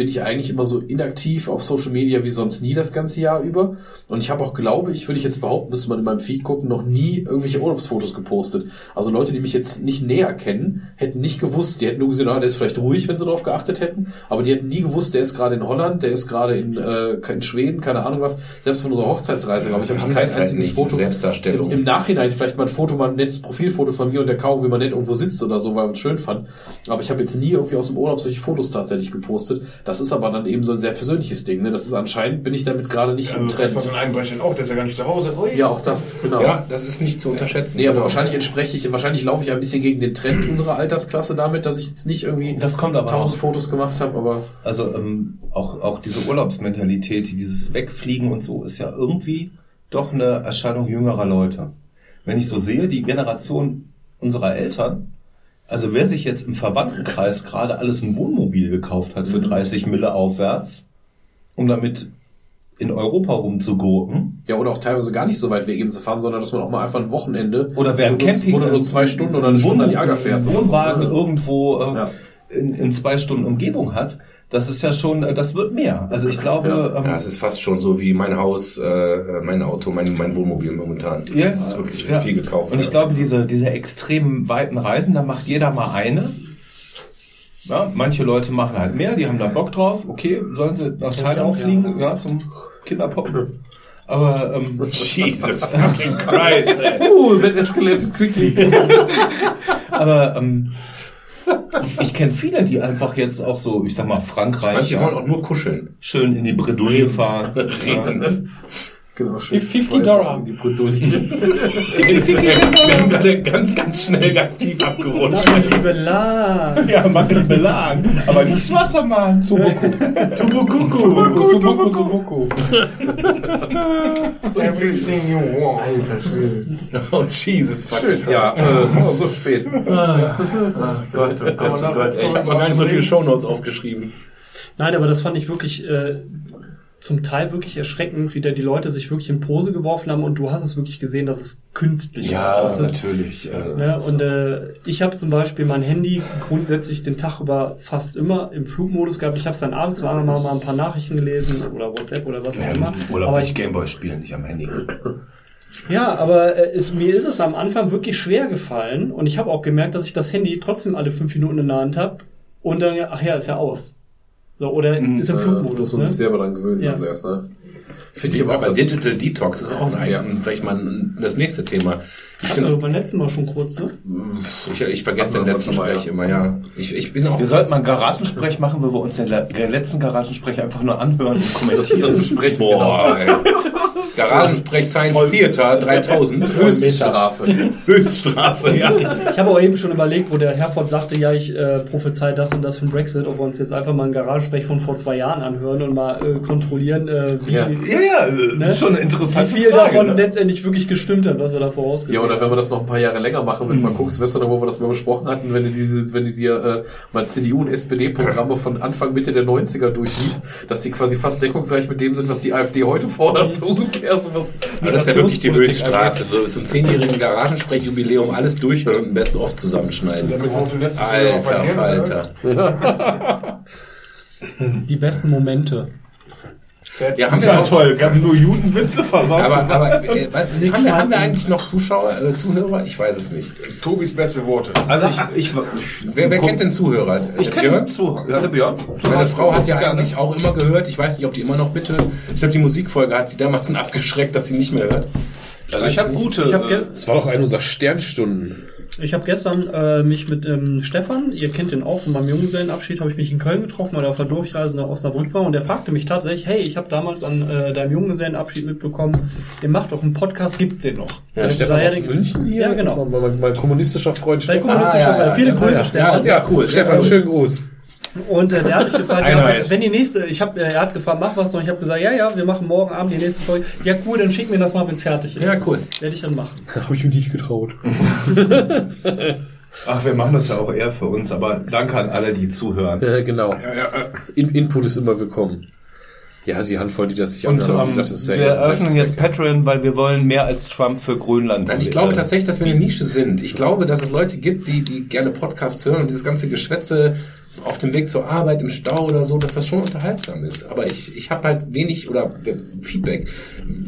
bin ich eigentlich immer so inaktiv auf Social Media wie sonst nie das ganze Jahr über. Und ich habe auch, glaube ich, würde ich jetzt behaupten, müsste man in meinem Feed gucken, noch nie irgendwelche Urlaubsfotos gepostet. Also Leute, die mich jetzt nicht näher kennen, hätten nicht gewusst, die hätten nur gesehen, ah, der ist vielleicht ruhig, wenn sie darauf geachtet hätten, aber die hätten nie gewusst, der ist gerade in Holland, der ist gerade in, äh, in Schweden, keine Ahnung was. Selbst von unserer Hochzeitsreise, glaube ich, habe ich kein halt einziges nicht, Foto. Selbstdarstellung. Im, Im Nachhinein vielleicht mal ein Foto, mal ein nettes Profilfoto von mir und der Kau, wie man nett irgendwo sitzt oder so, weil man es schön fand. Aber ich habe jetzt nie irgendwie aus dem Urlaub solche Fotos tatsächlich gepostet. Das ist aber dann eben so ein sehr persönliches Ding. Ne? Das ist anscheinend, bin ich damit gerade nicht im Also, Trend. das war so ein Einbrecher auch, der ist ja gar nicht zu Hause. Ui. Ja, auch das, genau. Ja, das ist nicht zu unterschätzen. Nee, aber Genau. wahrscheinlich entspreche ich, wahrscheinlich laufe ich ein bisschen gegen den Trend unserer Altersklasse damit, dass ich jetzt nicht irgendwie Das kommt aber tausend auch. Fotos gemacht habe, aber Also ähm, auch, auch diese Urlaubsmentalität, dieses Wegfliegen und so, ist ja irgendwie doch eine Erscheinung jüngerer Leute. Wenn ich so sehe, die Generation unserer Eltern, also wer sich jetzt im Verwandtenkreis gerade alles ein Wohnmobil gekauft hat für 30 Mille aufwärts, um damit in Europa rumzugurken, ja, oder auch teilweise gar nicht so weit weg eben zu fahren, sondern dass man auch mal einfach ein Wochenende oder du- Camping du nur zwei Stunden oder eine Stunde an die Ager fährst. oder so, Wohnwagen ne? irgendwo äh, Ja. In, in zwei Stunden Umgebung hat, das ist ja schon, äh, das wird mehr. Also ich glaube, Ja. ähm, Ja, es ist fast schon so wie mein Haus, äh, mein Auto, mein, mein Wohnmobil momentan. Ja, das ist wirklich ja. viel gekauft. Und ich ja. glaube, diese, diese extrem weiten Reisen, da macht jeder mal eine. Ja, manche Leute machen halt mehr, die haben da Bock drauf. Okay, sollen sie nach Thailand fliegen, ja, zum Kinderpoppen. Aber ähm, Jesus fucking Christ, ey. Uh, that escalated quickly. aber ähm, ich kenne viele, die einfach jetzt auch so, ich sag mal, Frankreich Manche ja, wollen auch nur kuscheln. schön in die Bredouille fahren. Reden. genau, schön. 50 Dollar. Die Bredouille. Wir sind gerade ganz, ganz schnell, ganz tief abgerutscht. Mein liebe La. Ja, mach die Belag. Aber nicht schwarzer Mann. Zubuku. Tubukuku. Subuku, Subuku. Everything you want. Oh, Jesus fucking Ja, Christ. äh, Oh, so spät. Gott, oh Gott, oh Gott. Ey, Ich habe noch gar nicht so viele Shownotes aufgeschrieben. Nein, aber das fand ich wirklich äh, zum Teil wirklich erschreckend, wie da die Leute sich wirklich in Pose geworfen haben und du hast es wirklich gesehen, dass es künstlich war. weißt du? natürlich. Äh, Ja, und äh, ich habe zum Beispiel mein Handy grundsätzlich den Tag über fast immer im Flugmodus gehabt. Ich habe es dann abends zwar mal, mal ein paar Nachrichten gelesen oder WhatsApp oder was auch immer. im Urlaub Aber ich Gameboy spielen, nicht am Handy. ja, aber äh, es, mir ist es am Anfang wirklich schwer gefallen und ich habe auch gemerkt, dass ich das Handy trotzdem alle fünf Minuten in der Hand habe und dann, ach ja, ist ja aus. So, oder Mhm, ist im Muss Flugmodus, man sich ne? selber dran gewöhnen, Ja. also erst, ne? Finde ich aber auch, Digital Detox ist auch ein, Ja. vielleicht mal ein, das nächste Thema. Ich, wir find's, beim letzten Mal schon kurz, ne? ich, ich vergesse Haben den letzten Sprech ja. immer, ja. Ich, ich bin auch. Wir sollten mal einen Garagensprech machen, wo wir uns den le- den letzten Garagensprech einfach nur anhören und kommentieren. das besprechen. Boah, ey. Garagensprech Science Theater 3000. Höchststrafe. Höchststrafe, ja. Ich habe auch eben schon überlegt, wo der Herford sagte, ja, ich äh, prophezei das und das für den Brexit, ob wir uns jetzt einfach mal ein Garagensprech von vor zwei Jahren anhören und mal äh, kontrollieren, äh, wie, Ja. Ja, ja, das Ne? schon eine wie viel Frage. davon ne? letztendlich wirklich gestimmt hat, was wir da Ja, vorausgesagt oder wenn wir das noch ein paar Jahre länger machen, wenn du mal guckst, weißt du noch, wo wir das mal besprochen hatten, wenn du diese, wenn du dir äh, mal CDU und SPD-Programme von Anfang Mitte der 90er durchliest, dass die quasi fast deckungsgleich mit dem sind, was die AfD heute fordert, so ungefähr. ja sowas. Aber das wäre wirklich die Höchststrafe. So zum zehnjährigen Garagensprechjubiläum alles durchhören und ein Best-of zusammenschneiden. Damit wurde letztes Jahr auf Alter ein Falter. Die besten Momente. Ja, haben wir Ja, auch toll. Wir haben nur Judenwitze versaut. Aber, aber äh, haben, wir, haben wir eigentlich noch Zuschauer, äh, Zuhörer? Ich weiß es nicht. Tobis beste Worte. also ich, ich, Wer, wer kennt den Zuhörer? ich Äh, kenne Björn? zu. Ja, Björn. Meine Frau hat ja eigentlich auch immer gehört. Ich weiß nicht, ob die immer noch bitte. Ich glaube, die Musikfolge hat sie damals schon abgeschreckt, dass sie nicht mehr hört. Also ich habe gute. Ich habe äh, Das war doch eine unserer Sternstunden. Ich hab gestern äh, mich mit ähm, Stefan, ihr kennt den auch, von meinem Junggesellenabschied habe ich mich in Köln getroffen, weil er auf der Durchreise nach Osnabrück war und der fragte mich tatsächlich, hey, ich habe damals an äh, deinem Junggesellenabschied mitbekommen, ihr macht doch einen Podcast, gibt's den noch? Der Der- Stefan aus den- München hier? Ja, genau. Mein, mein, mein kommunistischer Freund Dein Stefan. kommunistischer Freund. Viele Grüße, Stefan. Ja, ja, cool. Stefan, schönen Gruß. Und äh, der hat mich gefragt, ja, wenn die nächste, ich habe, äh, er hat gefragt, mach was noch. Ich habe gesagt, ja, ja, wir machen morgen Abend die nächste Folge. Ja, cool, dann schick mir das mal, wenn es fertig ist. Ja, cool. Werde ich dann machen. Habe ich mir nicht getraut. Ach, wir machen das ja auch eher für uns, aber danke an alle, die zuhören. Ja, genau. In Input ist immer willkommen. Ja, die Handvoll, die das sich Und anhören, aber ähm, wie gesagt, das ist ja wir eröffnen jetzt. Patreon, weil wir wollen mehr als Trump für Grönland. Nein, ich glaube Äh, tatsächlich, dass wir eine Nische sind. Ich glaube, dass es Leute gibt, die, die gerne Podcasts hören und dieses ganze Geschwätze auf dem Weg zur Arbeit, im Stau oder so, dass das schon unterhaltsam ist. Aber ich, ich habe halt wenig oder Feedback.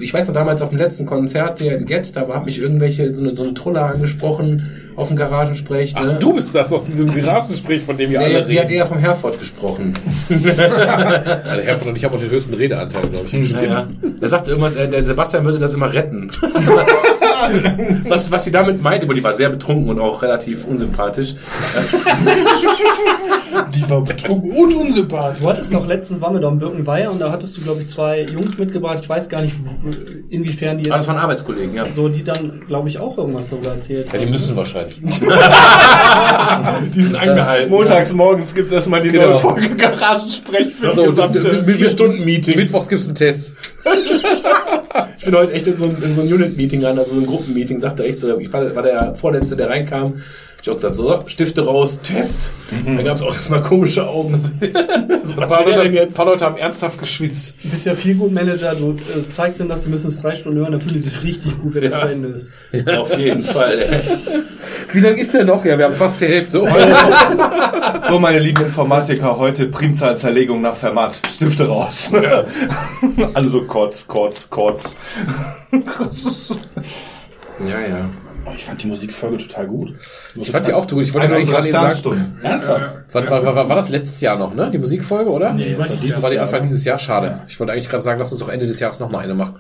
Ich weiß noch damals auf dem letzten Konzert hier in Get, da hat mich irgendwelche, so eine, so eine Truller angesprochen auf dem Garagensprech. Ach, ne? du bist das aus diesem Piratengespräch, von dem wir Nee, alle die hat reden. eher vom Herford gesprochen. Ja, der Herr von und ich haben auch den höchsten Redeanteil, glaube ich, im Schnitt. Ja. Er sagte irgendwas, äh, der Sebastian würde das immer retten. was, was sie damit meinte, aber die war sehr betrunken und auch relativ unsympathisch. Die war betrunken und unsympathisch. Du hattest noch letztens waren wir da in Birkenweiher und da hattest du, glaube ich, zwei Jungs mitgebracht. Ich weiß gar nicht, inwiefern die Ah, das jetzt waren Arbeitskollegen, ja. so, die dann, glaube ich, auch irgendwas darüber erzählt Ja, die müssen wahrscheinlich. Die sind angehalten. Montags morgens gibt es erstmal die Genau. neue Folge Garagensprech für So, die gesamte mit, mit, vier Stunden Meeting. Mittwochs gibt's einen Test. Ich bin heute echt in so ein, in so ein Unit-Meeting rein, also so ein Gruppenmeeting, sagte er echt so, ich war, war der Vorletzte, der reinkam. Ich hab auch gesagt, so, Stifte raus, Test. Da gab es auch erstmal komische Augen. so, was paar der denn Leute, jetzt? ein paar Leute haben ernsthaft geschwitzt. Du bist ja viel gut Manager, du äh, zeigst denen, dass sie müssen es drei Stunden hören, dann fühlen die sich richtig gut, wenn das Ja. zu Ende ist. Auf jeden Fall. Wie lange ist der noch? Ja, wir haben fast die Hälfte. So, meine lieben Informatiker, heute Primzahlzerlegung nach Fermat. Stifte raus. Alle so kurz, kurz, kurz. Ja, ja. Oh, ich fand die Musikfolge total gut. Ich fand die auch gut. Ich wollte Eine eigentlich gerade eben sagen. Ernsthaft? war, war, war, war das letztes Jahr noch, ne? Die Musikfolge, oder? Nee, das war dieses war die Jahr, Anfang ne? dieses Jahr? Schade. Ich wollte eigentlich gerade sagen, lass uns doch Ende des Jahres nochmal eine machen.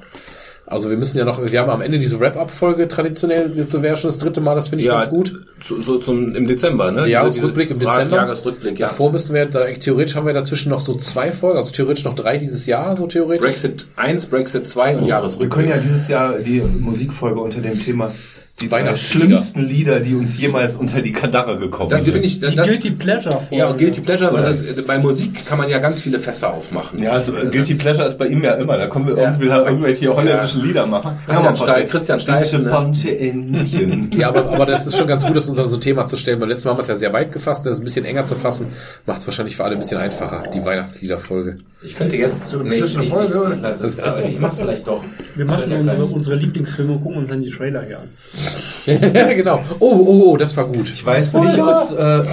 Also wir müssen ja noch, wir haben am Ende diese Wrap-Up-Folge traditionell, jetzt wäre schon das dritte Mal, das finde ich ganz gut. So, so zum, im Dezember, ne? Der Jahresrückblick im Dezember. Jahresrückblick, ja. Davor müssten wir, da, theoretisch haben wir dazwischen noch so zwei Folgen, also theoretisch noch drei dieses Jahr, so theoretisch. Brexit 1, Brexit 2 und Wir Jahresrückblick. können ja dieses Jahr die Musikfolge unter dem Thema die Weihnachtslieder. schlimmsten Lieder, die uns jemals unter die Kadache gekommen Das sind. finde ich, Die das, Guilty Pleasure Folge. ja, und Guilty Pleasure, das heißt, bei Musik kann man ja ganz viele Fässer aufmachen. Ja, also, äh, Guilty Das- Pleasure ist bei ihm ja immer. Da können wir Ja. irgendwie halt irgendwelche holländischen Lieder machen. Christian Steil- Christian Steichen, ne? Ja, aber, aber das ist schon ganz gut, das unter so ein Thema zu stellen. Beim letzten Mal haben wir es ja sehr weit gefasst, das ist ein bisschen enger zu fassen. Macht es wahrscheinlich für alle ein bisschen einfacher, die Weihnachtsliederfolge. Ich könnte jetzt, So eine nee, ich, ich, Folge, oder? ich, lass es, aber ich mach's vielleicht doch. Wir machen unsere, unsere Lieblingsfilme und gucken uns dann die Trailer hier an. ja, genau. Oh, oh, oh, das war gut. Ich weiß nicht, ob es äh,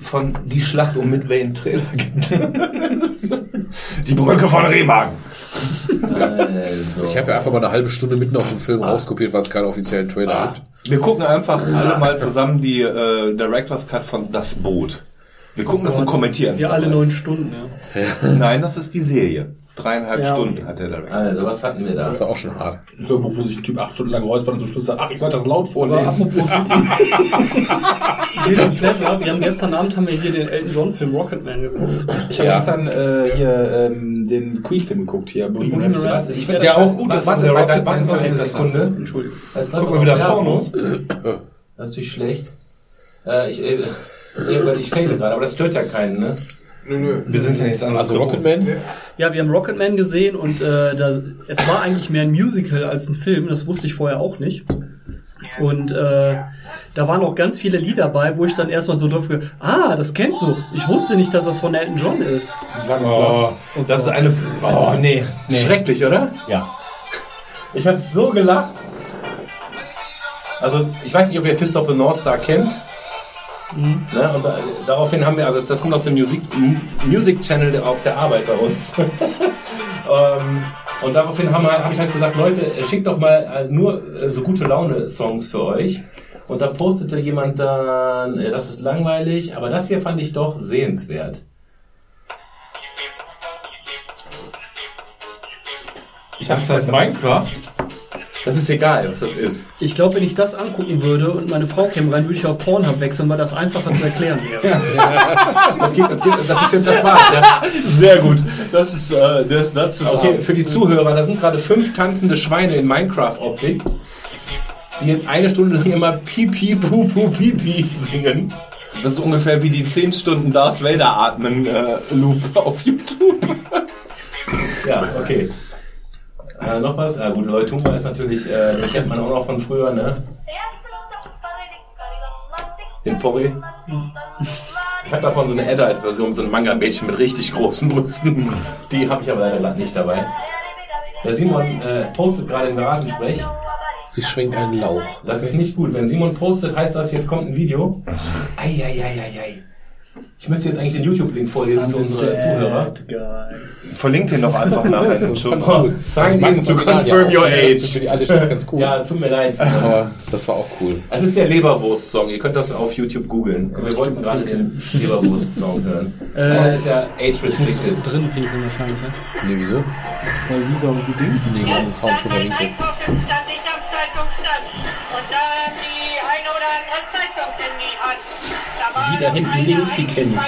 von Die Schlacht um Midway einen Trailer gibt. die Brücke von Remagen. Also. Ich habe ja einfach mal eine halbe Stunde mitten aus dem Film rauskopiert, weil es keinen offiziellen Trailer gibt. Wir gucken einfach alle mal zusammen die äh, Director's Cut von Das Boot. Wir gucken das und kommentieren. Ja, alle neun Stunden, ja. Nein, das ist die Serie. Dreieinhalb Ja, Stunden okay. hat der Director's Also, was hatten wir da? Das war auch schon hart. So ein Buch, wo sich ein Typ acht Stunden lang räuspert und zum Schluss sagt, ach, ich sollte das laut vorlesen. apropos Guilty, Pleasure, wir haben gestern Abend haben wir hier den Elton John Film Rocketman geguckt. Ich habe Ja. gestern äh, hier ähm, den Queen-Film geguckt hier. Bohemian Rhapsody. Ich finde Ja, auch gut, das Warte, ist warte, der warte, warte eine Film. Sekunde. Entschuldigung. Jetzt Gucken wir wieder Pornos. Das ist natürlich schlecht. Äh, ich, äh, ja, weil ich fehle gerade, aber das stört ja keinen, ne? Nö, nö. Wir sind ja nichts anderes. Also Rocketman? Ja, wir haben Rocketman gesehen und äh, da, es war eigentlich mehr ein Musical als ein Film, das wusste ich vorher auch nicht. Und äh, da waren auch ganz viele Lieder bei, wo ich dann erstmal so drauf ah, das kennst du. Ich wusste nicht, dass das von Elton John ist. Oh, das ist eine. Oh, nee. nee. Schrecklich, oder? Ja. Ich habe so gelacht. Also, ich weiß nicht, ob ihr Fist of the North Star kennt. Ne? Und da, daraufhin haben wir, also das kommt aus dem Music, Music Channel auf der Arbeit bei uns. ähm, und daraufhin habe hab ich halt gesagt, Leute, äh, schickt doch mal äh, nur äh, so gute Laune-Songs für euch. Und da postete jemand dann, das ist langweilig, aber das hier fand ich doch sehenswert. Ich hab's das Minecraft. Das ist egal, was das ist. Ich glaube, wenn ich das angucken würde und meine Frau käme rein, würde ich auf Pornhub wechseln, weil das einfacher zu erklären wäre. Das, geht, das, geht, das ist jetzt das war's. Ja. Sehr gut. Das ist äh, der Satz des Okay, für die Zuhörer, da sind gerade fünf tanzende Schweine in Minecraft-Optik, die jetzt eine Stunde lang immer Pipi, Pupu, Pipi singen. Das ist ungefähr wie die 10 Stunden Darth Vader atmen äh, Loop auf YouTube. Ja, okay. Äh, noch was? Ah, gut, Leute, Tumba ist natürlich, äh, den kennt man auch noch von früher, ne? Den Porri. Ich habe davon so eine Adult-Version, so ein Manga-Mädchen mit richtig großen Brüsten. Die habe ich aber leider nicht dabei. Der Simon äh, postet gerade im Garagensprech. Sie schwenkt einen Lauch. Das ist nicht gut. Wenn Simon postet, heißt das, jetzt kommt ein Video. Eieieiei. Ich müsste jetzt eigentlich den YouTube-Link vorlesen für unsere Zuhörer. Verlinkt den doch einfach nachher in den Show. Sign in to confirm your Das age. ist für die alte Stadt ganz cool. Ja, tut mir leid. Aber das war auch cool. Es ist der Leberwurst-Song. Ihr könnt das auf YouTube googeln. Wir wollten gerade den Leberwurst-Song hören. Äh, Aber der ist ja age-restricted. Drin pinkeln wahrscheinlich, ne? Nee, wieso? Weil Lisa und gedingt. Nee, wir haben den Sound schon Die da hinten links, die kenn ich.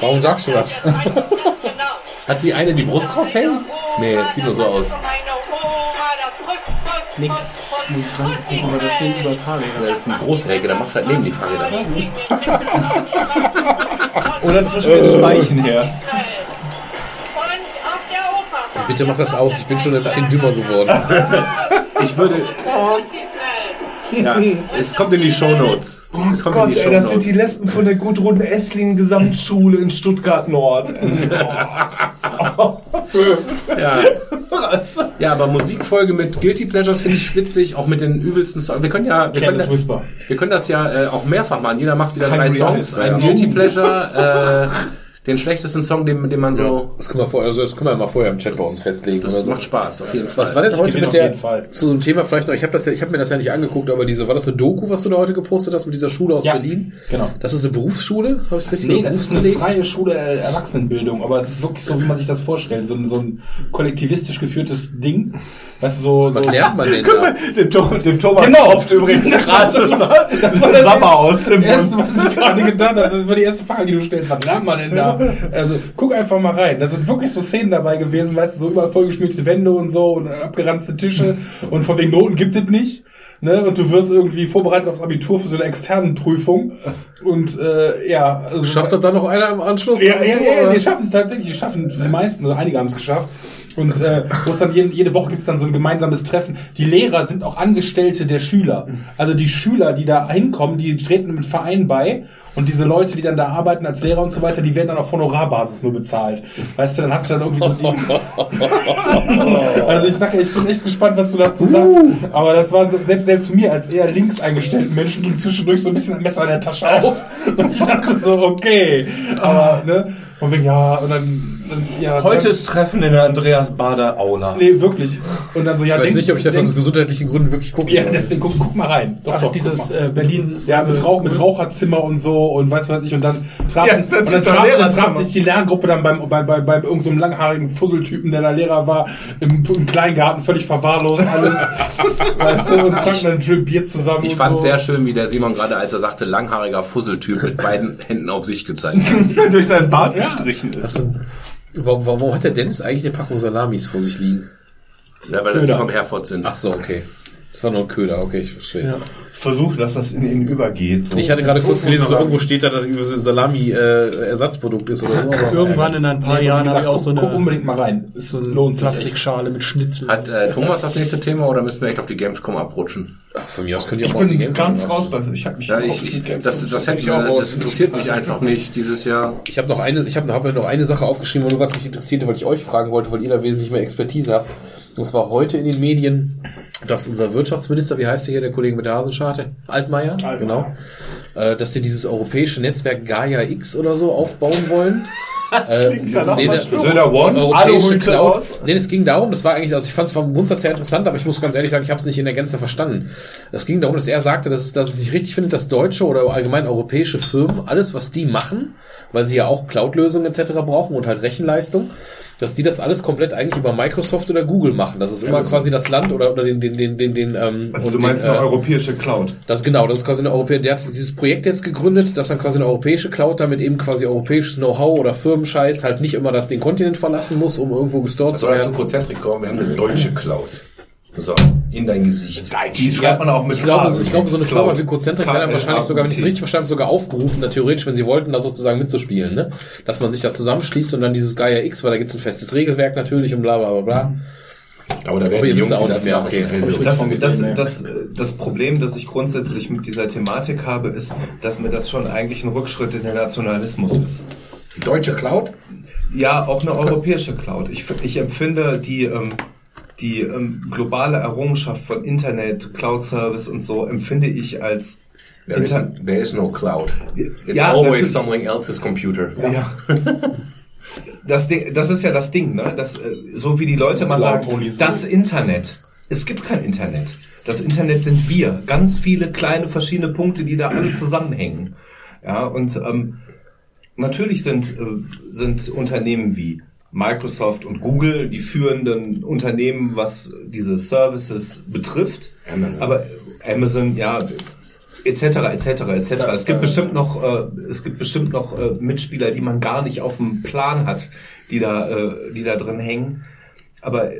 Warum sagst du das? Hat die eine die Brust raushängen? Nee, das sieht nur so aus. Nick, muss ich dran gucken, aber das steht über Fahrräder. Das ist ein Großregel, da machst du halt neben die Fahrräder. Oder zwischen den Speichen her. Bitte mach das aus, ich bin schon ein bisschen dümmer geworden. Ich würde. Ja, es kommt in die Shownotes. Es kommt in Gott, die ey, das sind die Shownotes. Lesben von der Gudrun Essling Gesamtschule in Stuttgart Nord. Ja. ja, aber Musikfolge mit Guilty Pleasures finde ich witzig, auch mit den übelsten Songs. Wir können ja, wir können, Whisper. wir können das ja äh, auch mehrfach machen. Jeder macht wieder drei Hungry Songs. Ein ja. Guilty Pleasure, äh, den schlechtesten Song, den, den man so. Das können wir vorher, also das können wir mal vorher im Chat bei uns festlegen. Das oder so. macht Spaß, auf jeden Fall. Was war denn heute mit auf der jeden Fall. zu dem Thema vielleicht noch? Ich habe das ja, ich habe mir das ja nicht angeguckt, aber diese war das eine Doku, was du da heute gepostet hast mit dieser Schule aus Ja, Berlin? genau. Das ist eine Berufsschule, habe ich es richtig? Nee, das ist eine freie Schule Erwachsenenbildung, aber es ist wirklich so, wie man sich das vorstellt. So ein, so ein kollektivistisch geführtes Ding. Weißt du, so, Was so lernt man denn Guck da? mal, dem, dem Thomas Genau. tropft übrigens gerade Das das, war- das war das Sommer aus dem erste, Mund. was ich gerade gedacht habe, das war die erste Frage, die du stellst. Was lernt man denn da? Also, guck einfach mal rein. Da sind wirklich so Szenen dabei gewesen, weißt du, so überall vollgeschminkte Wände und so und abgeranzte Tische und von wegen Noten gibt es nicht. Ne? Und du wirst irgendwie vorbereitet aufs Abitur für so eine externen Prüfung. Und äh, ja, also, Schafft das dann noch einer im Anschluss? ja, ja, ja, oder? die schaffen es tatsächlich, die schaffen die meisten, also einige haben es geschafft. Und äh, wo es dann jede, jede Woche gibt es dann so ein gemeinsames Treffen. Die Lehrer sind auch Angestellte der Schüler. Also die Schüler, die da hinkommen, die treten mit Verein bei. Und diese Leute, die dann da arbeiten als Lehrer und so weiter, die werden dann auf Honorarbasis nur bezahlt. Weißt du, dann hast du dann irgendwie so die, Also ich sag ja, ich bin echt gespannt, was du dazu sagst. Aber das war selbst, selbst für mir als eher links eingestellten Menschen ging zwischendurch so ein bisschen ein Messer in der Tasche auf. Und ich dachte so, okay. Aber, ne? Und wegen, ja, und dann ja. Ist Treffen in der Andreas Bader Aula. Nee, wirklich. Und dann so, ja, Ich weiß denk- nicht, ob ich das aus denk- gesundheitlichen Gründen wirklich gucken Ja, deswegen guck, guck mal rein. Doch, Ach, doch, dieses äh, Berlin. Ja, mit, Rauch, mit Raucherzimmer und so und weiß was ich und dann traf, Ja, und dann traf, dann traf sich die Lerngruppe dann beim, bei, bei, bei irgendeinem so langhaarigen Fusseltypen, der da Lehrer war, im, im Kleingarten völlig verwahrlost alles, weißt du, und tranken dann ein Bier zusammen Ich fand so. sehr schön, wie der Simon gerade, als er sagte, langhaariger Fusseltyp mit beiden Händen auf sich gezeigt hat. durch seinen Bart gestrichen ist. Warum, warum hat der Dennis eigentlich eine Packung Salamis vor sich liegen? Ja, weil das die vom Herford sind. Ach so, okay. Das war nur ein Köder, okay, ich verstehe. Versuche, dass das in ihn übergeht. So. Ich hatte gerade kurz gelesen, also irgendwo steht da, dass das ein Salami-Ersatzprodukt ist oder so. Irgendwann in ein paar Nee, Jahren habe ich auch so guck, guck eine, unbedingt mal rein. Es so eine lohnt sich echt. Plastikschale mit Schnitzel. Hat äh, Thomas das nächste Thema oder müssen wir echt auf die Gamescom abrutschen? Ach, Von mir aus könnt ihr Ich auch mal auf die bin Gamescom ganz raus, ich habe mich Ja, ich, nicht ich, das, das, hätte, beschäftigt. äh, das interessiert mich einfach nicht dieses Jahr. Ich habe noch eine, ich habe hab noch eine Sache aufgeschrieben, nur was mich interessierte, weil ich euch fragen wollte, weil ihr da wesentlich mehr Expertise habt. Es war heute in den Medien, dass unser Wirtschaftsminister, wie heißt der hier, der Kollege mit der Hasenscharte? Altmaier, genau. Äh, dass sie dieses europäische Netzwerk Gaia X oder so aufbauen wollen. Äh, klingt ja nach nee, Söder One? europäische Cloud. aus. Nee, es ging darum, das war eigentlich, also ich fand es vom Grundsatz her interessant, aber ich muss ganz ehrlich sagen, ich habe es nicht in der Gänze verstanden. Es ging darum, dass er sagte, dass, es- dass es nicht richtig findet, dass deutsche oder allgemein europäische Firmen alles, was die machen, weil sie ja auch Cloud-Lösungen etc. brauchen und halt Rechenleistung, dass die das alles komplett eigentlich über Microsoft oder Google machen. Das ist immer quasi das Land oder, oder den, den, den, den, den ähm, Also du meinst den, eine äh, europäische Cloud. das genau, das ist quasi eine europäische, der hat dieses Projekt jetzt gegründet, das dann quasi eine europäische Cloud, damit eben quasi europäisches Know-how oder Firmenscheiß halt nicht immer das den Kontinent verlassen muss, um irgendwo gestort zu Soll also werden. Konzentrik kommen? Wir haben eine deutsche Cloud. So, in dein Gesicht. Die schreibt man auch mit ich glaube, so- ich glaube, so eine Cloud. Firma wie Cozentric wäre dann wahrscheinlich sogar, wenn ich es richtig verstanden habe, sogar aufgerufen, da theoretisch, wenn sie wollten, da sozusagen mitzuspielen, ne? Dass man sich da zusammenschließt und dann dieses Gaia X, weil da gibt es ein festes Regelwerk natürlich und bla bla bla bla. Aber da werden die Jungs, auch das mehr, okay. Das, das, Gesehen, das, das Problem, das ich grundsätzlich mit dieser Thematik habe, ist, dass mir das schon eigentlich ein Rückschritt in den Nationalismus ist. Die deutsche Cloud? Ja, auch eine europäische Cloud. Ich, ich empfinde die, ähm, die ähm, globale Errungenschaft von Internet, Cloud-Service und so, empfinde ich als There is, there is no cloud. It's Ja, always natürlich. something else's computer. Ja. Das, Ding, das ist ja das Ding, ne? Das, äh, so wie die Leute mal sagen, das Internet. Es gibt kein Internet. Das Internet sind wir. Ganz viele kleine verschiedene Punkte, die da alle zusammenhängen. Ja, und ähm, natürlich sind, äh, sind Unternehmen wie Microsoft und Google die führenden Unternehmen, was diese Services betrifft. Amazon. Aber Amazon, ja, etc. etc. etc. Es gibt bestimmt noch, äh, es gibt bestimmt noch äh, Mitspieler, die man gar nicht auf dem Plan hat, die da, äh, die da drin hängen. Aber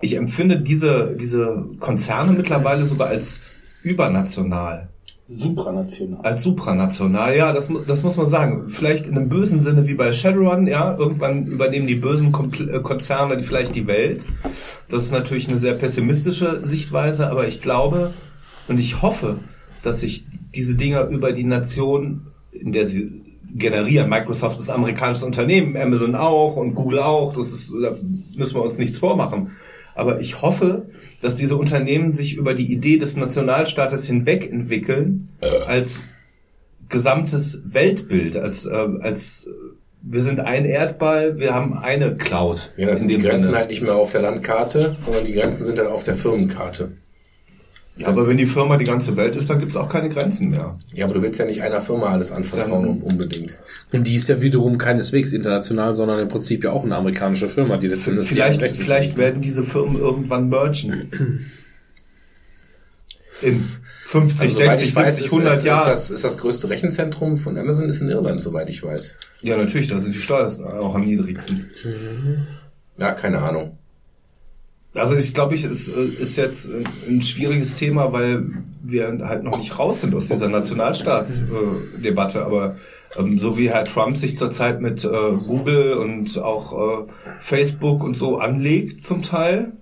ich empfinde diese diese Konzerne mittlerweile sogar als übernational, Supranational. als supranational. Ja, das, das muss man sagen. Vielleicht in einem bösen Sinne wie bei Shadowrun. Ja, irgendwann übernehmen die bösen äh, Konzerne vielleicht die Welt. Das ist natürlich eine sehr pessimistische Sichtweise, aber ich glaube und ich hoffe, dass sich diese Dinger über die Nation, in der sie generieren, Microsoft ist amerikanisches Unternehmen, Amazon auch und Google auch, das ist, da müssen wir uns nichts vormachen. Aber ich hoffe, dass diese Unternehmen sich über die Idee des Nationalstaates hinweg entwickeln, als gesamtes Weltbild, als, äh, als äh, wir sind ein Erdball, wir haben eine Cloud. Ja, dann In sind die Grenzen Sinne. halt nicht mehr auf der Landkarte, sondern die Grenzen sind dann auf der Firmenkarte. Ja, aber wenn die Firma die ganze Welt ist, dann gibt's auch keine Grenzen mehr. Ja, aber du willst ja nicht einer Firma alles anvertrauen Dann- unbedingt. Und die ist ja wiederum keineswegs international, sondern im Prinzip ja auch eine amerikanische Firma, die letzten Endes die Vielleicht, vielleicht werden diese Firmen irgendwann mergen. In 50, Also, soweit 60, ich weiß, 70, ist, 100 ist, ist, Jahren. das, ist das größte Rechenzentrum von Amazon ist in Irland, soweit ich weiß. Ja, natürlich, da sind die Steuern auch am niedrigsten. Ja, keine Ahnung. Also ich glaube, ich, es äh, ist jetzt ein- ein schwieriges Thema, weil wir halt noch nicht raus sind aus dieser Nationalstaatsdebatte. Aber ähm, so wie Herr Trump sich zurzeit mit äh, Google und auch äh, Facebook und so anlegt zum Teil.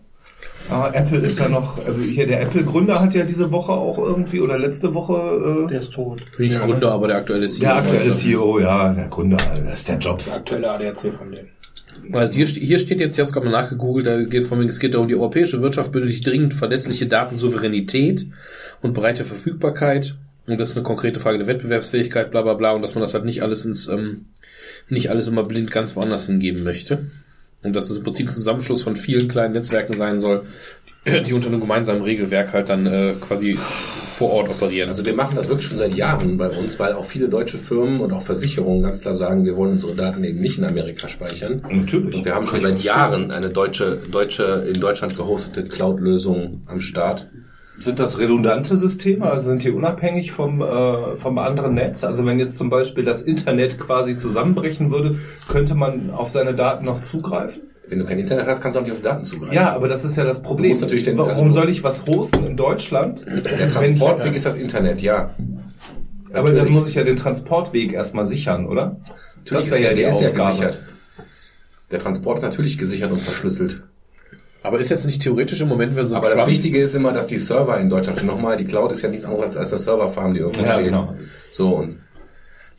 Äh, Apple ist ja noch, also hier der Apple-Gründer hat ja diese Woche auch irgendwie oder letzte Woche äh, Der ist tot. Nicht Gründer, aber der aktuelle CEO. der aktuelle CEO, ja, der Gründer, das ist der Jobs. Aktuelle ADAC von denen. Also hier, hier steht jetzt, ich habe es gerade mal nachgegoogelt, da geht es von wegen, es geht darum, die europäische Wirtschaft benötigt dringend verlässliche Datensouveränität und breite Verfügbarkeit. Und das ist eine konkrete Frage der Wettbewerbsfähigkeit, bla bla bla, und dass man das halt nicht alles ins, ähm, nicht alles immer blind ganz woanders hingeben möchte. Und dass es im Prinzip ein Zusammenschluss von vielen kleinen Netzwerken sein soll, die unter einem gemeinsamen Regelwerk halt dann äh, quasi vor Ort operieren. Also wir machen das wirklich schon seit Jahren bei uns, weil auch viele deutsche Firmen und auch Versicherungen ganz klar sagen, wir wollen unsere Daten eben nicht in Amerika speichern. Natürlich. Und wir haben schon seit Jahren eine deutsche, deutsche, in Deutschland gehostete Cloud-Lösung am Start. Sind das redundante Systeme? Also sind die unabhängig vom, äh, vom anderen Netz? Also wenn jetzt zum Beispiel das Internet quasi zusammenbrechen würde, könnte man auf seine Daten noch zugreifen? Wenn du kein Internet hast, kannst du auch nicht auf die Daten zugreifen. Ja, aber das ist ja das Problem. natürlich den- Warum also- soll ich was hosten in Deutschland? Der Transportweg ist das Internet, ja. Aber dann Natürlich. muss ich ja den Transportweg erstmal sichern, oder? Das wäre ja der die ist ja Aufgabe. gesichert. Der Transport ist natürlich gesichert und verschlüsselt. Aber ist jetzt nicht theoretisch im Moment, wenn so ein Aber das Trump- Wichtige ist immer, dass die Server in Deutschland, nochmal, die Cloud ist ja nichts anderes als der Serverfarm, die irgendwo Ja, steht. genau. So, und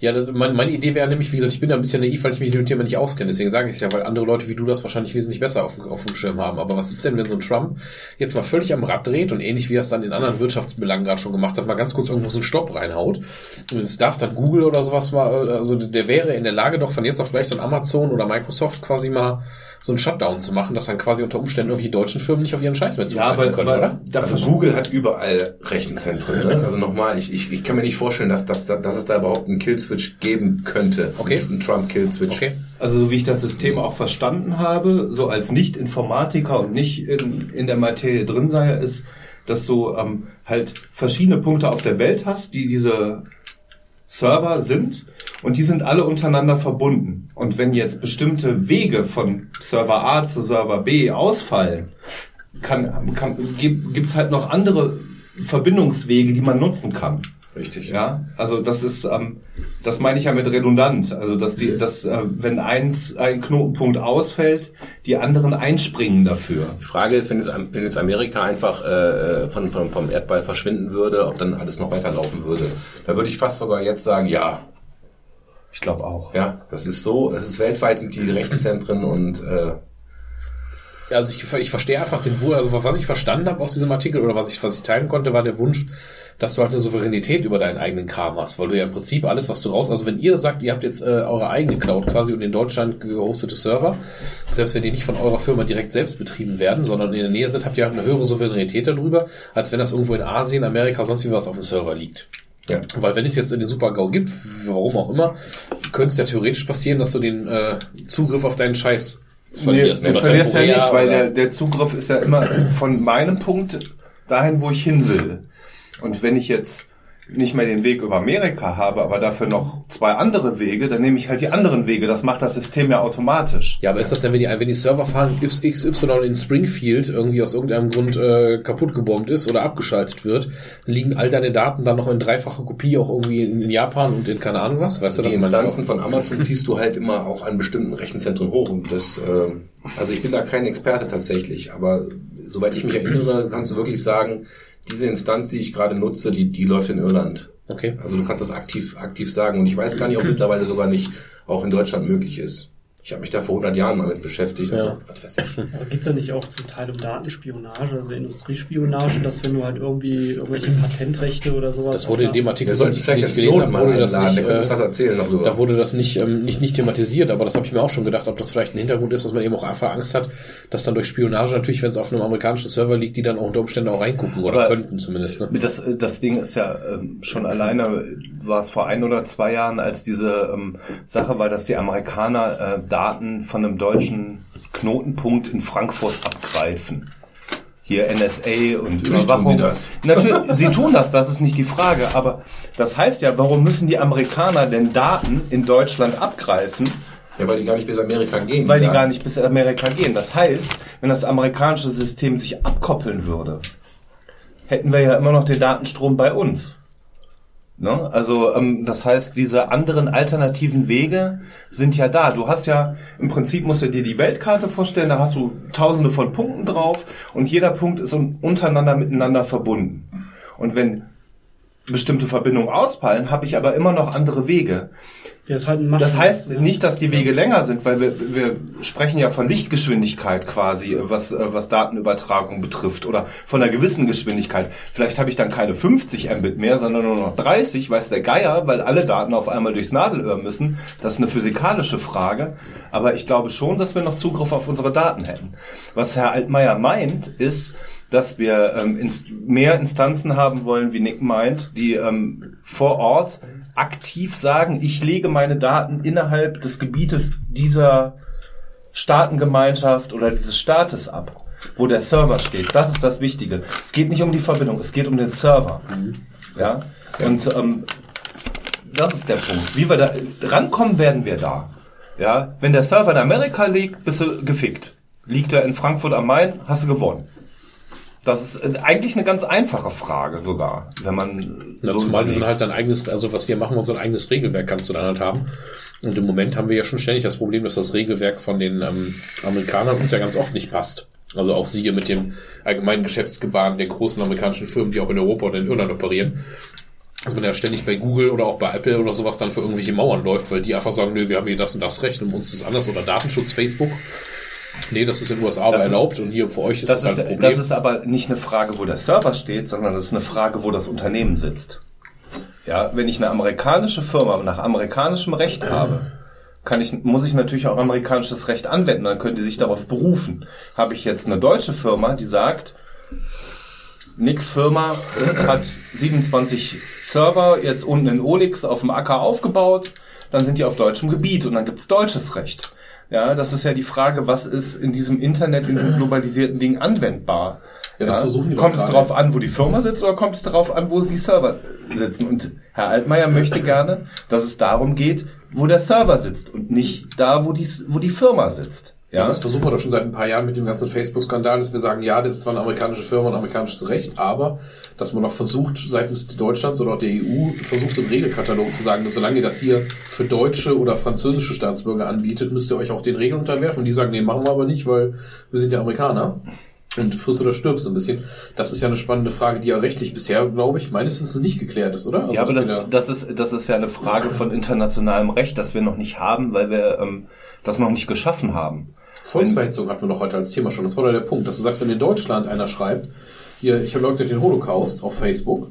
Ja, das, meine, meine Idee wäre nämlich, wie gesagt, ich bin da ein bisschen naiv, weil ich mich mit dem Thema nicht auskenne. Deswegen sage ich es ja, weil andere Leute wie du das wahrscheinlich wesentlich besser auf, dem- auf dem Schirm haben. Aber was ist denn, wenn so ein Trump jetzt mal völlig am Rad dreht und ähnlich wie er es dann in anderen Wirtschaftsbelangen gerade schon gemacht hat, mal ganz kurz irgendwo so einen Stopp reinhaut. Und es darf dann Google oder sowas mal, äh, also der wäre in der Lage doch von jetzt auf gleich so ein Amazon oder Microsoft quasi mal so einen Shutdown zu machen, dass dann quasi unter Umständen irgendwie die deutschen Firmen nicht auf ihren Scheiß mehr zugreifen können, oder? also Google hat überall Rechenzentren. Ne? Also nochmal, ich, ich, ich kann mir nicht vorstellen, dass, dass, dass es da überhaupt einen Killswitch geben könnte. Okay. Einen Trump-Killswitch. Okay. Also so wie ich das System auch verstanden habe, so als Nicht-Informatiker und nicht in, in der Materie drin sei, ist, dass du ähm, halt verschiedene Punkte auf der Welt hast, die diese Server sind und die sind alle untereinander verbunden. Und wenn jetzt bestimmte Wege von Server A zu Server B ausfallen, kann, kann, gibt es halt noch andere Verbindungswege, die man nutzen kann. Richtig. Ja, also das ist, ähm, das meine ich ja mit redundant. Also dass die, dass äh, wenn eins ein Knotenpunkt ausfällt, die anderen einspringen dafür. Die Frage ist, wenn jetzt, wenn jetzt Amerika einfach äh, von, von, vom Erdball verschwinden würde, ob dann alles noch weiterlaufen würde. Da würde ich fast sogar jetzt sagen, ja. Ich glaube auch. Ja, das ist so. Es ist weltweit sind die Rechenzentren und äh, Ja, Also ich, ich verstehe einfach den Wunsch, also was ich verstanden habe aus diesem Artikel oder was ich, was ich teilen konnte, war der Wunsch, dass du halt eine Souveränität über deinen eigenen Kram hast, weil du ja im Prinzip alles, was du raus, also wenn ihr sagt, ihr habt jetzt äh, eure eigene Cloud quasi und in Deutschland gehostete Server, selbst wenn die nicht von eurer Firma direkt selbst betrieben werden, sondern in der Nähe sind, habt ihr halt eine höhere Souveränität darüber, als wenn das irgendwo in Asien, Amerika, sonst wie was auf dem Server liegt. ja. Weil wenn es jetzt in den Super-GAU gibt, warum auch immer, könnte es ja theoretisch passieren, dass du den äh, Zugriff auf deinen Scheiß verlierst. Nee, oder verlierst ja nicht, weil der, der Zugriff ist ja immer von meinem Punkt dahin, wo ich hin will. Und wenn ich jetzt nicht mehr den Weg über Amerika habe, aber dafür noch zwei andere Wege, dann nehme ich halt die anderen Wege. Das macht das System ja automatisch. Ja, aber ist das denn, wenn die, wenn die Server fahren XY in Springfield irgendwie aus irgendeinem Grund äh, kaputt gebombt ist oder abgeschaltet wird, dann liegen all deine Daten dann noch in dreifacher Kopie auch irgendwie in, in Japan und in keine Ahnung was? Weißt du, die das ich Instanzen von Amazon ziehst du halt immer auch an bestimmten Rechenzentren hoch. Und das, ähm, also ich bin da kein Experte tatsächlich, aber soweit ich mich erinnere, kannst du wirklich sagen, diese Instanz, die ich gerade nutze, die, die läuft in Irland. Okay. Also du kannst das aktiv, aktiv sagen. Und ich weiß gar nicht, ob mittlerweile sogar nicht auch in Deutschland möglich ist. Ich habe mich da vor 100 Jahren mal mit beschäftigt. Also, Ja. was weiß ich. Aber geht's ja nicht auch zum Teil um Datenspionage, also Industriespionage, dass wenn du halt irgendwie irgendwelche Patentrechte oder sowas... Das wurde in dem Artikel, den ich vielleicht gelesen habe, wurde das nicht, uns äh, was erzählen darüber. Da wurde das nicht, ähm, nicht, nicht thematisiert, aber das habe ich mir auch schon gedacht, ob das vielleicht ein Hintergrund ist, dass man eben auch einfach Angst hat, dass dann durch Spionage natürlich, wenn es auf einem amerikanischen Server liegt, die dann auch unter Umständen auch reingucken oder Aber- könnten zumindest. Ne? Das, das Ding ist ja ähm, schon alleine, war es vor ein oder zwei Jahren, als diese ähm, Sache war, dass die Amerikaner äh, Daten von einem deutschen Knotenpunkt in Frankfurt abgreifen. Hier NSA und Natürlich Überwachung. tun sie das. Natürlich, sie tun das, das ist nicht die Frage. Aber das heißt ja, warum müssen die Amerikaner denn Daten in Deutschland abgreifen? Ja, weil die gar nicht bis Amerika gehen. Weil die gar nicht bis Amerika gehen. Das heißt, wenn das amerikanische System sich abkoppeln würde, hätten wir ja immer noch den Datenstrom bei uns. Ne? Also ähm, das heißt, diese anderen alternativen Wege sind ja da. Du hast ja, im Prinzip musst du dir die Weltkarte vorstellen, da hast du tausende von Punkten drauf und jeder Punkt ist un- untereinander miteinander verbunden. Und wenn bestimmte Verbindungen ausfallen, habe ich aber immer noch andere Wege. Ja, ist halt Das heißt ja. nicht, dass die Wege länger sind, weil wir, wir sprechen ja von Lichtgeschwindigkeit quasi, was, was Datenübertragung betrifft oder von einer gewissen Geschwindigkeit. Vielleicht habe ich dann keine 50 Mbit mehr, sondern nur noch 30, weiß der Geier, weil alle Daten auf einmal durchs Nadelöhr müssen. Das ist eine physikalische Frage. Aber ich glaube schon, dass wir noch Zugriff auf unsere Daten hätten. Was Herr Altmaier meint, ist, dass wir ähm, ins, mehr Instanzen haben wollen, wie Nick meint, die ähm, vor Ort aktiv sagen, ich lege meine Daten innerhalb des Gebietes dieser Staatengemeinschaft oder dieses Staates ab, wo der Server steht. Das ist das Wichtige. Es geht nicht um die Verbindung, es geht um den Server. Ja? Und ähm, das ist der Punkt. Wie wir da rankommen, werden wir da. Ja? Wenn der Server in Amerika liegt, bist du gefickt. liegt er in Frankfurt am Main, hast du gewonnen. Das ist äh, eigentlich eine ganz einfache Frage sogar, wenn man Ja, so zumal du dann halt dein eigenes, also was wir machen, unser eigenes Regelwerk kannst du dann halt haben. Und im Moment haben wir ja schon ständig das Problem, dass das Regelwerk von den ähm, Amerikanern uns ja ganz oft nicht passt. Also auch siehe mit dem allgemeinen Geschäftsgebaren der großen amerikanischen Firmen, die auch in Europa oder in Irland operieren. Dass man ja ständig bei Google oder auch bei Apple oder sowas dann für irgendwelche Mauern läuft, weil die einfach sagen, nö, wir haben hier das und das Recht und uns ist anders oder Datenschutz, Facebook. Nee, das ist in den USA aber ist- erlaubt und hier für euch ist das, Das halt ein ist, Problem. das ist aber nicht eine Frage, wo der Server steht, sondern das ist eine Frage, wo das Unternehmen sitzt. Ja, wenn ich eine amerikanische Firma nach amerikanischem Recht habe, kann ich, muss ich natürlich auch amerikanisches Recht anwenden, dann können die sich darauf berufen. Habe ich jetzt eine deutsche Firma, die sagt, Nix Firma hat 27 Server jetzt unten in Olix auf dem Acker aufgebaut, dann sind die auf deutschem Gebiet und dann gibt's deutsches Recht. Ja, das ist ja die Frage, was ist in diesem Internet, in diesem globalisierten Ding anwendbar? Ja, das versuchen die kommt es darauf an, wo die Firma sitzt oder kommt es darauf an, wo die Server sitzen? Und Herr Altmaier möchte gerne, dass es darum geht, wo der Server sitzt und nicht da, wo die, wo die Firma sitzt. Ja, das versuchen wir doch schon seit ein paar Jahren mit dem ganzen Facebook-Skandal, dass wir sagen, ja, das ist zwar eine amerikanische Firma und amerikanisches Recht, aber dass man noch versucht, seitens Deutschlands oder auch der EU, versucht im Regelkatalog zu sagen, dass solange ihr das hier für deutsche oder französische Staatsbürger anbietet, müsst ihr euch auch den Regeln unterwerfen. Und die sagen, nee, machen wir aber nicht, weil wir sind ja Amerikaner. Und frisst oder stirbst ein bisschen. Das ist ja eine spannende Frage, die ja rechtlich bisher, glaube ich, meines Wissens nicht geklärt ist, oder? Also, ja aber das, da- das, ist, das ist ja eine Frage von internationalem Recht, das wir noch nicht haben, weil wir ähm, das noch nicht geschaffen haben. Volksverhetzung hatten wir noch heute als Thema schon. Das war doch der Punkt, dass du sagst, wenn in Deutschland einer schreibt, hier, ich leugne den Holocaust auf Facebook,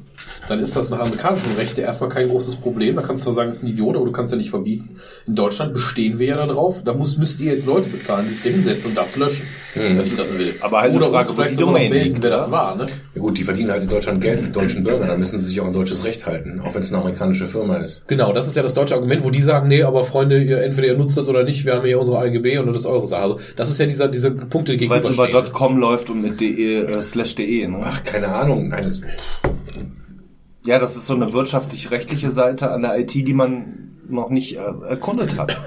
dann ist das nach amerikanischem Recht ja erstmal kein großes Problem. Da kannst du zwar sagen, das ist ein Idiot, aber du kannst ja nicht verbieten. In Deutschland bestehen wir ja darauf. Da muss, müsst ihr jetzt Leute bezahlen, die sich da hinsetzen und das löschen, Hm. dass ich das will. aber halt eine Oder Frage, uns vielleicht die sogar melden, liegt, wer das war. Ne? Ja gut, die verdienen halt in Deutschland Geld mit deutschen Bürgern, da müssen sie sich auch an deutsches Recht halten, auch wenn es eine amerikanische Firma ist. Genau, das ist ja das deutsche Argument, wo die sagen, nee, aber Freunde, ihr, entweder ihr nutzt das oder nicht, wir haben hier unsere AGB und das ist eure Sache. Also das ist ja dieser, dieser Punkte die Weil es über. .com läuft und mit de, äh, slash de. Ne? Ach, keine Ahnung. Nein, das, Ja, das ist so eine wirtschaftlich-rechtliche Seite an der IT, die man noch nicht äh, erkundet hat.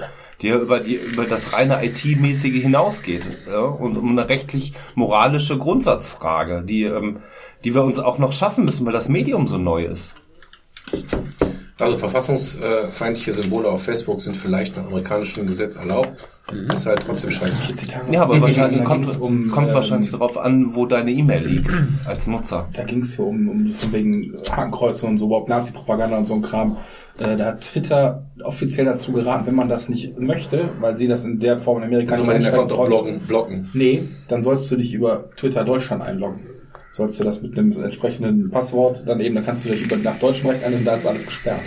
Die ja über, die über das reine IT-mäßige hinausgeht. Ja? Und um eine rechtlich-moralische Grundsatzfrage, die, ähm, die wir uns auch noch schaffen müssen, weil das Medium so neu ist. Also verfassungsfeindliche Symbole auf Facebook sind vielleicht nach amerikanischem Gesetz erlaubt. Ist halt trotzdem scheiße. Ja, aber wahrscheinlich kommt, um, kommt ähm, wahrscheinlich darauf an, wo deine E-Mail liegt als Nutzer. Da ging es hier um, um von wegen Hakenkreuze und so, überhaupt Nazi-Propaganda und so ein Kram. Äh, da hat Twitter offiziell dazu geraten, wenn man das nicht möchte, weil sie das in der Form in Amerika Also nicht einschalten Account auch wollen. blocken, blocken. Nee, dann sollst du dich über Twitter Deutschland einloggen. Sollst du das mit einem entsprechenden Passwort dann eben, dann kannst du dich über nach deutschem Recht einloggen, da ist alles gesperrt.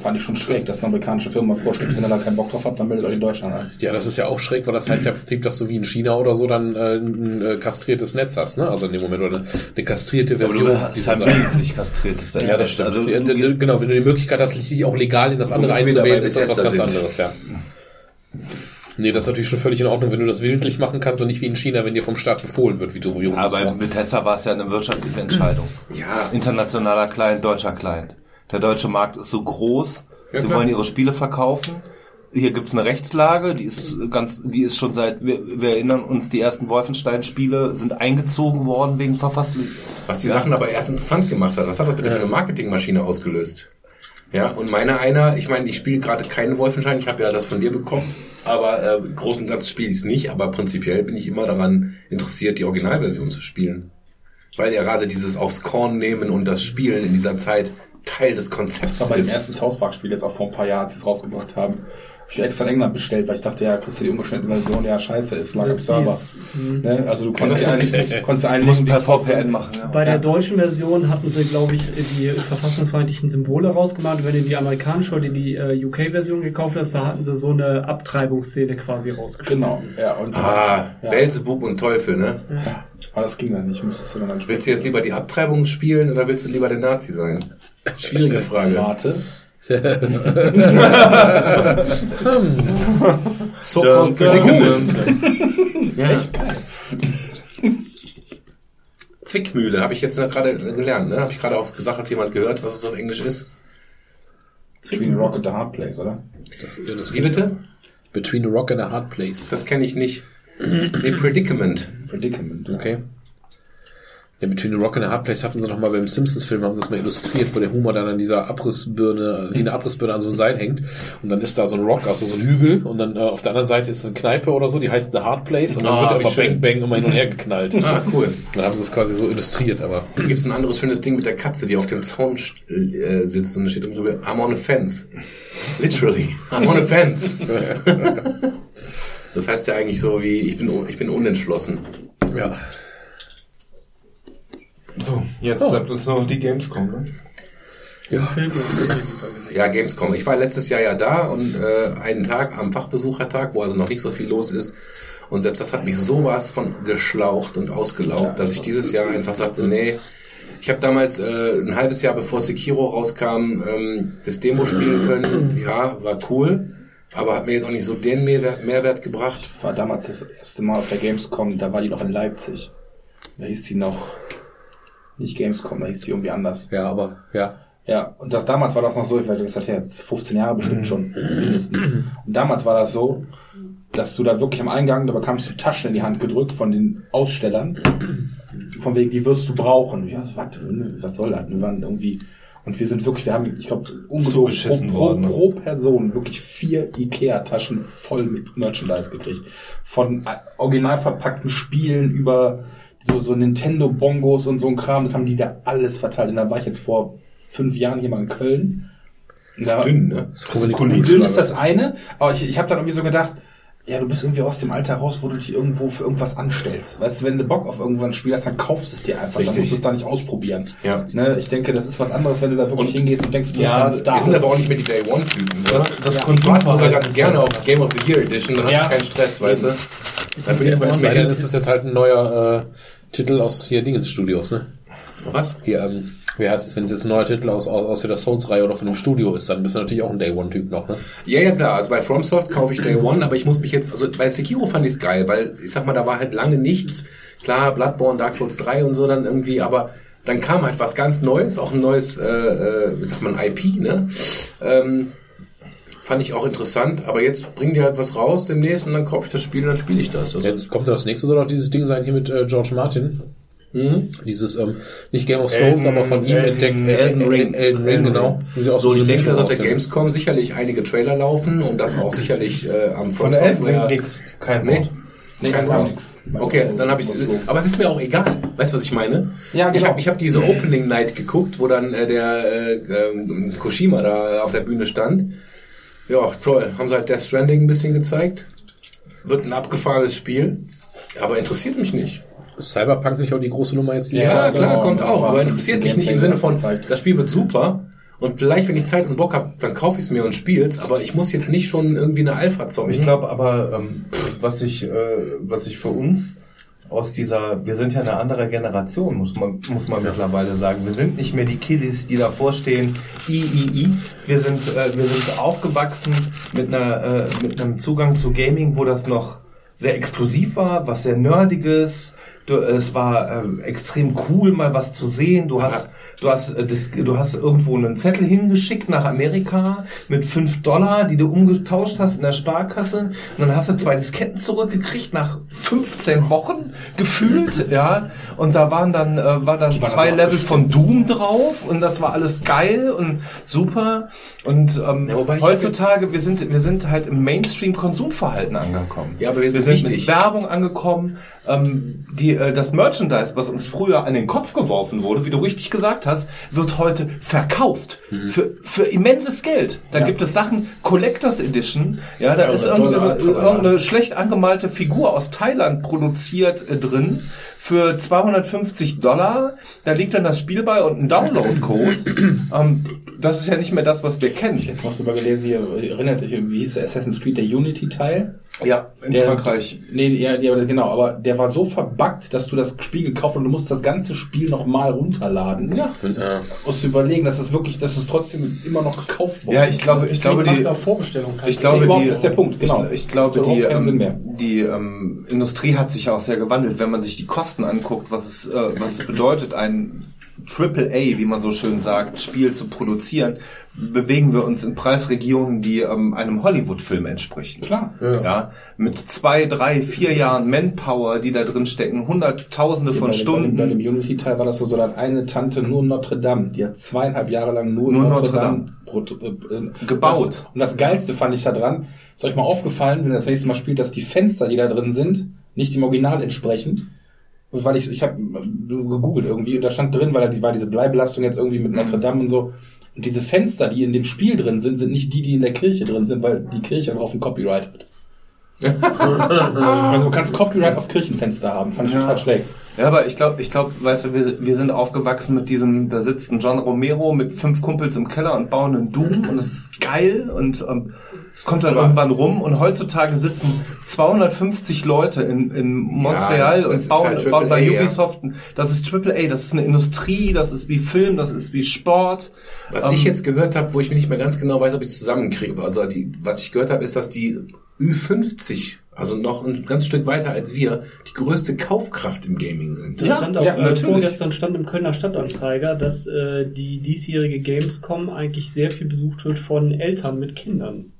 Fand ich schon schräg, dass eine amerikanische Firma vorschlägt, wenn ihr da keinen Bock drauf habt, dann meldet euch in Deutschland an. Ja, das ist ja auch schräg, weil das heißt ja im Prinzip, dass du wie in China oder so dann äh, ein äh, kastriertes Netz hast, ne? Also in dem Moment oder eine, eine kastrierte Aber Version du hast dieser halt willentlich kastriertes Ja, das stimmt. Also, genau, wenn du die Möglichkeit hast, dich auch legal in das andere einzuwählen, ist das was ganz sind. anderes, ja. Nee, das ist natürlich schon völlig in Ordnung, wenn du das willentlich machen kannst und nicht wie in China, wenn dir vom Staat befohlen wird, wie du wie du Aber machst. Bethesda war es ja eine wirtschaftliche Entscheidung. Ja, Internationaler Client, deutscher Client. Der deutsche Markt ist so groß, sie wollen ihre Spiele verkaufen. Hier gibt's eine Rechtslage, die ist ganz, die ist schon seit, wir, wir erinnern uns, die ersten Wolfenstein-Spiele sind eingezogen worden wegen Verfassung. was die Sachen aber erst interessant gemacht hat. Was hat das bitte für eine Marketingmaschine ausgelöst? Ja, und meiner einer, ich meine, ich spiele gerade keinen Wolfenstein, ich habe ja das von dir bekommen, aber äh, Großen und Ganzen spiele ich es nicht, aber prinzipiell bin ich immer daran interessiert, die Originalversion zu spielen. Weil ja gerade dieses aufs Korn nehmen und das Spielen in dieser Zeit Teil des Konzepts Das war mein ist. erstes South Park-Spiel jetzt auch vor ein paar Jahren, als sie es rausgebracht haben. Ich extra in England bestellt, weil ich dachte, ja, kriegst du die ungeschnittene Version, ja, scheiße, ist lag am Server. Ne? Also du konntest ja eigentlich nicht, konntest ja Du eigentlich musst per VPN machen, ja. Bei der deutschen Version hatten sie, glaube ich, die verfassungsfeindlichen Symbole rausgemacht. Wenn du die amerikanische oder die äh, UK-Version gekauft hast, da hatten sie so eine Abtreibungsszene quasi rausgeschrieben. Genau, ja. Und Ah, ja. Belzebub und Teufel, ne? Aber das ging dann nicht, müsstest du dann ansprechen. Willst du jetzt lieber die Abtreibung spielen oder willst du lieber der Nazi sein? Schwierige Frage. Warte. So-called predicament. Ja. Zwickmühle habe ich jetzt gerade gelernt, ne? Habe ich gerade auf gesagt, als jemand gehört, was es auf Englisch ist. Between Rock and the Hard Place, oder? Das, das Wie bitte? Between a Rock and a Hard Place. Das kenne ich nicht. Nee, Predicament. Predicament. Okay. Ja, Between the Rock and a Hard Place hatten sie noch mal beim Simpsons-Film, haben sie das mal illustriert, wo der Humor dann an dieser Abrissbirne, wie eine Abrissbirne an so einem Seil hängt. Und dann ist da so ein Rock, also so ein Hügel. Und dann äh, auf der anderen Seite ist eine Kneipe oder so, die heißt The Hard Place. Und dann Ah, wird er immer schön. Bang Bang immer hin und her geknallt. Ah, cool. Dann haben sie es quasi so illustriert, aber. Hier gibt's ein anderes schönes Ding mit der Katze, die auf dem Zaun äh, sitzt und da steht drüber, I'm on a fence. Literally, I'm on a fence. das heißt ja eigentlich so wie, ich bin, ich bin unentschlossen. Ja. So, jetzt bleibt uns noch die Gamescom, ne? Ja. Ja, Gamescom. Ich war letztes Jahr ja da und äh, einen Tag am Fachbesuchertag, wo also noch nicht so viel los ist. Und selbst das hat mich sowas von geschlaucht und ausgelaugt, dass ich dieses Jahr einfach sagte, nee, ich habe damals äh, ein halbes Jahr bevor Sekiro rauskam, ähm, das Demo spielen können. Ja, war cool, aber hat mir jetzt auch nicht so den Mehrwert, Mehrwert gebracht. Ich war damals das erste Mal auf der Gamescom, da war die noch in Leipzig. Da hieß die noch nicht Gamescom, da hieß die irgendwie anders. Ja, aber, ja. Ja, und das damals war das noch so, ich weiß, das hat ja jetzt 15 Jahre bestimmt schon, mindestens. Und damals war das so, dass du da wirklich am Eingang, da bekamst du Taschen in die Hand gedrückt von den Ausstellern. Von wegen, die wirst du brauchen. Und ich dachte, was, was soll das? Wir waren irgendwie, und wir sind wirklich, wir haben, ich glaube, ungelogen pro, pro, worden, ne? pro Person wirklich vier Ikea-Taschen voll mit Merchandise gekriegt. Von original verpackten Spielen über so, so Nintendo-Bongos und so ein Kram, das haben die da alles verteilt. Und da war ich jetzt vor fünf Jahren hier mal in Köln. Und da- Dünn, ne? Das ist die Dünn ist das eine, aber ich, ich habe dann irgendwie so gedacht, ja, du bist irgendwie aus dem Alter raus, wo du dich irgendwo für irgendwas anstellst. Weißt du, wenn du Bock auf irgendwann ein Spiel hast, dann kaufst du es dir einfach. Dann Richtig. musst du es da nicht ausprobieren. Ja. Ne, ich denke, das ist was anderes, wenn du da wirklich Und- hingehst und denkst, du Ja, bist ein Wir sind aber auch nicht mehr die Day One-Typen. Das, das ich warte sogar ganz gerne ja- auf Game of the Year Edition, dann Ja. hast du keinen Stress, weißt du? Dann bin ich Es mal denn, es ist jetzt halt ein neuer äh, Titel aus hier Dingens Studios, ne? Was? Hier, ähm, wie heißt es, wenn es jetzt ein neuer Titel aus, aus, aus der Souls-Reihe oder von einem Studio ist, dann bist du natürlich auch ein Day-One-Typ noch, ne? Ja, ja, klar. Also bei FromSoft kaufe ich Day One, aber ich muss mich jetzt, also bei Sekiro fand ich es geil, weil ich sag mal, da war halt lange nichts. Klar, Bloodborne, Dark Souls 3 und so dann irgendwie, aber dann kam halt was ganz Neues, auch ein neues, äh, äh, wie sagt man, IP, ne? Ähm, fand ich auch interessant, aber jetzt bringen die halt was raus demnächst und dann kaufe ich das Spiel und dann spiele ich das. Also, Jetzt kommt das nächste, soll auch dieses Ding sein hier mit äh, George Martin. Hm? Dieses, ähm, nicht Game of Thrones, Elden- aber von ihm Elden- entdeckt. Elden Ring. Elden Ring, genau. So, und ich denke, dass auf der. Gamescom sicherlich einige Trailer laufen und das auch sicherlich äh, am Von der Elden Ring nix. Kein Nee. Wort. Nee, Kein kam nix. Okay, dann habe ich Aber es ist mir auch egal. Weißt du, was ich meine? Ja, Ich genau. habe ich hab diese Opening Night geguckt, wo dann äh, der äh, ähm, Koshima da auf der Bühne stand. Ja, toll. Haben sie halt Death Stranding ein bisschen gezeigt. Wird ein abgefahrenes Spiel. Aber interessiert mich nicht. Ist Cyberpunk nicht auch die große Nummer jetzt? Ja, jetzt- klar, kommt auch. Aber interessiert mich nicht im Sinne von, das Spiel wird super. Und vielleicht, wenn ich Zeit und Bock habe, dann kaufe ich es mir und spiel's. Aber ich muss jetzt nicht schon irgendwie eine Alpha zocken. Ich glaube aber, ähm, was ich, äh, was ich für uns aus dieser, wir sind ja eine andere Generation, muss man, muss man mittlerweile sagen. Wir sind nicht mehr die Kiddies, die davor stehen, i, i, i. Wir sind, äh, wir sind aufgewachsen mit einer, äh, mit einem Zugang zu Gaming, wo das noch sehr exklusiv war, was sehr nerdiges. Du, es war äh, extrem cool, mal was zu sehen. Du hast, du hast, äh, das, du hast irgendwo einen Zettel hingeschickt nach Amerika mit fünf Dollar, die du umgetauscht hast in der Sparkasse. Und dann hast du zwei Disketten zurückgekriegt nach 15 Wochen gefühlt, ja. Und da waren dann, äh, war dann zwei Level von Doom drauf und das war alles geil und super. Und ähm, Ja, heutzutage, wir sind, wir sind halt im Mainstream-Konsumverhalten angekommen. Ja, aber wir sind wir sind mit Werbung angekommen. Ähm, die, äh, das Merchandise, was uns früher an den Kopf geworfen wurde, wie du richtig gesagt hast, wird heute verkauft Mhm. für, für immenses Geld. Da gibt es Sachen, Collectors Edition, ja, da Ja, ist Dollar, Dollar. irgendeine schlecht angemalte Figur aus Thailand produziert äh, drin für 250 Dollar. Da liegt dann das Spiel bei und ein Download-Code. ähm, das ist ja nicht mehr das, was wir kennen. Jetzt hast du mal gelesen, hier, erinnert dich, wie hieß der Assassin's Creed, der Unity-Teil? Ja, in Der- Frankreich. Nee, ja, ja, genau, aber der war so verbuggt, dass du das Spiel gekauft und du musst das ganze Spiel nochmal runterladen. Ja. Musst du überlegen, dass das wirklich, dass es trotzdem immer noch gekauft wurde. Ja, ich glaube, ich glaube, die, Vorbestellung Ich glaube, die, ist der Punkt, genau. Ich, ich glaube, die, ähm, die ähm, Industrie hat sich auch sehr gewandelt. Wenn man sich die Kosten anguckt, was es, äh, was es bedeutet, ein Triple A, wie man so schön sagt, Spiel zu produzieren, bewegen wir uns in Preisregionen, die ähm, einem Hollywood-Film entsprechen. Klar. Ja. mit zwei, drei, vier Jahren Manpower, die da drin stecken, hunderttausende von bei, Stunden. Bei dem, dem Unity-Teil war das so, da hat eine Tante nur Notre Dame, die hat zweieinhalb Jahre lang nur, Nur Notre, Notre Dame, Pro- äh, äh, Gebaut. Das, und das Geilste fand ich da dran, ist euch mal aufgefallen, wenn ihr das nächste Mal spielt, dass die Fenster, die da drin sind, nicht dem Original entsprechen. Weil ich, ich habe gegoogelt irgendwie und da stand drin, weil da die, war diese Bleibelastung jetzt irgendwie mit Notre Dame und so. Und diese Fenster, die in dem Spiel drin sind, sind nicht die, die in der Kirche drin sind, weil die Kirche drauf ein Copyright hat. also du kannst Copyright auf Kirchenfenster haben, fand ich total schräg. Ja, aber ich glaube, ich glaube, weißt du, wir, wir sind aufgewachsen mit diesem, da sitzt ein John Romero mit fünf Kumpels im Keller und bauen einen Doom und das ist geil und ähm, es kommt dann irgendwann rum und heutzutage sitzen 250 Leute in, in Montreal das und bauen, halt bauen bei ja. Ubisoft. Das ist Triple A, das ist eine Industrie, das ist wie Film, das ist wie Sport. Was Ähm, ich jetzt gehört habe, wo ich mir nicht mehr ganz genau weiß, ob ich es zusammenkriege, also die, was ich gehört habe, ist, dass die Ü50, also noch ein ganz Stück weiter als wir, die größte Kaufkraft im Gaming sind. Das stand auch, ja, äh, natürlich. vorgestern stand im Kölner Stadtanzeiger, dass äh, die diesjährige Gamescom eigentlich sehr viel besucht wird von Eltern mit Kindern.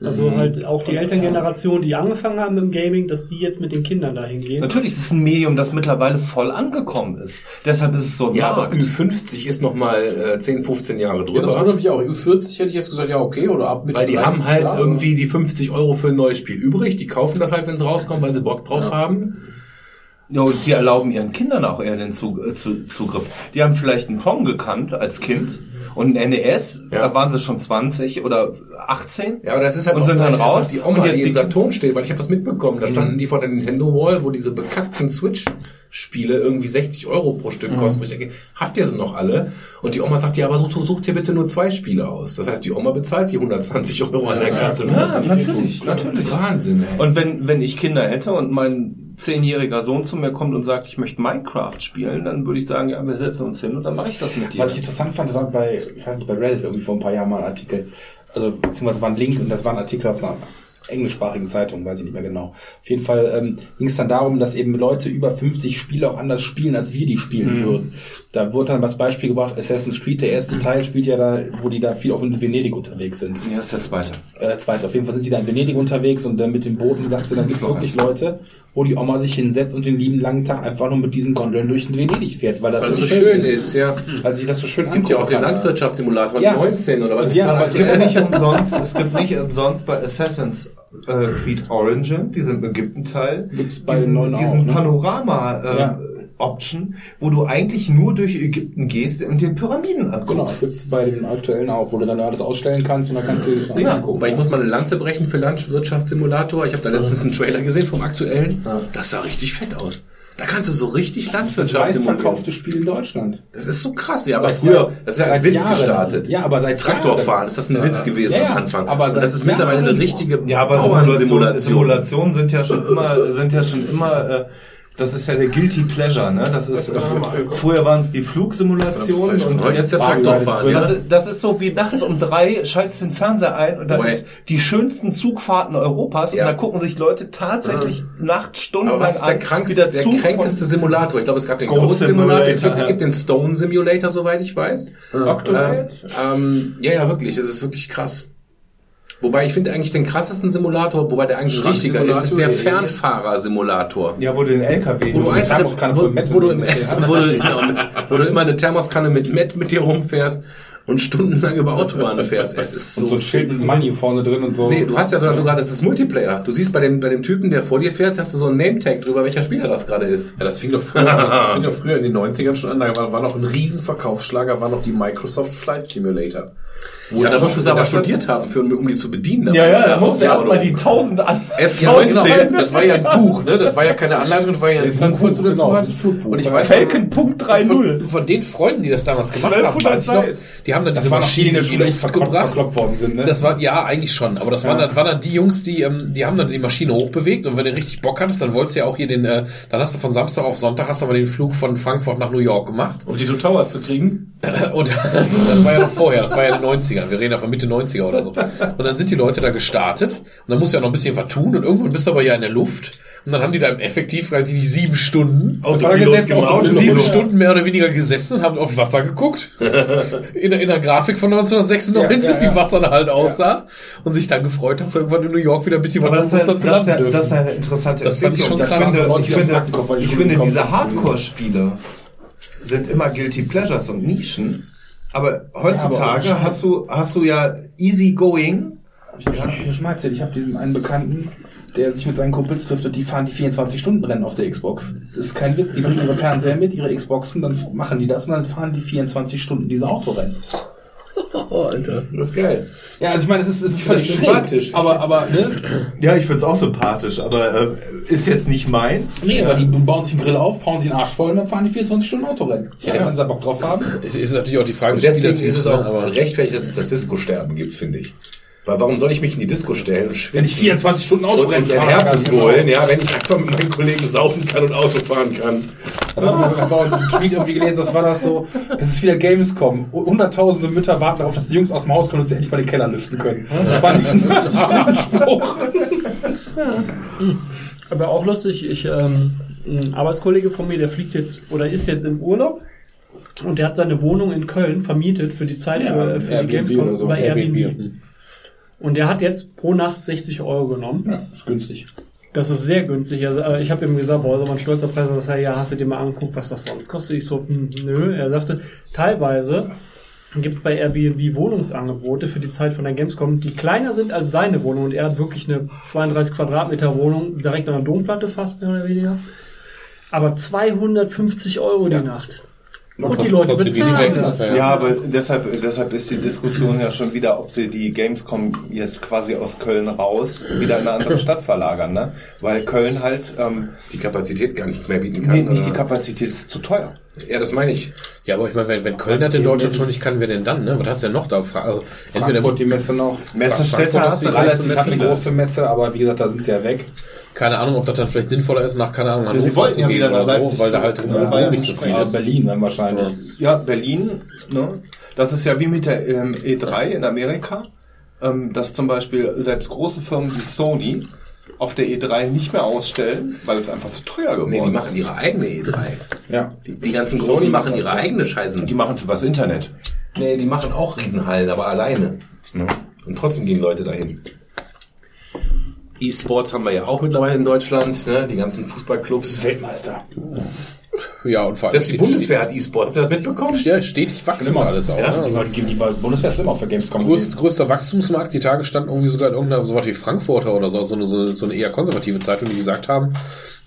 Also halt auch die Elterngeneration, die angefangen haben im Gaming, dass die jetzt mit den Kindern dahin gehen. Natürlich ist es ein Medium, das mittlerweile voll angekommen ist. Deshalb ist es so ein Ja, aber Markt. Ü50 ist noch mal äh, 10, 15 Jahre Ja, das drüber. wundert mich auch. Ü40 hätte ich jetzt gesagt, ja, okay, oder ab mit weil die haben halt irgendwie die 50 Euro für ein neues Spiel übrig. Die kaufen das halt, wenn es rauskommt, weil sie Bock drauf haben. Ja, und die erlauben ihren Kindern auch eher den äh, zu, Zugriff. Die haben vielleicht einen Pong gekannt als Kind und ein NES, Ja. da waren sie schon 20 oder 18. Ja, aber das ist halt Und sind dann raus. die Oma, Und jetzt die im Saturn steht, weil ich habe das mitbekommen. Da standen die vor der Nintendo Wall, wo diese bekackten Switch-Spiele irgendwie 60 Euro pro Stück kosten. Wo ich denke, habt ihr sie noch alle? Und die Oma sagt, ja, aber such, such dir bitte nur zwei Spiele aus. Das heißt, die Oma bezahlt die 120 Euro an der Kasse. Ja, natürlich, natürlich. Wahnsinn, ey. Und wenn, wenn ich Kinder hätte und mein zehnjähriger Sohn zu mir kommt und sagt, ich möchte Minecraft spielen, dann würde ich sagen, ja, wir setzen uns hin und dann mache ich das mit dir. Was ich interessant fand, war bei, ich weiß nicht, bei Reddit irgendwie vor ein paar Jahren mal ein Artikel, also beziehungsweise war ein Link und das war ein Artikel aus einer englischsprachigen Zeitung, weiß ich nicht mehr genau. Auf jeden Fall ähm, ging es dann darum, dass eben Leute über 50 Spiele auch anders spielen, als wir die spielen würden. Da wurde dann als Beispiel gebracht, Assassin's Creed, der erste Teil spielt ja da, wo die da viel auch in Venedig unterwegs sind. ja, ist der zweite. Äh, zweite. Auf jeden Fall sind die da in Venedig unterwegs und dann mit dem Booten sagst du, dann gibt es wirklich Leute, wo die Oma sich hinsetzt und den lieben langen Tag einfach nur mit diesen Gondeln durch Venedig fährt, weil das Weil so, so schön ist, ja. Weil sich das so schön Es gibt ja auch den. Landwirtschaftssimulator Ja. 19 oder was? Ja, Aber es gibt ja nicht umsonst, es gibt nicht umsonst bei Assassin's äh, Creed Origin, diesem Ägypten-Teil, Gibt's bei diesen, den auch, diesen ne? Panorama äh, Ja. Option, wo du eigentlich nur durch Ägypten gehst und dir Pyramiden Genau, anguckst. gibt's bei den aktuellen auch, wo du dann alles ausstellen kannst und dann kannst du dir das Ja. angucken. Wobei ich muss mal eine Lanze brechen für Landwirtschaftssimulator. Ich habe da letztens einen Trailer gesehen vom aktuellen. Das sah richtig fett aus. Da kannst du so richtig das ist das Landwirtschaft simulieren. meistverkaufte Spiel in Deutschland. Das ist so krass. Ja, aber Seit früher, das ist ja als Witz Jahren. gestartet. Ja, aber seit Traktorfahren, ist das ein Witz gewesen Ja, ja. am Anfang. Aber das ist mittlerweile eine Jahren- richtige Ja, aber Simulationen, Bauernsimulation. Simulationen sind ja schon immer, sind ja schon immer, äh, das ist ja der Guilty Pleasure, ne? Das ist, äh, früher waren es die Flugsimulationen und Heute ist der Traktorfahren. Das Ja? ist, das ist so wie nachts um drei schaltest den Fernseher ein und da Wobei- ist die schönsten Zugfahrten Europas Ja. und da gucken sich Leute tatsächlich nachts stundenlang ist der, an, krankste, der der Zug kränkeste Simulator? Ich glaube, es gab den Goat Goat Simulator, es gibt, Simulator, es gibt den Stone Simulator, soweit ich weiß. Octoroid? Ähm, ja, ja, wirklich, das ist wirklich krass. Wobei ich finde eigentlich den krassesten Simulator, wobei der eigentlich richtiger ist, ist der Fernfahrer-Simulator. ja, wo du den LKW Wo du einfach, Thermoskanne wo, voll wo, du, im, wo, du, genau, wo du immer eine Thermoskanne mit Met mit dir rumfährst und stundenlang über Autobahnen fährst. Es ist Und so so ein Schild mit Money vorne drin und so. Nee, du hast ja sogar, das ist Multiplayer. Du siehst bei dem, bei dem Typen, der vor dir fährt, hast du so ein Name-Tag drüber, welcher Spieler das gerade ist. Ja, das fing doch früher, das fing doch früher in den 90ern schon an. Da war, war noch ein Riesenverkaufsschlager, war noch die Microsoft Flight Simulator. Wo Ja, da musst du es aber studiert haben, für, um die zu bedienen. Ja, ja, da musst du Ja, erstmal die tausend an. F19. Ja, genau, das war ja ein Buch, ne? Das war ja keine Anleitung, das war ja ein Das Buch, was du dazu genau, hattest. Und ich weiß Falcon Punkt 3.0. von, von den Freunden, die das damals gemacht haben, 1200 weiß ich noch, die haben dann Das diese noch die, die in Maschine der Schule echt verkloppt, gebracht. verkloppt worden sind, ne? Das war, ja, eigentlich schon. Aber das waren, dann, waren dann die Jungs, die, ähm, die haben dann die Maschine hochbewegt und wenn du richtig Bock hattest, dann wolltest du ja auch hier den, äh, dann hast du von Samstag auf Sonntag hast du aber den Flug von Frankfurt nach New York gemacht. Um die Two Towers zu kriegen. Und das war ja noch vorher, das war ja in den 90ern. 90ern. Wir reden ja von Mitte 90er oder so. Und dann sind die Leute da gestartet und dann muss ja noch ein bisschen was tun und irgendwann bist du aber ja in der Luft und dann haben die da im effektiv, weiß ich nicht, sieben Stunden, Autopilot gemacht. sieben Stunden mehr oder weniger gesessen und haben auf Wasser geguckt. In, der- in der Grafik von 1996, Ja, ja, ja. wie Wasser da halt aussah und sich dann gefreut, dass sie irgendwann in New York wieder ein bisschen was bewusster zu ja, landen dürfen. das ist ja eine interessante Das fand ich schon krass. Ich finde, ich die finde, die ich finde diese. Hardcore-Spiele sind immer Guilty Pleasures und Nischen. Aber heutzutage Ja, aber- hast du hast du ja easy going. Hab ich ja. Ich habe diesen einen Bekannten, der sich mit seinen Kumpels trifft und die fahren die 24-Stunden-Rennen auf der Xbox. Das ist kein Witz. Die bringen ihre Fernseher mit, ihre Xboxen, dann machen die das und dann fahren die 24 Stunden diese Autorennen. Oh, Alter. Das ist geil. Ja, also ich meine, es ist, es ist völlig sympathisch. Aber, aber, ne? Ja, ich find's auch sympathisch, aber äh, ist jetzt nicht meins. Nee, aber die bauen sich den Grill auf, bauen sich den Arsch voll und dann fahren die 24 Stunden Autorennen. Ja, wenn sie da Bock drauf haben. Es ist natürlich auch die Frage Und des deswegen ist es auch ne, aber rechtfertigt, dass es das Disco-Sterben gibt, finde ich. Weil warum soll ich mich in die Disco stellen und Wenn schwitzen? ich 24 Stunden und, Autorennen und fahre, Herpes dann- holen, ja, wenn ich einfach mit meinen Kollegen saufen kann und Auto fahren kann. Also ich habe auch einen Tweet irgendwie gelesen, das war das so, es ist wieder Gamescom. Hunderttausende Mütter warten darauf, dass die Jungs aus dem Haus kommen und sie endlich mal den Keller lüften können. Das fand ich einen richtig guten Spruch. Aber auch lustig, ich, ähm, ein Arbeitskollege von mir, der fliegt jetzt oder ist jetzt im Urlaub und der hat seine Wohnung in Köln vermietet für die Zeit Ja, für, für die Gamescom so. bei Airbnb. Airbnb. Und der hat jetzt pro Nacht 60 Euro genommen. Ja, ist günstig. Das ist sehr günstig. Also, äh, ich habe ihm gesagt, boah, so ein stolzer Preis. Das heißt, ja, hast du dir mal angeguckt, was das sonst kostet? Ich so, hm, nö. Er sagte, teilweise gibt bei Airbnb Wohnungsangebote für die Zeit von der Gamescom, die kleiner sind als seine Wohnung. Und er hat wirklich eine 32 Quadratmeter Wohnung direkt an der Domplatte fast, mehr oder weniger. Aber 250 Euro die Nacht. Und die Leute bezahlen das. Ja, aber deshalb, deshalb ist die Diskussion ja schon wieder, ob sie die Gamescom jetzt quasi aus Köln raus wieder in eine andere Stadt verlagern, ne? Weil Köln halt ähm, Die Kapazität gar nicht mehr bieten kann. nee, nicht die? Kapazität ist zu teuer. Ja, das meine ich. Ja, aber ich meine, wenn, wenn Köln das in Deutschland schon nicht kann, wer denn dann, ne? Was hast du denn noch da? Fra also, Frankfurt die Messe noch. Messestädte Frankfurt hast du ist die relativ habe eine große Messe, aber wie gesagt, da sind sie ja weg. Keine Ahnung, ob das dann vielleicht sinnvoller ist, nach, keine Ahnung, sie Hannover wollten zu ja gehen wieder oder so, weil da halt Ja, drumherum weil nicht so viel Ja, ist. Berlin dann wahrscheinlich. Ja, Berlin, ne? Das ist ja wie mit der ähm, E3 in Amerika, ähm, dass zum Beispiel selbst große Firmen wie Sony auf der E3 nicht mehr ausstellen, weil es einfach zu teuer geworden Nee, die ist. machen ihre eigene E3. Ja. Die, die ganzen Großen machen ihre eigene Scheiße. Die machen es übers Internet. Nee, die machen auch Riesenhallen, aber alleine. Ne? Und trotzdem gehen Leute dahin. E-Sports haben wir ja auch mittlerweile in Deutschland, ne? die ganzen Fußballclubs. Weltmeister. Ja, und vor allem Selbst die Bundeswehr hat E-Sport. Habt ihr das mitbekommen? Ja, stetig wachsen Immer. alles auch. Ja, ne? Also, Die, Bundeswehr ist immer auf der Gamescom. größt, größter Wachstumsmarkt, die Tage standen irgendwie sogar in irgendeiner, so was wie Frankfurter oder so, so eine, so, so eine eher konservative Zeitung, die gesagt haben,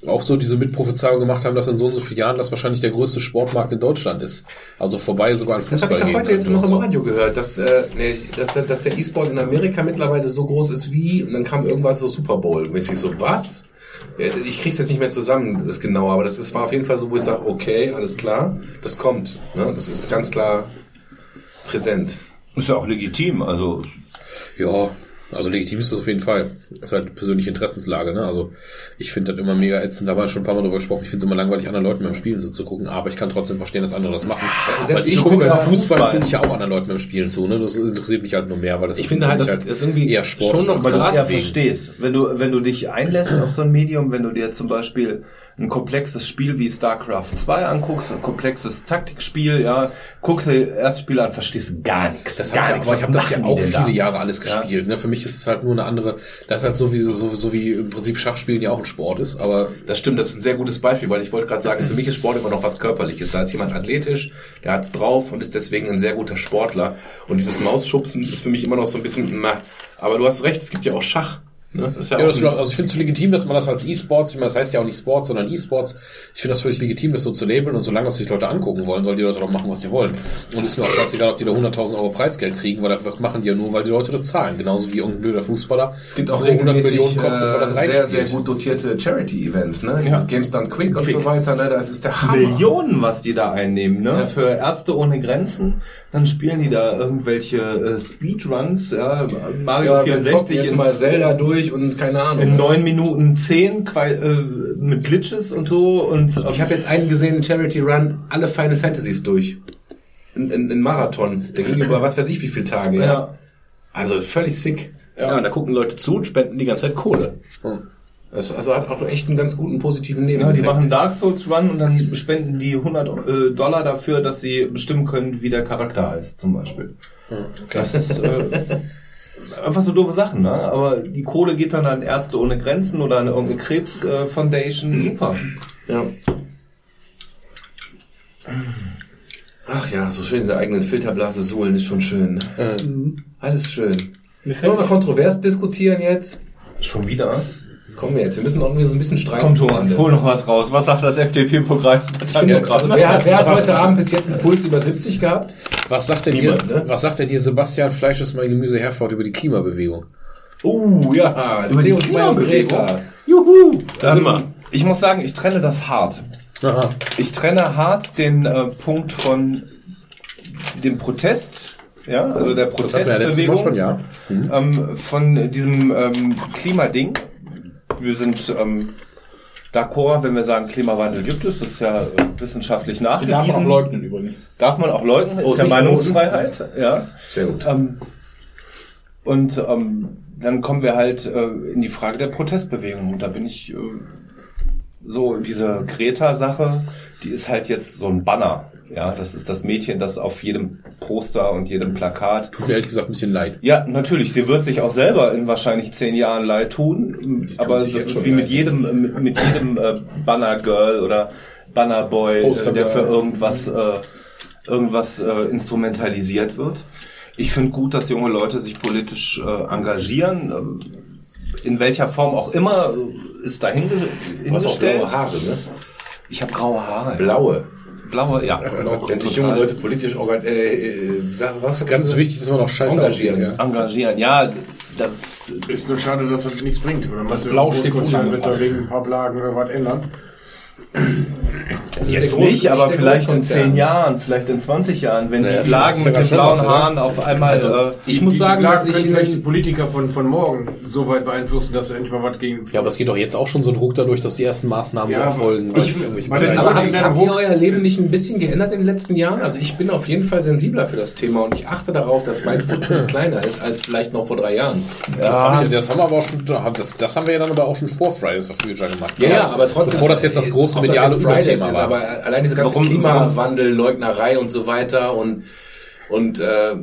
auch so diese Mitprophezeiung gemacht haben, dass in so und so vielen Jahren das wahrscheinlich der größte Sportmarkt in Deutschland ist. Also vorbei sogar an Das habe Fußball ich doch heute jetzt noch und im so. Radio gehört, dass, äh, nee, dass, der- dass der E-Sport in Amerika mittlerweile so groß ist wie, und dann kam irgendwas so Super Bowl-mäßig so, was? Ich krieg's jetzt nicht mehr zusammen, das genau, aber das ist, war auf jeden Fall so, wo ich sage, okay, alles klar, das kommt. Ne? Das ist ganz klar präsent. Ist ja auch legitim, also Ja, also legitim ist das auf jeden Fall. Das ist halt persönliche Interessenslage, ne? Also ich finde das immer mega ätzend, da haben wir schon ein paar Mal drüber gesprochen, ich finde es immer langweilig, anderen Leuten beim Spielen so zu gucken, aber ich kann trotzdem verstehen, dass andere das machen. selbst Weil ich ich gucke Fußball, Fußball. gucke ich ja auch anderen Leuten beim Spielen zu, ne? Das interessiert mich halt nur mehr, weil das Ich finde halt, das mich ist irgendwie eher Sport schon ist noch weil du es ja verstehst. Wenn du, wenn du dich einlässt auf so ein Medium, wenn du dir zum Beispiel ein komplexes Spiel wie StarCraft 2 anguckst, ein komplexes Taktikspiel, ja, guckst dir das Spiel an, verstehst du gar nichts. Das gar nichts. aber ich habe das ja auch viele da? Jahre alles gespielt. Ne? Für mich ist es halt nur eine andere. Das ist halt so wie so, so wie im Prinzip Schachspielen ja auch ein Sport ist. Aber Das stimmt, das ist ein sehr gutes Beispiel, weil ich wollte gerade sagen, für mich ist Sport immer noch was Körperliches. Da ist jemand athletisch, der hat's drauf und ist deswegen ein sehr guter Sportler. Und dieses Mausschubsen ist für mich immer noch so ein bisschen, na, aber du hast recht, es gibt ja auch Schach. Ne? Ja, ja, das, also ich finde es legitim, dass man das als E-Sports, ich meine, das heißt ja auch nicht Sports, sondern E-Sports. Ich finde das völlig legitim, das so zu labeln und solange das sich Leute angucken wollen, sollen die Leute doch machen, was sie wollen. Und ist mir auch scheißegal, ob die da 100.000 Euro Preisgeld kriegen, weil das machen die ja nur, weil die Leute das zahlen. Genauso wie irgendein blöder Fußballer. es gibt auch wo 100 regelmäßig Millionen kostet, weil das äh, sehr, sehr gut dotierte Charity-Events. Ne? Dieses Games Done Quick und so weiter. Ne? Das ist der Hammer. Millionen, was die da einnehmen, ne? Ja. Für Ärzte ohne Grenzen. Dann spielen die da irgendwelche äh, Speedruns, ja, Mario Ja, wir zocken 64 jetzt in, mal Zelda durch und keine Ahnung. in 9 Minuten 10 quai- äh, mit Glitches und so und Ich habe jetzt einen gesehen, Charity Run, alle Final Fantasies durch. ein, ein, ein Marathon. Der ging über was weiß ich wie viele Tage. Ja. Ja. Also völlig sick. Ja. und da gucken Leute zu und spenden die ganze Zeit Kohle. Also, also hat auch echt einen ganz guten positiven Ja, Nebeneffekt. die machen Dark Souls Run und dann spenden die 100 äh, Dollar dafür, dass sie bestimmen können, wie der Charakter heißt, zum Beispiel. Das ist äh, einfach so doofe Sachen, ne? Aber die Kohle geht dann an Ärzte ohne Grenzen oder an irgendeine Krebs äh, Foundation. Super. Ja. Ach ja, so schön in der eigenen Filterblase suhlen ist schon schön. Alles schön. Können wir mal kontrovers diskutieren jetzt? Schon wieder? Kommen wir jetzt. Wir müssen irgendwie so ein bisschen streiten. Komm Thomas, hol noch was raus. Was sagt das FDP-Programm? Ja, also wer, hat- wer hat heute Abend bis jetzt einen Puls über 70 gehabt? Was sagt denn Niemand, dir, ne? was sagt denn dir Sebastian Fleisch ist mein Gemüse Herford über die Klimabewegung? Uh, ja, Über die CO2 und Klimabewegung? Greta. Juhu! Da sind wir. Ähm, ich muss sagen, ich trenne das hart. Aha. Ich trenne hart den äh, Punkt von dem Protest, ja, also der ja Mal Protestbewegung, schon, ja. ähm, von diesem ähm, Klimading. Wir sind ähm, d'accord, wenn wir sagen, Klimawandel gibt es, das ist ja äh, wissenschaftlich Die darf man nachgewiesen. auch leugnen übrigens. Darf man auch leugnen, Oh, ist ja ist nicht Meinungsfreiheit, ja. Sehr gut. Ähm, und ähm, dann kommen wir halt äh, in die Frage der Protestbewegung. Und da bin ich äh, so, diese Greta-Sache, die ist halt jetzt so ein Banner. Ja, das ist das Mädchen, das auf jedem Poster und jedem Plakat. Tut mir ehrlich gesagt ein bisschen leid. Ja, natürlich, sie wird sich auch selber in wahrscheinlich zehn Jahren leid tun. Aber das ist wie mit jedem, äh, mit, mit jedem äh, Banner-Girl oder Banner-Boy, äh, Poster der für Girl. irgendwas, äh, irgendwas äh, instrumentalisiert wird. Ich finde gut, dass junge Leute sich politisch äh, engagieren. Ähm, In welcher Form auch immer äh, ist dahin Du hast auch blaue Haare, ne? Ich habe graue Haare. Blaue. Blaue, ja. Wenn sich junge Leute politisch organ äh, äh, sag, was? Ganz wichtig, dass man noch scheiße Engagieren. aussieht, ja. Engagieren, ja, das Ist nur schade, dass das nichts bringt. Oder Das meinst du, Blau steht vorne wird da wegen ein paar Blagen was ändern. Der Jetzt große- nicht, aber vielleicht in Großkonzern. 10 Jahren, vielleicht in 20 Jahren, wenn Naja, die ist mit den blauen was, oder? Haaren auf einmal Also, äh, ich muss Die sagen, dass ich können vielleicht die Politiker von, von morgen so weit beeinflussen, dass sie endlich mal was gegen... Ja, aber es geht doch jetzt auch schon so ein Ruck dadurch, dass die ersten Maßnahmen Ja, so erfolgen. ich- Aber habt, ihr euer Leben nicht ein bisschen geändert in den letzten Jahren? Also ich bin auf jeden Fall sensibler für das Thema und ich achte darauf, dass mein Footprint kleiner ist als vielleicht noch vor drei Jahren. das, haben wir, das haben wir aber auch schon, das, das haben wir ja dann aber auch schon vor Fridays for Future gemacht. Ja, ja, aber trotzdem. Bevor das jetzt das große ob das jetzt Fridays ist, war. aber allein diese ganze Warum- Klimawandel, Leugnerei und so weiter und und äh,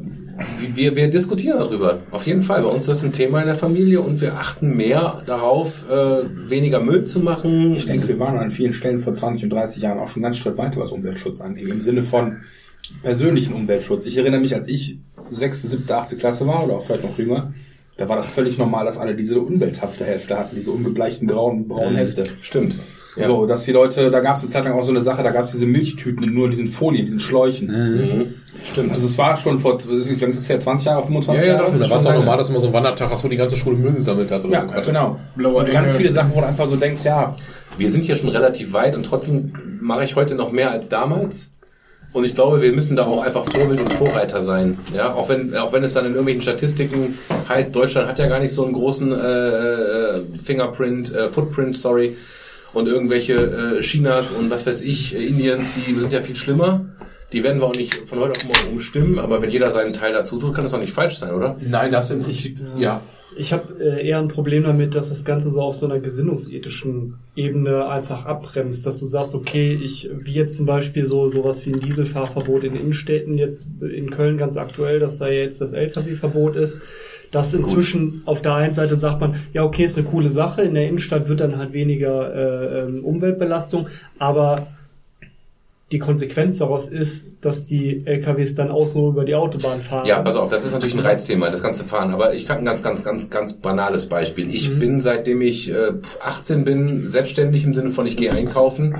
wir, wir diskutieren darüber. Auf jeden Fall. Bei uns ist das ein Thema in der Familie und wir achten mehr darauf, äh, weniger Müll zu machen. Ich denke, wir waren an vielen Stellen vor 20 und 30 Jahren auch schon ganz Schritt weiter, was Umweltschutz angeht. Im Sinne von persönlichen Umweltschutz. Ich erinnere mich, als ich sechste, siebte, achte Klasse war oder auch vielleicht noch jünger, da war das völlig normal, dass alle diese umwelthafte Hefte hatten, diese ungebleichten grauen, braunen Hefte. Stimmt. Ja. So, dass die Leute, da gab es eine Zeit lang auch so eine Sache, da gab es diese Milchtüten in nur diesen Folien, diesen Schläuchen. Mhm. Stimmt. Also es war schon vor, wie lange ist es her, 20 Jahre, 25 Ja, ja, Jahre? Da war es auch normal, dass man so einen Wandertag hast, wo die ganze Schule Müll gesammelt hat. Oder Ja, so genau. Blaue Und ganz viele Sachen, wo du einfach so denkst, ja, wir sind hier schon relativ weit und trotzdem mache ich heute noch mehr als damals. Und ich glaube, wir müssen da auch einfach Vorbild und Vorreiter sein. Ja, auch wenn, auch wenn es dann in irgendwelchen Statistiken heißt, Deutschland hat ja gar nicht so einen großen äh, äh, Fingerprint, äh, Footprint, sorry, und irgendwelche äh, Chinas und was weiß ich, äh, Indiens, die sind ja viel schlimmer. Die werden wir auch nicht von heute auf morgen umstimmen, aber wenn jeder seinen Teil dazu tut, kann das doch nicht falsch sein, oder? Nein, das sind nicht. Ja. Ich habe äh, eher ein Problem damit, dass das Ganze so auf so einer gesinnungsethischen Ebene einfach abbremst, dass du sagst, okay, ich, wie jetzt zum Beispiel so sowas wie ein Dieselfahrverbot in Innenstädten, jetzt in Köln ganz aktuell, dass da jetzt das Lkw-Verbot ist, dass inzwischen auf der einen Seite sagt man, ja okay, ist eine coole Sache, in der Innenstadt wird dann halt weniger äh, ähm, Umweltbelastung, aber die Konsequenz daraus ist, dass die LKWs dann auch so über die Autobahn fahren. Ja, pass auf, das ist natürlich ein Reizthema, das ganze Fahren. Aber ich kann ein ganz, ganz, ganz, ganz banales Beispiel. Ich Mhm. bin, seitdem ich äh, 18 bin, selbstständig im Sinne von, ich gehe einkaufen.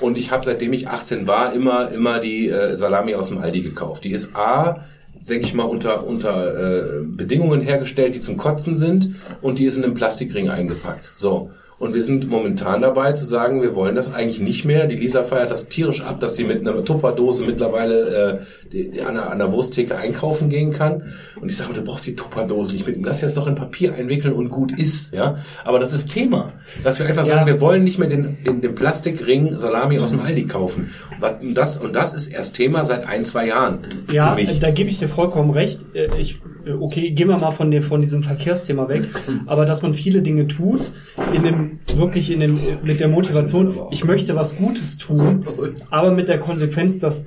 Und ich habe, seitdem ich 18 war, immer, immer die äh, Salami aus dem Aldi gekauft. Die ist A, denke ich mal, unter, unter äh, Bedingungen hergestellt, die zum Kotzen sind. Und die ist in einem Plastikring eingepackt. So. Und wir sind momentan dabei zu sagen, wir wollen das eigentlich nicht mehr. Die Lisa feiert das tierisch ab, dass sie mit einer Tupperdose mittlerweile äh, die, die an, der, an der Wursttheke einkaufen gehen kann. Und ich sage, du brauchst die Tupperdose nicht mitnehmen. Lass jetzt doch in Papier einwickeln und gut ist. Ja, Aber das ist Thema. Dass wir einfach sagen, wir wollen nicht mehr den, den, den Plastikring Salami aus dem Aldi kaufen. Und das, und das ist erst Thema seit ein, zwei Jahren. Ja, für mich. da gebe ich dir vollkommen recht. Äh, Ich, okay, gehen wir mal von, dem, von diesem Verkehrsthema weg. Aber dass man viele Dinge tut, in dem, wirklich in dem, mit der Motivation, ich möchte was Gutes tun, aber mit der Konsequenz, dass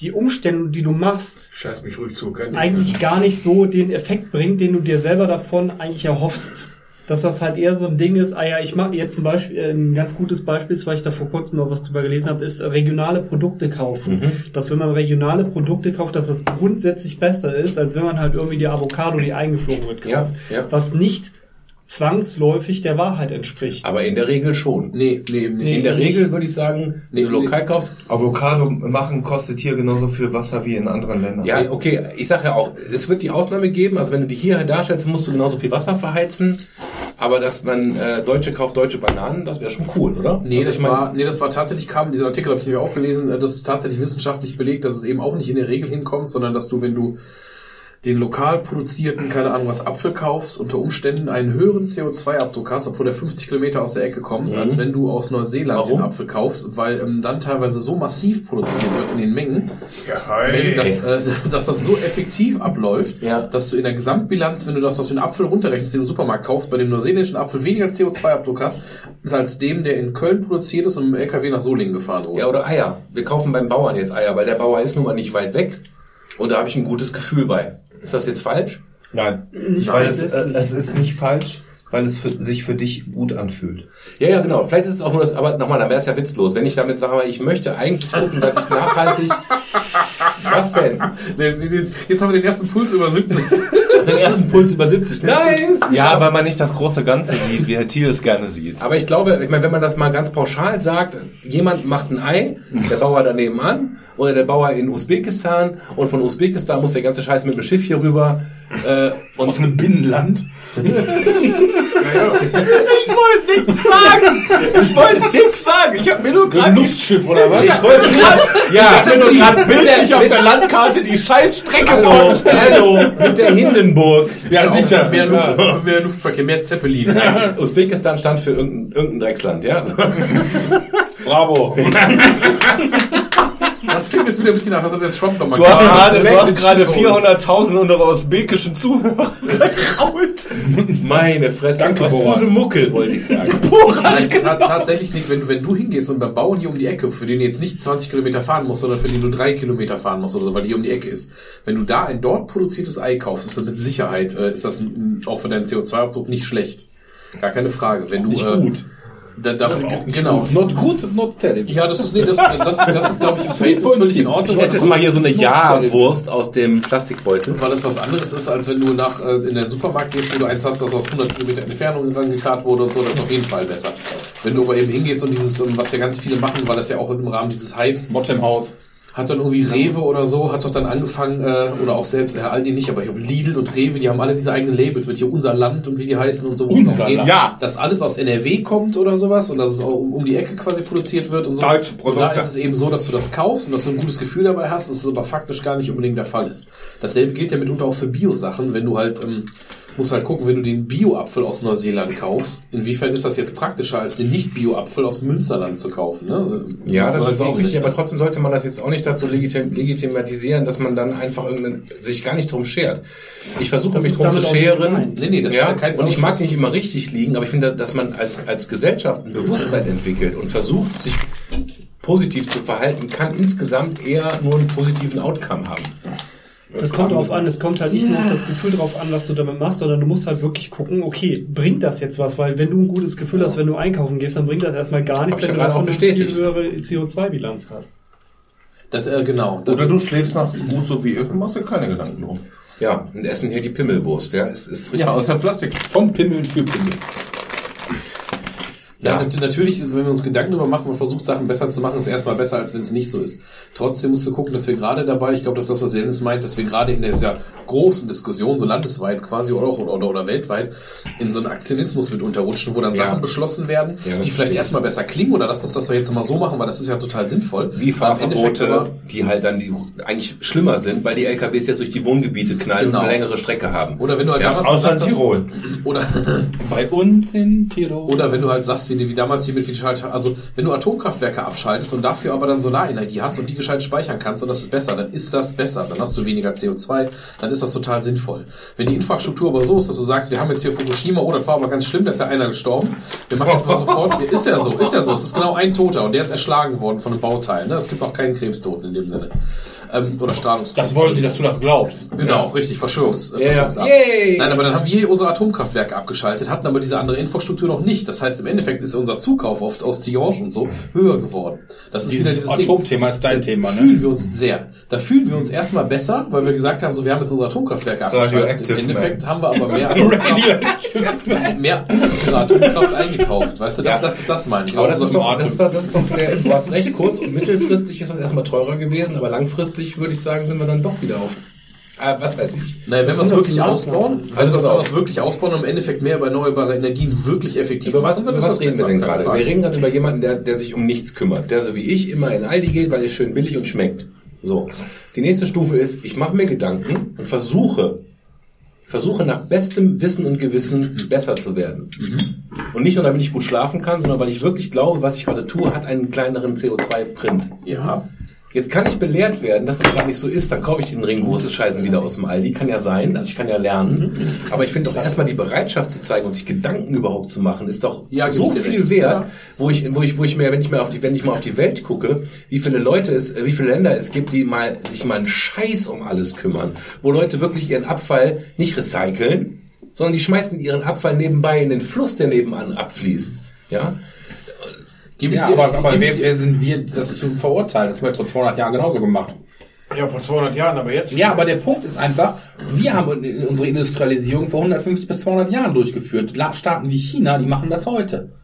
die Umstände, die du machst, Scheiß mich ruhig zu, eigentlich gar nicht so den Effekt bringt, den du dir selber davon eigentlich erhoffst. Dass das halt eher so ein Ding ist, ah ja, ich mache jetzt zum Beispiel, äh, ein ganz gutes Beispiel ist, weil ich da vor kurzem noch was drüber gelesen habe, ist äh, regionale Produkte kaufen. Dass wenn man regionale Produkte kauft, dass das grundsätzlich besser ist, als wenn man halt irgendwie die Avocado, die eingeflogen wird, kauft. Ja, ja. Was nicht zwangsläufig der Wahrheit entspricht. Aber in der Regel schon. Nee, nee, eben nicht. In der Regel würde ich sagen, wenn du lokal kaufst, Avocado machen kostet hier genauso viel Wasser wie in anderen Ländern. Ja, okay, ich sage ja auch, es wird die Ausnahme geben, also wenn du die hier darstellst, musst du genauso viel Wasser verheizen, aber dass man äh, Deutsche kauft deutsche Bananen, das wäre schon cool, oder? Nee, Also das ich mein- war, nee, das war tatsächlich, kam, dieser Artikel habe ich mir auch gelesen, äh, das ist tatsächlich wissenschaftlich belegt, dass es eben auch nicht in der Regel hinkommt, sondern dass du, wenn du den lokal produzierten, keine Ahnung was, Apfel kaufst, unter Umständen einen höheren CO2-Abdruck hast, obwohl der 50 Kilometer aus der Ecke kommt, Mhm. als wenn du aus Neuseeland Warum? den Apfel kaufst, weil ähm, dann teilweise so massiv produziert wird in den Mengen, Ja, wenn das, äh, dass das so effektiv abläuft, Ja. dass du in der Gesamtbilanz, wenn du das auf den Apfel runterrechnest, den du im Supermarkt kaufst, bei dem neuseeländischen Apfel weniger CO2-Abdruck hast, als dem, der in Köln produziert ist und im LKW nach Solingen gefahren wurde. Ja, oder Eier. Wir kaufen beim Bauern jetzt Eier, weil der Bauer ist nun mal nicht weit weg und da habe ich ein gutes Gefühl bei. Ist das jetzt falsch? Nein, Nicht weil es, äh, es ist nicht falsch, weil es für, sich für dich gut anfühlt. Ja, ja, genau. Vielleicht ist es auch nur das, aber nochmal, dann wäre es ja witzlos, wenn ich damit sage, ich möchte eigentlich gucken, dass ich nachhaltig. Was denn? Jetzt, haben wir den ersten Puls über 17. Den ersten Puls über 70. Nice! Ja, weil man nicht das große Ganze sieht, wie Herr Thiel es gerne sieht. Aber ich glaube, ich meine, wenn man das mal ganz pauschal sagt, jemand macht ein Ei, der Bauer daneben an, oder der Bauer in Usbekistan, und von Usbekistan muss der ganze Scheiß mit dem Schiff hier rüber. Äh, und Aus einem Binnenland. Ich wollte nichts sagen! Ich wollte nichts sagen! Ich habe mir nur Ein Luftschiff oder was? Ich wollte gerade, ja, ich hab mir nur gerade bildlich auf der Landkarte die Scheißstrecke Hallo, hallo, mit der Hindenburg. Ja, sicher. Mehr, Luft, mehr Luftverkehr, mehr Zeppelin. Usbekistan stand für irgendein, irgendein Drecksland, ja? Bravo. Das klingt jetzt wieder ein bisschen nach, als hat der Trump nochmal Du hast gerade, du hast gerade Shitholes. 400.000 unserer usbekischen Zuhörer. Meine Fresse. Danke, was Borat. Pusemuckel, wollte ich sagen. Nein, ta tatsächlich nicht. Wenn, wenn du hingehst und beim Bauern hier um die Ecke, für den du jetzt nicht 20 Kilometer fahren musst, sondern für den du drei Kilometer fahren musst oder so, weil die hier um die Ecke ist. Wenn du da ein dort produziertes Ei kaufst, ist das mit Sicherheit, äh, ist das ein, auch für deinen CO2-Abdruck nicht schlecht. Gar keine Frage. Wenn du, Nicht äh, gut. Da, dafür, genau. Not good, not terrible. Ja, das ist, nee, das, das, das ist, glaube ich, im Verhältnis völlig in Ordnung. Ich esse jetzt mal hier so eine Ja-Wurst aus dem Plastikbeutel. Weil es was anderes ist, als wenn du nach äh, in den Supermarkt gehst, wo du eins hast, das aus 100 Kilometer Entfernung rangekarrt wurde und so, das ist auf jeden Fall besser. Wenn du aber eben hingehst und dieses, ähm, was ja ganz viele machen, weil das ja auch im Rahmen dieses Hypes, im Haus. Hat dann irgendwie Rewe oder so, hat doch dann angefangen, äh, oder auch selbst, ja, Aldi nicht, aber ich glaube Lidl und Rewe, die haben alle diese eigenen Labels mit hier unser Land und wie die heißen und so, Unser Land. Ja. dass alles aus NRW kommt oder sowas und dass es auch um, um die Ecke quasi produziert wird und so. Deutsche und Produkte. da ist es eben so, dass du das kaufst und dass du ein gutes Gefühl dabei hast, dass es aber faktisch gar nicht unbedingt der Fall ist. Dasselbe gilt ja mitunter auch für Bio-Sachen, wenn du halt, ähm, musst halt gucken, wenn du den Bio-Apfel aus Neuseeland kaufst, inwiefern ist das jetzt praktischer, als den Nicht-Bio-Apfel aus Münsterland zu kaufen, ne? Ja, das halt ist auch richtig, aber trotzdem sollte man das jetzt auch nicht dazu legitim legitimatisieren, dass man dann einfach sich gar nicht drum schert. Ich versuche Das mich drum zu scheren. Nee, nee, das ja, ist ja kein und ich mag nicht immer richtig liegen, aber ich finde, dass man als, als Gesellschaft ein Bewusstsein entwickelt und versucht, sich positiv zu verhalten, kann insgesamt eher nur einen positiven Outcome haben. Es kommt drauf an, es kommt halt nicht nur auf das Gefühl drauf an, was du damit machst, sondern du musst halt wirklich gucken, okay, bringt das jetzt was? Weil wenn du ein gutes Gefühl hast, wenn du einkaufen gehst, dann bringt das erstmal gar nichts, wenn ja du davon eine viel höhere CO2-Bilanz hast. Das, äh, genau. Oder du schläfst nachts gut, so wie ich, und machst dir keine Gedanken drum. Ja, und essen hier die Pimmelwurst, ja, es ist richtig. Ja, aus der Plastik. Von Pimmel für Pimmel. Ja, Ja. nat- natürlich ist, wenn wir uns Gedanken darüber machen und versucht, Sachen besser zu machen, ist erstmal besser, als wenn es nicht so ist. Trotzdem musst du gucken, dass wir gerade dabei, ich glaube, dass das, was Dennis meint, dass wir gerade in der sehr großen Diskussion, so landesweit quasi oder, auch- oder, oder weltweit, in so einen Aktionismus mit unterrutschen, wo dann Ja. Sachen beschlossen werden, Ja, das die vielleicht erstmal besser klingen oder lass uns das doch jetzt mal so machen, weil das ist ja total sinnvoll. Wie Fahrverbote, die halt dann die eigentlich schlimmer sind, weil die LKWs jetzt durch die Wohngebiete knallen Genau. und eine längere Strecke haben. Oder wenn du halt Ja, damals Außer gesagt hast- Tirol. Oder, Bei uns in Tirol. Oder wenn du halt sagst, wie, wie damals hier mit wie gescheit, also wenn du Atomkraftwerke abschaltest und dafür aber dann Solarenergie hast und die gescheit speichern kannst und das ist besser, dann ist das besser. Dann hast du weniger CO2, dann ist das total sinnvoll. Wenn die Infrastruktur aber so ist, dass du sagst, wir haben jetzt hier Fukushima, oh, das war aber ganz schlimm, da ist ja einer gestorben. Wir machen jetzt mal sofort, ist ja so, ist ja so, es ist genau ein Toter und der ist erschlagen worden von einem Bauteil. Ne? Es gibt auch keinen Krebstoten in dem Sinne. Ähm, oder Strahlungstoten. Das wollen die, dass du das glaubst. Genau, richtig, Verschwörungs, äh, Ja, ja. Verschwörungsab- Yay! Nein, aber dann haben wir unsere Atomkraftwerke abgeschaltet, hatten aber diese andere Infrastruktur noch nicht. Das heißt, im Endeffekt ist unser Zukauf oft aus Tihange und so höher geworden. Das ist wieder Dieses dieses Ding. Atomthema ist dein Da Thema, Fühlen ne? wir uns sehr. Da fühlen wir uns erstmal besser, weil wir gesagt haben, so, wir haben jetzt unsere Atomkraftwerke abgeschaltet. Im Endeffekt haben wir aber mehr Atomkraft, mehr unsere Atomkraft eingekauft. Weißt du, das, das, das, das meine ich. Aber das Also ist doch, das ist doch, das ist doch du hast recht, kurz- und mittelfristig ist das erstmal teurer gewesen, aber langfristig würde ich sagen, sind wir dann doch wieder auf, äh, was weiß ich. Naja, wenn wir es kommt auf wirklich ausbauen, also wenn wir es wirklich ausbauen und im Endeffekt mehr über erneuerbare Energien wirklich effektiv Über was, über was reden wir denn gerade? Wir reden gerade über jemanden, der, der sich um nichts kümmert, der so wie ich immer in Aldi geht, weil er schön billig und schmeckt. So. Die nächste Stufe ist, ich mache mir Gedanken und versuche, versuche nach bestem Wissen und Gewissen besser zu werden. Und nicht nur, damit ich gut schlafen kann, sondern weil ich wirklich glaube, was ich gerade tue, hat einen kleineren CO2-Print. Ja. Jetzt kann ich belehrt werden, dass das gar nicht so ist. Dann kaufe ich den Ring große Scheißen wieder aus dem Aldi. Kann ja sein. Also ich kann ja lernen. Aber ich finde doch erstmal die Bereitschaft zu zeigen und sich Gedanken überhaupt zu machen, ist doch Ja, so viel recht. wert, Ja. wo ich, wo ich, wo ich mir, wenn ich mal auf die, wenn ich mal auf die Welt gucke, wie viele Leute es, wie viele Länder es gibt, die mal, sich mal einen Scheiß um alles kümmern. Wo Leute wirklich ihren Abfall nicht recyceln, sondern die schmeißen ihren Abfall nebenbei in den Fluss, der nebenan abfließt. Ja. Gebe ich Ja, dir, aber, aber ich wer, dir, wer sind wir, das zu verurteilen? Das haben wir vor 200 Jahren genauso gemacht. Ja, vor 200 Jahren, aber jetzt. Ja, aber der Punkt ist einfach, wir haben unsere Industrialisierung vor 150 bis 200 Jahren durchgeführt. Staaten wie China, die machen das heute.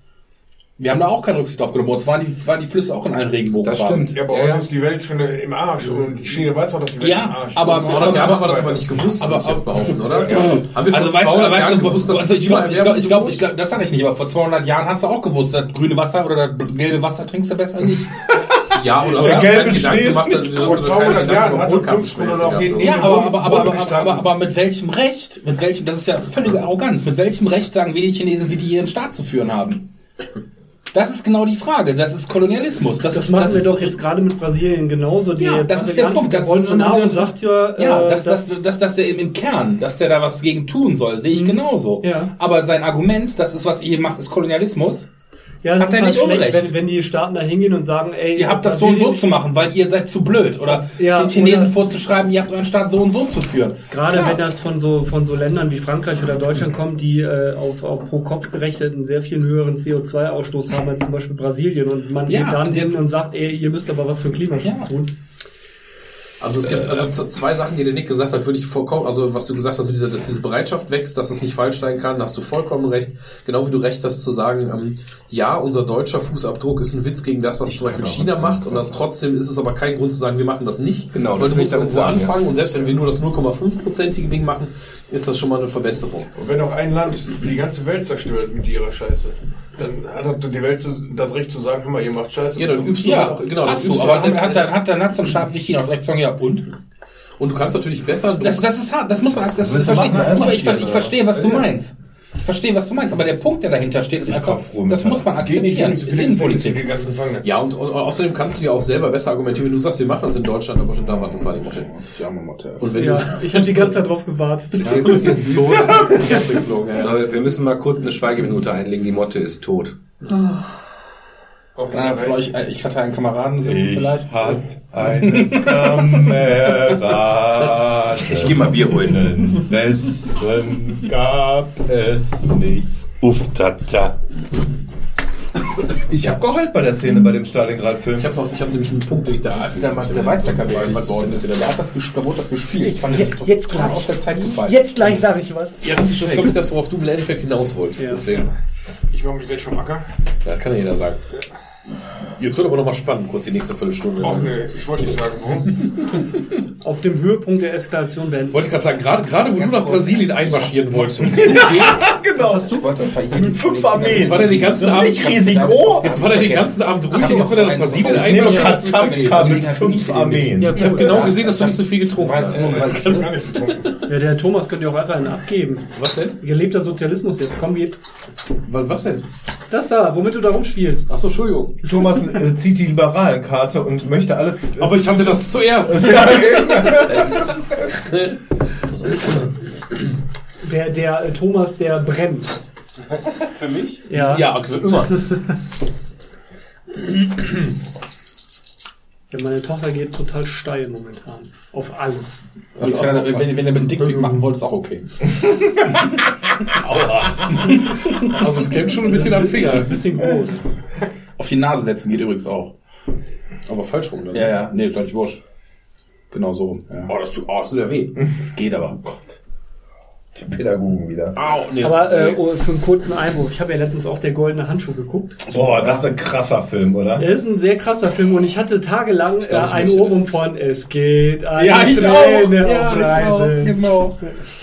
Wir haben da auch keine Rücksicht drauf genommen. Bei uns waren die, waren die Flüsse auch in allen Regenbogen. Das stimmt. Ja, aber Ja, heute ja. ist die Welt schon im Arsch und die China weiß auch, dass die Welt Ja, im Arsch ist. aber- Vor 200 Jahre haben wir das aber nicht gewusst, Aber- ich jetzt behaupten, oder? Ja. Haben wir vor Also weißt du, 200 weißt Jahren du, gewusst, dass also ich glaube, ich glaube, ich glaube, glaube, das sage ich nicht, aber vor 200 Jahren hast du auch gewusst, das grüne Wasser oder das gelbe Wasser trinkst du besser nicht. Ja, oder Der gelbe keinen Schnee ist gemacht, dass nicht vor hast 200 keine Gedanken Jahren hatte jeden- Ja, aber, aber, aber, aber, aber, aber mit welchem Recht, mit welchem, das ist ja völlige Arroganz, mit welchem Recht sagen wir die Chinesen, wie die ihren Staat zu führen haben? Das ist genau die Frage. Das ist Kolonialismus. Das, Das ist, machen das wir ist, doch jetzt gerade mit Brasilien genauso. Die Ja, das ist der Punkt. Das Bolsonaro und- und- sagt ja, Ja, äh, dass, dass, dass, dass der im, im Kern, dass der da was gegen tun soll, sehe ich genauso. Ja. Aber sein Argument, das ist, was ihr macht, ist Kolonialismus. Ja, das hat ist halt nicht schlecht, Unrecht. wenn, wenn die Staaten da hingehen und sagen, ey, Ihr habt das so und so zu machen, weil ihr seid zu blöd. Oder Ja, den Chinesen vorzuschreiben, ihr habt euren Staat so und so zu führen. Gerade Klar. wenn das von so, von so Ländern wie Frankreich oder Deutschland kommt, die äh, auf, auf pro Kopf gerechnet einen sehr viel höheren CO2-Ausstoß haben als zum Beispiel Brasilien und man Ja, geht dann und hin und sagt, ey, ihr müsst aber was für Klimaschutz Ja. tun. Also es gibt also z- zwei Sachen, die der Nick gesagt hat, würde ich vollkommen, also was du gesagt hast, dieser, dass diese Bereitschaft wächst, dass es nicht falsch sein kann, da hast du vollkommen recht. Genau wie du recht hast zu sagen, ähm, ja, unser deutscher Fußabdruck ist ein Witz gegen das, was zum Beispiel China macht und das, trotzdem ist es aber kein Grund zu sagen, wir machen das nicht. Genau, weil das du musst ich damit irgendwo sagen, anfangen und selbst wenn wir nur das 0,5-prozentige Ding machen, ist das schon mal eine Verbesserung. Und wenn auch ein Land die ganze Welt zerstört mit ihrer Scheiße, dann hat doch die Welt zu- das Recht zu sagen, hör mal, ihr macht Scheiße. Ja, dann übst du Ja, halt auch, genau, das übst du, aber halt hat, letzten hat, dann hat so ein China auch direkt sagen, ja und? Und du kannst natürlich besser Das, das ist hart, das muss man, das, das machen? Ich, ich, verstehe, was du meinst. Ich verstehe, was du meinst, aber der Punkt, der dahinter steht, ist einfach, das muss man akzeptieren. nicht Ist Innenpolitik. die. Ja, und, und außerdem kannst du ja auch selber besser argumentieren, wenn du sagst, wir machen das in Deutschland, aber schon da war, das war die Motte. Ja, Motte. Und wenn Ja, ich habe die ganze Zeit drauf gewartet. Ist jetzt tot. geflogen, ja. So, wir müssen mal kurz eine Schweigeminute einlegen. Die Motte ist tot. Auch Euch, äh, ich hatte einen Kameraden singen Ich vielleicht. hat einen Kamerad. Ich geh mal Bier holen. Besseren gab es nicht. Uff, tata. Ich habe geheult bei der Szene bei dem Stalingrad-Film. Ich habe noch, ich habe nämlich einen Punkt, den ich da Als der Max der Weizsäcker beerdigt worden ist, der hat das, ges- da wurde das gespielt. Ich fand das Jetzt total gleich. aus der Zeit gefallen. Jetzt gleich sage ich was. Ja, das ist, das, glaube ich, das, worauf du im Endeffekt hinaus wolltest. Ja. Deswegen. Ich mache mich gleich vom Acker. Das kann ja jeder sagen. Yeah. Jetzt wird aber noch mal spannend, kurz die nächste Viertelstunde. Ach nee, ich wollte nicht sagen, wo. Auf dem Höhepunkt der Eskalation werden. Wollte ich gerade sagen, gerade, gerade wo du nach Brasilien einmarschieren wolltest. Und genau. hast du? Ich wollte jeden Fünf Armeen. Jetzt war der den ganzen Das ist Abend. nicht Risiko. Jetzt war der den ganzen Abend ruhig und jetzt wird er nach Brasilien einmarschieren. Mit fünf Armeen. Ich habe genau gesehen, dass du nicht so viel getrunken hast. Ja, der Thomas könnte ja auch einfach einen abgeben. Was denn? Gelebter Sozialismus jetzt. Komm. Was was denn? Das da, womit du da rumspielst. Achso, Entschuldigung. Thomas äh, zieht die Liberalenkarte und möchte alle. Aber ich hatte das zuerst. Der, der äh, Thomas, der brennt. Für mich? Ja. Ja, okay, immer. ja. Meine Tochter geht total steil momentan. Auf alles. Und wenn, er- wenn, wenn er mit einem Dickpick machen wollte, ist auch okay. Aua. Also es klemmt schon ein bisschen am Finger. Ein bisschen groß. Auf die Nase setzen geht übrigens auch. Aber falsch rum dann. Ja, ja, nee, ist eigentlich wurscht. Genau so. Ja. Oh, das tut, oh, das tut ja weh. Das geht aber. Die Pädagogen wieder. Au, nee, das Aber äh, oh, für einen kurzen Einwurf. Ich habe ja letztens auch der goldene Handschuh geguckt. Boah, das ist ein krasser Film, oder? Er ist ein sehr krasser Film und ich hatte tagelang äh, glaub, ich einen möchte Ohrwurm das. von Es geht eine Ja, ich Träne auch. Ja, auf ich auch. Genau.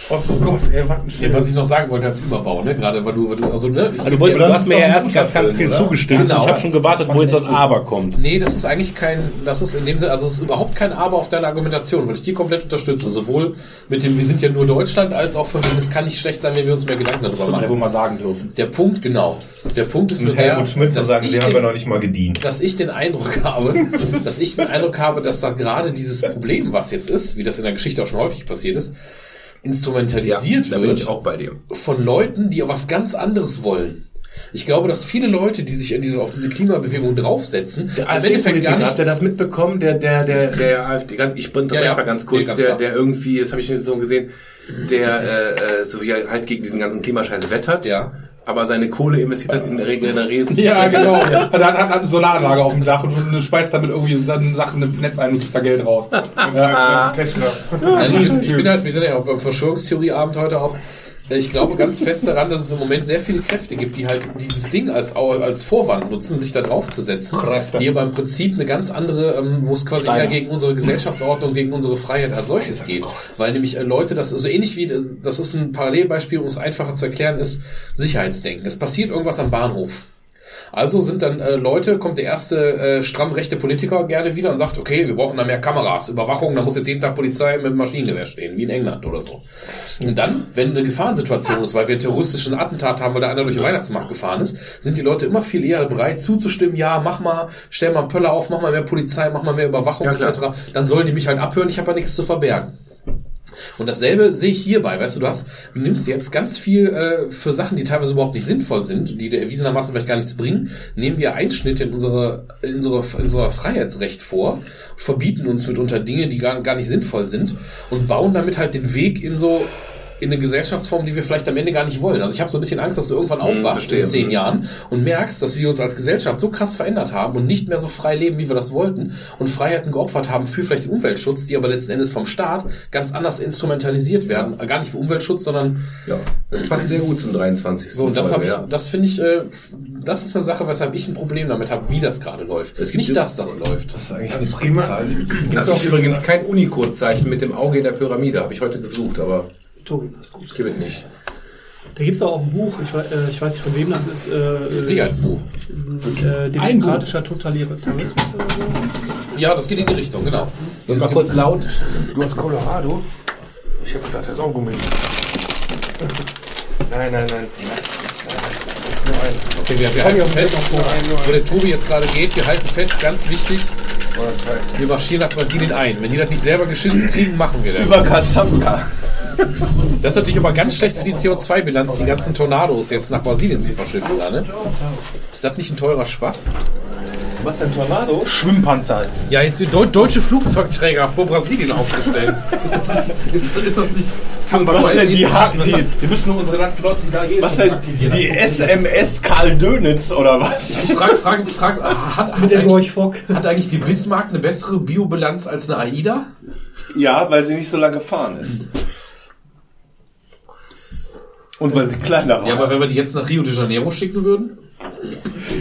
Oh Gott, ey, was ein Nee, was ich noch sagen wollte als Überbau, ne? Gerade weil du, weil du also ne? Ich, Also du, wolltest, du hast mir ja erst ganz, ganz viel oder? zugestimmt. Genau. Ich habe schon gewartet, wo jetzt das Aber kommt. Nee, das ist eigentlich kein, das ist in dem Sinne, also es ist überhaupt kein Aber auf deine Argumentation, weil ich die komplett unterstütze. Sowohl mit dem, wir sind ja nur Deutschland, als auch von wegen, es kann nicht schlecht sein, wenn wir uns mehr Gedanken darüber Das wir wohl machen. mal sagen dürfen. Der Punkt, genau. Der Punkt ist nur Und der, zu dass sagen, ich haben den- ja noch nicht mal gedient. dass ich den Eindruck habe, dass ich den Eindruck habe, dass da gerade dieses Problem, was jetzt ist, wie das in der Geschichte auch schon häufig passiert ist, instrumentalisiert da bin wird ich auch bei dir. von Leuten, die was ganz anderes wollen. Ich glaube, dass viele Leute, die sich in diese, auf diese Klimabewegung draufsetzen, Der im Endeffekt gar AfD-Politiker, nicht habt ihr das mitbekommen? Der, der, der, der AfD, ganz, ich unterbreche Ja, ja. mal ganz kurz, Nee, ganz der, klar. der irgendwie, das habe ich so gesehen, der äh, äh, so wie er halt gegen diesen ganzen Klimascheiß wettert, Ja. Aber seine Kohle investiert hat in Regenerieren. Ja, genau. Er hat, hat, hat eine Solaranlage auf dem Dach und speist damit irgendwie Sachen Sachen ins Netz ein und kriegt da Geld raus. Ja. Tesla. Also ich, bin, ich bin halt, wir sind ja auch beim Verschwörungstheorieabend heute auch. Ich glaube ganz fest daran, dass es im Moment sehr viele Kräfte gibt, die halt dieses Ding als, als Vorwand nutzen, sich da drauf zu setzen. Die aber im Prinzip eine ganz andere, ähm, wo es quasi eher gegen unsere Gesellschaftsordnung, gegen unsere Freiheit als solches geht. Weil nämlich äh, Leute, das ist so ähnlich wie, das ist ein Parallelbeispiel, um es einfacher zu erklären, ist Sicherheitsdenken. Es passiert irgendwas am Bahnhof. Also sind dann äh, Leute, kommt der erste äh, stramm rechte Politiker gerne wieder und sagt, okay, wir brauchen da mehr Kameras, Überwachung, da muss jetzt jeden Tag Polizei mit dem Maschinengewehr stehen, wie in England oder so. Und dann, wenn eine Gefahrensituation ist, weil wir einen terroristischen Attentat haben, weil da einer durch den Weihnachtsmarkt gefahren ist, sind die Leute immer viel eher bereit zuzustimmen, ja, mach mal, stell mal einen Pöller auf, mach mal mehr Polizei, mach mal mehr Überwachung Ja, etc. Dann sollen die mich halt abhören, ich habe ja nichts zu verbergen. Und dasselbe sehe ich hierbei, weißt du, du hast, du nimmst jetzt ganz viel äh, für Sachen, die teilweise überhaupt nicht sinnvoll sind, die dir erwiesenermaßen vielleicht gar nichts bringen, nehmen wir Einschnitte in unsere, in unsere, in unser Freiheitsrecht vor, verbieten uns mitunter Dinge, die gar, gar nicht sinnvoll sind und bauen damit halt den Weg in so in eine Gesellschaftsform, die wir vielleicht am Ende gar nicht wollen. Also ich habe so ein bisschen Angst, dass du irgendwann aufwachst verstehe. in zehn Jahren und merkst, dass wir uns als Gesellschaft so krass verändert haben und nicht mehr so frei leben, wie wir das wollten und Freiheiten geopfert haben für vielleicht den Umweltschutz, die aber letzten Endes vom Staat ganz anders instrumentalisiert werden. Gar nicht für Umweltschutz, sondern Ja, das passt sehr gut zum 23. so. Und das habe ich, ja. das finde ich, äh, das ist eine Sache, weshalb ich ein Problem damit habe, wie das gerade läuft. Es gibt nicht, dass das läuft. Das ist eigentlich eine Primzahl. Das ist auch übrigens kein Unicode-Zeichen mit dem Auge in der Pyramide, habe ich heute gesucht, aber Tobi, das ist gut. gibt es nicht. Da gibt es auch ein Buch, ich, äh, ich weiß nicht von wem das ist. Äh, Sicherheit, Buch. Äh, demokratischer Totalitarismus oder so. Ja, das geht in die Richtung, genau. Das war kurz laut. Du hast Colorado? Ich habe gedacht, das ist auch Gummi. Nein, nein, nein. Nur ein. Okay, wir, wir halten fest, wo der Tobi jetzt gerade geht, wir halten fest, ganz wichtig, wir marschieren nach Brasilien ein. Wenn die das nicht selber geschissen kriegen, machen wir das. Über Katamka. Das ist natürlich aber ganz schlecht für die CO2-Bilanz, die ganzen Tornados jetzt nach Brasilien zu verschiffen. Da, ne? Ist das nicht ein teurer Spaß? Was denn Tornado? Schwimmpanzer. Ja, jetzt die Deu deutsche Flugzeugträger vor Brasilien aufgestellt. ist, das nicht, ist, ist das nicht... Was denn die, die, Wir müssen nur unsere Landflotte, da geht, was denn die SMS Karl Dönitz oder was? Ich frage, frage, frage, hat, hat, Mit der eigentlich, hat eigentlich die Bismarck eine bessere Biobilanz als eine AIDA? Ja, weil sie nicht so lange gefahren ist. Und weil sie kleiner waren. Ja, aber wenn wir die jetzt nach Rio de Janeiro schicken würden?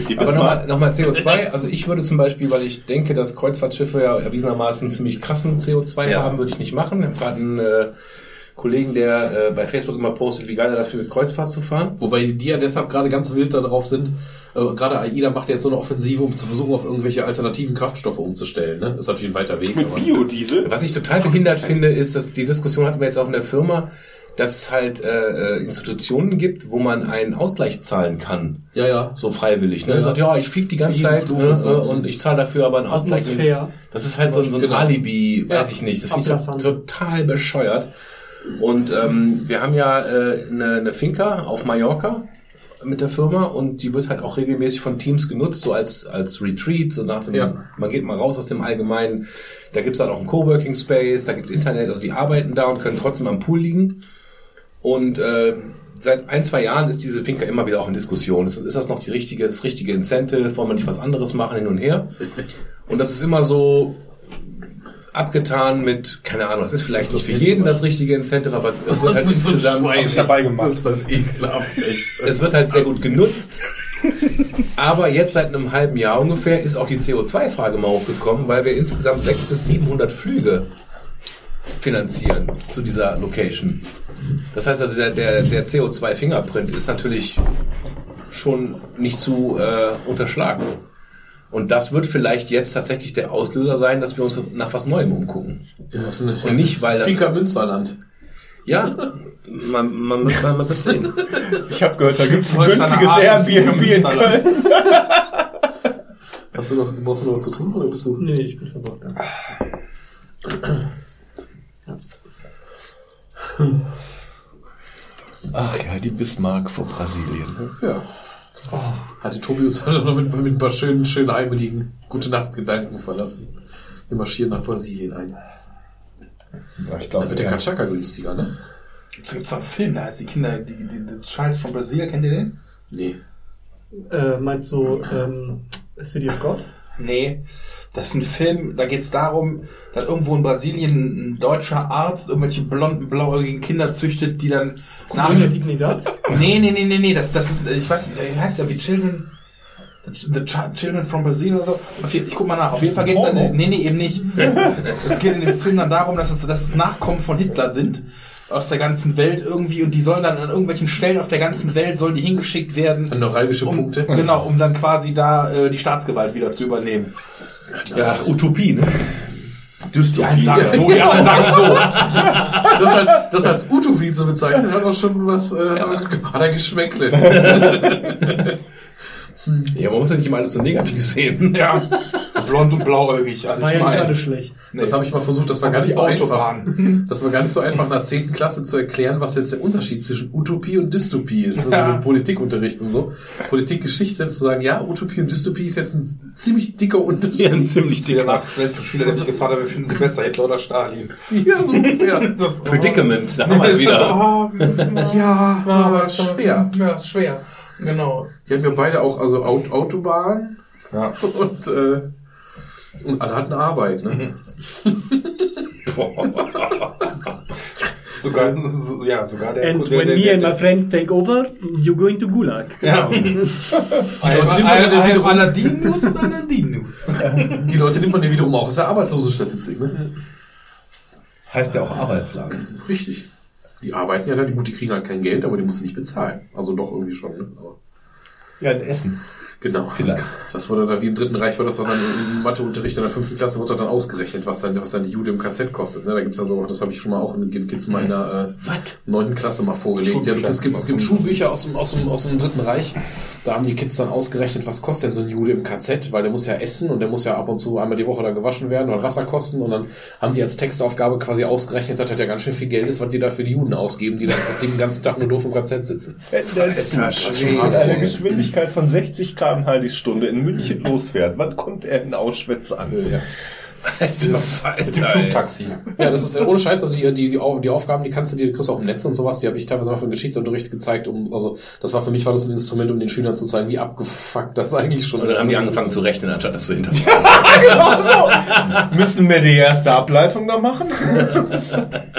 die Aber nochmal noch mal CO2, also ich würde zum Beispiel, weil ich denke, dass Kreuzfahrtschiffe ja erwiesenermaßen ziemlich krassen CO2 Ja. haben, würde ich nicht machen. Ich habe gerade einen äh, Kollegen, der äh, bei Facebook immer postet, wie geil er das findet, Kreuzfahrt zu fahren. Wobei die ja deshalb gerade ganz wild darauf sind. Äh, gerade AIDA macht jetzt so eine Offensive, um zu versuchen, auf irgendwelche alternativen Kraftstoffe umzustellen. Ne? Ist natürlich ein weiter Weg. Mit aber- Biodiesel? Was ich total behindert finde, ist, dass die Diskussion hatten wir jetzt auch in der Firma, dass es halt äh, äh, Institutionen gibt, wo man einen Ausgleich zahlen kann. Ja, ja. So freiwillig. Ne? Ja, ja. sagt, ja, ich fliege die ganze Zeit ne, und so. und ich zahle dafür aber einen Ausgleich. Atmosphäre. Das ist halt so, so ein Genau. Alibi, Ja. weiß ich nicht. Das finde ich total bescheuert. Und ähm, wir haben ja äh, eine, eine Finca auf Mallorca mit der Firma und die wird halt auch regelmäßig von Teams genutzt, so als, als Retreat, so nach dem, Ja. man geht mal raus aus dem Allgemeinen. Da gibt's dann auch einen Coworking Space, da gibt's Internet, also die arbeiten da und können trotzdem am Pool liegen. Und äh, seit ein, zwei Jahren ist diese Finca immer wieder auch in Diskussion. Ist, ist das noch die richtige, das richtige Incentive? Wollen wir nicht was anderes machen hin und her? Und das ist immer so abgetan mit, keine Ahnung, das ist vielleicht nicht für jeden das richtige Incentive, aber es wird halt insgesamt, dabei gemacht. Es wird halt sehr gut genutzt. Aber jetzt seit einem halben Jahr ungefähr ist auch die CO2-Frage mal hochgekommen, weil wir insgesamt 600 bis 700 Flüge finanzieren zu dieser Location. Das heißt also, der, der, der CO2-Fingerprint ist natürlich schon nicht zu äh, unterschlagen. Und das wird vielleicht jetzt tatsächlich der Auslöser sein, dass wir uns nach was Neuem umgucken. Ja, das ist eine Und nicht, weil das... Finca Münsterland. Ja, man, man, man, man wird sehen. Ich habe gehört, da gibt's ein Wollte günstiges Airbnb in Köln. Hast du noch, brauchst du noch was zu trinken oder bist du? Nee, ich bin versorgt. Ja. Ach ja, die Bismarck vor Brasilien. Ja. Hatte Tobi uns heute noch mit, mit ein paar schönen, schönen heimeligen Gute Nacht Gedanken verlassen. Wir marschieren nach Brasilien ein. Ja, ich Dann glaube, wird der Kachaka günstiger, ne? Es gibt so einen Film, da heißt die Kinder, die, die, die Child from Brazil, kennt ihr den? Nee. Äh, meinst du ähm, City of God? Nee. Das ist ein Film, da geht es darum, dass irgendwo in Brasilien ein deutscher Arzt irgendwelche blonden, blauäugigen Kinder züchtet, die dann nach... Dignidad? Nee, nee, nee, nee, nee, das, das ist, ich weiß nicht, äh, heißt ja wie Children, The Ch- Children from Brazil oder so. Ich guck mal nach. Auf jeden Fall geht es dann, nee, nee, eben nicht. es geht in dem Film dann darum, dass es, dass es Nachkommen von Hitler sind. Aus der ganzen Welt irgendwie und die sollen dann an irgendwelchen Stellen auf der ganzen Welt sollen die hingeschickt werden. An neuralgische um, Punkte. Genau, um dann quasi da äh, die Staatsgewalt wieder zu übernehmen. Ja, Utopie, ne? Die einen sagen so, die anderen sagen so. Das als, das als Utopie zu bezeichnen, hat auch schon was, äh, hat ein Geschmäckle. Ja, man muss ja nicht immer alles so negativ sehen. Ja, blond und blauäugig. Also War ich ja nicht meine, alles schlecht. Das habe ich mal versucht, das war Aber gar nicht so einfach. Das war gar nicht so einfach in der 10. Klasse zu erklären, was jetzt der Unterschied zwischen Utopie und Dystopie ist. Also Ja. mit Politikunterricht und so. Politikgeschichte zu sagen, ja, Utopie und Dystopie ist jetzt ein ziemlich dicker Unterschied. ziemlich der Nachwelt für Schüler, der sich gefragt hat, wir finden sie besser, Hitler oder Stalin. Ja, so ungefähr. Das, Predicament, da haben wir es wieder. Oh, ja, aber schwer. Ja, schwer. Genau. Die hatten wir beide auch, also Aut Autobahn Ja. und, äh, und alle hatten Arbeit, ne? Sogar, so, ja, sogar der, And der, when der, me and my friends take over, you go into Gulag. ja. Die Leute nimmt man ja wiederum, und die Leute nimmt man ja wiederum auch aus der Arbeitslosenstatistik, ne? Heißt ja auch Arbeitslager. Richtig. Die arbeiten ja da, die, gut, die kriegen halt kein Geld, aber die müssen nicht bezahlen. Also doch irgendwie schon, ne? Aber Ja, in Essen. Genau. Das, Vielleicht. das wurde da wie im Dritten Reich, wird das auch dann im Matheunterricht in der fünften Klasse wurde dann ausgerechnet, was dann, was dann die Jude im KZ kostet. Ne? Da gibt's ja so, das habe ich schon mal auch in den Kids meiner äh, neunten Klasse mal vorgelegt. Ja, es gibt, es gibt Schulbücher aus dem, aus, dem, aus dem Dritten Reich. Da haben die Kids dann ausgerechnet, was kostet denn so ein Jude im KZ, weil der muss ja essen und der muss ja ab und zu einmal die Woche da gewaschen werden oder Wasser kosten. Und dann haben die als Textaufgabe quasi ausgerechnet, dass das ja ganz schön viel Geld ist, was die da für die Juden ausgeben, die da im Prinzip den ganzen Tag nur doof im KZ sitzen. Das ist mit einer Geschwindigkeit von 60 km/h die Stunde in München losfährt, wann kommt er in Auschwitz an? Ja. Mit dem Flugtaxi. Ja, das ist äh, ohne Scheiß, also die, die, die, Au- die Aufgaben, die kannst du dir, die kriegst du auch im Netz und sowas, die habe ich teilweise mal für den Geschichtsunterricht gezeigt, um, also das war für mich war das ein Instrument, um den Schülern zu zeigen, wie abgefuckt das eigentlich schon Und dann haben die angefangen zu rechnen, anstatt das zu hinterfragen. Müssen wir die erste Ableitung da machen?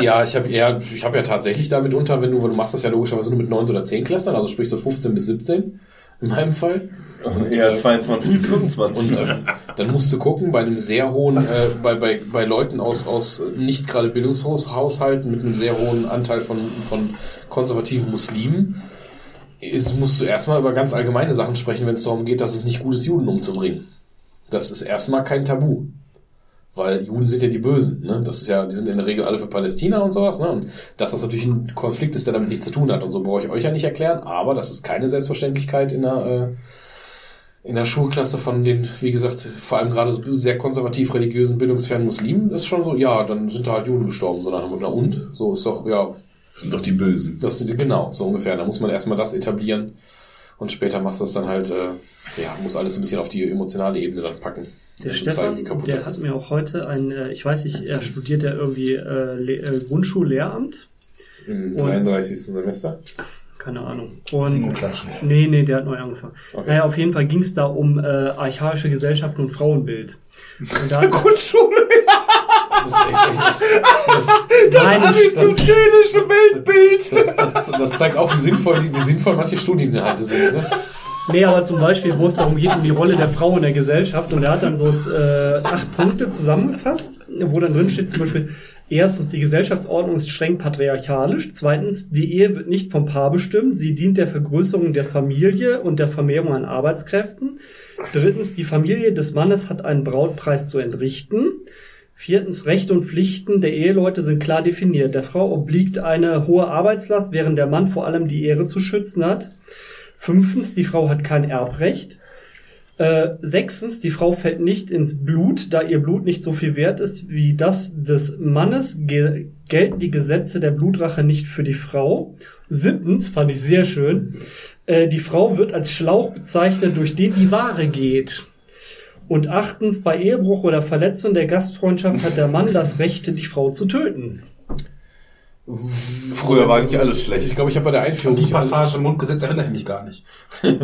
Ja, ich habe eher, ich habe ja tatsächlich damit unter, wenn du, weil du machst das ja logischerweise nur mit 9 oder 10 Klässlern, also sprich so 15 bis 17 in meinem Fall. Und, Eher äh, 22 bis 25. Und ähm, dann musst du gucken, bei einem sehr hohen, äh, bei, bei, bei Leuten aus, aus nicht gerade Bildungshaushalten mit einem sehr hohen Anteil von, von konservativen Muslimen, ist, musst du erstmal über ganz allgemeine Sachen sprechen, wenn es darum geht, dass es nicht gut ist, Juden umzubringen. Das ist erstmal kein Tabu. Weil Juden sind ja die Bösen, ne? Das ist ja, die sind in der Regel alle für Palästina und sowas, ne? Und dass das natürlich ein Konflikt ist, der damit nichts zu tun hat. Und so brauche ich euch ja nicht erklären, aber das ist keine Selbstverständlichkeit in der, äh, in der Schulklasse von den, wie gesagt, vor allem gerade so sehr konservativ religiösen, bildungsfernen Muslimen ist schon so, ja, dann sind da halt Juden gestorben, sondern na und? So ist doch, ja. Das sind doch die Bösen. Das sind, genau, so ungefähr. Da muss man erstmal das etablieren und später machst du das dann halt, äh, ja, muss alles ein bisschen auf die emotionale Ebene dann packen. Der Um zeigen, Stefan, kaputt der hat ist. mir auch heute ein, äh, ich weiß nicht, er studiert ja irgendwie äh, Le äh, Grundschullehramt. Im Und- 33. Semester. Keine Ahnung. Und nee, nee, der hat neu angefangen. Okay. Naja, auf jeden Fall ging es da um äh, archaische Gesellschaften und Frauenbild. Und da Grundschule, Das ist echt, echt, das, das Nein, aristotelische Weltbild. das, das, das zeigt auch, wie sinnvoll, wie sinnvoll manche Studieninhalte sind. Ne? Nee, aber zum Beispiel, wo es darum geht, um die Rolle der Frau in der Gesellschaft. Und er hat dann so äh, acht Punkte zusammengefasst, wo dann drin steht zum Beispiel, erstens, die Gesellschaftsordnung ist streng patriarchalisch. Zweitens, die Ehe wird nicht vom Paar bestimmt. Sie dient der Vergrößerung der Familie und der Vermehrung an Arbeitskräften. Drittens, die Familie des Mannes hat einen Brautpreis zu entrichten. Viertens, Rechte und Pflichten der Eheleute sind klar definiert. Der Frau obliegt eine hohe Arbeitslast, während der Mann vor allem die Ehre zu schützen hat. Fünftens, die Frau hat kein Erbrecht. Äh, sechstens, die Frau fällt nicht ins Blut, da ihr Blut nicht so viel wert ist wie das des Mannes, ge gelten die Gesetze der Blutrache nicht für die Frau. Siebtens, fand ich sehr schön, äh, die Frau wird als Schlauch bezeichnet, durch den die Ware geht. Und achtens, bei Ehebruch oder Verletzung der Gastfreundschaft hat der Mann das Recht, die Frau zu töten. Früher war nicht alles Ich schlecht. glaube, ich habe bei der Einführung. Die Passage im Mundgesetz erinnere ich mich gar nicht. Wel-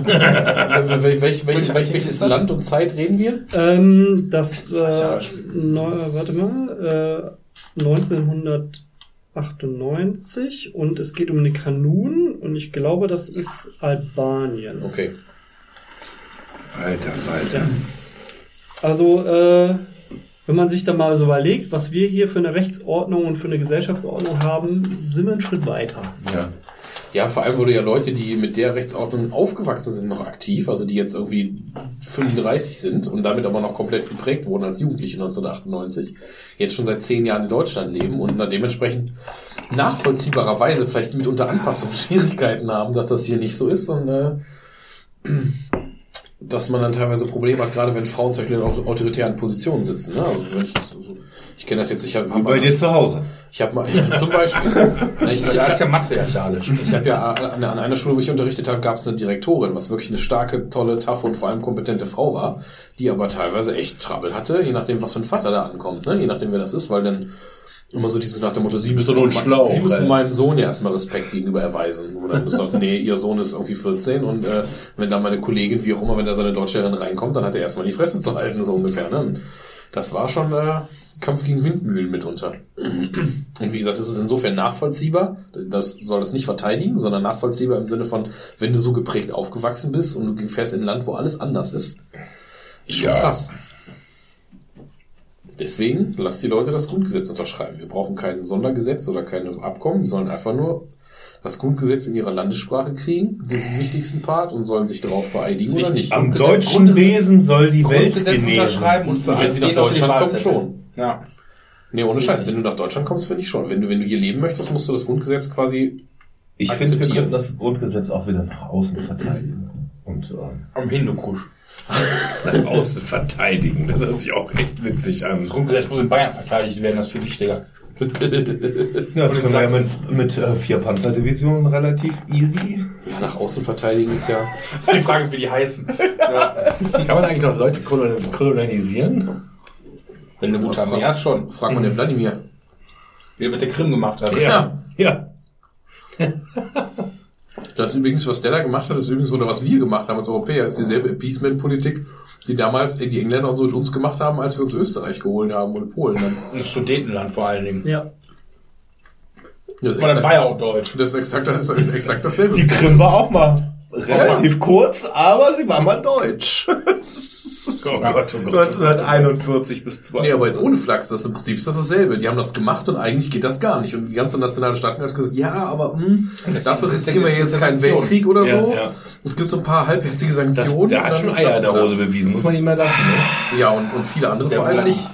wel- welch, welch, welch, welches Land und Zeit reden wir? Ähm, das, äh, neu, warte mal, äh, 1998 und es geht um eine Kanun und ich glaube, das ist Albanien. Okay. Alter Falter. Also, äh, wenn man sich da mal so überlegt, was wir hier für eine Rechtsordnung und für eine Gesellschaftsordnung haben, sind wir einen Schritt weiter. Ja. Ja, vor allem wurde ja Leute, die mit der Rechtsordnung aufgewachsen sind, noch aktiv, also die jetzt irgendwie 35 sind und damit aber noch komplett geprägt wurden als Jugendliche 1998, jetzt schon seit zehn Jahren in Deutschland leben und dementsprechend nachvollziehbarerweise vielleicht mitunter Anpassungsschwierigkeiten haben, dass das hier nicht so ist und äh, dass man dann teilweise Probleme hat, gerade wenn Frauen zum Beispiel in au- autoritären Positionen sitzen. Ne? Also wenn ich, so, so, ich kenne das jetzt, ich habe Wie bei dir zu Hause. ich habe mal ja, zum Beispiel. Na, ich, ich, Das ist ja matriarchalisch. ich habe ja an, an einer Schule, wo ich unterrichtet habe, gab es eine Direktorin, was wirklich eine starke, tolle, taffe und vor allem kompetente Frau war, die aber teilweise echt Trouble hatte, je nachdem, was für ein Vater da ankommt, ne? je nachdem, wer das ist, weil dann immer so dieses nach dem Motto, sie müssen, so ein Schlauch, sie müssen meinem Sohn ja erstmal Respekt gegenüber erweisen. Wo dann sagt, nee, ihr Sohn ist irgendwie 14 und äh, wenn da meine Kollegin, wie auch immer, wenn da seine Deutschlehrerin reinkommt, dann hat er erstmal die Fresse zu halten, so ungefähr. Ne? Und das war schon äh, Kampf gegen Windmühlen mitunter. Und wie gesagt, das ist insofern nachvollziehbar. Das, das soll das nicht verteidigen, sondern nachvollziehbar im Sinne von, wenn du so geprägt aufgewachsen bist und du fährst in ein Land, wo alles anders ist, ist schon Ja. krass. Deswegen lass die Leute das Grundgesetz unterschreiben. Wir brauchen kein Sondergesetz oder keine Abkommen. Die sollen einfach nur das Grundgesetz in ihrer Landessprache kriegen, den wichtigsten Part, und sollen sich darauf vereidigen oder nicht. Am deutschen Grunde- Wesen soll die Welt Grundgesetz genesen. unterschreiben und für Wenn sie nach Deutschland kommen, schon. Ja. Nee, ohne Scheiß. Wenn du nach Deutschland kommst, finde ich schon. Wenn du, wenn du hier leben möchtest, musst du das Grundgesetz quasi Ich finde, wir akzeptieren. könnten das Grundgesetz auch wieder nach außen verteidigen. Und ähm, Am Hindukusch. Nach außen verteidigen, das hört sich auch echt witzig an. Das Grundgesetz muss in Bayern verteidigt werden, das ist viel wichtiger. ja, das können wir ja mit, mit äh, vier Panzerdivisionen relativ easy. Ja, nach außen verteidigen ist ja. Ist die Frage, wie die heißen. Ja. Kann man eigentlich noch Leute kolon- kolonialisieren? Wenn eine gute Armee hat, schon. Frag mal den Wladimir. Wie er mit der Krim gemacht hat. Ja, ja. Das ist übrigens, was der da gemacht hat, ist übrigens, oder was wir gemacht haben als Europäer, ist dieselbe Appeasement-Politik, die damals die Engländer und so mit uns gemacht haben, als wir uns Österreich geholt haben und Polen dann. Das Sudetenland vor allen Dingen. Ja. Das ist Aber das exakt, war ja auch deutsch. das ist exakt, das ist exakt dasselbe. Die Krim war auch mal relativ kurz, aber sie war mal deutsch. Oh Gott, oh Gott. 1941 bis 2. Nee, aber jetzt ohne Flachs, das ist im Prinzip ist das dasselbe. Die haben das gemacht und eigentlich geht das gar nicht. Und die ganze nationale Staaten hat gesagt, ja, aber hm, dafür riskieren wir jetzt keinen Weltkrieg oder Ja, so. ja. Es gibt so ein paar halbherzige Das, Sanktionen. der hat und schon dann Eier in der Hose das. bewiesen, muss man ihm mal lassen. Ne? Ja, und, und viele andere vor allem nicht.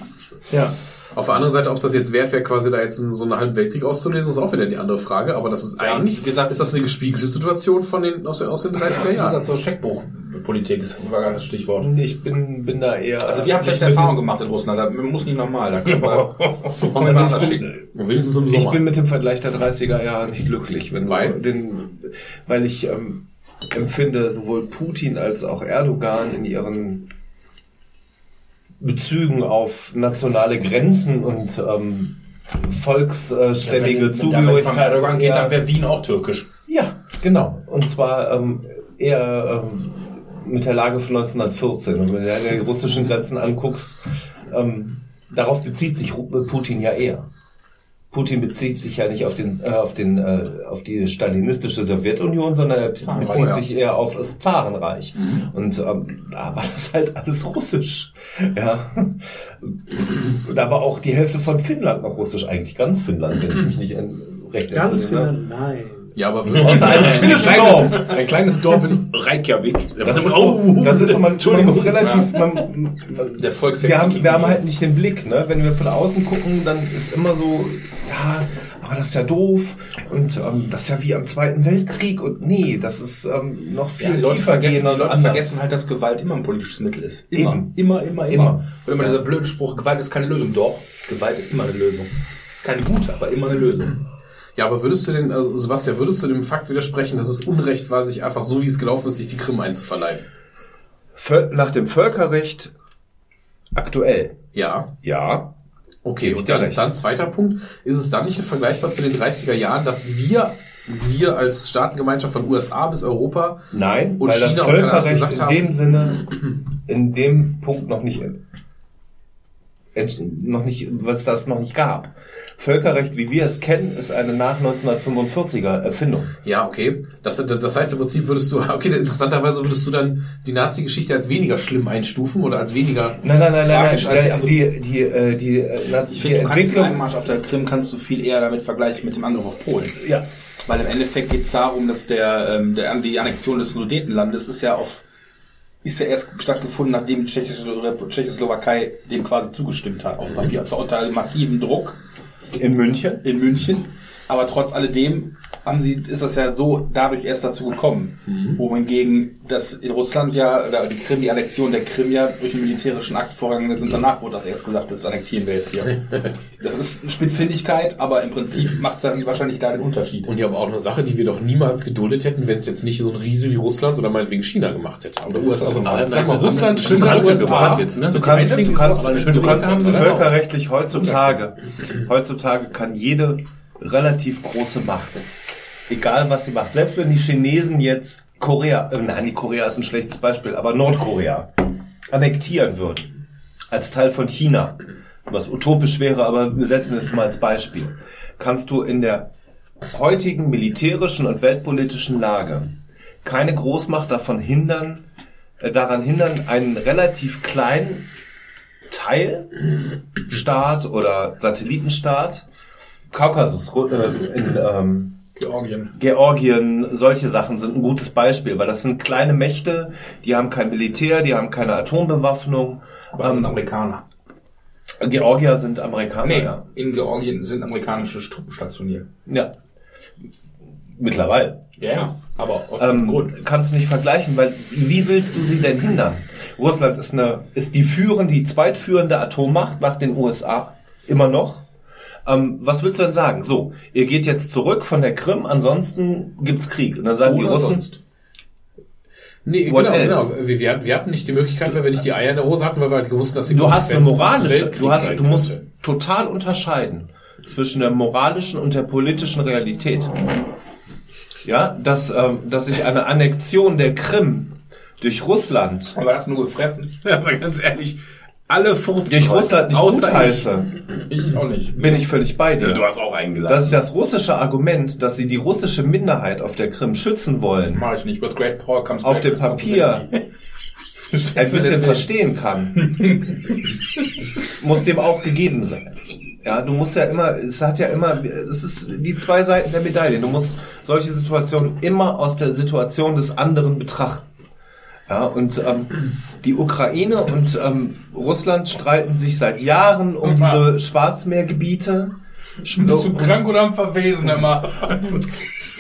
Ja. Auf der anderen Seite, ob es das jetzt wert wäre, quasi da jetzt in so einen halben Weltkrieg auszulesen, ist auch wieder die andere Frage. Aber das ist Ja, eigentlich, wie gesagt, ist das eine gespiegelte Situation von den, aus den, aus den 30er Wie Jahren. gesagt, so Scheckbuchpolitik war gar das Stichwort. Ich bin, bin da eher. Also wir haben schlechte ich bin- Erfahrungen gemacht in Russland. Da muss nicht nochmal. Da können wir, können wir mal anders schicken. Im Ich bin mit dem Vergleich der 30er Jahre nicht glücklich, wenn Weil? den, weil ich ähm, empfinde sowohl Putin als auch Erdogan in ihren Bezügen auf nationale Grenzen und ähm, volksständige Wenn von Zugehörigkeit. Erdogan geht, Ja. dann wäre Wien auch türkisch. Ja, genau. Und zwar ähm, eher ähm, mit der Lage von 1914. Und wenn du die russischen Grenzen anguckst, ähm, darauf bezieht sich Putin ja eher. Putin bezieht sich ja nicht auf den, äh, auf den, äh, auf die stalinistische Sowjetunion, sondern er bezieht ja. sich eher auf das Zarenreich. Und ähm, da war das halt alles russisch. Ja. Da war auch die Hälfte von Finnland noch russisch, eigentlich ganz Finnland, wenn ich mich nicht en- recht Ganz entsinne. viel. Nein. Ja, aber Außer einem finnischen Dorf. Ein kleines Dorf in Reykjavik. Das ist so, das ist so man, man muss relativ, man, man, Der wir haben, wir haben halt nicht den Blick, ne? Wenn wir von außen gucken, dann ist immer so, ja, aber das ist ja doof und ähm, das ist ja wie am Zweiten Weltkrieg und nee, das ist ähm, noch viel Ja, die Leute, tiefer vergessen, gehen die und Leute anders. vergessen halt, dass Gewalt immer ein politisches Mittel ist. Immer. Eben. Immer, immer, immer. Immer. Oder immer Ja. dieser blöde Spruch, Gewalt ist keine Lösung. Doch, Gewalt ist immer eine Lösung. Ist keine gute, aber immer eine Lösung. Ja, aber würdest du denn, also Sebastian, würdest du dem Fakt widersprechen, dass es Unrecht war, sich einfach so wie es gelaufen ist, sich die Krim einzuverleiben? Völ- Nach dem Völkerrecht aktuell, Ja. ja. Okay, und dann, dann zweiter Punkt. Ist es dann nicht vergleichbar zu den 30er Jahren, dass wir, wir als Staatengemeinschaft von USA bis Europa Nein, Und weil das China Kanada Völkerrecht in haben- dem Sinne, in dem Punkt noch nicht, noch nicht, was das noch nicht gab. Völkerrecht, wie wir es kennen, ist eine nach 1945er Erfindung. Ja, okay. Das, das, heißt im Prinzip würdest du, okay, interessanterweise würdest du dann die Nazi-Geschichte als weniger schlimm einstufen oder als weniger Nein, nein, nein, nein, nein. tragisch als Der- also- die, die, äh, die, äh, na, Ich die finde, du kannst den Entwicklung. Einmarsch auf der Krim kannst du viel eher damit vergleichen mit dem Angriff auf Polen. Ja. Weil im Endeffekt geht es darum, dass der, ähm, der die Annexion des Sudetenlandes ist ja auf ist ja erst stattgefunden, nachdem die Tschechische, Tschechoslowakei dem quasi zugestimmt hat auf Papier. Zwar unter massivem Druck In München. in München, aber trotz alledem haben sie, ist das ja so dadurch erst dazu gekommen. Wohingegen das in Russland ja, oder die Krim, die Annexion der Krim ja durch einen militärischen Akt vorgegangen ist und danach wurde das erst gesagt, das annektieren wir jetzt hier. Das ist eine Spitzfindigkeit, aber im Prinzip macht es dann wahrscheinlich da den Unterschied. Und ja, aber auch eine Sache, die wir doch niemals geduldet hätten, wenn es jetzt nicht so ein Riese wie Russland oder meinetwegen China gemacht hätte. Oder USA. Also, Ah, sag mal, also, Russland, China, USA. jetzt, ne? Du kannst, du kannst, du kannst dann auch. völkerrechtlich heutzutage, heutzutage kann jede relativ große Macht, egal was sie macht, selbst wenn die Chinesen jetzt Korea, äh, nein, die Korea ist ein schlechtes Beispiel, aber Nordkorea annektieren würden, als Teil von China, was utopisch wäre, aber wir setzen jetzt mal als Beispiel, kannst du in der heutigen militärischen und weltpolitischen Lage keine Großmacht davon hindern, äh, daran hindern, einen relativ kleinen Teilstaat oder Satellitenstaat, Kaukasus, äh, in ähm, Georgien. Georgien, solche Sachen sind ein gutes Beispiel, weil das sind kleine Mächte, die haben kein Militär, die haben keine Atombewaffnung. Aber das sind Ähm, Amerikaner. Georgier sind Amerikaner, Nee, ja. in Georgien sind amerikanische Truppen stationiert. Ja. Mittlerweile. Ja, ja. Aber aus Ähm, Grund. kannst du nicht vergleichen, weil wie willst du sie denn hindern? Russland ist eine, ist die führende, die zweitführende Atommacht nach den USA immer noch. Ähm, was willst du denn sagen? So, ihr geht jetzt zurück von der Krim, ansonsten gibt's Krieg. Und dann sagen die Oder Russen, sonst. Nee, What genau, else? genau. Wir, wir, hatten- wir hatten nicht die Möglichkeit, weil wir nicht die Eier in der Hose hatten, weil wir halt gewusst haben, dass die Du hast eine moralische, Weltkrieg du hast, du musst könnte. total unterscheiden zwischen der moralischen und der politischen Realität. Ja, dass, ähm, dass sich eine Annexion der Krim durch Russland, Aber hast nur gefressen? Aber ganz ehrlich, alle furzen. durch heute. Russland nicht Außer gut heiße, Ich auch nicht. bin ich völlig bei ich. dir. Ja, du hast auch Das ist eingelassen. das russische Argument, dass sie die russische Minderheit auf der Krim schützen wollen, Mach ich nicht. With great power comes auf dem Papier ein bisschen verstehen kann, muss dem auch gegeben sein. Ja, du musst ja immer, es hat ja immer, es ist die zwei Seiten der Medaille. Du musst solche Situationen immer aus der Situation des anderen betrachten. Ja, und ähm, die Ukraine und ähm, Russland streiten sich seit Jahren um diese Schwarzmeergebiete. Bist du krank oder am Verwesen immer?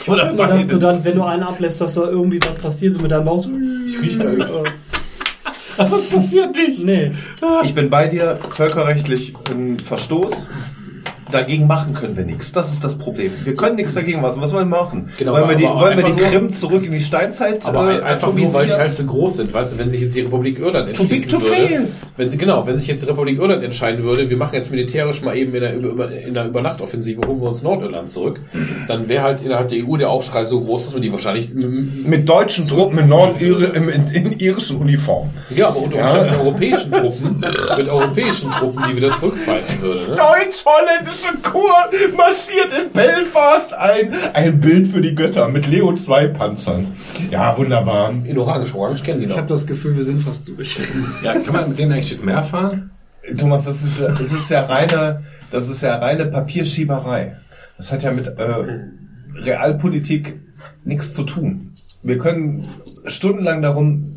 Oder Oder dass du dann, wenn du einen ablässt, dass da irgendwie was passiert, so mit deiner Maus. Ich riech gar nicht. was passiert nicht? Nee. Ich bin bei dir, völkerrechtlich ein Verstoß. Dagegen machen können wir nichts. Das ist das Problem. Wir können nichts dagegen machen. Was wollen wir machen? Genau, wollen wir die, wollen wir die Krim zurück in die Steinzeit Aber äh, einfach nur, weil die halt so groß sind, weißt du, wenn sich jetzt die Republik Irland entschließen to würde, fail. wenn sie, genau, wenn sich jetzt die Republik Irland entscheiden würde, wir machen jetzt militärisch mal eben in der, über, in der Übernachtoffensive, holen wir uns Nordirland zurück, dann wäre halt innerhalb der EU der Aufschrei so groß, dass man die wahrscheinlich, Mit deutschen Truppen in Nordirland in, in, in irischen Uniform. ja, aber unter Umständen mit europäischen Truppen, mit europäischen Truppen, die wieder zurückpfeifen würde, ne? Deutsch-holländische Kur marschiert in Belfast ein. Ein Bild für die Götter mit Leo 2 Panzern. Ja, wunderbar. In Orange, Orange kennen die Ich noch. habe das Gefühl, wir sind fast durch. Ja, kann man mit denen eigentlich ins Meer fahren? Thomas, das ist, das ist ja reine, das ist ja reine Papierschieberei. Das hat ja mit äh, Realpolitik nichts zu tun. Wir können stundenlang darum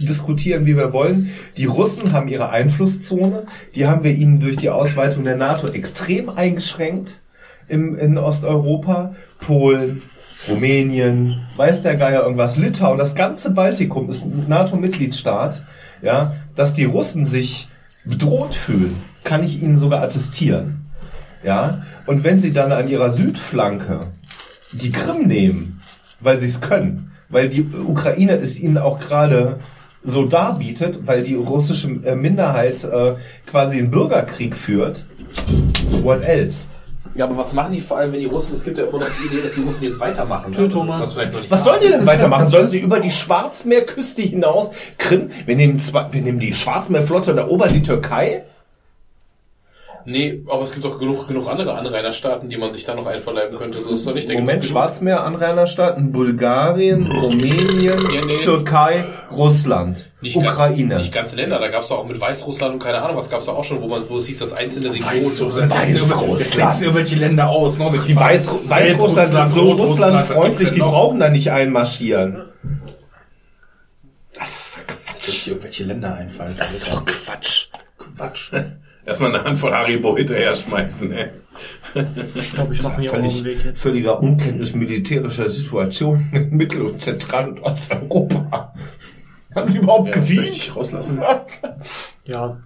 diskutieren, wie wir wollen. Die Russen haben ihre Einflusszone, die haben wir ihnen durch die Ausweitung der NATO extrem eingeschränkt im, in Osteuropa. Polen, Rumänien, weiß der Geier irgendwas, Litauen, das ganze Baltikum ist ein NATO-Mitgliedstaat, ja, dass die Russen sich bedroht fühlen, kann ich ihnen sogar attestieren. Ja, und wenn sie dann an ihrer Südflanke die Krim nehmen, weil sie es können, weil die Ukraine es ihnen auch gerade so darbietet, weil die russische äh, Minderheit äh, quasi einen Bürgerkrieg führt, what else? Ja, aber was machen die vor allem, wenn die Russen, es gibt ja immer noch die Idee, dass die Russen jetzt weitermachen. Tschö, Also, Thomas. dass das vielleicht noch nicht Was sollen die denn weitermachen? Sollen sie über die Schwarzmeerküste hinaus Krim? Wir nehmen, zwar, wir nehmen die Schwarzmeerflotte und erobern die Türkei? Nee, aber es gibt doch genug, genug andere Anrainerstaaten, die man sich da noch einverleiben könnte. So ist doch nicht. Gibt's Moment, doch genug- Schwarzmeer-Anrainerstaaten, Bulgarien, Rumänien, Ja, nee. Türkei, Russland, Nicht Ukraine. Ganz, nicht ganze Länder. Da gab es auch mit Weißrussland und keine Ahnung, was gab es da auch schon, wo man, wo es hieß, dass einzelne Regionen. Legst du irgendwelche Länder aus. Ne? Die Weiß Weißrussland ist so russlandfreundlich, die brauchen brauchen da nicht einmarschieren. sich irgendwelche Länder einfallen. Das ist doch Quatsch. Quatsch. Erstmal eine Handvoll Haribo hinterher schmeißen, ey. Ich glaube, ich mache mir auch Völlig, einen Weg jetzt. völliger Unkenntnis militärischer Situation in Mittel- und Zentral- und Osteuropa. Haben Sie überhaupt Ja, gewiegt? ich rauslassen. Ja,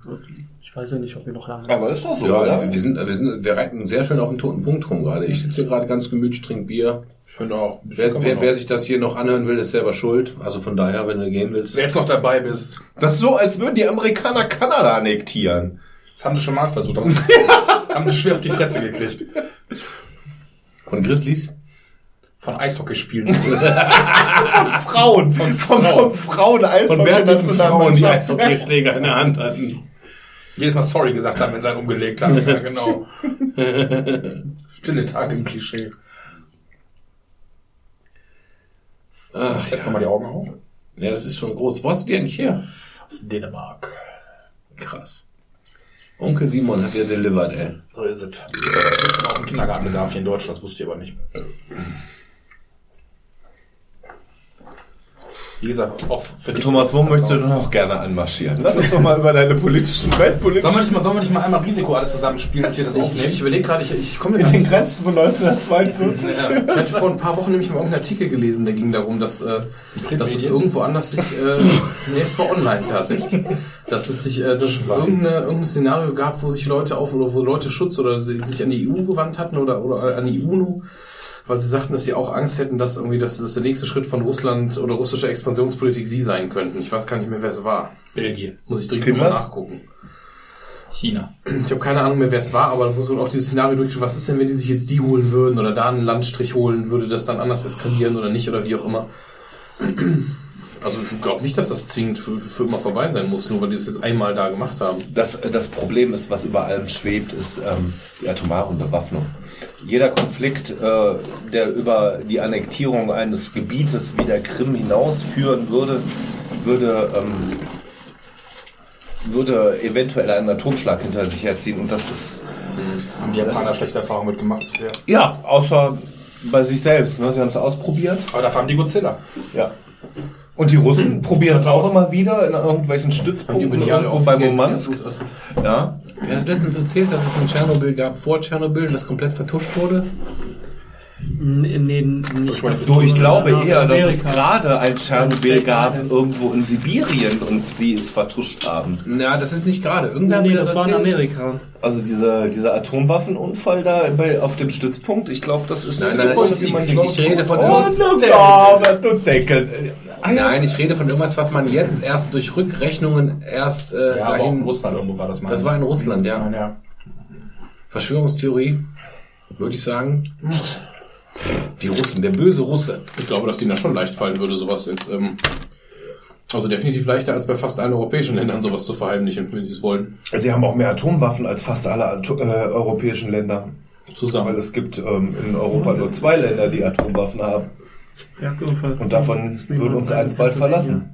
ich weiß ja nicht, ob wir noch lange. Aber ist doch so, Ja, oder? wir sind, wir sind, wir reiten sehr schön auf den toten Punkt rum gerade. Ich sitze hier gerade ganz gemütlich, trinke Bier. Ich finde auch. Wer, wer, wer sich das hier noch anhören will, ist selber schuld. Also von daher, wenn du gehen willst. Wer jetzt noch dabei bist, Das ist so, als würden die Amerikaner Kanada annektieren. Das haben sie schon mal versucht, aber haben sie schwer auf die Fresse gekriegt. Von Grizzlies? Von Eishockeyspielen. Frauen, von, von, von Frauen Von bärtigen Frauen, die Eishockey. Eishockeyschläger in der Hand hatten. Jedes Mal sorry gesagt haben, wenn sie einen umgelegt haben. Ja, genau. Stille Tage im Klischee. Ach, Jetzt nochmal die Augen auf. Ja, das ist schon groß. Wo hast du die eigentlich her? Aus Dänemark. Krass. Onkel Simon hat dir delivered, ey. So ist es. Gibt's auch einen Kindergartenbedarf hier in Deutschland, das wusste ich aber nicht. Wie gesagt, auch für die Thomas, wo möchtest du noch gerne anmarschieren? Lass uns doch mal über deine politischen, weltpolitischen... Sollen wir nicht mal, sollen wir nicht mal einmal Risiko alle zusammenspielen und hier das Ich, ich aufnehmen? überlege gerade, ich, ich komme in den Grenzen von 1942? Ja, ich hatte vor ein paar Wochen nämlich mal irgendeinen Artikel gelesen, der ging darum, dass, äh, dass es irgendwo anders sich, äh, nee, es war online tatsächlich, dass es sich, äh, dass es irgendeine, irgendein Szenario gab, wo sich Leute auf oder wo Leute Schutz oder sie- sich an die EU gewandt hatten oder, oder an die UNO weil sie sagten, dass sie auch Angst hätten, dass irgendwie das, das der nächste Schritt von Russland oder russischer Expansionspolitik sie sein könnten. Ich weiß gar nicht mehr, wer es war. Belgien. Muss ich dringend mal nachgucken. China. Ich habe keine Ahnung mehr, wer es war, aber da wurde auch dieses Szenario durchgeführt, was ist denn, wenn die sich jetzt die holen würden oder da einen Landstrich holen, würde das dann anders eskalieren oder nicht oder wie auch immer. Also ich glaube nicht, dass das zwingend für, für immer vorbei sein muss, nur weil die es jetzt einmal da gemacht haben. Das, das Problem ist, was über allem schwebt, ist ähm, die atomare Bewaffnung. Jeder Konflikt, äh, der über die Annektierung eines Gebietes wie der Krim hinausführen würde, würde, ähm, würde eventuell einen Atomschlag hinter sich herziehen. Und das ist Haben die Japaner schlechte Erfahrungen mit gemacht bisher. ja außer bei sich selbst. Ne? Sie haben es ausprobiert. Aber dafür haben die Godzilla. Ja. Und die Russen probieren es auch immer wieder in irgendwelchen Stützpunkten irgendwo bei Murmansk. Ja. Er hat letztens erzählt, dass es in Tschernobyl gab, vor Tschernobyl, und das komplett vertuscht wurde. Nee, nee, nicht. So, ich glaube eher, dass es gerade ein Tschernobyl gab, irgendwo in Sibirien und sie es vertuscht haben. Na, das ist nicht gerade. Irgendwer Nee, hat mir das war in. Amerika. Also dieser, dieser Atomwaffenunfall da bei, auf dem Stützpunkt, ich glaube, das ist Nein, nicht nein, so ich- wie man ich- glaubt. ich rede von- Oh. Ah. Nein, ich rede von irgendwas, was man jetzt erst durch Rückrechnungen erst äh, Ja, aber auch in dahin. Russland irgendwo war das mal. Das war in Russland, ja. ja. Verschwörungstheorie, würde ich sagen. Die Russen, der böse Russe. Ich glaube, dass denen das schon leicht fallen würde, sowas jetzt. Ähm, also definitiv leichter als bei fast allen europäischen Ländern sowas zu verheimlichen, wenn sie es wollen. Sie haben auch mehr Atomwaffen als fast alle Ato äh, europäischen Länder. Zusammen. Weil es gibt ähm, in Europa nur zwei Länder, die Atomwaffen haben. Und davon wird uns eins bald verlassen.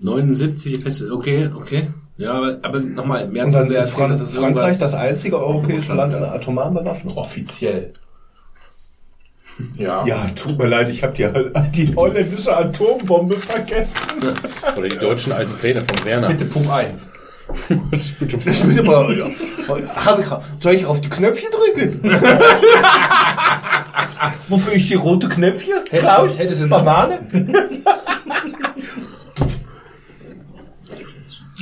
79, ist- okay, okay. Ja, aber, aber nochmal, mehr Und zu dann der ist erzählen, dass es Frankreich das einzige europäische Land ja. in der atomaren Bewaffnung. Offiziell. Ja. Ja, tut mir leid, ich habe die, die holländische Atombombe vergessen. Oder die deutschen alten Pläne von Werner. Bitte Punkt 1. Ich will aber, ja, hab ich, soll ich auf die Knöpfchen drücken? Wofür ich die rote Knöpfchen? Klaus? hättest du- Banane?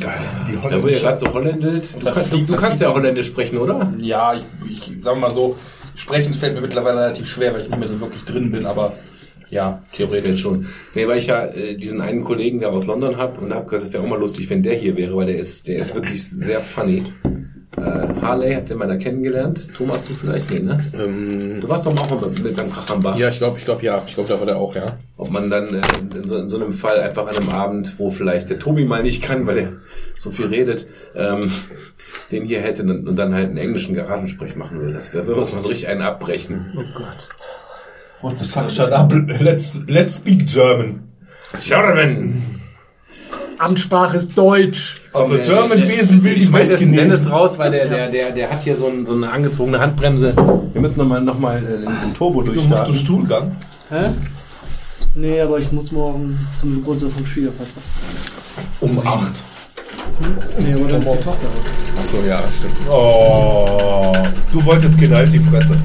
Geil, die Da wo ihr holländische gerade so holländisch... Du, kann, du, du kannst ja holländisch sprechen, oder? Ja, ich, ich sag mal so, sprechen fällt mir mittlerweile relativ schwer, weil ich nicht mehr so wirklich drin bin, aber ja, Theoretisch schon. Nee, weil ich ja äh, diesen einen Kollegen, der aus London hab und hab gehört, es wäre auch mal lustig, wenn der hier wäre, weil der ist, der ist wirklich sehr funny. Äh, Harley hat den mal da kennengelernt. Thomas, du vielleicht? Nee, ne? Ähm, Du warst doch auch mal mit beim Krachambach. ja, ich glaube, ich glaube ja. Ich glaube, da war der auch, ja. Ob man dann äh, in, so, in so einem Fall einfach an einem Abend, wo vielleicht der Tobi mal nicht kann, weil er so viel redet, ähm, den hier hätte und dann halt einen englischen Garagensprech machen will. Das wäre, würde uns mal so richtig einen abbrechen. Oh Gott. What the fuck, shut up, let's, let's speak German. German! Amtssprache ist Deutsch. Also Der- German der- Wesen will Ich Welt jetzt den. Dennis raus, weil der, der, der, der hat hier so, ein, so eine angezogene Handbremse. Wir müssen nochmal noch mal, äh, den, den Turbo Wieso musst du durchstarten. Stuhlgang? Hä? Nee, aber ich muss morgen zum Geburtstag vom Schwiegervater. Um acht. Nee, aber dann ist die Tochter. Achso, ja, stimmt. Oh, du wolltest halt die Fresse.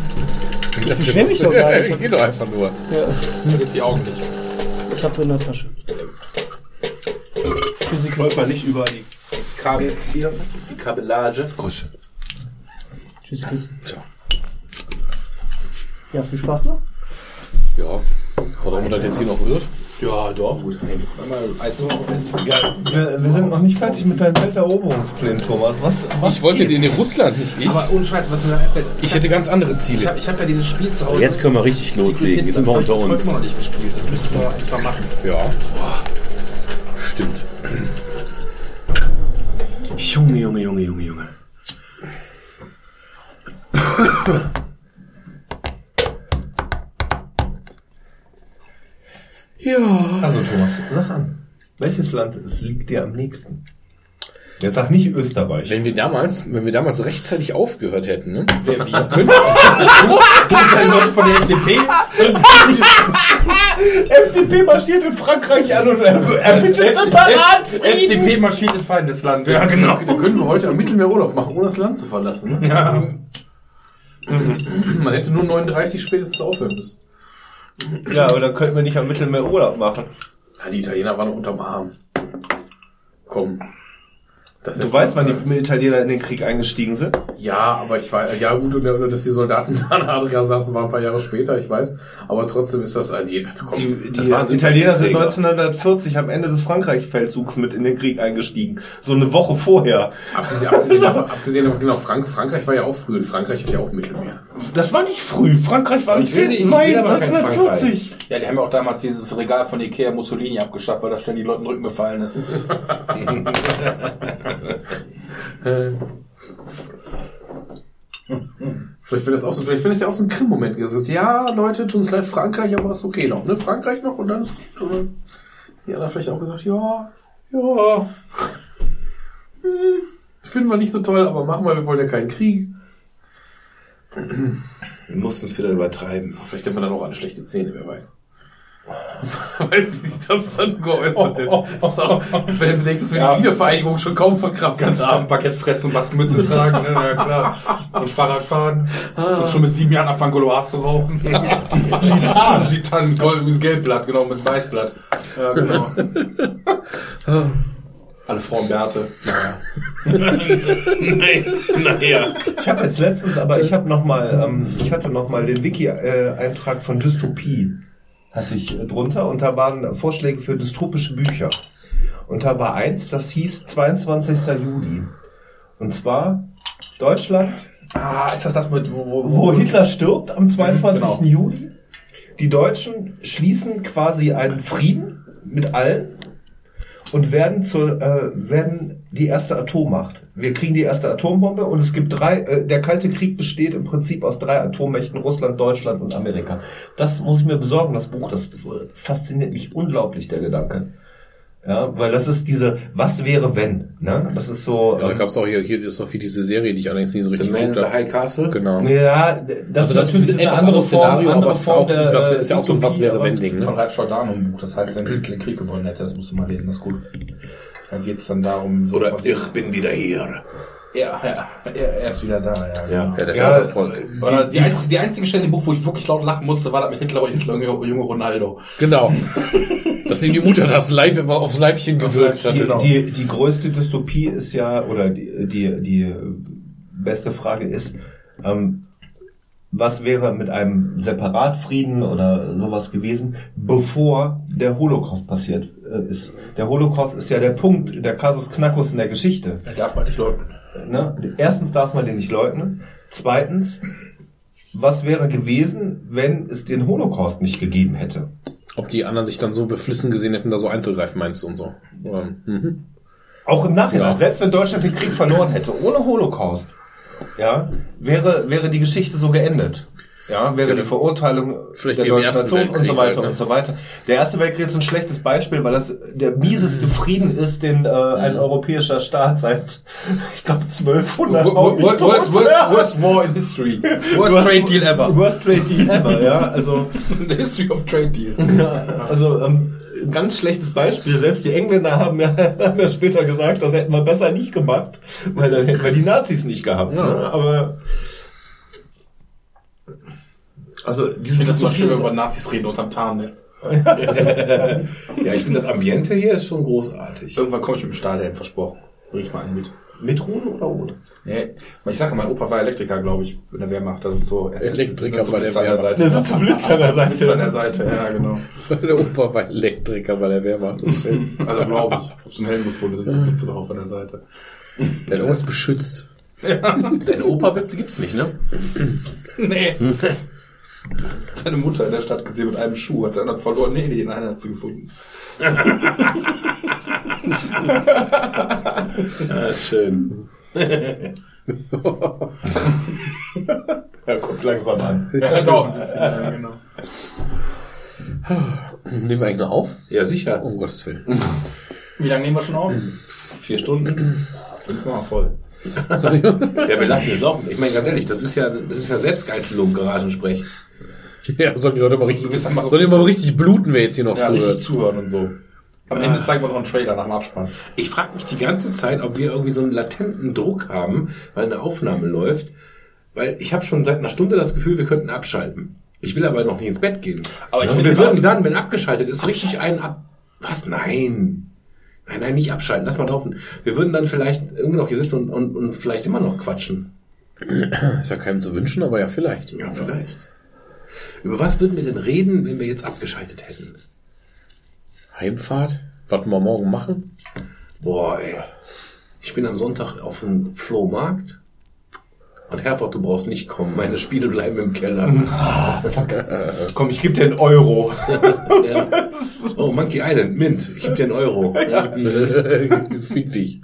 Ich beschwer mich doch gar nicht. Geht doch einfach nur. Ja, vergiss die Augen nicht. ich hab's in der Tasche. Tschüssi, Wollt man nicht über die Kabel jetzt hier, die Kabellage. Grüße. Tschüssi, Tschüssi. Ja, viel Spaß noch. Ja. Oder ob man das jetzt hier noch wird? Ja, doch. Ja, wir, wir sind noch nicht fertig mit deinen Welteroberungsplänen, Thomas. Was, was Ich wollte geht? in Russland, nicht ich. Aber ohne Scheiß, was mir einfällt. Ich hätte ganz andere Ich Ziele. habe ich hab ja dieses Spiel zu Hause. Jetzt können wir richtig loslegen. Jetzt sind wir Das unter hab ich uns. heute noch nicht gespielt. Das müssten wir mal machen. Ja. Stimmt. Junge, Junge, Junge, Junge, Junge. Also Thomas, sag an. Welches Land es liegt dir am nächsten? Jetzt sag nicht Österreich. Wenn wir damals, wenn wir damals rechtzeitig aufgehört hätten, ne? Wer wir? Können Keine Leute von der FDP? FDP marschiert in Frankreich an und er, er bittet separat Frieden. FDP marschiert in Feindesland. Ja, genau. Da können wir heute am Mittelmeer Urlaub machen, ohne das Land zu verlassen. Ne? Ja. Man hätte nur 39 spätestens aufhören müssen. Ja, aber dann könnten wir nicht am Mittelmeer Urlaub machen. Ja, die Italiener waren unterm Arm. Komm. Das Du weißt, wann die Italiener in den Krieg eingestiegen sind? Ja, aber ich weiß, ja gut, und, dass die Soldaten da in Adria saßen, war ein paar Jahre später, ich weiß. Aber trotzdem ist das ein jeder. Komm, Die, das die waren so Italiener sind Sympathieträger. 1940 am Ende des Frankreich-Feldzugs mit in den Krieg eingestiegen. So eine Woche vorher. Abgesehen, abgesehen, davon, abgesehen genau, Frank, Frankreich war ja auch früh und Frankreich hat ja auch Mittelmeer. Das war nicht früh. Frankreich war am Ich will, 10. ich Mai will aber kein 1940. Frankreich. Ja, die haben ja auch damals dieses Regal von Ikea Mussolini abgeschafft, weil da ständig Leuten Rücken gefallen ist. Vielleicht wäre das auch so, vielleicht wäre das ja auch so ein Krim-Moment. Ja, Leute, tut uns leid, Frankreich, aber ist okay noch, ne? Frankreich noch und dann ist gut. Und dann, ja, dann vielleicht auch gesagt, ja, ja. Hm, finden wir nicht so toll, aber machen wir, wir wollen ja keinen Krieg. Wir mussten es wieder übertreiben. Vielleicht hat man dann auch alle schlechte Zähne, wer weiß. weiß, wie sich das dann geäußert hätte. Ist auch, wenn du denkst, dass wir Ja. die Wiedervereinigung schon kaum verkraftet Ganz haben. Baguette fressen und Bastenmütze tragen, ne? ja klar. Und Fahrrad fahren. Und schon mit sieben Jahren anfangen, Goloas zu rauchen. Gitan. Gitan, Gold, mit Gelbblatt, genau, mit Weißblatt. Ja, genau. Alle Frauen Bärte. Naja. Nein, naja. Ich habe jetzt letztens, aber ich habe noch mal, ähm, ich hatte noch mal den Wiki-Eintrag von Dystopie hatte ich äh, drunter und da waren Vorschläge für dystopische Bücher. Und da war eins, das hieß 22. Juli. Und zwar Deutschland, Ah, ist das das mit, wo, wo, wo Hitler stirbt am 22. Genau. Juli. Die Deutschen schließen quasi einen Frieden mit allen und werden zur, äh, werden die erste Atommacht. Wir kriegen die erste Atombombe und es gibt drei, äh, der Kalte Krieg besteht im Prinzip aus drei Atommächten, Russland, Deutschland und Amerika. Das muss ich mir besorgen, das Buch, das fasziniert mich unglaublich, der Gedanke. Ja, weil das ist diese, was wäre wenn, ne? Das ist so, Ja, da ähm, gab es auch hier, hier ist doch wie diese Serie, die ich allerdings nie so richtig habe. High Castle. Genau. ja, das, Also das ist ein etwas anderes Szenario, aber es ist auch, was, ist ja auch so ein Was wäre wenn Ding, Von ne? Ralf Giordano ein Buch, das heißt, wenn Hitler Krieg gewonnen hätte, das musst du mal lesen, das ist gut. Da geht's dann darum... Oder ich bin wieder hier. Ja, ja, er, er ist wieder da, ja. Ja. genau. Ja, der Ja, Erfolg. Oder die, einzige, die einzige Stelle im Buch, wo ich wirklich laut lachen musste, war das mit Hitler, Hitler junge, junge Ronaldo. Genau. Dass ihm die Mutter das Leib, aufs Leibchen gewirkt hat. Die, Genau. die, die größte Dystopie ist ja, oder die, die, die beste Frage ist, ähm, was wäre mit einem Separatfrieden oder sowas gewesen, bevor der Holocaust passiert äh, ist? Der Holocaust ist ja der Punkt, der Kasus Knackus in der Geschichte. Er darf man nicht leugnen. Ne? Erstens darf man den nicht leugnen. Zweitens, was wäre gewesen, wenn es den Holocaust nicht gegeben hätte? Ob die anderen sich dann so beflissen gesehen hätten, da so einzugreifen, meinst du und so. Oder, mhm. Auch im Nachhinein, Ja. selbst wenn Deutschland den Krieg verloren hätte, ohne Holocaust, ja, wäre, wäre die Geschichte so geendet. Ja, wäre Ja, die Verurteilung vielleicht der deutschen Nation und so weiter halt, ne? und so weiter. Der Erste Weltkrieg ist ein schlechtes Beispiel, weil das der mieseste Frieden ist, den äh, ein europäischer Staat seit, ich glaube, 1200 Worst, worst, worst, worst war in history. Worst trade deal ever. Worst Trade Deal ever, ja. Also, The history of trade deal. ja, also ähm, ein ganz schlechtes Beispiel. Selbst die Engländer haben ja, haben ja später gesagt, das hätten wir besser nicht gemacht, weil dann hätten wir die Nazis nicht gehabt. Ja. Ne? Aber also Ich finde das mal schön, wenn wir über Nazis reden unterm Tarnnetz. Ja, ich finde das Ambiente hier ist schon großartig. Irgendwann komme ich mit dem Stahlhelm, versprochen. Bring ich mal einen mit. ist mit Ruhen oder ohne? Nee, ich sage, mein Opa war Elektriker, glaube ich, in der Wehrmacht. Da sind so Elektriker so bei der Wehrmacht. Seite. Der sitzt so Blitz an der Blitze an der Seite. Seite, ja, genau. Der Opa war Elektriker bei der Wehrmacht. Das ist schön. Also glaube ich. Ich habe so einen Helm gefunden, da sind so Blitze drauf an der Seite. Der hat irgendwas beschützt. Deine Opa-Witze gibt's nicht, ne? Nee. Deine Mutter in der Stadt gesehen mit einem Schuh, hat sie anderen verloren. Nee, den einen hat sie gefunden. Ist schön. Ja, kommt langsam an. Ja, ein bisschen. Ja, genau. Nehmen wir eigentlich noch auf? Ja, sicher. Um Gottes Willen. Wie lange nehmen wir schon auf? Vier Stunden. Fünfmal voll. Sorry. Ja, wir lassen es laufen. Ich meine, ganz ehrlich, das ist ja, das ist ja Selbstgeißelung, Garagensprech. Ja, sollen die Leute mal richtig, sollen die mal richtig bluten, wer jetzt hier noch Ja, richtig zuhört. zuhören und so. Am Ende zeigen wir noch einen Trailer nach dem Abspann. Ich frage mich die ganze Zeit, ob wir irgendwie so einen latenten Druck haben, weil eine Aufnahme läuft. Weil ich habe schon seit einer Stunde das Gefühl, wir könnten abschalten. Ich will aber noch nicht ins Bett gehen. Aber ich Und finde wir würden dann, wenn abgeschaltet ist, richtig einen ab... Was? Nein. Nein, nein, nicht abschalten, lass mal laufen. Wir würden dann vielleicht irgendwie noch hier sitzen und, und, und vielleicht immer noch quatschen. Ist ja keinem zu wünschen, aber ja, vielleicht. Ja, vielleicht. Über was würden wir denn reden, wenn wir jetzt abgeschaltet hätten? Heimfahrt? Was wir morgen machen? Boah, ey. Ich bin am Sonntag auf dem Flohmarkt. Und Herford, du brauchst nicht kommen. Meine Spiele bleiben im Keller. Komm, ich gebe dir einen Euro. ja. Oh, Monkey Island, Mint. Ich geb dir einen Euro. Ja. Fick dich.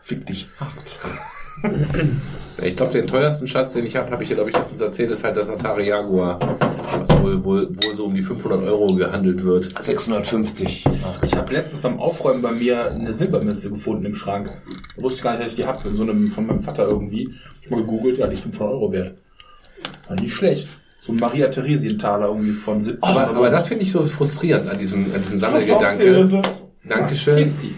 Fick dich hart. Ich glaube, den teuersten Schatz, den ich habe, habe ich ja, glaube ich, letztens erzählt, ist halt das Atari Jaguar, was wohl, wohl, wohl so um die 500 Euro gehandelt wird. 650. Ich habe letztens beim Aufräumen bei mir eine Silbermünze gefunden im Schrank. Da wusste ich gar nicht, dass ich die habe. In so einem von meinem Vater irgendwie. Ich mal gegoogelt, ja, die ist 500 Euro wert. War nicht schlecht. So ein Maria Theresienthaler irgendwie von 17 Aber, aber das finde ich so frustrierend an diesem, an diesem Sammelgedanke. Dankeschön. Sissi.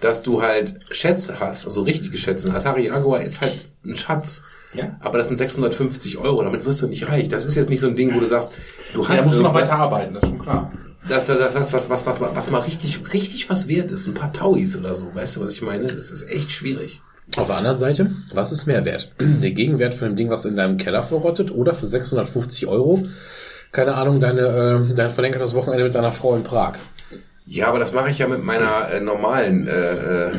Dass du halt Schätze hast, also richtige Schätze. Ein Atari Jaguar ist halt ein Schatz. Ja. Aber das sind 650 Euro, damit wirst du nicht reich. Das ist jetzt nicht so ein Ding, wo du sagst, du Ja, hast da musst du noch weiter arbeiten, das ist schon klar. Das, das, das was, was, was, was, was mal richtig, richtig was wert ist. Ein paar Tauis oder so. Weißt du, was ich meine? Das ist echt schwierig. Auf der anderen Seite, was ist mehr wert? Der Gegenwert von dem Ding, was in deinem Keller verrottet oder für 650 Euro, keine Ahnung, deine, äh, dein verlängertes Wochenende mit deiner Frau in Prag. Ja, aber das mache ich ja mit meiner äh, normalen. Äh, äh,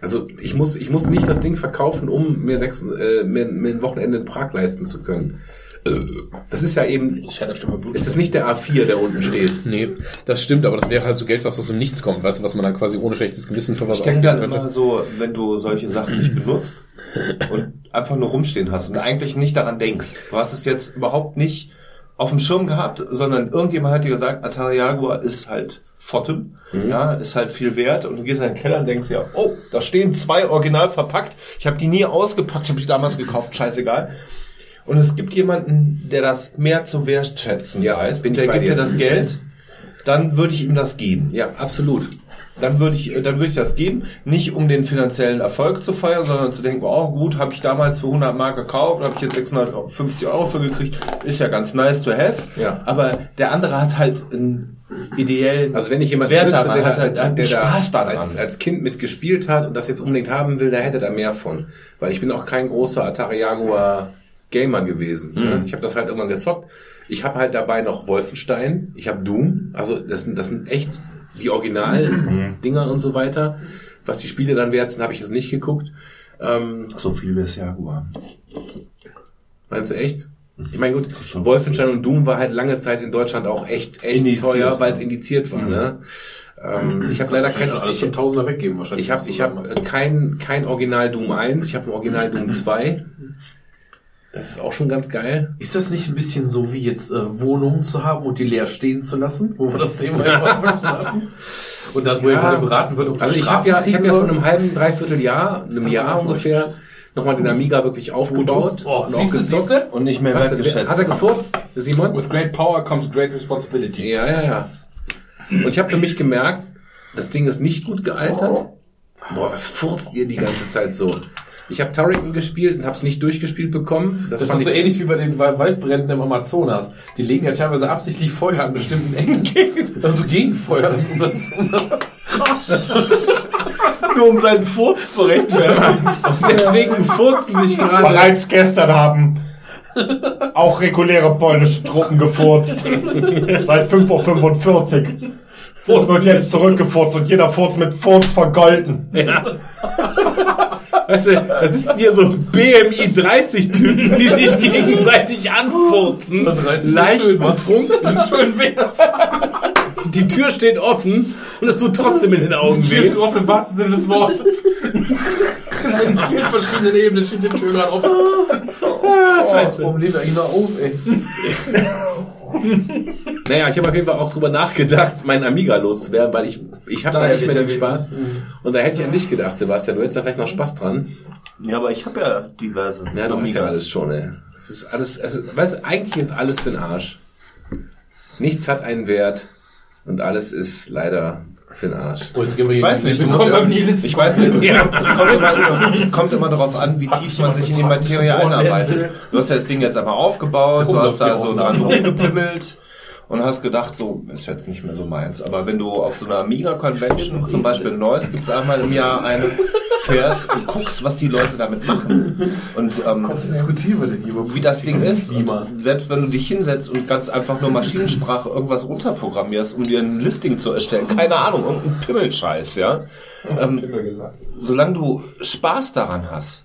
also ich muss, ich muss nicht das Ding verkaufen, um mir, sechs, äh, mir, mir ein Wochenende in Prag leisten zu können. Äh, Das ist ja eben. Es ist nicht der A4, der unten steht. Nee, das stimmt, aber das wäre halt so Geld, was aus dem Nichts kommt, weißt du, was man dann quasi ohne schlechtes Gewissen für was Ich denke dann immer so, wenn du solche Sachen nicht benutzt und einfach nur rumstehen hast und eigentlich nicht daran denkst. Du hast es jetzt überhaupt nicht auf dem Schirm gehabt, sondern irgendjemand hat dir gesagt, Atari Jaguar ist halt Fotten, ja, ist halt viel wert und du gehst in den Keller und denkst ja, oh, da stehen zwei original verpackt. Ich habe die nie ausgepackt, ich habe die damals gekauft, scheißegal. Und es gibt jemanden, der das mehr zu wertschätzen Ja, weiß, bin der gibt dir das Geld, dann würde ich ihm das geben Ja, absolut. Dann würde ich, dann würde ich das geben, nicht um den finanziellen Erfolg zu feiern, sondern zu denken, oh gut, habe ich damals für 100 Mark gekauft, habe ich jetzt 650 Euro für gekriegt, ist ja ganz nice to have. Ja. Aber der andere hat halt einen ideellen Also wenn ich jemanden Wert wüsste, der, hat der, halt der, einen Spaß da als, als Kind mitgespielt hat und das jetzt unbedingt haben will, der hätte da mehr von. Weil ich bin auch kein großer Atari Jaguar Gamer gewesen. Mhm. Ne? Ich habe das halt irgendwann gezockt. Ich habe halt dabei noch Wolfenstein, ich habe Doom, also das sind, das sind echt die Mhm. Original-Dinger und so weiter. Was die Spiele dann wert sind, habe ich jetzt nicht geguckt. Ähm, so viel wie es Jaguar. Meinst du echt? Ich meine, gut, Wolfenstein und Doom war halt lange Zeit in Deutschland auch echt, echt Indiziert. teuer, weil es indiziert war. Ne? Ähm, ich habe leider kein, alles ich, Tausender weggeben wahrscheinlich. ich habe ich hab kein, kein Original Doom 1, ich habe ein Original Doom 2. Das ist auch schon ganz geil. Ist das nicht ein bisschen so wie jetzt äh, Wohnungen zu haben und die leer stehen zu lassen, wo wir das Thema ja hatten? Und dann, wo Ja. gerade beraten wird, ob Also ich habe ja, ich habe ja vor einem halben, dreiviertel Jahr, einem haben Jahr ungefähr, nochmal den Amiga wirklich aufgebaut. Oh, und auch siehst du, gezockt. siehst du? Und nicht mehr Hast du, wertgeschätzt. hat er gefurzt, Simon? With great power comes great responsibility. Ja, ja, ja. Und ich habe für mich gemerkt, das Ding ist nicht gut gealtert. Boah, was furzt ihr die ganze Zeit so? Ich habe Turrican gespielt und habe es nicht durchgespielt bekommen. Das, Das fand ist so ich ähnlich wie bei den Wa- Waldbränden im Amazonas. Die legen ja teilweise absichtlich Feuer an bestimmten Ecken. Also Gegenfeuer, um das, um das Nur um seinen Furz zu rechtfertigen. Deswegen furzen sich gerade. Bereits gestern haben auch reguläre polnische Truppen gefurzt. Seit 5.45 Uhr. Furz wird jetzt zurückgefurzt und jeder Furz mit Furz vergolten. Ja. Weißt du, da sitzen hier so BMI 30 Typen, die sich gegenseitig anfurzen. 30 Leicht betrunken. Schön wär's. Die Tür steht offen und es tut trotzdem in den Augen Tür weh. steht offen im wahrsten Sinne des Wortes. In vielen verschiedenen Ebenen steht die Tür gerade offen. Scheiße. Warum lebt eigentlich noch auf, ey? Naja, ich habe auf jeden Fall auch drüber nachgedacht, meinen Amiga loszuwerden, weil ich, ich habe da Daher nicht mehr den Spaß. Und da hätte ich an dich gedacht, Sebastian. Du hättest da vielleicht noch Spaß dran. Ja, aber ich habe ja diverse. Ja, du hast ja alles schon, ey. Es ist alles, es ist, weißt du, eigentlich ist alles für den Arsch. Nichts hat einen Wert und alles ist leider für den Arsch. Oh, jetzt gehen wir Ich weiß nicht, du musst ja, ich weiß nicht, es, Ja. es, kommt immer, es kommt immer darauf an, wie tief man sich in die Materie einarbeitet. Du hast ja das Ding jetzt aber aufgebaut, du hast da so dran rumgepimmelt und hast gedacht, so, ist jetzt nicht mehr so meins. Aber wenn du auf so einer Amiga Convention, zum Beispiel in Neuss, gibt's einmal im Jahr eine, fährst und guckst, was die Leute damit machen. Und ähm, diskutieren wir denn hier überhaupt? wie das Ding ist. Und selbst wenn du dich hinsetzt und ganz einfach nur Maschinensprache irgendwas runterprogrammierst, um dir ein Listing zu erstellen, keine Ahnung, irgendein Pimmelscheiß, ja. Ähm, solange du Spaß daran hast,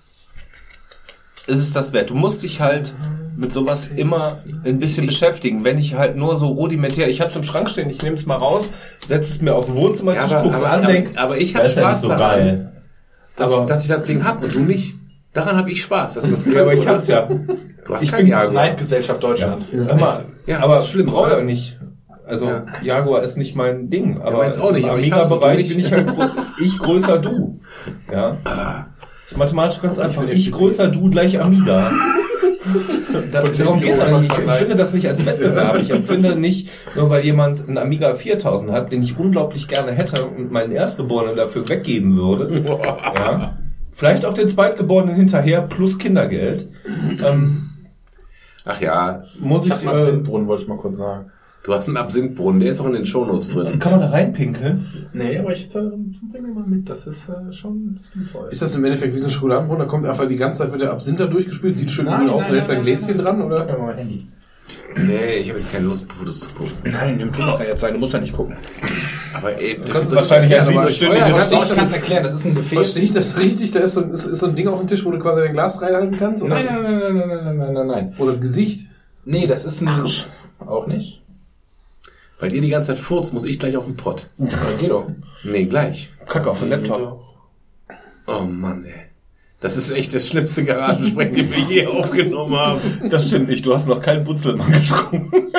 ist es das wert. Du musst dich halt mit sowas immer ein bisschen beschäftigen. Wenn ich halt nur so rudimentär, ich hab's im Schrank stehen, ich nehme es mal raus, setze es mir auf den Wohnzimmertisch, Ja, aber, guck's aber, an, aber, denk, aber ich das habe ja Spaß so daran, geil. dass, Aber- ich, dass ich das Ding hab und du nicht. Daran habe ich Spaß. Das ist das Ja, aber ich hab's ja. Du hast Ich bin Jaguar. Neidgesellschaft Deutschland. Hör mal, Ja, aber schlimm, brauche ich nicht. Also Ja. Jaguar ist nicht mein Ding, aber meins auch nicht, im aber ich Amiga-Bereich bin ich halt ich größer du. Ja. Das ist mathematisch ganz einfach. Ich größer du gleich Amiga. Da, darum geht's auch nicht. Ich empfinde das nicht als Wettbewerb. Ich empfinde nicht, nur weil jemand einen Amiga 4000 hat, den ich unglaublich gerne hätte und meinen Erstgeborenen dafür weggeben würde. Ja. Vielleicht auch den Zweitgeborenen hinterher plus Kindergeld. Ähm, Ach ja, muss ich, Ich äh, Brunnen, wollte ich mal kurz sagen. Du hast einen Absinthbrunnen, der ist auch in den Shownotes drin. Kann man da reinpinkeln? Nee, aber ich bringe mal mit, das ist äh, schon stilvoll. Ist das im Endeffekt wie so ein Schokoladenbrunnen? Da kommt einfach die ganze Zeit, wird der Absinth da durchgespült, sieht schön grün aus, dann hältst du ein Gläschen dran, oder? Ja, mein Handy. Nee, ich habe jetzt keine Lust, Fotos zu gucken. Nein, nimm du ja jetzt sein, du musst ja nicht gucken. Aber ey, du das es wahrscheinlich ein Stündiges. Ich kann es erklären, das ist ein Buffet. Verstehe ich das richtig? Da ist so, ist, ist so ein Ding auf dem Tisch, wo du quasi dein Glas reinhalten kannst? Oder? Nein, nein, nein, nein, nein, nein, nein, nein. Oder Gesicht? Nee, das ist ein... Arsch. Auch nicht? Weil ihr die ganze Zeit furzt, muss ich gleich auf den Pott. Ja, geh doch. Nee, gleich. Kacke auf den Laptop. Oh Mann, ey. Das ist echt das schlimmste Garagensprech, den wir je aufgenommen haben. Das stimmt nicht, du hast noch keinen Butzelmann getrunken.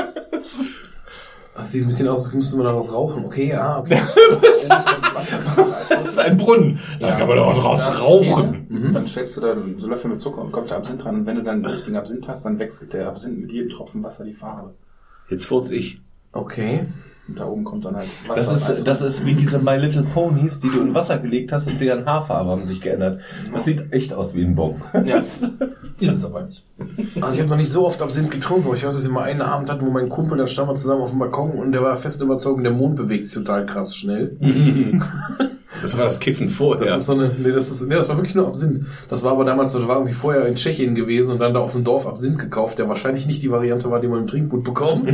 Das sieht ein bisschen aus, als müsste man daraus rauchen. Okay, ja, okay. Das ist ein Brunnen. Da kann man doch draus rauchen. Dann stellst du da so Löffel mit Zucker und kommt der Absinth dran. Und wenn du dann den richtigen Absinth hast, dann wechselt der Absinth mit jedem Tropfen Wasser die Farbe. Jetzt furz ich. Okay. Und da oben kommt dann halt Wasser. Das ist, das ist wie diese My Little Ponies, die du in Wasser gelegt hast und deren Haarfarbe haben sich geändert. Das sieht echt aus wie ein Bon. Ja, ist es aber nicht. Also ich habe noch nicht so oft Absinth getrunken, aber ich weiß, dass wir mal einen Abend hatten, wo mein Kumpel, da standen wir zusammen auf dem Balkon und der war fest überzeugt, der Mond bewegt sich total krass schnell. Das war das Kiffen vorher. Das ist so eine, nee, das ist, nee, das war wirklich nur Absinth. Das war aber damals, so, das war irgendwie vorher in Tschechien gewesen und dann da auf dem Dorf Absinth gekauft, der wahrscheinlich nicht die Variante war, die man im Trinkgut bekommt.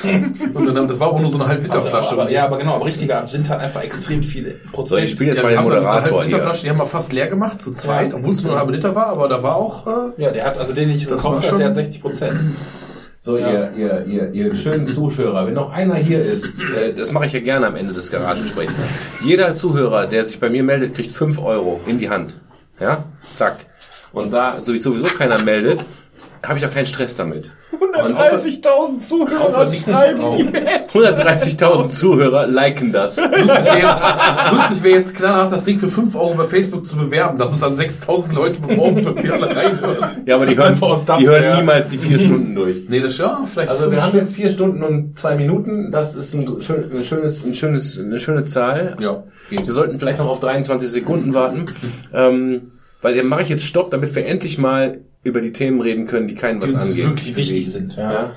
und dann, das war aber nur so eine halb Liter Flasche. Aber, ja, aber genau, aber richtiger Absinth hat einfach extrem viele Prozent. so, ich spiele jetzt Ja, mal den haben dann diese Moderator hier. Die haben wir fast leer gemacht, zu zweit, Ja. obwohl es nur eine halbe Liter war, aber da war auch, äh, Ja, der hat, also den ich Das gekauft war schon- der hat 60 Prozent. So, ihr, ihr, ihr, ihr schönen Zuhörer, wenn noch einer hier ist, äh, das mache ich ja gerne am Ende des Garagensprechs. Jeder Zuhörer, der sich bei mir meldet, kriegt 5 Euro in die Hand. Ja? Zack. Und da sowieso keiner meldet, habe ich auch keinen Stress damit. 130.000 Zuhörer außer schreiben ihm. 130.000 Zuhörer liken das. Lustig wäre lustig wär jetzt knallhart, das Ding für 5 Euro bei Facebook zu bewerben, dass es an 6000 Leute beworben wird, die alle reinhören. Ja, aber die hören, die hören niemals die vier Stunden durch. Nee, das ja, vielleicht Also wir haben Stück. jetzt vier Stunden und zwei Minuten. Das ist ein, schön, ein schönes, ein schönes, eine schöne Zahl. Ja, geht. Wir sollten vielleicht noch auf 23 Sekunden warten, ähm, weil dann mache ich jetzt Stopp, damit wir endlich mal über die Themen reden können, die keinen was Die uns angehen. wirklich Wichtig sind. Ja.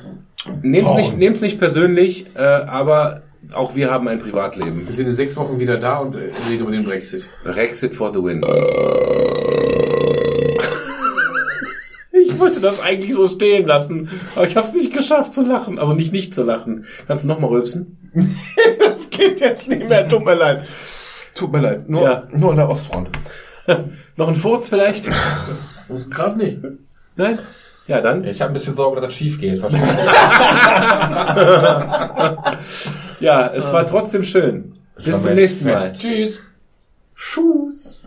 Nehmt's nicht, nehmt's nicht persönlich, äh, aber auch wir haben ein Privatleben. Wir sind in sechs Wochen wieder da und äh, reden über den Brexit. Brexit for the win. Ich wollte das eigentlich so stehen lassen, aber ich habe es nicht geschafft zu lachen. Also nicht nicht zu lachen. Kannst du noch mal rülpsen? Das geht jetzt nicht mehr, tut mir leid. Tut mir leid, nur, Ja. nur an der Ostfront. Noch ein Furz vielleicht? Gerade nicht. Nein? Ja, dann. Ich habe ein bisschen Sorge, dass das schief geht. Ja, es war trotzdem schön. Bis zum nächsten Mal. Tschüss. Tschüss.